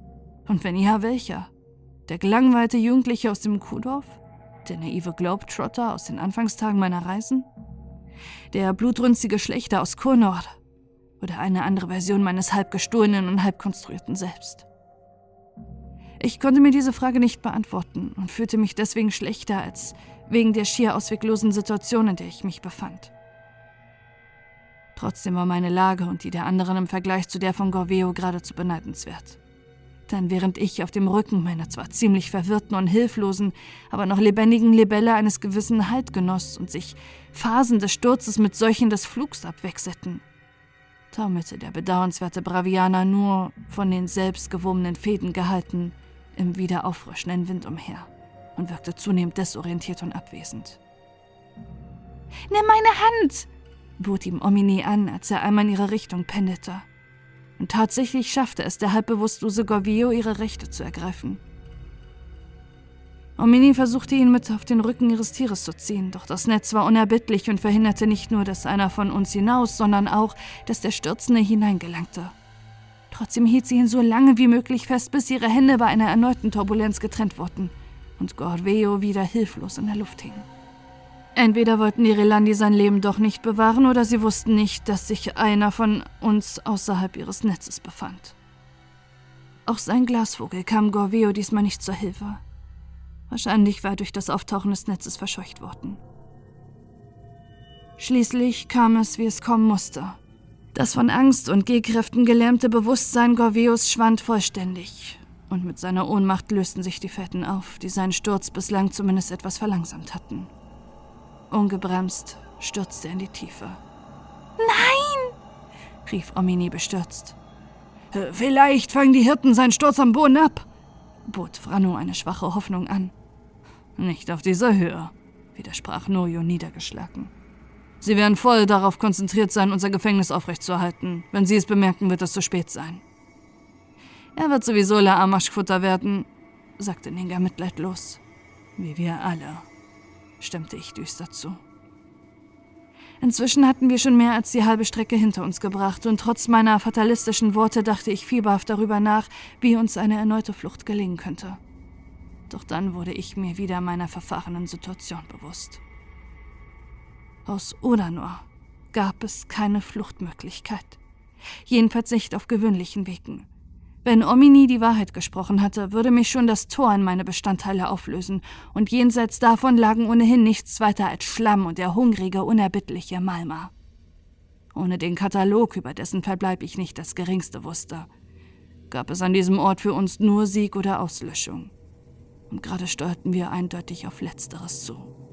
Und wenn ja, welcher? Der gelangweilte Jugendliche aus dem Kuhdorf? Der naive Globetrotter aus den Anfangstagen meiner Reisen? Der blutrünstige Schlechter aus Kurnord oder eine andere Version meines halb gestohlenen und halb konstruierten Selbst. Ich konnte mir diese Frage nicht beantworten und fühlte mich deswegen schlechter als wegen der schier ausweglosen Situation, in der ich mich befand. Trotzdem war meine Lage und die der anderen im Vergleich zu der von Gorveo geradezu beneidenswert. Denn während ich auf dem Rücken meiner zwar ziemlich verwirrten und hilflosen, aber noch lebendigen Libelle eines gewissen Halt genoss und sich Phasen des Sturzes mit solchen des Flugs abwechselten, taumelte der bedauernswerte Bravianer nur von den selbstgewobenen Fäden gehalten im wieder auffrischenden Wind umher und wirkte zunehmend desorientiert und abwesend. Nimm meine Hand! bot ihm Omini an, als er einmal in ihre Richtung pendelte. Und tatsächlich schaffte es der halbbewusstlose Gorvio, ihre Rechte zu ergreifen. Omini versuchte ihn mit auf den Rücken ihres Tieres zu ziehen, doch das Netz war unerbittlich und verhinderte nicht nur, dass einer von uns hinaus, sondern auch, dass der Stürzende hineingelangte. Trotzdem hielt sie ihn so lange wie möglich fest, bis ihre Hände bei einer erneuten Turbulenz getrennt wurden und Gorveo wieder hilflos in der Luft hing. Entweder wollten die Relandi sein Leben doch nicht bewahren oder sie wussten nicht, dass sich einer von uns außerhalb ihres Netzes befand. Auch sein Glasvogel kam Gorveo diesmal nicht zur Hilfe. Wahrscheinlich war er durch das Auftauchen des Netzes verscheucht worden. Schließlich kam es, wie es kommen musste. Das von Angst und Gehkräften gelähmte Bewusstsein Gorveos schwand vollständig, und mit seiner Ohnmacht lösten sich die Fetten auf, die seinen Sturz bislang zumindest etwas verlangsamt hatten. Ungebremst stürzte er in die Tiefe. Nein! rief Omini bestürzt. Äh, vielleicht fangen die Hirten seinen Sturz am Boden ab, bot Frano eine schwache Hoffnung an. Nicht auf dieser Höhe, widersprach Nojo niedergeschlagen. Sie werden voll darauf konzentriert sein, unser Gefängnis aufrechtzuerhalten. Wenn sie es bemerken, wird es zu spät sein. Er wird sowieso La Amaschfutter werden, sagte Ninga mitleidlos. Wie wir alle stimmte ich düster zu. Inzwischen hatten wir schon mehr als die halbe Strecke hinter uns gebracht, und trotz meiner fatalistischen Worte dachte ich fieberhaft darüber nach, wie uns eine erneute Flucht gelingen könnte. Doch dann wurde ich mir wieder meiner verfahrenen Situation bewusst. Aus Odanor gab es keine Fluchtmöglichkeit. Jedenfalls nicht auf gewöhnlichen Wegen. Wenn Omini die Wahrheit gesprochen hatte, würde mich schon das Tor in meine Bestandteile auflösen, und jenseits davon lagen ohnehin nichts weiter als Schlamm und der hungrige, unerbittliche Malma. Ohne den Katalog, über dessen Verbleib ich nicht das geringste wusste, gab es an diesem Ort für uns nur Sieg oder Auslöschung. Und gerade steuerten wir eindeutig auf Letzteres zu.